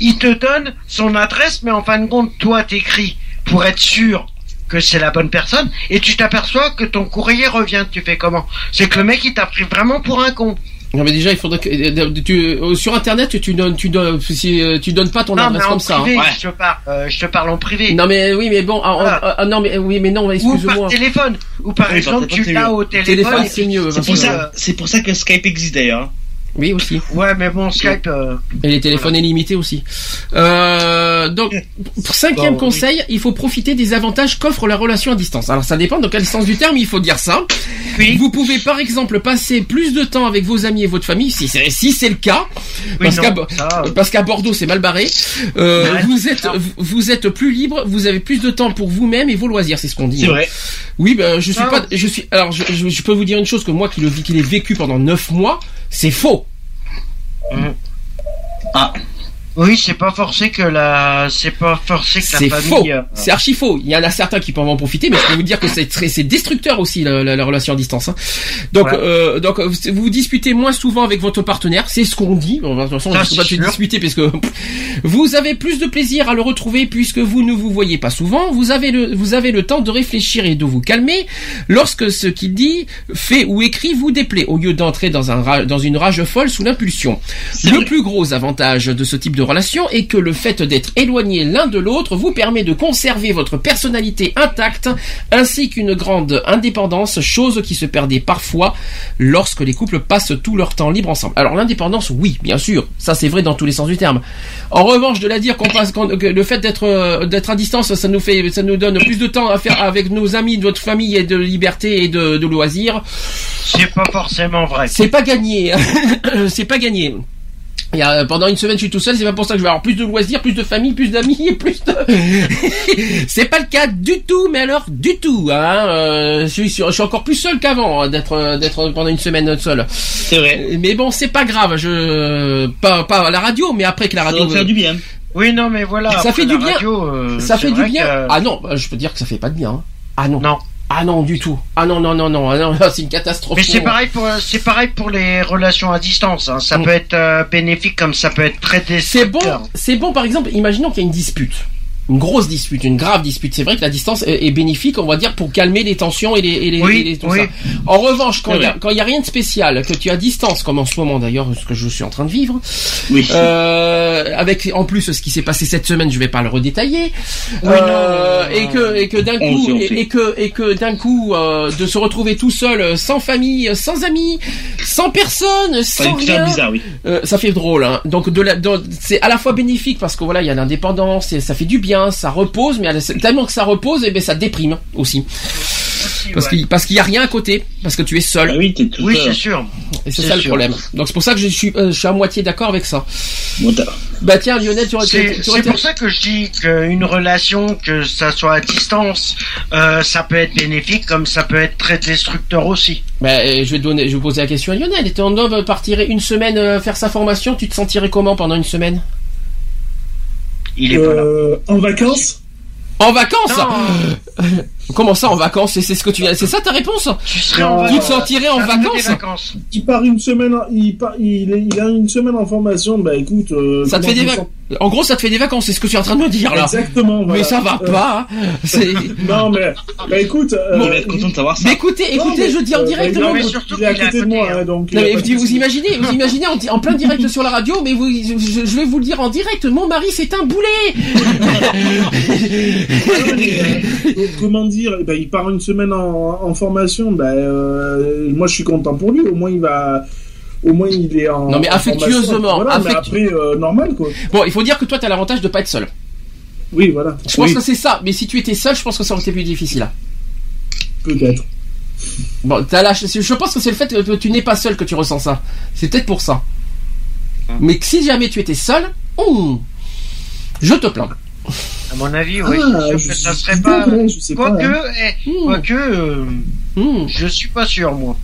il te donne son adresse, mais en fin de compte, toi t'écris pour être sûr que c'est la bonne personne, et tu t'aperçois que ton courrier revient. Tu fais comment? C'est que le mec il t'a pris vraiment pour un con. Non mais déjà il faudrait que euh, tu, euh, sur internet tu donnes tu donnes si, euh, tu donnes pas ton non, mais adresse en comme ça. privé, hein. Ouais. je te parle. euh, je te parle en privé. Non mais oui mais bon ah, ah, ah, non mais oui mais non ou par excuse-moi. téléphone. Ou par Oui, exemple, tu l'as au téléphone. Téléphone c'est mieux. C'est pour ça, c'est pour ça que Skype existe d'ailleurs. Hein. Oui aussi. Ouais, mais bon, Skype. euh, Et les téléphones illimités aussi. Euh, donc cinquième Bon, conseil, il faut profiter des avantages qu'offre la relation à distance. Alors ça dépend dans quel sens du terme il faut dire ça. Oui. Vous pouvez par exemple passer plus de temps avec vos amis et votre famille si c'est si c'est le cas. Oui, parce qu'à euh. qu'à Bordeaux c'est mal barré. Euh, Ouais, vous êtes vous- êtes plus libre, vous avez plus de temps pour vous-même et vos loisirs, c'est ce qu'on dit. C'est hein. vrai. Oui, ben je suis pas, je suis. Alors je, je, je peux vous dire une chose que moi qui le qui l'ai vécu pendant neuf mois, c'est faux. Ah. Oui, c'est pas forcé que la, c'est pas forcé que C'est la faux. famille. euh, C'est archi faux. Il y en a certains qui peuvent en profiter, mais je peux vous dire que c'est très, c'est destructeur aussi la, la- la relation à distance. hein. Donc, Ouais. euh, donc vous vous disputez moins souvent avec votre partenaire, c'est ce qu'on dit. De toute façon, je ne pas c'est te disputer parce que vous avez plus de plaisir à le retrouver puisque vous ne vous voyez pas souvent. Vous avez le, vous avez le temps de réfléchir et de vous calmer lorsque ce qu'il dit, fait ou écrit vous déplaît, au lieu d'entrer dans un dans une rage folle sous l'impulsion. Le plus gros avantage de ce type de relation est que le fait d'être éloigné l'un de l'autre vous permet de conserver votre personnalité intacte ainsi qu'une grande indépendance, chose qui se perdait parfois lorsque les couples passent tout leur temps libre ensemble. Alors l'indépendance, oui, bien sûr, ça c'est vrai dans tous les sens du terme. En revanche, de la dire qu'on passe, que le fait d'être euh, d'être à distance, ça nous fait, ça nous donne plus de temps à faire avec nos amis, notre famille et de liberté et de, de loisirs. C'est pas forcément vrai. C'est pas gagné. c'est pas gagné. Il y a, pendant une semaine, je suis tout seul. C'est pas pour ça que je vais avoir plus de loisirs, plus de famille, plus d'amis et plus de. c'est pas le cas du tout, mais alors du tout. Hein. Euh, je, suis, je suis encore plus seul qu'avant hein, d'être euh, d'être pendant une semaine seul. C'est vrai. Mais bon, c'est pas grave. Je pas pas à la radio, mais après que la Ça radio. va faire du bien. Oui, non, mais voilà. Ça après fait du bien. radio, euh, ça fait du bien. que- Ah non, bah, je peux dire que ça fait pas de bien. hein. Ah non. Non. Ah non, du tout. Ah non, non, non, non. Ah non, c'est une catastrophe. Mais c'est pareil pour c'est pareil pour les relations à distance. hein. Ça Mm. peut être euh, bénéfique comme ça peut être très C'est bon, c'est bon par exemple, imaginons qu'il y a une dispute. Une grosse dispute, une grave dispute. C'est vrai que la distance est, est bénéfique, on va dire, pour calmer les tensions et les, et les, Oui, et les- tout oui. ça. En revanche, quand il y a, vrai. quand il y a rien de spécial, que tu as distance, comme en ce moment d'ailleurs, ce que je suis en train de vivre, Oui. euh, avec en plus ce qui s'est passé cette semaine, je vais pas le redétailler, Oui, euh, non, non, et que et que d'un coup sait, et, que et que d'un coup euh, de se retrouver tout seul, sans famille, sans amis, sans personne, Ça sans rien. bizarre, oui. Euh, ça fait drôle, hein. Donc de la, de- c'est à la fois bénéfique parce que voilà, il y a l'indépendance, et ça fait du bien, ça repose, mais tellement que ça repose, et ben ça déprime aussi, Aussi, parce ouais. qu'il parce qu'il y a rien à côté, parce que tu es seul, Ah oui, t'es tout Oui, seul. c'est sûr. et c'est ça le problème. Donc c'est pour ça que je suis, euh, je suis à moitié d'accord avec ça. Bon, Bah tiens, Lionel, tu aurais, C'est pour ça que je dis qu'une relation, que ça soit à distance, euh, ça peut être bénéfique comme ça peut être très destructeur aussi. Bah, je vais te donner, je vais poser la question à Lionel. Et ton homme partirait une semaine euh, faire sa formation, tu te sentirais comment pendant une semaine? Il est pas là. Euh, en vacances En vacances Non, Comment ça en vacances C'est c'est ce que tu, c'est ça ta réponse tu serais en. Tu te sentirais en vacances vacances. Il part une semaine, en- il, part, il, est- il a une semaine en formation. Bah écoute, euh, Ça te fait des vacances. En gros, ça te fait des vacances, c'est ce que tu es en train de me dire là. Exactement. Mais ça va Euh, pas. hein. C'est- Non mais, bah écoute. euh, Il va être content de savoir ça. Mais écoutez, non, écoutez, mais, je dis en euh, direct. bah, non, mais surtout il est à qu'il est à côté de moi, côté, hein. donc. Non, mais de vous imaginez, vous imaginez en, plein direct sur la radio, mais vous, je, vais vous le dire en direct. Mon mari, c'est un boulet. Euh, comment dire ben, Il part une semaine en, en formation. Euh, moi, je suis content pour lui. Au moins, il va. Au moins, il est en. Non, mais en affectueusement. Voilà, mais après, euh, normal, quoi. Bon, il faut dire que toi, t'as l'avantage de pas être seul. Oui, voilà. Je pense Oui, que c'est ça. Mais si tu étais seul, je pense que ça aurait été plus difficile. Peut-être. Bon, t'as la... je pense que c'est le fait que tu n'es pas seul que tu ressens ça. C'est peut-être pour ça. Mais que si jamais tu étais seul, hum, je te plains. À mon avis, oui. Ah, je ça serait pas. Quoique, hein. eh, Hum, quoique, euh, hum. je suis pas sûr moi.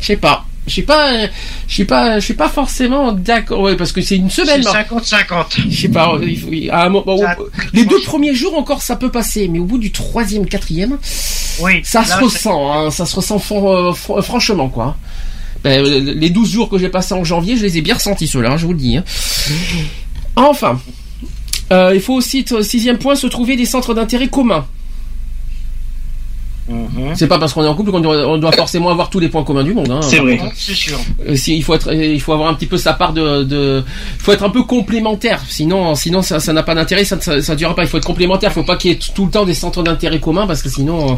Je sais pas. Je sais pas. Je suis pas. Je suis pas forcément d'accord. Ouais, parce que c'est une semaine. là. 50-50. Je sais pas. il faut- à un moment- Ça- les deux premiers jours encore, ça peut passer, mais au bout du troisième, quatrième, Oui. ça se ressent. Hein, ça se ressent fran- fran- franchement, quoi. Ben, euh, les 12 jours que j'ai passés en janvier, je les ai bien ressentis ceux-là, hein, je vous le dis. hein. Enfin, euh, il faut aussi, sixième point, se trouver des centres d'intérêt communs. Mhm. C'est pas parce qu'on est en couple qu'on doit, on doit forcément avoir tous les points communs du monde. Hein, C'est vrai. contre, C'est sûr. euh, si, il faut être, euh, il faut avoir un petit peu sa part de, de il faut être un peu complémentaire. Sinon, sinon ça, ça n'a pas d'intérêt, ça, ça, ça durera pas. Il faut être complémentaire. Il faut pas qu'il y ait tout le temps des centres d'intérêt communs parce que sinon. euh.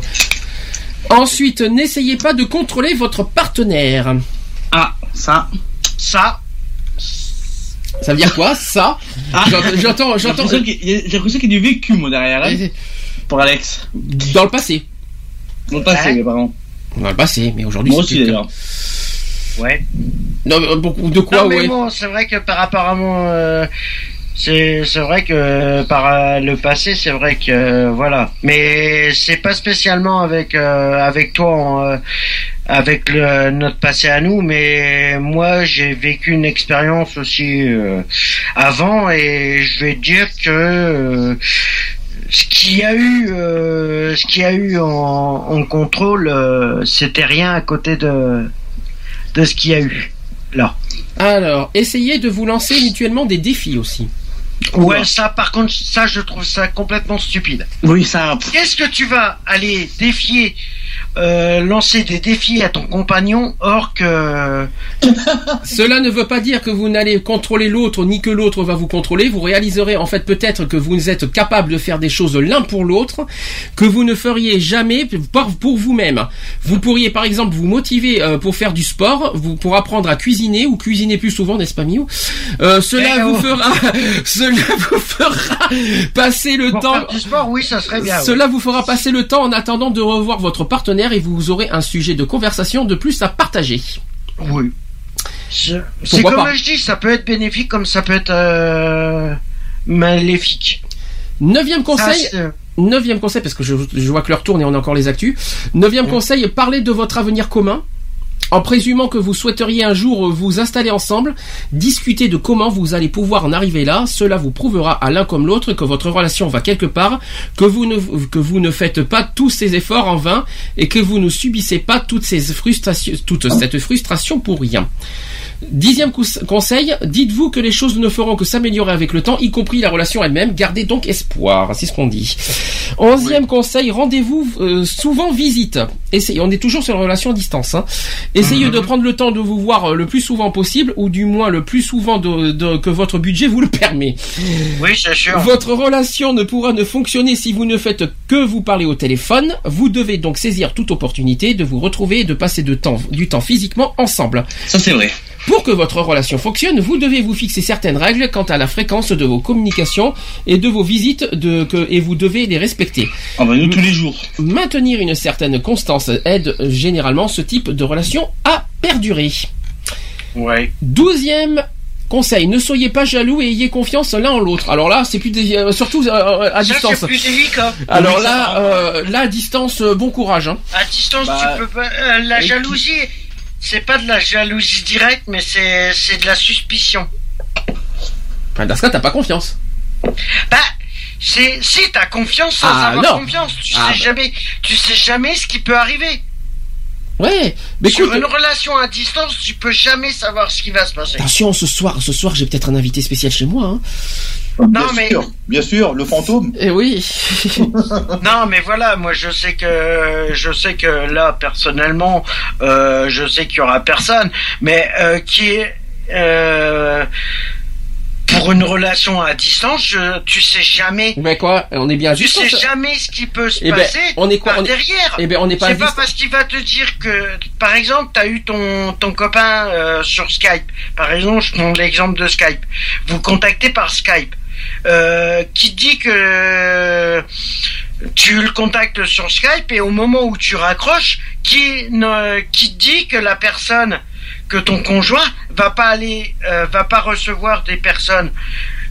Ensuite, n'essayez pas de contrôler votre partenaire. Ah, ça. Ça, Ça veut dire quoi, ça? Ah. J'entends, j'entends, J'ai j'entends. l'impression qu'il y a- j'ai l'impression qu'il y a du vécu, moi, derrière, hein, pour Alex. Dans le passé. Dans le passé, Ouais. mes parents. Dans le passé, mais aujourd'hui. Moi c'est aussi, d'ailleurs. ouais. Non, mais beaucoup de quoi, non, mais ouais? bon, c'est vrai que par rapport à mon, euh, c'est c'est vrai que par euh, le passé, c'est vrai que euh, voilà. Mais c'est pas spécialement avec euh, avec toi, en, euh, avec le, notre passé à nous, mais moi j'ai vécu une expérience aussi euh, avant et je vais te dire que euh, ce qu'il y a eu, euh, ce qu'il y a eu en, en contrôle, euh, c'était rien à côté de de ce qu'il y a eu là. Alors, essayez de vous lancer mutuellement des défis aussi. Ouais, ça par contre, ça je trouve ça complètement stupide. Oui, ça. Qu'est-ce que tu vas aller défier, euh, lancer des défis à ton compagnon, or que Cela ne veut pas dire que vous n'allez contrôler l'autre ni que l'autre va vous contrôler. Vous réaliserez en fait peut-être que vous êtes capable de faire des choses l'un pour l'autre que vous ne feriez jamais pour vous-même. Vous pourriez par exemple vous motiver euh, pour faire du sport, vous pour apprendre à cuisiner ou cuisiner plus souvent, n'est-ce pas Miou? Euh, Cela Eh vous oh. fera, cela vous fera passer le pour temps. faire du sport, oui, ça serait bien. oui. Cela vous fera passer le temps en attendant de revoir votre partenaire et vous aurez un sujet de conversation de plus à partager. Oui. C'est comme pas je dis, ça peut être bénéfique comme ça peut être euh, maléfique. Neuvième conseil. Neuvième conseil, parce que je, je vois que l'heure tourne et on a encore les actus. Neuvième conseil, parlez de votre avenir commun. En présumant que vous souhaiteriez un jour vous installer ensemble, discutez de comment vous allez pouvoir en arriver là. Cela vous prouvera à l'un comme l'autre que votre relation va quelque part, que vous ne, que vous ne faites pas tous ces efforts en vain et que vous ne subissez pas toutes ces frustrations, toute cette frustration pour rien. Dixième conseil, dites-vous que les choses ne feront que s'améliorer avec le temps, y compris la relation elle-même. Gardez donc espoir, c'est ce qu'on dit. Onzième conseil, rendez-vous euh, souvent visite. Essayez, on est toujours sur la relation à distance. Hein. Essayez de prendre le temps de vous voir euh, le plus souvent possible, ou du moins le plus souvent de- de- que votre budget vous le permet. Oui, c'est sûr. Votre relation ne pourra ne fonctionner si vous ne faites que vous parler au téléphone. Vous devez donc saisir toute opportunité de vous retrouver et de passer de temps, du temps physiquement ensemble. Ça, c'est vrai. Pour que votre relation fonctionne, vous devez vous fixer certaines règles quant à la fréquence de vos communications et de vos visites de, que, et vous devez les respecter. Ah bah, nous, tous les jours. Maintenir une certaine constance aide généralement ce type de relation à perdurer. Ouais. Douzième conseil, ne soyez pas jaloux et ayez confiance l'un en l'autre. Alors là, c'est plus des- euh, surtout euh, à Ça, distance. c'est plus délicat. Alors Oui, là, euh, là à distance, bon courage. Hein. À distance, Bah, tu peux pas. euh, la jalousie, c'est pas de la jalousie directe, mais c'est c'est de la suspicion. Enfin, dans ce cas, t'as pas confiance. Bah, c'est si t'as confiance sans Ah, avoir non. confiance, tu Ah, sais bah. jamais, tu sais jamais ce qui peut arriver. Ouais, mais Sur écoute, une relation à distance, tu peux jamais savoir ce qui va se passer. attention, ce soir, ce soir, j'ai peut-être un invité spécial chez moi. Hein. Bien mais- sûr, bien sûr, le fantôme. Eh oui. Non, mais voilà, moi je sais que je sais que là personnellement, euh, je sais qu'il y aura personne, mais euh, qui est euh, pour une relation à distance, je- tu sais jamais, Mais quoi On est bien tu sais jamais ce qui peut se Eh ben, passer on est quoi par on est... derrière. Eh ben, on n'est pas C'est pas parce qu'il va te dire que, par exemple, t'as eu ton ton copain euh, sur Skype. Par exemple, je prends l'exemple de Skype. Vous contactez par Skype. Euh, qui dit que tu le contactes sur Skype et au moment où tu raccroches, qui ne, qui dit que la personne, que ton conjoint va pas aller, euh, va pas recevoir des personnes.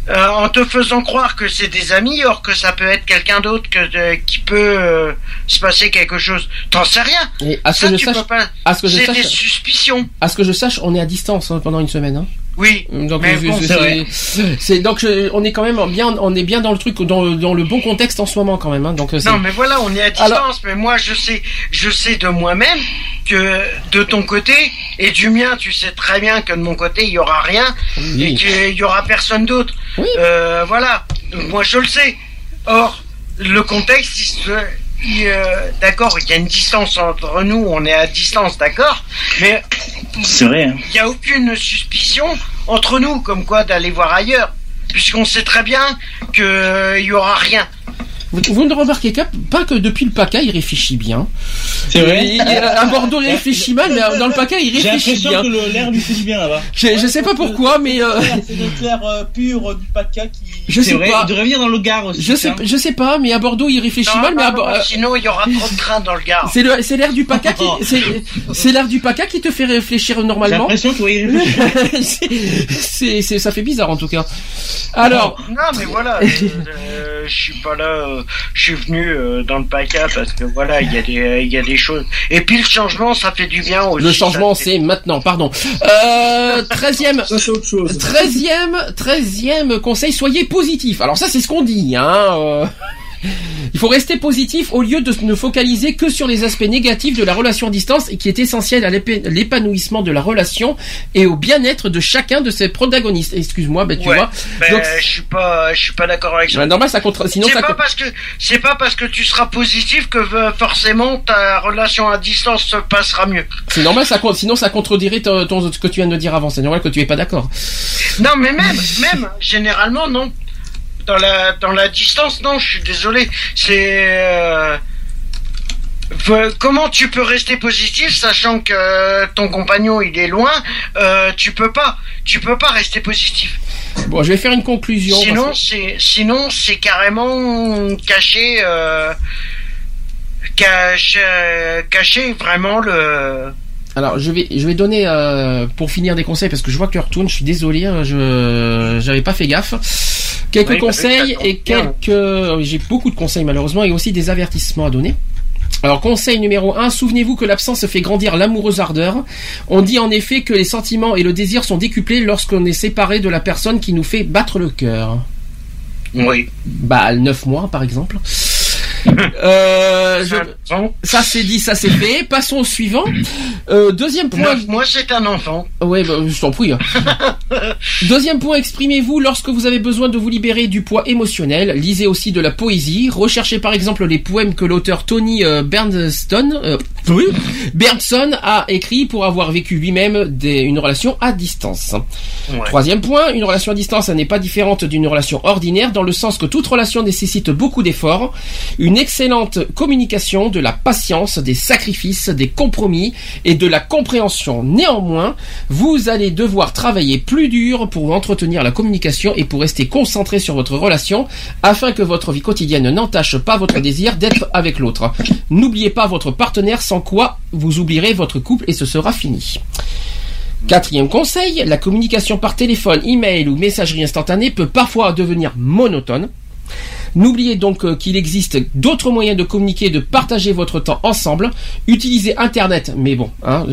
euh, en te faisant croire que c'est des amis, or que ça peut être quelqu'un d'autre que de- qui peut euh, se passer quelque chose. T'en sais rien. Et à ce Ça, que je tu sache, pas. à ce que je C'est sache, des suspicions. à ce que je sache, on est à distance hein, pendant une semaine. Hein. Oui. Donc bon, je- c'est donc je- on est quand même bien, on est bien dans le truc, dans, le- dans le bon contexte en ce moment quand même. Hein. Donc euh, Non, mais voilà, on est à distance. Alors- Mais moi, je sais, je sais de moi-même que de ton côté et du mien, tu sais très bien que de mon côté, il y aura rien Oui. et qu'il y aura personne d'autre. Oui. Euh, voilà. Donc, moi, je le sais. Or, le contexte, il se- euh, d'accord, il y a une distance entre nous, on est à distance, d'accord, mais. Hein. il n'y a aucune suspicion entre nous, comme quoi d'aller voir ailleurs, puisqu'on sait très bien qu'il y aura rien. Vous, vous ne remarquez pas que depuis le PACA, il réfléchit bien. C'est vrai. Il- il- à Bordeaux, il réfléchit mal, mais dans le PACA, il J'ai réfléchit l'impression bien. que le- l'air lui fait du bien là-bas. Je, je sais pas pourquoi, mais euh, C'est le clair euh, pur du PACA qui. je sais vrai. pas. Il devrait venir dans le Gard aussi. Je sais, tiens. je sais pas, mais à Bordeaux, il réfléchit Non, mal, mais à non, Bo- non, euh, sinon il y aura trop de trains dans le Gard. c'est l'air du PACA qui, c'est, l'air du PACA qui te fait réfléchir J'ai normalement. l'impression que oui, ça fait bizarre en tout cas. Alors, Non, mais voilà, euh, euh, je suis pas là, euh, je suis venu euh, dans le PACA parce que voilà, il y a des, il y a des choses. Et puis le changement, ça fait du bien aussi. Le changement, fait- c'est maintenant, pardon. Euh, treizième, Ça, c'est autre chose. treizième, treizième conseil, soyez positif. Alors ça, c'est ce qu'on dit, hein. Il faut rester positif au lieu de ne focaliser que sur les aspects négatifs de la relation à distance et qui est essentiel à l'épanouissement de la relation et au bien-être de chacun de ses protagonistes. Excuse-moi, ben tu Ouais. vois. Ben, Donc, je suis pas, je suis pas d'accord avec ça. ben, normal, ça contre, sinon C'est pas parce que c'est pas parce que tu seras positif que euh, forcément ta relation à distance se passera mieux. C'est normal, ça compte. Sinon, ça contredirait ton, ton- ce que tu viens de dire avant. C'est normal que tu es pas d'accord. Non, mais même, même, généralement, non. Dans la, dans la distance, non, je suis désolé. C'est. euh, Comment tu peux rester positif sachant que ton compagnon il est loin euh, Tu peux pas, tu peux pas rester positif. Bon, je vais faire une conclusion. Sinon c'est, sinon c'est carrément euh, euh, cacher vraiment le. Alors je vais je vais donner euh, pour finir des conseils parce que je vois que tu retournes. Je suis désolé, hein, je j'avais pas fait gaffe. Quelques Oui, conseils et quelques j'ai beaucoup de conseils malheureusement et aussi des avertissements à donner. Alors conseil numéro 1, souvenez-vous que l'absence fait grandir l'amoureuse ardeur. On dit en effet que les sentiments et le désir sont décuplés lorsqu'on est séparé de la personne qui nous fait battre le cœur. Oui. Bah 9 mois par exemple. Euh, je- Ça c'est dit, ça c'est fait. Passons au suivant. Euh, deuxième point. Moi c'est un enfant. Ouais, bah, je t'en prie. hein. Deuxième point, exprimez-vous lorsque vous avez besoin de vous libérer du poids émotionnel. Lisez aussi de la poésie. Recherchez par exemple les poèmes que l'auteur Tony euh, Bernston, euh, oui, a écrit pour avoir vécu lui-même une relation à distance. Ouais. Troisième point, une relation à distance n'est pas différente d'une relation ordinaire dans le sens que toute relation nécessite beaucoup d'efforts, une excellente communication, de la patience, des sacrifices, des compromis et de la compréhension. Néanmoins, vous allez devoir travailler plus dur pour entretenir la communication et pour rester concentré sur votre relation afin que votre vie quotidienne n'entache pas votre désir d'être avec l'autre. N'oubliez pas votre partenaire sans quoi vous oublierez votre couple et ce sera fini. Quatrième conseil, la communication par téléphone, email ou messagerie instantanée peut parfois devenir monotone. N'oubliez donc euh, qu'il existe d'autres moyens de communiquer de partager votre temps ensemble. Utilisez Internet, mais bon, hein,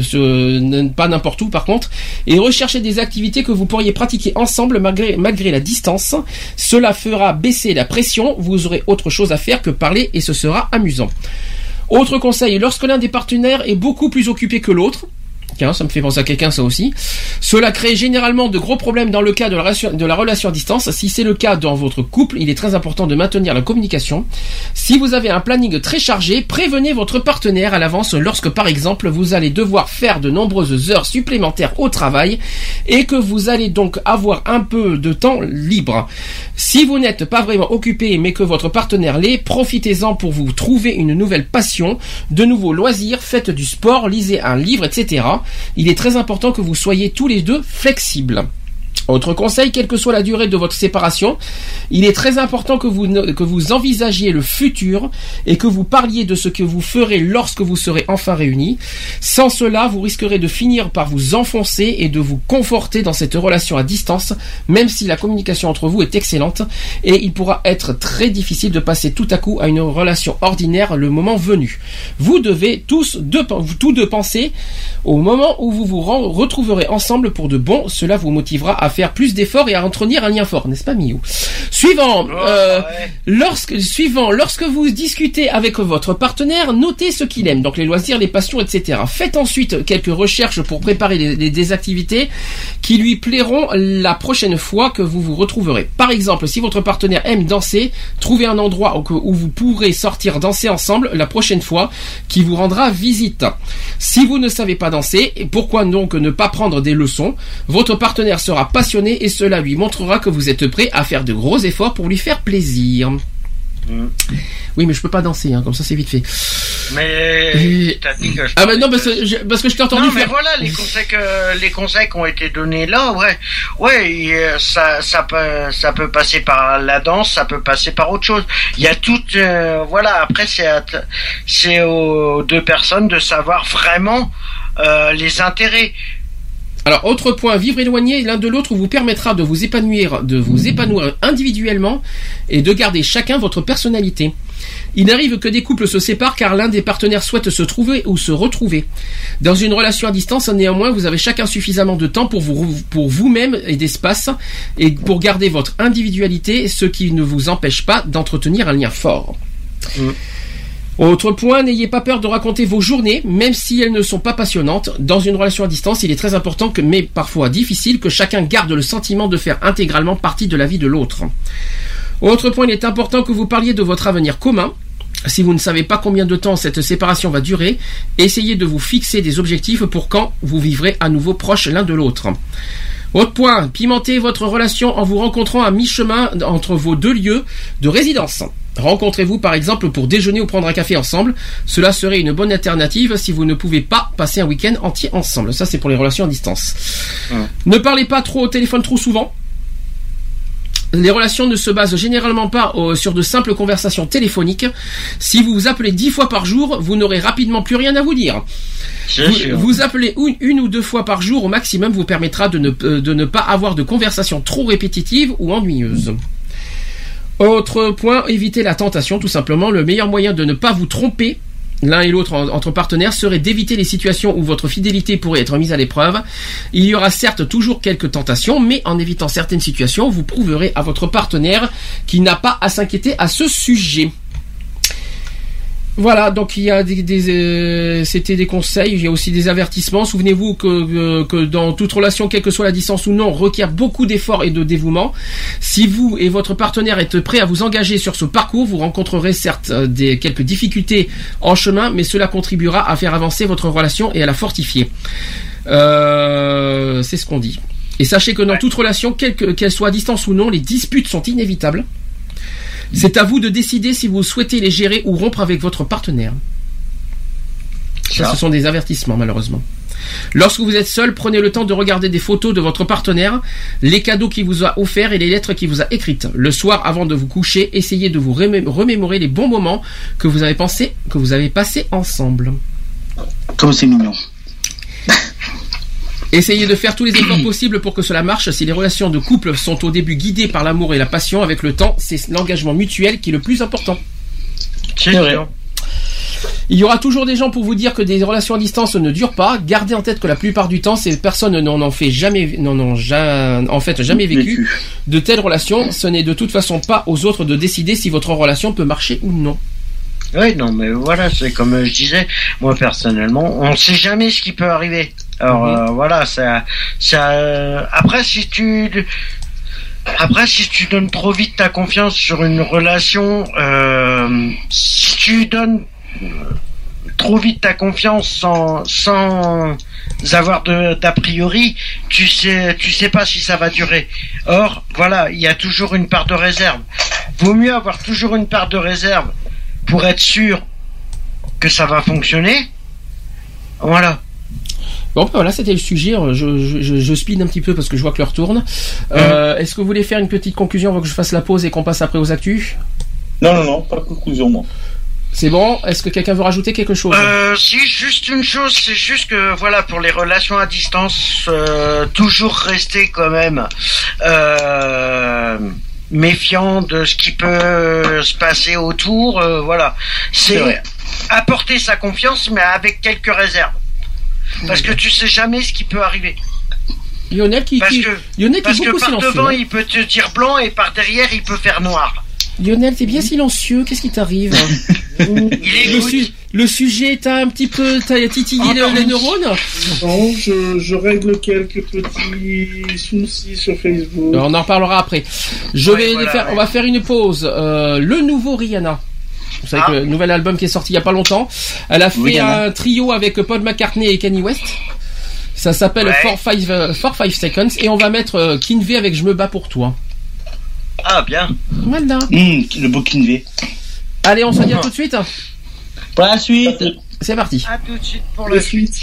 pas n'importe où par contre, et recherchez des activités que vous pourriez pratiquer ensemble malgré la distance. Cela fera baisser la pression, vous aurez autre chose à faire que parler et ce sera amusant. Autre conseil, lorsque l'un des partenaires est beaucoup plus occupé que l'autre, Ça me fait penser à quelqu'un ça aussi. Cela crée généralement de gros problèmes dans le cas de la relation à distance. Si c'est le cas dans votre couple, il est très important de maintenir la communication. Si vous avez un planning très chargé, prévenez votre partenaire à l'avance lorsque par exemple vous allez devoir faire de nombreuses heures supplémentaires au travail et que vous allez donc avoir un peu de temps libre. Si vous n'êtes pas vraiment occupé mais que votre partenaire l'est, profitez-en pour vous trouver une nouvelle passion, de nouveaux loisirs, faites du sport, lisez un livre, etc. Il est très important que vous soyez tous les deux flexibles. Autre conseil, quelle que soit la durée de votre séparation, il est très important que vous, que vous envisagiez le futur et que vous parliez de ce que vous ferez lorsque vous serez enfin réunis. Sans cela, vous risquerez de finir par vous enfoncer et de vous conforter dans cette relation à distance, même si la communication entre vous est excellente, et il pourra être très difficile de passer tout à coup à une relation ordinaire le moment venu. Vous devez tous deux, tous penser au moment où vous vous retrouverez ensemble pour de bon, cela vous motivera à faire plus d'efforts et à entretenir un lien fort, n'est-ce pas Miou? Suivant, euh, lorsque, suivant, lorsque vous discutez avec votre partenaire, notez ce qu'il aime, donc les loisirs, les passions, etc. Faites ensuite quelques recherches pour préparer les- les- des activités qui lui plairont la prochaine fois que vous vous retrouverez. Par exemple, si votre partenaire aime danser, trouvez un endroit où, vous pourrez sortir danser ensemble la prochaine fois qui vous rendra visite. Si vous ne savez pas danser, pourquoi donc ne pas prendre des leçons? Votre partenaire sera passionné et cela lui montrera que vous êtes prêt à faire de gros efforts pour lui faire plaisir. Oui, mais je peux pas danser, hein, comme ça c'est vite fait. Mais Et- t'as dit que je Ah bah non, parce que je, parce que je t'ai entendu non, mais faire. voilà les conseils que les conseils qui ont été donnés là, ouais, ouais, ça ça peut ça peut passer par la danse, ça peut passer par autre chose. Il y a tout, euh, voilà. Après c'est aux deux personnes de savoir vraiment euh, les intérêts. Alors, autre point, vivre éloigné l'un de l'autre vous permettra de vous épanouir, de vous épanouir individuellement et de garder chacun votre personnalité. Il n'arrive que des couples se séparent car l'un des partenaires souhaite se trouver ou se retrouver. Dans une relation à distance, néanmoins, vous avez chacun suffisamment de temps pour vous, pour vous-même et d'espace et pour garder votre individualité, ce qui ne vous empêche pas d'entretenir un lien fort. Autre point, n'ayez pas peur de raconter vos journées, même si elles ne sont pas passionnantes. Dans une relation à distance, il est très important mais parfois difficile, que chacun garde le sentiment de faire intégralement partie de la vie de l'autre. Autre point, il est important que vous parliez de votre avenir commun. Si vous ne savez pas combien de temps cette séparation va durer, essayez de vous fixer des objectifs pour quand vous vivrez à nouveau proches l'un de l'autre. Autre point, pimentez votre relation en vous rencontrant à mi-chemin entre vos deux lieux de résidence. Rencontrez-vous par exemple pour déjeuner ou prendre un café ensemble. Cela serait une bonne alternative si vous ne pouvez pas passer un week-end entier ensemble. Ça c'est pour les relations à distance. Ne parlez pas trop au téléphone trop souvent. Les relations ne se basent généralement pas euh, sur de simples conversations téléphoniques. Si vous vous appelez dix fois par jour, vous n'aurez rapidement plus rien à vous dire. Vous, appelez une, une ou deux fois par jour au maximum vous permettra de ne, euh, de ne pas avoir de conversations trop répétitives ou ennuyeuses. Autre point, évitez la tentation, tout simplement. Le meilleur moyen de ne pas vous tromper l'un et l'autre en- entre partenaires serait d'éviter les situations où votre fidélité pourrait être mise à l'épreuve. Il y aura certes toujours quelques tentations, mais en évitant certaines situations, vous prouverez à votre partenaire qu'il n'a pas à s'inquiéter à ce sujet. Voilà, donc il y a des, des, euh, c'était des conseils, il y a aussi des avertissements. Souvenez-vous que, euh, que dans toute relation, quelle que soit la distance ou non, requiert beaucoup d'efforts et de dévouement. Si vous et votre partenaire êtes prêts à vous engager sur ce parcours, vous rencontrerez certes euh, des quelques difficultés en chemin, mais cela contribuera à faire avancer votre relation et à la fortifier. Euh, c'est ce qu'on dit. Et sachez que dans toute relation, quelle que- qu'elle soit à distance ou non, les disputes sont inévitables. C'est à vous de décider si vous souhaitez les gérer ou rompre avec votre partenaire. Ça, ce sont des avertissements, malheureusement. Lorsque vous êtes seul, prenez le temps de regarder des photos de votre partenaire, les cadeaux qu'il vous a offerts et les lettres qu'il vous a écrites. Le soir, avant de vous coucher, essayez de vous remé- remémorer les bons moments que vous avez pensé, que vous avez passés ensemble. Comme c'est mignon. Essayez de faire tous les efforts possibles pour que cela marche. Si les relations de couple sont au début guidées par l'amour et la passion, avec le temps, c'est l'engagement mutuel qui est le plus important. C'est sûr. Il y aura toujours des gens pour vous dire que des relations à distance ne durent pas. Gardez en tête que la plupart du temps, ces personnes n'en ont fait jamais, n'en ont ja- en fait jamais vécu de telles relations. Ce n'est de toute façon pas aux autres de décider si votre relation peut marcher ou non. Oui, non, mais voilà, c'est comme je disais, moi personnellement, on sait jamais ce qui peut arriver. Alors euh, voilà, ça, ça. euh, après, si tu, après, si tu donnes trop vite ta confiance sur une relation, euh, si tu donnes euh, trop vite ta confiance sans, sans avoir de d'a priori, tu sais, tu sais pas si ça va durer. Or, voilà, il y a toujours une part de réserve. Vaut mieux avoir toujours une part de réserve pour être sûr que ça va fonctionner. Voilà. Bon, ben voilà, c'était le sujet. Euh, Je, je, je, je speed un petit peu parce que je vois que l'heure tourne. Euh, Est-ce que vous voulez faire une petite conclusion avant que je fasse la pause et qu'on passe après aux actus? Non, non, non, pas de conclusion, moi. C'est bon? Est-ce que quelqu'un veut rajouter quelque chose? Euh, si, juste une chose, c'est juste que voilà, pour les relations à distance, euh, toujours rester quand même euh, méfiant de ce qui peut se passer autour. euh, voilà, C'est apporter sa confiance, mais avec quelques réserves, parce que tu sais jamais ce qui peut arriver. Lionel qui, Parce qui- que, Lionel qui parce est que beaucoup par silencieux. devant hein. il peut te dire blanc et par derrière il peut faire noir. Lionel, t'es bien silencieux. Qu'est-ce qui t'arrive le, su- le sujet t'a un petit peu t'as titillé le- les neurones Non, je, je règle quelques petits soucis sur Facebook. On en reparlera après. Je Ouais, vais voilà, faire, ouais. on va faire une pause. Euh, le nouveau Rihanna. Vous savez Ah. que le nouvel album qui est sorti il y a pas longtemps. Elle a fait un trio avec Paul McCartney et Kanye West. Ça s'appelle Ouais. 4-5 Seconds et on va mettre euh, Kinvey avec Je me bats pour toi. Ah bien. Voilà. Hum, le beau Kinvey. Allez, on se dit à tout de suite. Pour la suite. C'est parti. À tout de suite pour La suite.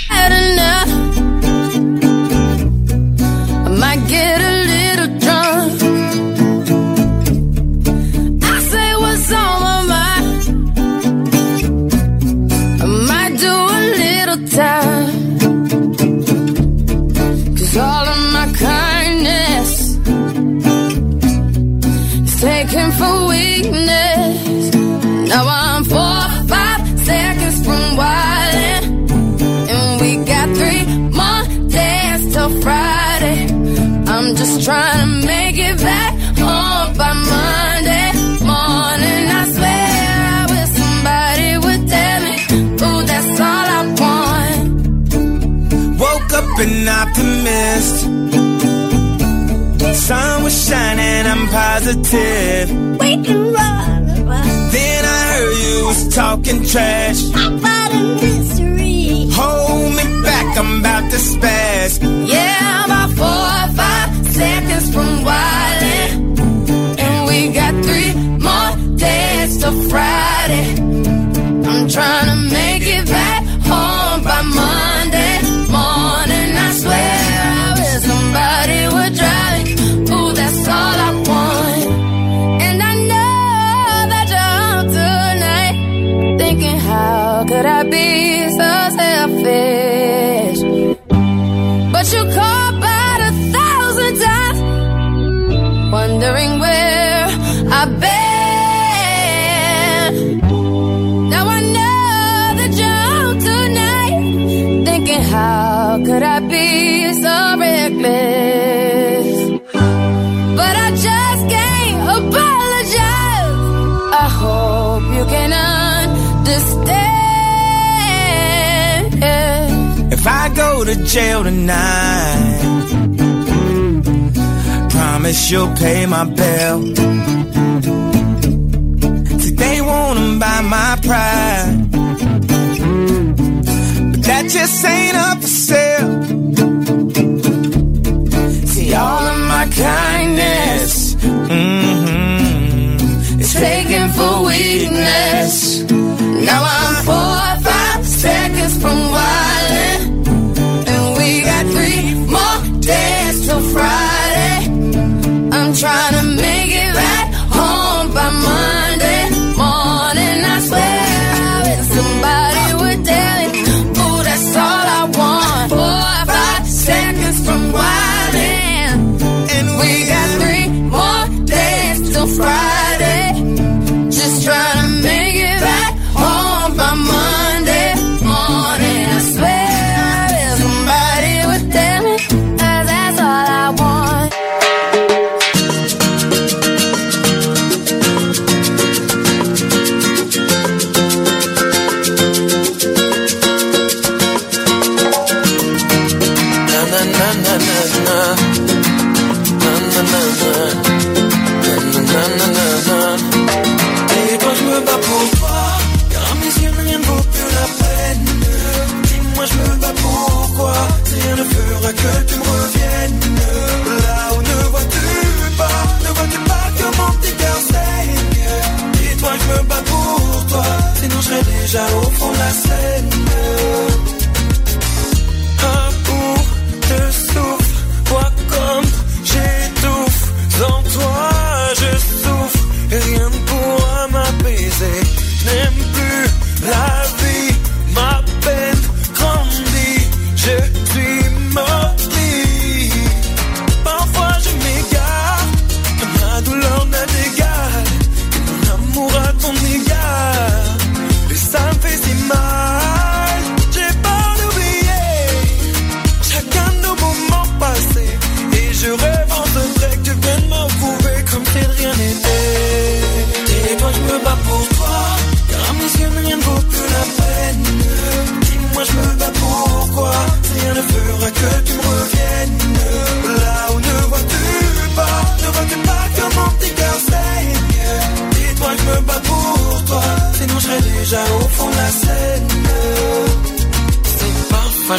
Trying to make it back home by Monday morning. I swear I wish somebody would tell me, ooh, that's all I want. Woke up an optimist. Sun was shining, I'm positive. We can run, Then I heard you was talking trash. about a mystery. Hold me back, I'm about to spaz. Yeah, I'm about four or five from wildin'. And we got three more days till Friday. I'm trying to make it back home by Monday jail tonight, promise you'll pay my bill. They wanna buy my pride, but that just ain't up for sale. See, all of my kindness, mm-hmm, is taken for weakness. Now I'm four or five seconds from wildin'. Que tu me reviennes. Là où ne vois-tu pas, ne vois-tu pas que mon petit cœur saigne. Dis-toi que je me bats pour toi, sinon je serais déjà au fond de la scène.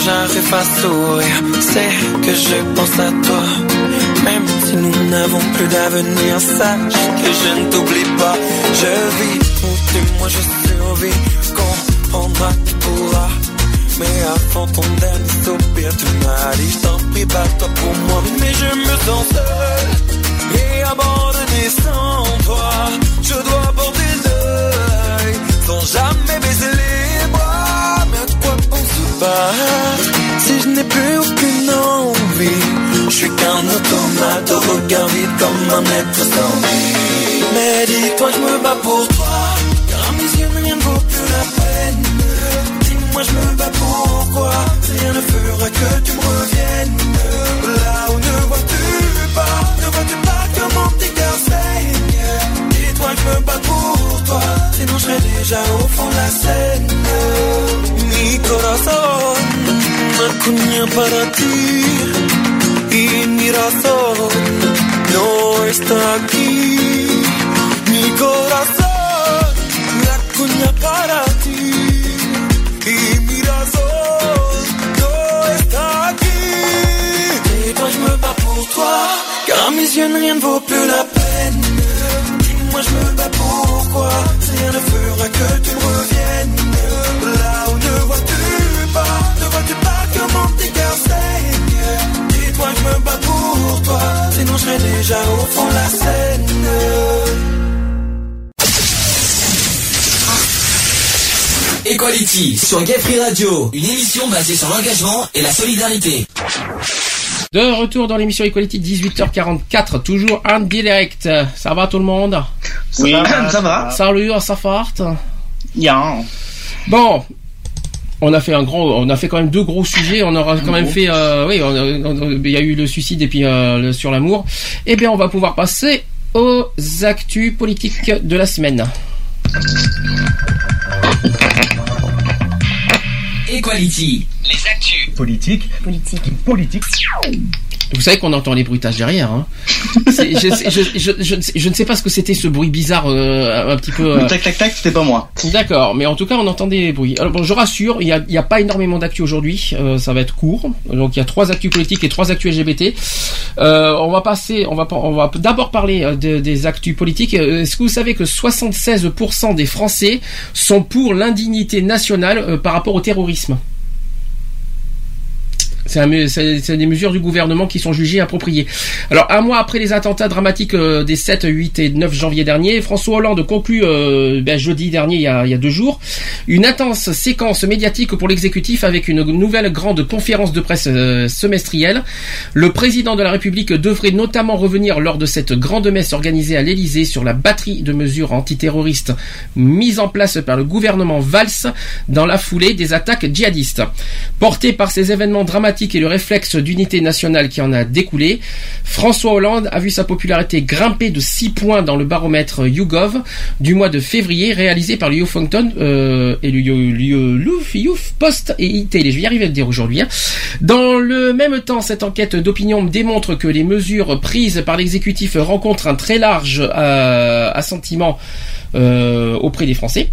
J'arrive à sourire, c'est que je pense à toi. Même si nous n'avons plus d'avenir, sache que je ne t'oublie pas. Je vis, pour tu, moi je survis, comprendras, tu pourras. Mais avant ton dernier soupir, tu m'as dit, je t'en prie, bats-toi pour moi. Mais je me sens seul et abandonné sans toi. Je dois porter deuil sans jamais baiser les si je n'ai plus aucune envie Je suis qu'un automate au regard vide comme un maître sans vie. Mais dis-toi je me bats pour toi Car à mes yeux rien ne vaut plus la peine. Dis-moi je me bats pourquoi Rien ne fera que tu me reviennes. Là où ne vois-tu pas Ne vois-tu pas comment tes cœurs Dis-toi je me bats pour toi Sinon je serais déjà au fond de la scène. Cuña para ti y mi razón no está aquí. Mi corazón, la cuña para ti y mi razón no está aquí. Et toi je me bats pour toi, car mes yeux rien ne vaut plus la peine. Equality sur Gay Free Radio, une émission basée sur l'engagement et la solidarité. De retour dans l'émission Equality 18h44, toujours en direct. Ça va tout le monde? Oui, ça va. Salut, ça farte Ya. Bon, on a fait un grand, on a fait quand même deux gros sujets. On aura quand même fait, euh, oui, il y a eu le suicide et puis euh, le- sur l'amour. Eh bien, on va pouvoir passer aux actus politiques de la semaine. Equality. Les actus. Politique. Politique. Politique. Vous savez qu'on entend les bruitages derrière. Hein. Je, sais- je, je, je ne sais- pas ce que c'était ce bruit bizarre, euh, un petit peu. euh, Le tac tac tac, c'était pas moi. D'accord, mais en tout cas, on entend des bruits. Alors bon, je rassure, il n'y a, pas énormément d'actu aujourd'hui, euh, ça va être court. Donc il y a trois actus politiques et trois actus LGBT. On va passer, on va, pas- on va d'abord parler de- des actus politiques. Est-ce que vous savez que 76% des Français sont pour l'indignité nationale par rapport au terrorisme? C'est des mesures du gouvernement qui sont jugées appropriées. Alors, un mois après les attentats dramatiques euh, des 7, 8 et 9 janvier dernier, François Hollande conclut euh, ben, jeudi dernier, il y, a, il y a deux jours, une intense séquence médiatique pour l'exécutif avec une nouvelle grande conférence de presse euh, semestrielle. Le président de la République devrait notamment revenir lors de cette grande messe organisée à l'Élysée sur la batterie de mesures antiterroristes mises en place par le gouvernement Valls dans la foulée des attaques djihadistes. Porté par ces événements dramatiques et le réflexe d'unité nationale qui en a découlé, François Hollande a vu sa popularité grimper de 6 points dans le baromètre YouGov du mois de février réalisé par le Huffington euh, et le You- You- Youth Youth Post et iTélé. Je vais y arriver à le dire aujourd'hui. hein. Dans le même temps, cette enquête d'opinion démontre que les mesures prises par l'exécutif rencontrent un très large euh, assentiment euh, auprès des Français.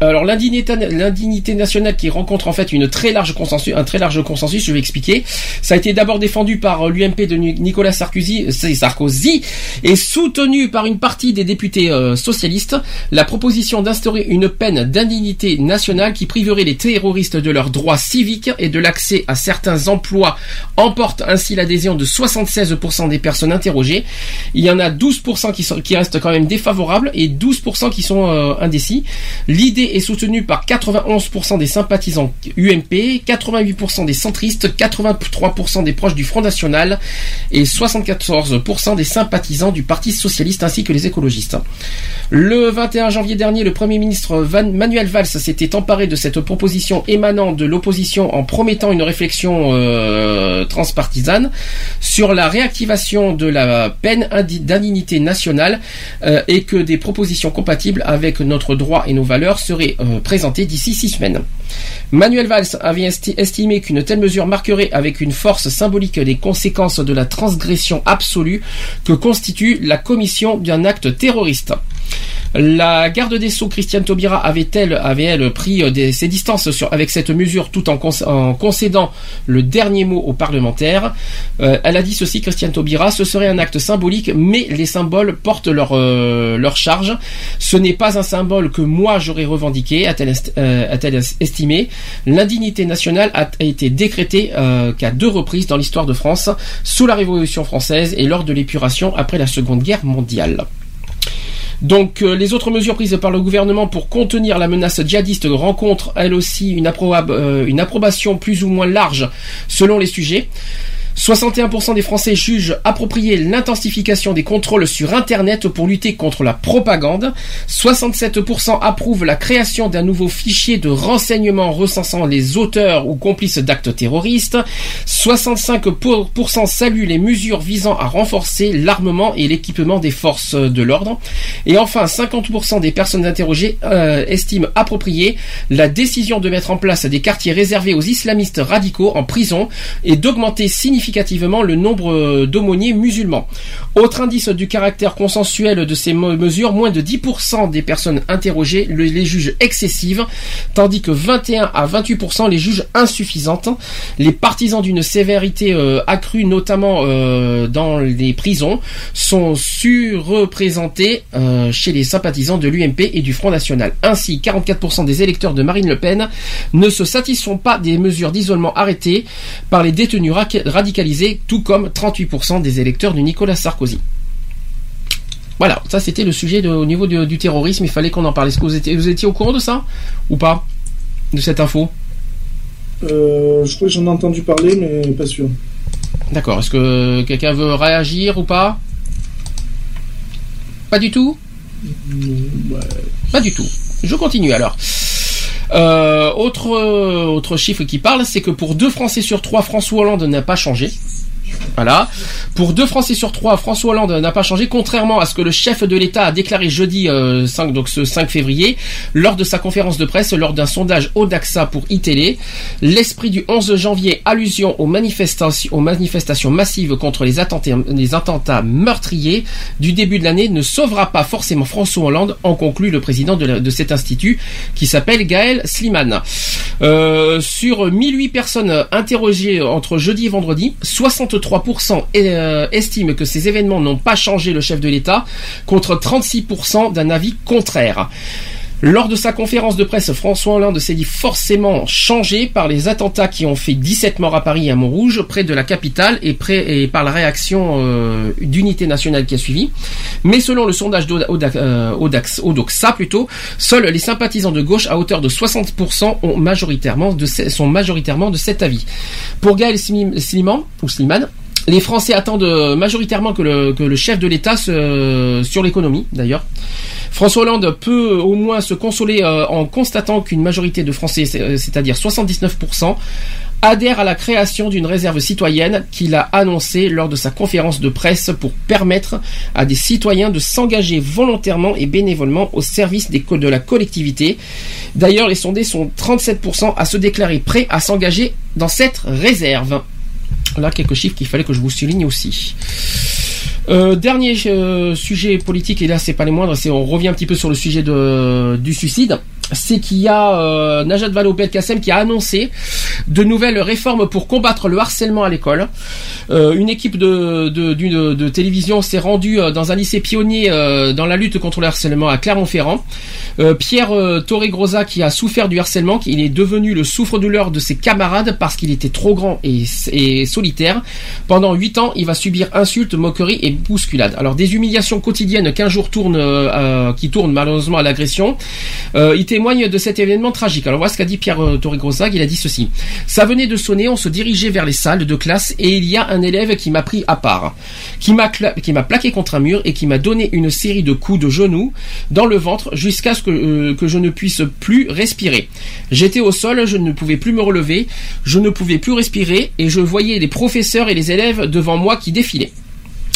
Alors l'indignité, nationale qui rencontre en fait une très large consensus, un très large consensus, je vais expliquer. Ça a été d'abord défendu par l'UMP de Ni- Nicolas Sarkozy, Sarkozy et soutenu par une partie des députés euh, socialistes. La proposition d'instaurer une peine d'indignité nationale qui priverait les terroristes de leurs droits civiques et de l'accès à certains emplois emporte ainsi l'adhésion de 76% des personnes interrogées. Il y en a 12% qui, sont, qui restent quand même défavorables et 12% qui sont euh, indécis. L'idée est soutenue par 91% des sympathisants UMP, 88% des centristes, 83% des proches du Front National et 74% des sympathisants du Parti Socialiste ainsi que les écologistes. Le 21 janvier dernier, le Premier ministre Manuel Valls s'était emparé de cette proposition émanant de l'opposition en promettant une réflexion euh, transpartisane sur la réactivation de la peine indi- d'indignité nationale euh, et que des propositions compatibles avec notre droit et nos valeurs seraient euh, présentées d'ici six semaines. Manuel Valls avait esti- estimé qu'une telle mesure marquerait avec une force symbolique les conséquences de la transgression absolue que constitue la commission d'un acte terroriste. La garde des Sceaux, Christiane Taubira, avait-elle, pris euh, ses distances avec cette mesure tout en, concédant le dernier mot aux parlementaires? Euh, Elle a dit ceci, Christiane Taubira, ce serait un acte symbolique, mais les symboles portent leur, euh, charge. Ce n'est pas un symbole que moi j'aurais revendiqué, a-t-elle est- a-t-elle L'indignité nationale a, été décrétée euh, qu'à deux reprises dans l'histoire de France, sous la Révolution française et lors de l'épuration après la Seconde Guerre mondiale. Donc euh, les autres mesures prises par le gouvernement pour contenir la menace djihadiste rencontrent elles aussi une, euh, une approbation plus ou moins large selon les sujets. 61% des Français jugent approprié l'intensification des contrôles sur Internet pour lutter contre la propagande. 67% approuvent la création d'un nouveau fichier de renseignement recensant les auteurs ou complices d'actes terroristes. 65% saluent les mesures visant à renforcer l'armement et l'équipement des forces de l'ordre. Et enfin, 50% des personnes interrogées euh, estiment approprié la décision de mettre en place des quartiers réservés aux islamistes radicaux en prison et d'augmenter significativement le nombre d'aumôniers musulmans. Autre indice du caractère consensuel de ces mesures, moins de 10% des personnes interrogées le- les jugent excessives, tandis que 21 à 28% les jugent insuffisantes. Les partisans d'une sévérité euh, accrue, notamment euh, dans les prisons, sont surreprésentés euh, chez les sympathisants de l'UMP et du Front National. Ainsi, 44% des électeurs de Marine Le Pen ne se satisfont pas des mesures d'isolement arrêtées par les détenus raca- tout comme 38% des électeurs de Nicolas Sarkozy. Voilà, ça c'était le sujet de- au niveau du, du terrorisme, il fallait qu'on en parle. Est-ce que vous étiez, vous étiez au courant de ça Ou pas De cette info? Euh, je crois que j'en ai entendu parler, mais pas sûr. D'accord, est-ce que quelqu'un veut réagir ou pas? Pas du tout? Pas du tout. Je continue alors. Euh, autre, autre chiffre qui parle, c'est que pour deux Français sur trois, François Hollande n'a pas changé. Voilà. Pour deux Français sur trois, François Hollande n'a pas changé, contrairement à ce que le chef de l'État a déclaré jeudi euh, 5, donc ce 5 février, lors de sa conférence de presse, lors d'un sondage Odaxa pour iTélé. L'esprit du 11 janvier, allusion aux manifestations, aux manifestations massives contre les attentats, les attentats meurtriers du début de l'année, ne sauvera pas forcément François Hollande, en conclut le président de, cet institut, qui s'appelle Gaël Sliman. Euh, sur 1008 personnes interrogées entre jeudi et vendredi, 63% euh, estiment que ces événements n'ont pas changé le chef de l'État, contre 36% d'un avis contraire. Lors de sa conférence de presse, François Hollande s'est dit forcément changé par les attentats qui ont fait 17 morts à Paris et à Montrouge, près de la capitale, et, par la réaction euh, d'unité nationale qui a suivi. Mais selon le sondage Oda- euh, plutôt, seuls les sympathisants de gauche à hauteur de 60% ont sont majoritairement de cet avis. Pour Gaël Slim- Sliman, ou Sliman, les Français attendent euh, majoritairement que le, chef de l'État se- sur l'économie, d'ailleurs. François Hollande peut au moins se consoler euh, en constatant qu'une majorité de Français, c'est- euh, c'est-à-dire 79%, adhère à la création d'une réserve citoyenne qu'il a annoncée lors de sa conférence de presse pour permettre à des citoyens de s'engager volontairement et bénévolement au service de la collectivité. D'ailleurs, les sondés sont 37% à se déclarer prêts à s'engager dans cette réserve. Là, quelques chiffres qu'il fallait que je vous souligne aussi. Euh, dernier euh, sujet politique, et là c'est pas les moindres, c'est on revient un petit peu sur le sujet du suicide. C'est qu'il y a euh, Najat Vallaud-Belkacem qui a annoncé de nouvelles réformes pour combattre le harcèlement à l'école. Euh, une équipe de, de, de télévision s'est rendue euh, dans un lycée pionnier euh, dans la lutte contre le harcèlement à Clermont-Ferrand. Pierre Torregrosa qui a souffert du harcèlement, il est devenu le souffre-douleur de ses camarades parce qu'il était trop grand et, solitaire. Pendant huit ans, il va subir insultes, moqueries et bousculades. Alors des humiliations quotidiennes qu'un jour euh, qui tournent malheureusement à l'agression. Témoigne de cet événement tragique. Alors voilà ce qu'a dit Pierre euh, Torregrosa. Il a dit ceci. Ça venait de sonner, on se dirigeait vers les salles de classe et il y a un élève qui m'a pris à part, qui m'a cla- qui m'a plaqué contre un mur et qui m'a donné une série de coups de genoux dans le ventre jusqu'à ce que, euh, que je ne puisse plus respirer. J'étais au sol, je ne pouvais plus me relever, je ne pouvais plus respirer et je voyais les professeurs et les élèves devant moi qui défilaient.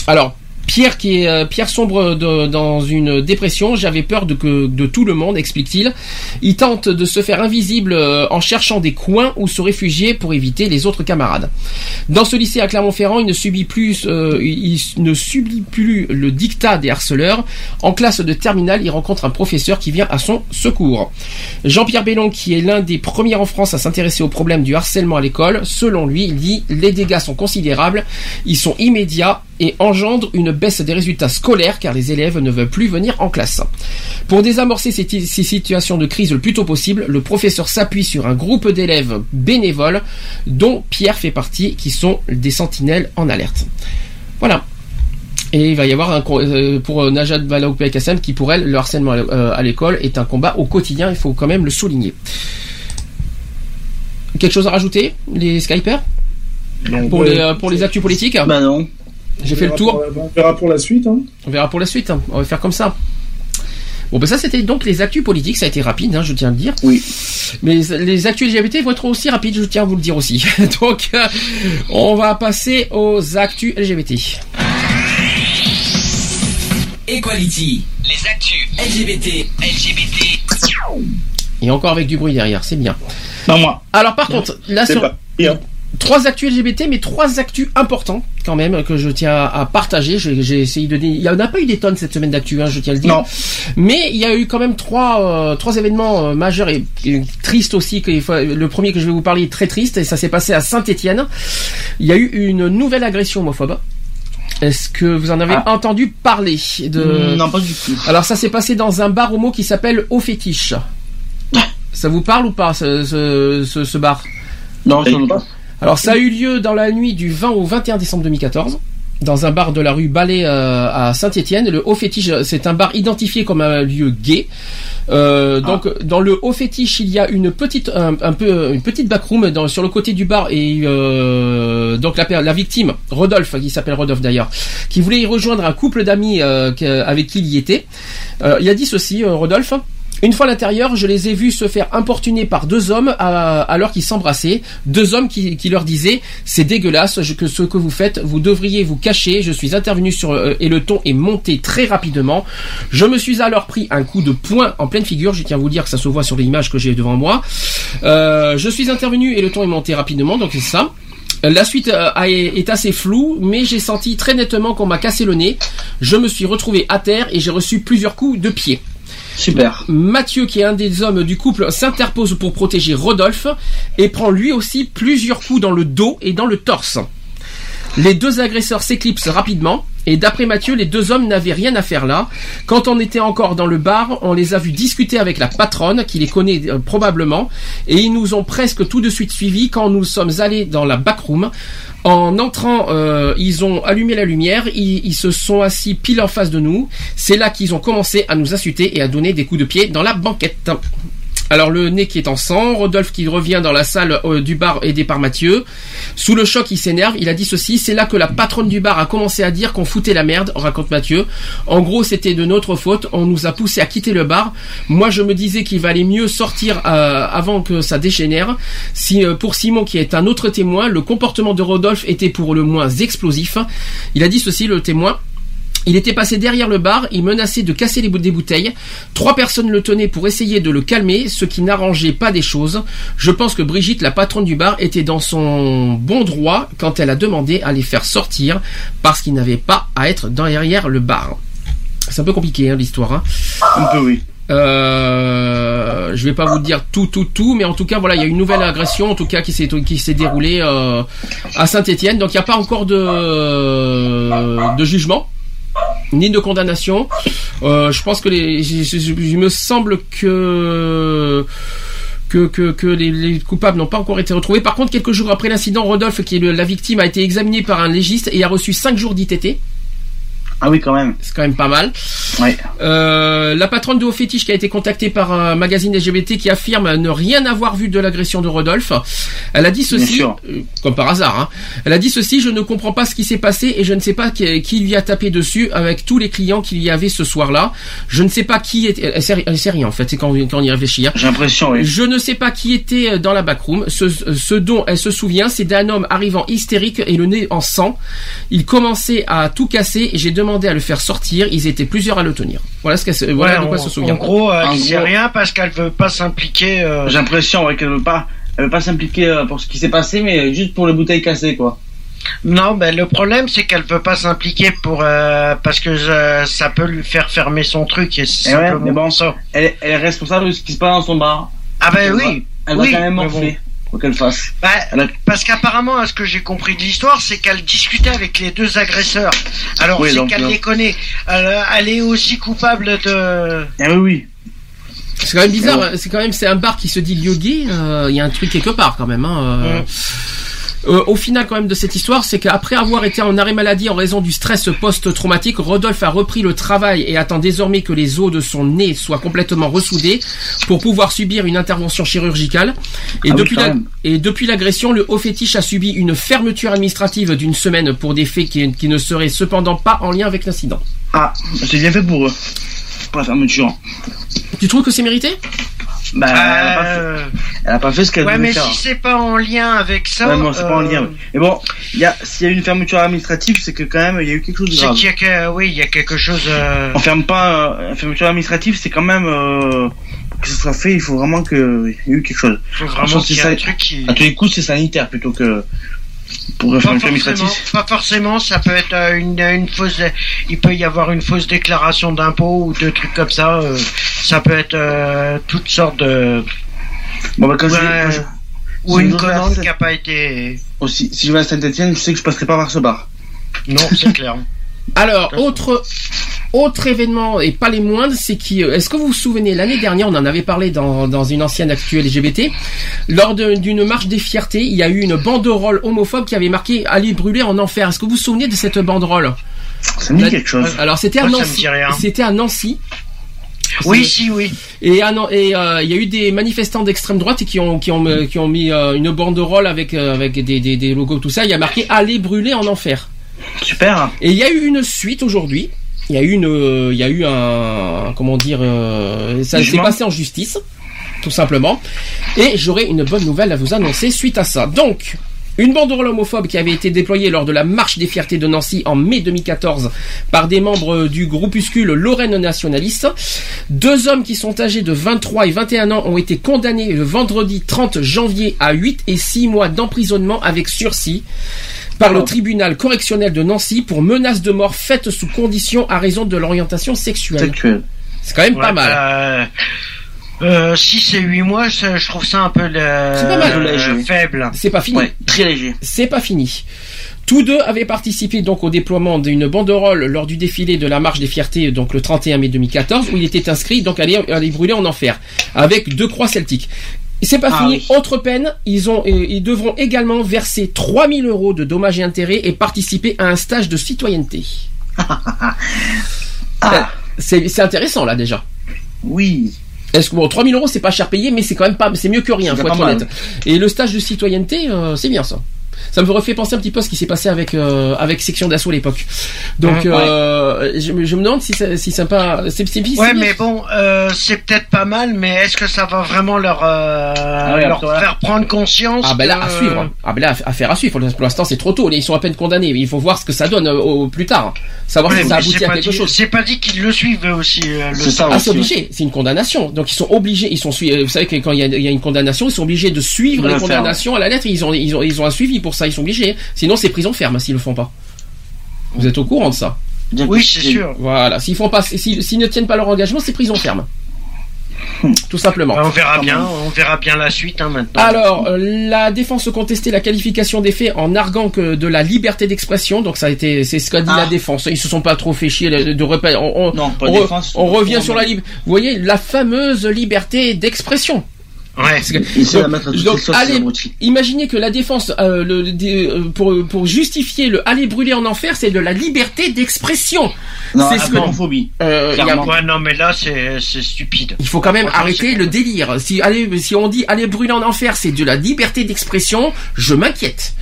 Alors, Pierre qui est euh, Pierre sombre de- dans une dépression, j'avais peur de que de tout le monde, explique-t-il. Il tente de se faire invisible euh, en cherchant des coins où se réfugier pour éviter les autres camarades. Dans ce lycée à Clermont-Ferrand, il ne subit plus euh, il ne subit plus le dictat des harceleurs. En classe de terminale, il rencontre un professeur qui vient à son secours. Jean-Pierre Bellon, qui est l'un des premiers en France à s'intéresser au problème du harcèlement à l'école, selon lui, il dit les dégâts sont considérables, ils sont immédiats et engendrent une baisse des résultats scolaires car les élèves ne veulent plus venir en classe. Pour désamorcer ces, ces situations de crise le plus tôt possible, le professeur s'appuie sur un groupe d'élèves bénévoles dont Pierre fait partie qui sont des sentinelles en alerte. Voilà. Et il va y avoir un euh, pour euh, Najat Vallaud-Belkacem qui pour elle le harcèlement euh, à l'école est un combat au quotidien, il faut quand même le souligner. Quelque chose à rajouter, les Skypers? Donc, Pour ouais, les pour les actus politiques? Bah non. J'ai on fait le tour. pour On verra pour la suite. Hein. On verra pour la suite. hein. On va faire comme ça. Bon, ben ça, c'était donc les actus politiques. Ça a été rapide, hein, je tiens à le dire. Oui. Mais les actus LGBT vont être aussi rapides, je tiens à vous le dire aussi. donc, euh, on va passer aux actus LGBT. Equality. Les actus LGBT. LGBT. Et encore avec du bruit derrière, c'est bien. Non, moi. Alors, par contre, là, C'est sur pas trois actus LGBT, mais trois actus importants quand même que je tiens à partager. J'ai essayé de. Il y en a pas eu des tonnes cette semaine d'actu, hein, je tiens à le dire. Non. Mais il y a eu quand même trois euh, trois événements euh, majeurs et, et tristes aussi. Que, le premier que je vais vous parler est très triste et ça s'est passé à Saint-Étienne. Il y a eu une nouvelle agression homophobe. Est-ce que vous en avez Ah. entendu parler de Non, pas du tout. Alors ça s'est passé dans un bar homo qui s'appelle Au Fétiche. Ça vous parle ou pas ce, ce, ce, ce bar? Non, je ne pas. Alors ça a eu lieu dans la nuit du 20 au 21 décembre 2014 dans un bar de la rue Ballet euh, à Saint-Étienne. Le Haut Fétiche, c'est un bar identifié comme un lieu gay. Euh, donc dans le Haut Fétiche, il y a une petite un, un peu une petite backroom dans, sur le côté du bar et euh, donc la, la victime Rodolphe qui s'appelle Rodolphe d'ailleurs, qui voulait y rejoindre un couple d'amis euh, avec qui il y était. Euh, il a dit ceci, euh, Rodolphe. Une fois à l'intérieur, je les ai vus se faire importuner par deux hommes alors qu'ils s'embrassaient. Deux hommes qui, leur disaient c'est dégueulasse je- que ce que vous faites, vous devriez vous cacher. Je suis intervenu euh, et le ton est monté très rapidement. Je me suis alors pris un coup de poing en pleine figure. Je tiens à vous dire que ça se voit sur l'image que j'ai devant moi. Euh, je suis intervenu et le ton est monté rapidement. Donc c'est ça. La suite euh, est assez floue, mais j'ai senti très nettement qu'on m'a cassé le nez. Je me suis retrouvé à terre et j'ai reçu plusieurs coups de pied. Super. Mathieu, qui est un des hommes du couple, s'interpose pour protéger Rodolphe et prend lui aussi plusieurs coups dans le dos et dans le torse. Les deux agresseurs s'éclipsent rapidement et d'après Mathieu, les deux hommes n'avaient rien à faire là. Quand on était encore dans le bar, on les a vus discuter avec la patronne, qui les connaît euh, probablement, et ils nous ont presque tout de suite suivis quand nous sommes allés dans la backroom. En entrant, euh, ils ont allumé la lumière, ils, ils se sont assis pile en face de nous. C'est là qu'ils ont commencé à nous insulter et à donner des coups de pied dans la banquette. Alors le nez qui est en sang, Rodolphe qui revient dans la salle euh, du bar aidé par Mathieu. Sous le choc, il s'énerve, il a dit ceci, c'est là que la patronne du bar a commencé à dire qu'on foutait la merde, raconte Mathieu. En gros, c'était de notre faute, on nous a poussé à quitter le bar. Moi, je me disais qu'il valait mieux sortir euh, avant que ça dégénère. Si euh, pour Simon qui est un autre témoin, le comportement de Rodolphe était pour le moins explosif. Il a dit ceci, le témoin. Il était passé derrière le bar, il menaçait de casser les bouts des bouteilles. Trois personnes le tenaient pour essayer de le calmer, ce qui n'arrangeait pas des choses. Je pense que Brigitte, la patronne du bar, était dans son bon droit quand elle a demandé à les faire sortir parce qu'ils n'avaient pas à être derrière le bar. C'est un peu compliqué hein, l'histoire. Hein. Un peu oui. Euh, je vais pas vous dire tout, tout, tout, mais en tout cas, voilà, il y a une nouvelle agression, en tout cas, qui s'est qui s'est déroulée euh, à Saint-Étienne. Donc, il n'y a pas encore de de jugement ni de condamnation. Euh, je pense que les, il me semble que que, que, que les, les coupables n'ont pas encore été retrouvés. Par contre, quelques jours après l'incident, Rodolphe, qui est le- la victime, a été examiné par un légiste et a reçu 5 jours d'ITT. Ah oui, quand même. C'est quand même pas mal. Ouais. Euh, la patronne de Haut Fétiche qui a été contactée par un magazine LGBT qui affirme ne rien avoir vu de l'agression de Rodolphe. Elle a dit Bien ceci, sûr. euh, comme par hasard, hein. elle a dit ceci, je ne comprends pas ce qui s'est passé et je ne sais pas qui, qui lui a tapé dessus avec tous les clients qu'il y avait ce soir-là. Je ne sais pas qui était, elle sait, elle sait rien en fait, c'est quand, quand on y réfléchit. hein. J'ai l'impression, oui. Je ne sais pas qui était dans la backroom. Ce, ce dont elle se souvient, c'est d'un homme arrivant hystérique et le nez en sang. Il commençait à tout casser et j'ai demandé à le faire sortir. Ils étaient plusieurs à le tenir. Voilà ce qu'elle voilà Ouais, de quoi elle se souvient. En gros, elle En sait gros- rien parce qu'elle veut pas s'impliquer. euh, J'ai l'impression ouais, qu'elle veut pas, elle veut pas s'impliquer euh, pour ce qui s'est passé, mais juste pour les bouteilles cassées, quoi. Non, ben le problème c'est qu'elle veut pas s'impliquer pour euh, parce que euh, ça peut lui faire fermer son truc et c'est Eh ouais, simplement mais bon, ça. Elle, elle est responsable de ce qui se passe dans son bar. Ah ben Elle oui, va- Elle va oui, quand même mais morfler. Quoi qu'elle fasse. Bah, a- parce qu'apparemment, à ce que j'ai compris de l'histoire, c'est qu'elle discutait avec les deux agresseurs. Alors Oui, c'est qu'elle euh, les connaît. Elle, elle est aussi coupable de. Ah oui, oui. C'est quand même bizarre. C'est quand même c'est un bar qui se dit lieu gay. euh, Il y a un truc quelque part quand même. hein, euh. Euh, au final, quand même, de cette histoire, c'est qu'après avoir été en arrêt maladie en raison du stress post-traumatique, Rodolphe a repris le travail et attend désormais que les os de son nez soient complètement ressoudés pour pouvoir subir une intervention chirurgicale. Et Ah la- et depuis l'agression, le haut fétiche a subi une fermeture administrative d'une semaine pour des faits qui, qui ne seraient cependant pas en lien avec l'incident. Ah, c'est bien fait pour eux. La fermeture. Tu trouves que c'est mérité? Bah, elle, a pas fait, Euh, elle a pas fait ce qu'elle ouais, devait mais faire. si c'est pas en lien avec ça, Ouais, non, c'est pas en euh, lien. ouais. Mais bon, il y a, s'il y a eu une fermeture administrative, c'est que quand même, il y a eu quelque chose de c'est grave. qu'il y a que, oui, il y a quelque chose. euh, On ferme pas, euh, une fermeture administrative, c'est quand même, euh, que ce soit fait, il faut vraiment qu'il y ait eu quelque chose. faut vraiment c'est qu'il y ait ça- un truc qui. À tous les coups, c'est sanitaire plutôt que pour une Pas forcément, pas forcément, ça peut être euh, une, une fausse, il peut y avoir une fausse déclaration d'impôt ou de trucs comme ça. euh, ça peut être euh, toutes sortes de. Bon, bah, quand je- Ouais, je- ou si une commande qui a pas été. aussi, si je vais à Saint-Etienne, je sais que je passerai pas par ce bar. Non, c'est clair. Alors, autre, autre événement, et pas les moindres, c'est qui, euh, est-ce que vous vous souvenez, l'année dernière, on en avait parlé dans, dans une ancienne actuelle LGBT, lors d'une marche des fiertés, il y a eu une banderole homophobe qui avait marqué Allez brûler en enfer. Est-ce que vous vous souvenez de cette banderole? Ça me dit quelque chose. Alors, c'était à Nancy. C'était à Nancy. Oui, si, oui. Et euh, il y a eu des manifestants d'extrême droite qui ont qui ont qui ont mis euh, une banderole avec euh, avec des, des, des logos tout ça. Il y a marqué Allez brûler en enfer. Super. Et il y a eu une suite aujourd'hui. Il y a eu une, euh, il y a eu un, comment dire, euh, ça s'est passé en justice, tout simplement. Et j'aurai une bonne nouvelle à vous annoncer suite à ça. Donc, une banderole homophobe qui avait été déployée lors de la marche des fiertés de Nancy en mai 2014 par des membres du groupuscule Lorraine Nationaliste. Deux hommes qui sont âgés de 23 et 21 ans ont été condamnés le vendredi 30 janvier à 8 et 6 mois d'emprisonnement avec sursis par le tribunal correctionnel de Nancy pour menace de mort faite sous condition à raison de l'orientation sexuelle. Sexuel. C'est quand même pas Ouais, mal. bah, euh, 6 et 8 mois, ça, je trouve ça un peu pas mal. euh, faible. C'est pas fini. Ouais, très léger. C'est pas fini. Tous deux avaient participé donc au déploiement d'une banderole lors du défilé de la marche des fiertés donc le 31 mai 2014 où il était inscrit donc à aller, aller brûler en enfer avec deux croix celtiques. C'est pas Ah fini. oui. Autre peine, ils ont, euh, ils devront également verser 3000 euros de dommages et intérêts et participer à un stage de citoyenneté. Ah, C'est c'est intéressant là déjà. oui. Est-ce que bon, 3000 euros c'est pas cher payé, mais c'est quand même pas, c'est mieux que rien, faut être honnête. Et le stage de citoyenneté, euh, c'est bien ça. Ça me refait penser un petit peu à ce qui s'est passé avec euh, avec section d'assaut à l'époque. Donc Ouais. euh, je, me- je me demande si ça, si c'est pas, c'est c'est Ouais, bien. mais bon, euh, c'est peut-être pas mal, mais est-ce que ça va vraiment leur, euh, ouais, leur faire prendre conscience Ah ben là que- à suivre. Ah ben là affaire à suivre. Pour l'instant c'est trop tôt. Ils sont à peine condamnés. Il faut voir ce que ça donne au, plus tard. Savoir Ouais, si ça aboutit à quelque dit- chose. C'est pas dit qu'ils le suivent aussi. euh, le ça, Ah, c'est obligé, c'est une condamnation. Donc ils sont obligés, ils sont Vous savez que quand il y a, il y a une condamnation, ils sont obligés de suivre les le faire, condamnations à la lettre. Ils ont, ils ont, ils ont un suivi pour ça. Ils sont obligés. Sinon c'est prison ferme s'ils le font pas. Vous êtes au courant de ça Bien Oui, c'est sûr. Voilà. S'ils font pas, s'ils ne tiennent pas leur engagement, c'est prison ferme. Tout simplement. Bah, on verra bien, on verra bien la suite hein, maintenant. Alors, euh, la défense contestait la qualification des faits en arguant que de la liberté d'expression. Donc ça a été, c'est ce qu'a dit Ah. la défense. Ils se sont pas trop fait chier de, de repé- On, on- Non, pas on défense. on revient sur la liberté. Vous voyez la fameuse liberté d'expression. Ouais. Parce que- donc- la mettre à toutes donc, les sauces, allez. Imaginez que la défense, euh, le, des- euh, pour, pour justifier le aller brûler en enfer, c'est de la liberté d'expression. Non, c'est ce que- homophobie. Euh, a-. Ouais, non, mais là, c'est stupide. il faut quand même arrêter le délire. Si, allez, si on dit aller brûler en enfer, c'est de la liberté d'expression, je m'inquiète.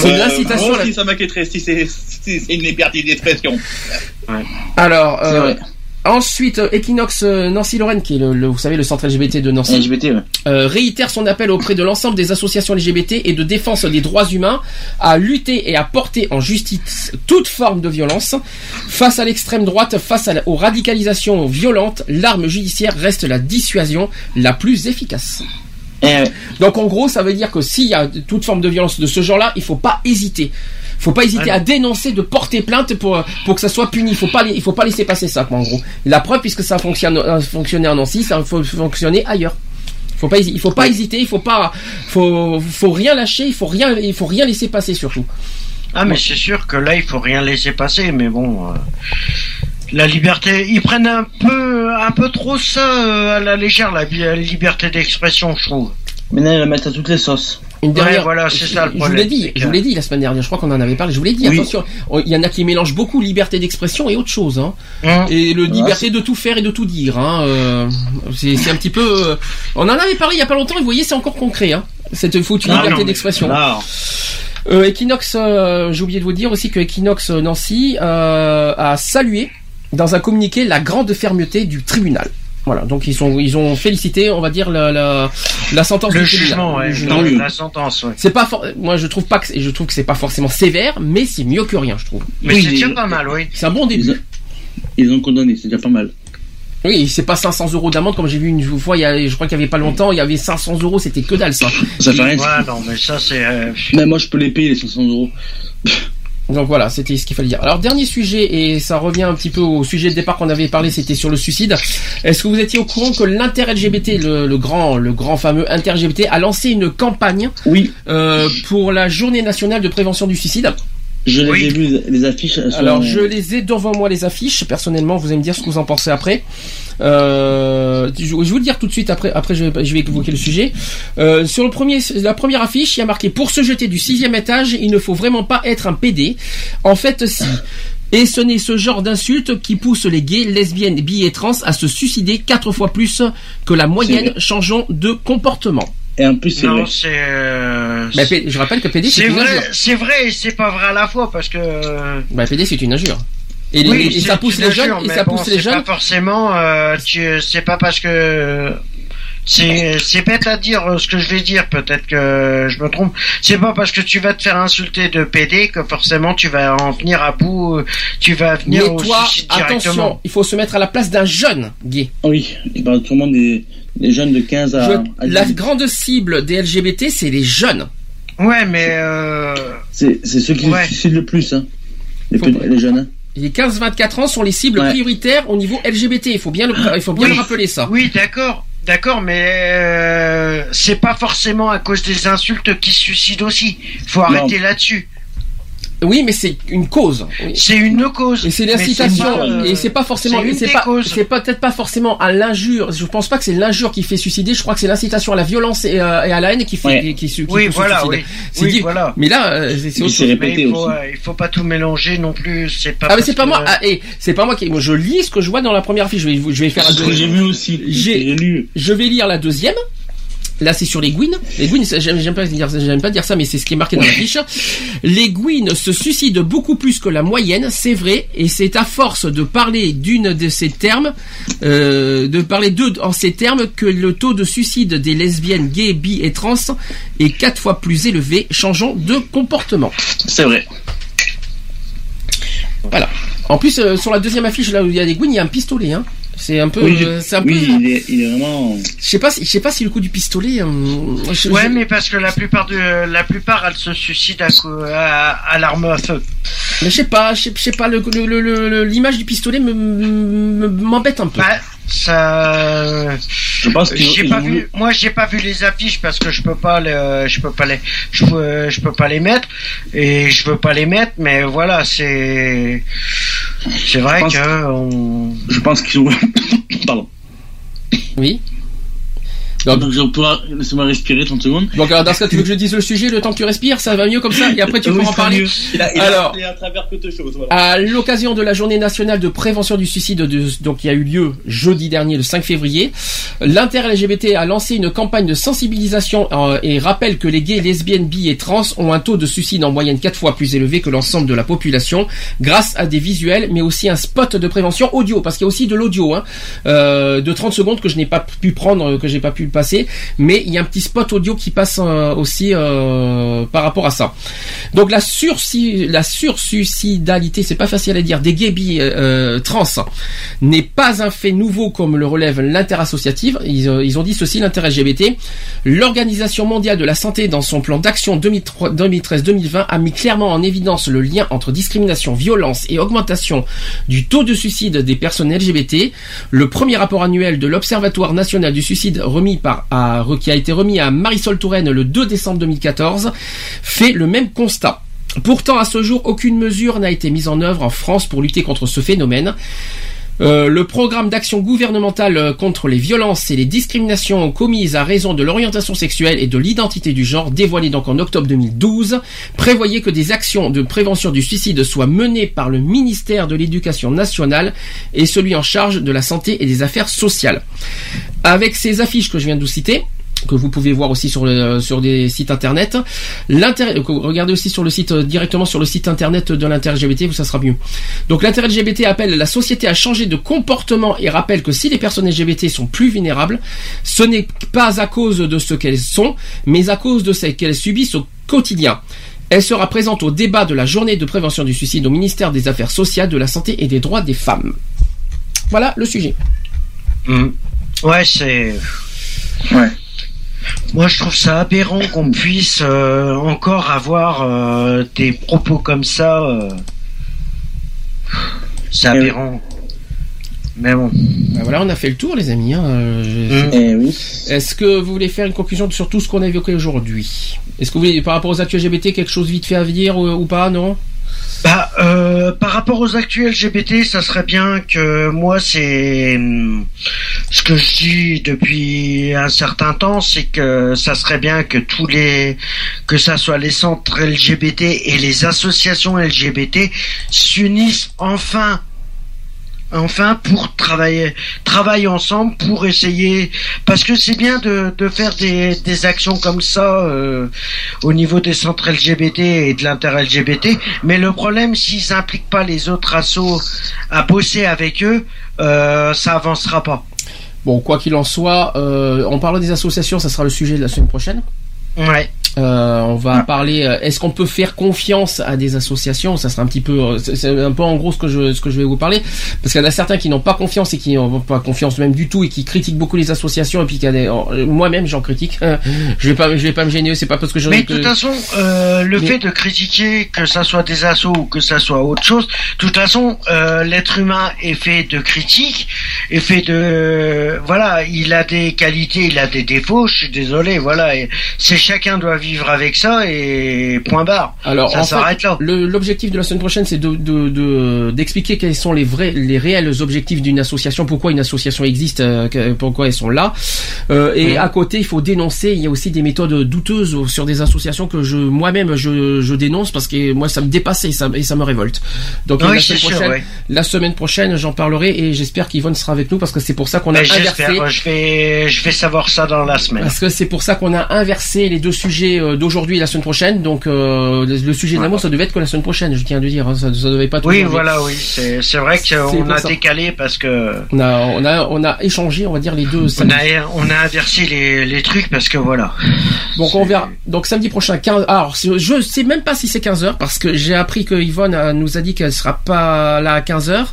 C'est une incitation. Moi à la- aussi, ça m'inquiéterait si c'est si une liberté d'expression. Alors, C'est euh, vrai. Ensuite, euh, Equinox euh, Nancy Lorraine, qui est le, le- vous savez, le centre LGBT de Nancy, LGBT, ouais. euh, réitère son appel auprès de l'ensemble des associations LGBT et de défense des droits humains à lutter et à porter en justice toute forme de violence. Face à l'extrême droite, face à la- aux radicalisations violentes, l'arme judiciaire reste la dissuasion la plus efficace. Eh. Donc en gros, ça veut dire que s'il y a toute forme de violence de ce genre-là, il faut pas hésiter. Faut pas hésiter Ouais. à dénoncer, de porter plainte pour pour que ça soit puni. Il faut pas il faut pas laisser passer ça quoi, en gros. La preuve puisque ça fonctionne a fonctionné en Nancy, ça faut fonctionner ailleurs. Faut pas il faut pas hésiter, il faut pas faut faut rien lâcher, il faut rien il faut rien laisser passer surtout. Ah, mais c'est sûr que là, il faut rien laisser passer, mais bon. euh, La liberté, ils prennent un peu, un peu trop ça euh, à la légère, la, la liberté d'expression, je trouve. Maintenant, ils la mettent à toutes les sauces. Une Ouais, dernière. voilà, c'est ça le Je vous problème, l'ai dit, c'est que- je vous l'ai dit la semaine dernière. Je crois qu'on en avait parlé. Je vous l'ai dit. Oui. Attention, il y en a qui mélangent beaucoup liberté d'expression et autre chose. Hein. Hum. Et le liberté de tout faire et de tout dire. Hein. euh, c'est c'est un petit peu. euh, on en avait parlé il y a pas longtemps. Et vous voyez, c'est encore concret. Hein. Cette foutue Ah, liberté d'expression. Euh, Equinox, euh, j'ai oublié de vous dire aussi que Equinox Nancy euh, a salué dans un communiqué la grande fermeté du tribunal. Voilà, donc ils sont, ils ont félicité, on va dire la, la, la sentence Le jugement, ouais, Le jugement. non, oui. la sentence, ouais. C'est pas, for- moi je trouve pas que, je trouve que c'est pas forcément sévère, mais c'est mieux que rien, je trouve. Mais Oui, c'est déjà pas mal, oui. C'est un bon ils, début. ont, ils ont condamné, c'est déjà pas mal. Oui, c'est pas 500 euros d'amende comme j'ai vu une fois, il y a, je crois qu'il y avait pas longtemps, il y avait 500 euros, c'était que dalle ça. Ça fait rien. Ouais, non, mais ça, c'est. euh, Mais moi, je peux les payer, les 500 euros. Donc voilà, c'était ce qu'il fallait dire. Alors dernier sujet, et ça revient un petit peu au sujet de départ qu'on avait parlé, c'était sur le suicide. Est-ce que vous étiez au courant que l'inter-LGBT, le, le grand, le grand fameux inter-LGBT, a lancé une campagne Oui, euh, pour la journée nationale de prévention du suicide? Je les Oui. ai vus, les, affiches. Alors je les ai devant moi les affiches. Personnellement, vous allez me dire ce que vous en pensez après. Euh, je je vais vous le dire tout de suite après. Après, je vais, je vais évoquer le sujet. Euh, sur le premier, la première affiche, il y a marqué pour se jeter du sixième étage, il ne faut vraiment pas être un PD. En fait, si. Et ce n'est ce genre d'insulte qui pousse les gays, lesbiennes, bi et trans à se suicider quatre fois plus que la moyenne. Changeons de comportement. Et en plus, c'est vrai. Non, c'est. euh, Bah, je rappelle que PD c'est C'est une vrai, injure. c'est vrai et c'est pas vrai à la fois parce que. euh, Bah, PD c'est une injure. Et, les- oui, et ça pousse les jeunes. injure, Et mais ça bon, pousse les c'est jeunes. Pas forcément. euh, tu, c'est pas parce que. C'est, bête à dire euh, ce que je vais dire, peut-être que je me trompe. C'est pas parce que tu vas te faire insulter de PD que forcément tu vas en venir à bout, euh, tu vas venir Mais au toi, suicide attention, il faut se mettre à la place d'un jeune gay. Oui, il parle sûrement des, des jeunes de 15 à. Je- à la 18. grande cible des LGBT, c'est les jeunes. Ouais, mais euh, C'est c'est ceux qui Ouais. se suicident le plus, hein. Les, petits- les jeunes, hein. Les 15-24 ans sont les cibles Ouais. prioritaires au niveau LGBT. Il faut bien le, il faut bien Oui. le rappeler ça. oui, d'accord, d'accord, mais euh, c'est pas forcément à cause des insultes qui se suicident aussi. Faut arrêter là-dessus. Oui, mais c'est une cause. C'est une cause. Et c'est l'incitation. euh, et c'est pas forcément. c'est pas. C'est peut-être pas forcément à l'injure. Je pense pas que c'est l'injure qui fait suicider. Je crois que c'est l'incitation à la violence et, euh, et à la haine qui fait Ouais. qui, qui, qui Oui, voilà, suicide. oui. C'est Oui, dit- voilà. Mais là, euh, c'est répété il faut, aussi. euh, il faut pas tout mélanger non plus. C'est pas. Ah mais c'est pas que- moi. Ah, et c'est pas moi qui. Moi, je lis ce que je vois dans la première fiche. Je vais, je vais faire. Ce un- que j'ai vu aussi. J'ai lu. Je vais lire la deuxième. Là, c'est sur les Gwyn. Les Gwyn, ça, j'aime pas dire, j'aime pas dire ça, mais c'est ce qui est marqué dans la fiche. Les Gwyn se suicident beaucoup plus que la moyenne, c'est vrai, et c'est à force de parler d'une de ces termes, euh, de parler d'eux en ces termes, que le taux de suicide des lesbiennes, gays, bi et trans est quatre fois plus élevé. Changeons de comportement. C'est vrai. Voilà. En plus, euh, sur la deuxième affiche, là où il y a des Gwyn, il y a un pistolet, hein. C'est un peu, Oui, euh, c'est un peu. oui il, est, il est vraiment. Je sais pas, si- je sais pas si le coup du pistolet. euh, je- Ouais, je- mais parce que la plupart de la plupart elles se suicident à, cau- à, à l'arme à feu. Mais je sais pas, je sais, je sais pas, le- le- le- le- l'image du pistolet me- me- m'embête un peu. Bah, ça. Je pense ils pas vu. Moi, j'ai pas vu les affiches parce que je peux pas les, je peux pas les, je peux, je peux pas les mettre et je veux pas les mettre. Mais voilà, c'est, c'est vrai Je pense- que on... Je pense qu'ils ont. Pardon. Oui. Donc, je pourrais. Laissez-moi respirer 30 secondes. Donc alors, dans ce cas, tu veux que je dise le sujet, le temps que tu respires, ça va mieux comme ça, et après tu Oui, pourras en parler. mieux. Il a, il a Alors- à travers quelque chose. Voilà. À l'occasion de la journée nationale de prévention du suicide, de, donc qui a eu lieu jeudi dernier, le 5 février, l'inter-LGBT a lancé une campagne de sensibilisation euh, et rappelle que les gays, lesbiennes, bi et trans ont un taux de suicide en moyenne 4 fois plus élevé que l'ensemble de la population, grâce à des visuels, mais aussi un spot de prévention audio, parce qu'il y a aussi de l'audio, hein, euh, de 30 secondes que je n'ai pas pu prendre, que j'ai pas pu passer, mais il y a un petit spot audio qui passe euh, aussi euh, par rapport à ça. Donc la sursi la sursuicidalité, c'est pas facile à dire, des gays euh, trans n'est pas un fait nouveau comme le relève l'interassociative. Ils, ils ont dit ceci, l'inter-LGBT. L'Organisation mondiale de la santé, dans son plan d'action 2013-2020, a mis clairement en évidence le lien entre discrimination, violence et augmentation du taux de suicide des personnes LGBT. Le premier rapport annuel de l'Observatoire national du suicide remis qui a été remis à Marisol Touraine le 2 décembre 2014 fait le même constat. Pourtant, à ce jour, aucune mesure n'a été mise en œuvre en France pour lutter contre ce phénomène. Euh, le programme d'action gouvernementale euh, contre les violences et les discriminations commises à raison de l'orientation sexuelle et de l'identité du genre, dévoilé donc en octobre 2012, prévoyait que des actions de prévention du suicide soient menées par le ministère de l'Éducation nationale et celui en charge de la santé et des affaires sociales. Avec ces affiches que je viens de vous citer, que vous pouvez voir aussi sur le, sur des sites internet. L'intérêt, regardez aussi sur le site euh, directement sur le site internet de l'inter-LGBT, ça sera mieux. Donc l'inter-LGBT appelle la société à changer de comportement et rappelle que si les personnes LGBT sont plus vulnérables, ce n'est pas à cause de ce qu'elles sont, mais à cause de ce qu'elles subissent au quotidien. Elle sera présente au débat de la journée de prévention du suicide au ministère des Affaires sociales, de la santé et des droits des femmes. Voilà le sujet. Hmm. Ouais, c'est. Ouais. Moi, je trouve ça aberrant qu'on puisse euh, encore avoir euh, des propos comme ça. euh. C'est aberrant. Mais bon. Ben voilà, on a fait le tour, les amis. hein, je- Eh oui. Est-ce que vous voulez faire une conclusion sur tout ce qu'on a évoqué aujourd'hui? Est-ce que vous voulez, par rapport aux actus LGBT, quelque chose vite fait à dire ou, ou pas, non? Bah, euh, par rapport aux actuels LGBT, ça serait bien que moi, c'est hum, ce que je dis depuis un certain temps, c'est que ça serait bien que tous les, que ça soit les centres LGBT et les associations LGBT s'unissent enfin. Enfin, pour travailler, travailler ensemble pour essayer, parce que c'est bien de, de faire des, des actions comme ça euh, au niveau des centres LGBT et de l'inter-LGBT, mais le problème, s'ils impliquent pas les autres assos à bosser avec eux, euh, ça avancera pas. Bon, quoi qu'il en soit, euh, en parlant des associations, ça sera le sujet de la semaine prochaine. Ouais. Euh, on va parler. euh, Est-ce qu'on peut faire confiance à des associations? Ça sera un petit peu. euh, C'est un peu en gros ce que je ce que je vais vous parler, parce qu'il y en a certains qui n'ont pas confiance et qui n'ont pas confiance même du tout et qui critiquent beaucoup les associations et puis qu'il y a des. euh, Moi-même, j'en critique. je vais pas je vais pas me gêner. C'est pas parce que je. Mais de que- toute façon, euh, le Mais- fait de critiquer que ça soit des assos ou que ça soit autre chose, de toute façon, euh, l'être humain est fait de critiques, est fait de voilà, il a des qualités, il a des défauts. Je suis désolé, voilà, c'est chacun doit vivre avec ça et point barre. Alors, ça s'arrête là. l'objectif de la semaine prochaine, c'est de, de, de- d'expliquer quels sont les vrais, les réels objectifs d'une association, pourquoi une association existe, euh, pourquoi elles sont là. Euh, et Mhm. à côté, il faut dénoncer. Il y a aussi des méthodes douteuses sur des associations que je, moi-même, je, je dénonce parce que moi, ça me dépasse et ça, et ça me révolte. Donc Oui, la semaine sûr, prochaine, ouais. la semaine prochaine, j'en parlerai et j'espère qu'Yvonne sera avec nous parce que c'est pour ça qu'on a Ben, inversé. Je vais, je vais savoir ça dans la semaine. Parce que c'est pour ça qu'on a inversé les deux sujets euh, d'aujourd'hui et la semaine prochaine. Donc euh, le, sujet de l'amour, ça devait être que la semaine prochaine, je tiens à le dire. hein, ça, ça devait pas être Oui, voilà, oui, c'est vrai qu'on a ça. décalé parce que On a, on a, on a échangé, on va dire les deux. on a, on a inversé les, les trucs parce que voilà. Donc on verra. Donc samedi prochain, 15. Alors je sais même pas si c'est 15 h parce que j'ai appris que Yvonne euh, nous a dit qu'elle sera pas là à 15 h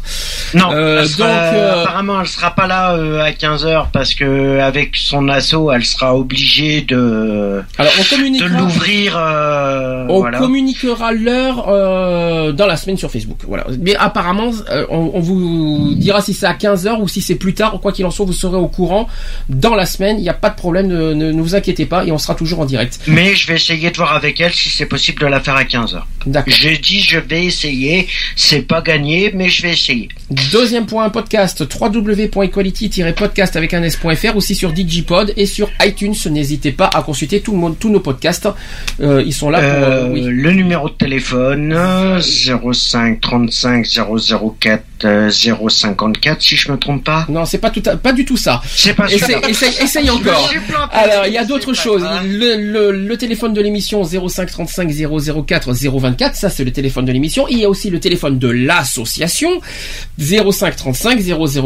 Non, Euh, sera- donc, euh, apparemment elle sera pas là à 15h parce que avec son assaut, elle sera obligée de Alors on de communiquera. l'ouvrir euh, On voilà. communiquera l'heure euh, dans la semaine sur Facebook. Voilà. Mais apparemment, euh, on, on vous dira si c'est à 15h ou si c'est plus tard. Quoi qu'il en soit, vous serez au courant dans la semaine. Il n'y a pas de problème, ne, ne- ne vous inquiétez pas et on sera toujours en direct. Mais je vais essayer de voir avec elle si c'est possible de la faire à 15h. D'accord. Je dis je vais essayer, c'est pas gagné mais je vais essayer. Deuxième point, podcast www.equality-podcast avec un s.fr aussi sur Digipod et sur iTunes. N'hésitez pas à consulter tout le monde, tous nos podcasts. Euh, ils sont là pour. euh, Euh. Le numéro de téléphone euh, 05 35 004 euh, 054 si je me trompe pas. Non, c'est pas tout, à- pas du tout ça. C'est pas Essaye, encore. planté. Alors, il y a d'autres choses. Le, le, le téléphone de l'émission 05 35 004 024, ça c'est le téléphone de l'émission. Il y a aussi le téléphone de l'association 05 35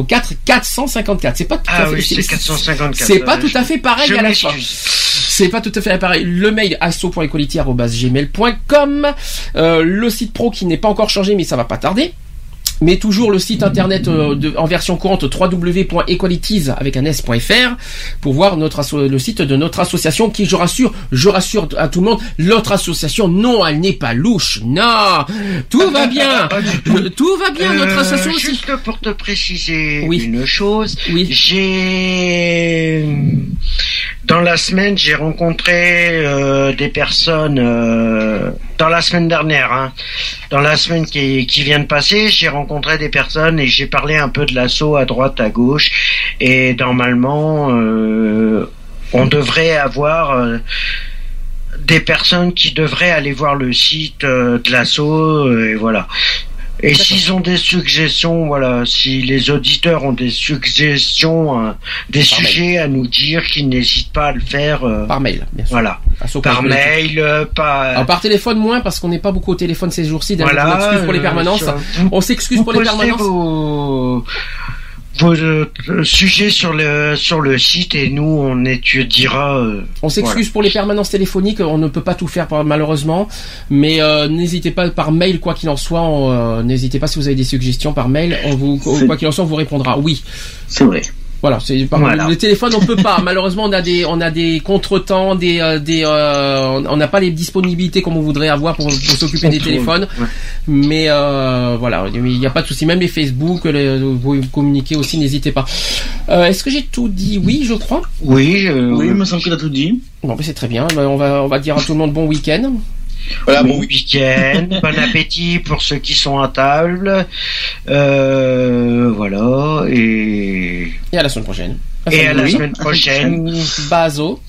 004 454. C'est pas tout Ah à fait. oui, c'est 454. C'est pas Euh, tout à fait pareil à la fin. C'est pas tout à fait pareil. Le mail asso.equality@gmail.com, euh, le site pro qui n'est pas encore changé mais ça va pas tarder. Mais toujours le site internet euh, de- en version courante www.equalities avec un s.fr pour voir notre le site de notre association qui je rassure je rassure à tout le monde notre association non elle n'est pas louche non tout va bien tout. va bien notre Euh, association aussi. Juste pour te préciser Oui. une chose, Oui. j'ai dans la semaine, j'ai rencontré euh, des personnes dans la semaine dernière. Hein, dans la semaine qui, vient de passer, j'ai rencontré des personnes et j'ai parlé un peu de l'assaut à droite, à gauche. Et normalement, euh, on devrait avoir euh, des personnes qui devraient aller voir le site euh, de l'assaut. et voilà. Et s'ils ont des suggestions, voilà, si les auditeurs ont des suggestions, euh, des Par sujets à nous dire, qu'ils n'hésitent pas à le faire. euh, Par mail, bien sûr. Voilà. Par mail, euh, par. Alors, par téléphone moins parce qu'on n'est pas beaucoup au téléphone ces jours-ci. Voilà, on s'excuse pour les permanences. on s'excuse pour les permanences. Vos, vos euh, sujets sur le sur le site et nous on étudiera. euh, On s'excuse voilà. pour les permanences téléphoniques, on ne peut pas tout faire malheureusement, mais euh, n'hésitez pas par mail quoi qu'il en soit, euh, n'hésitez pas si vous avez des suggestions par mail, on vous quoi qu'il en soit on vous répondra. Oui. C'est vrai. Voilà, c'est par Voilà. le téléphone on peut pas. Malheureusement on a des on a des contretemps, des euh, des euh, on n'a pas les disponibilités comme on voudrait avoir pour, pour s'occuper des téléphones. Ouais. Mais euh, voilà, il n'y a pas de souci. Même les Facebook, les, vous communiquez aussi, n'hésitez pas. Euh, Est-ce que j'ai tout dit? Oui, je crois. Oui, je- Oui, il me semble que t'as tout dit. Bon, ben, c'est très bien. Ben, on va on va dire à tout le monde bon week-end. Voilà, bon bon, week-end, bon appétit pour ceux qui sont à table. Euh, voilà et Et à la semaine prochaine. et à la Oui. semaine prochaine. Bazo.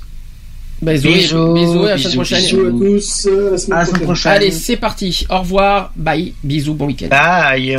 Bisous, Bisous, et, bisous et à la semaine prochaine. Bisous à tous, euh, à la semaine À la semaine prochaine. prochaine. Allez, c'est parti. Au revoir. Bye. Bisous. Bon week-end. Bye.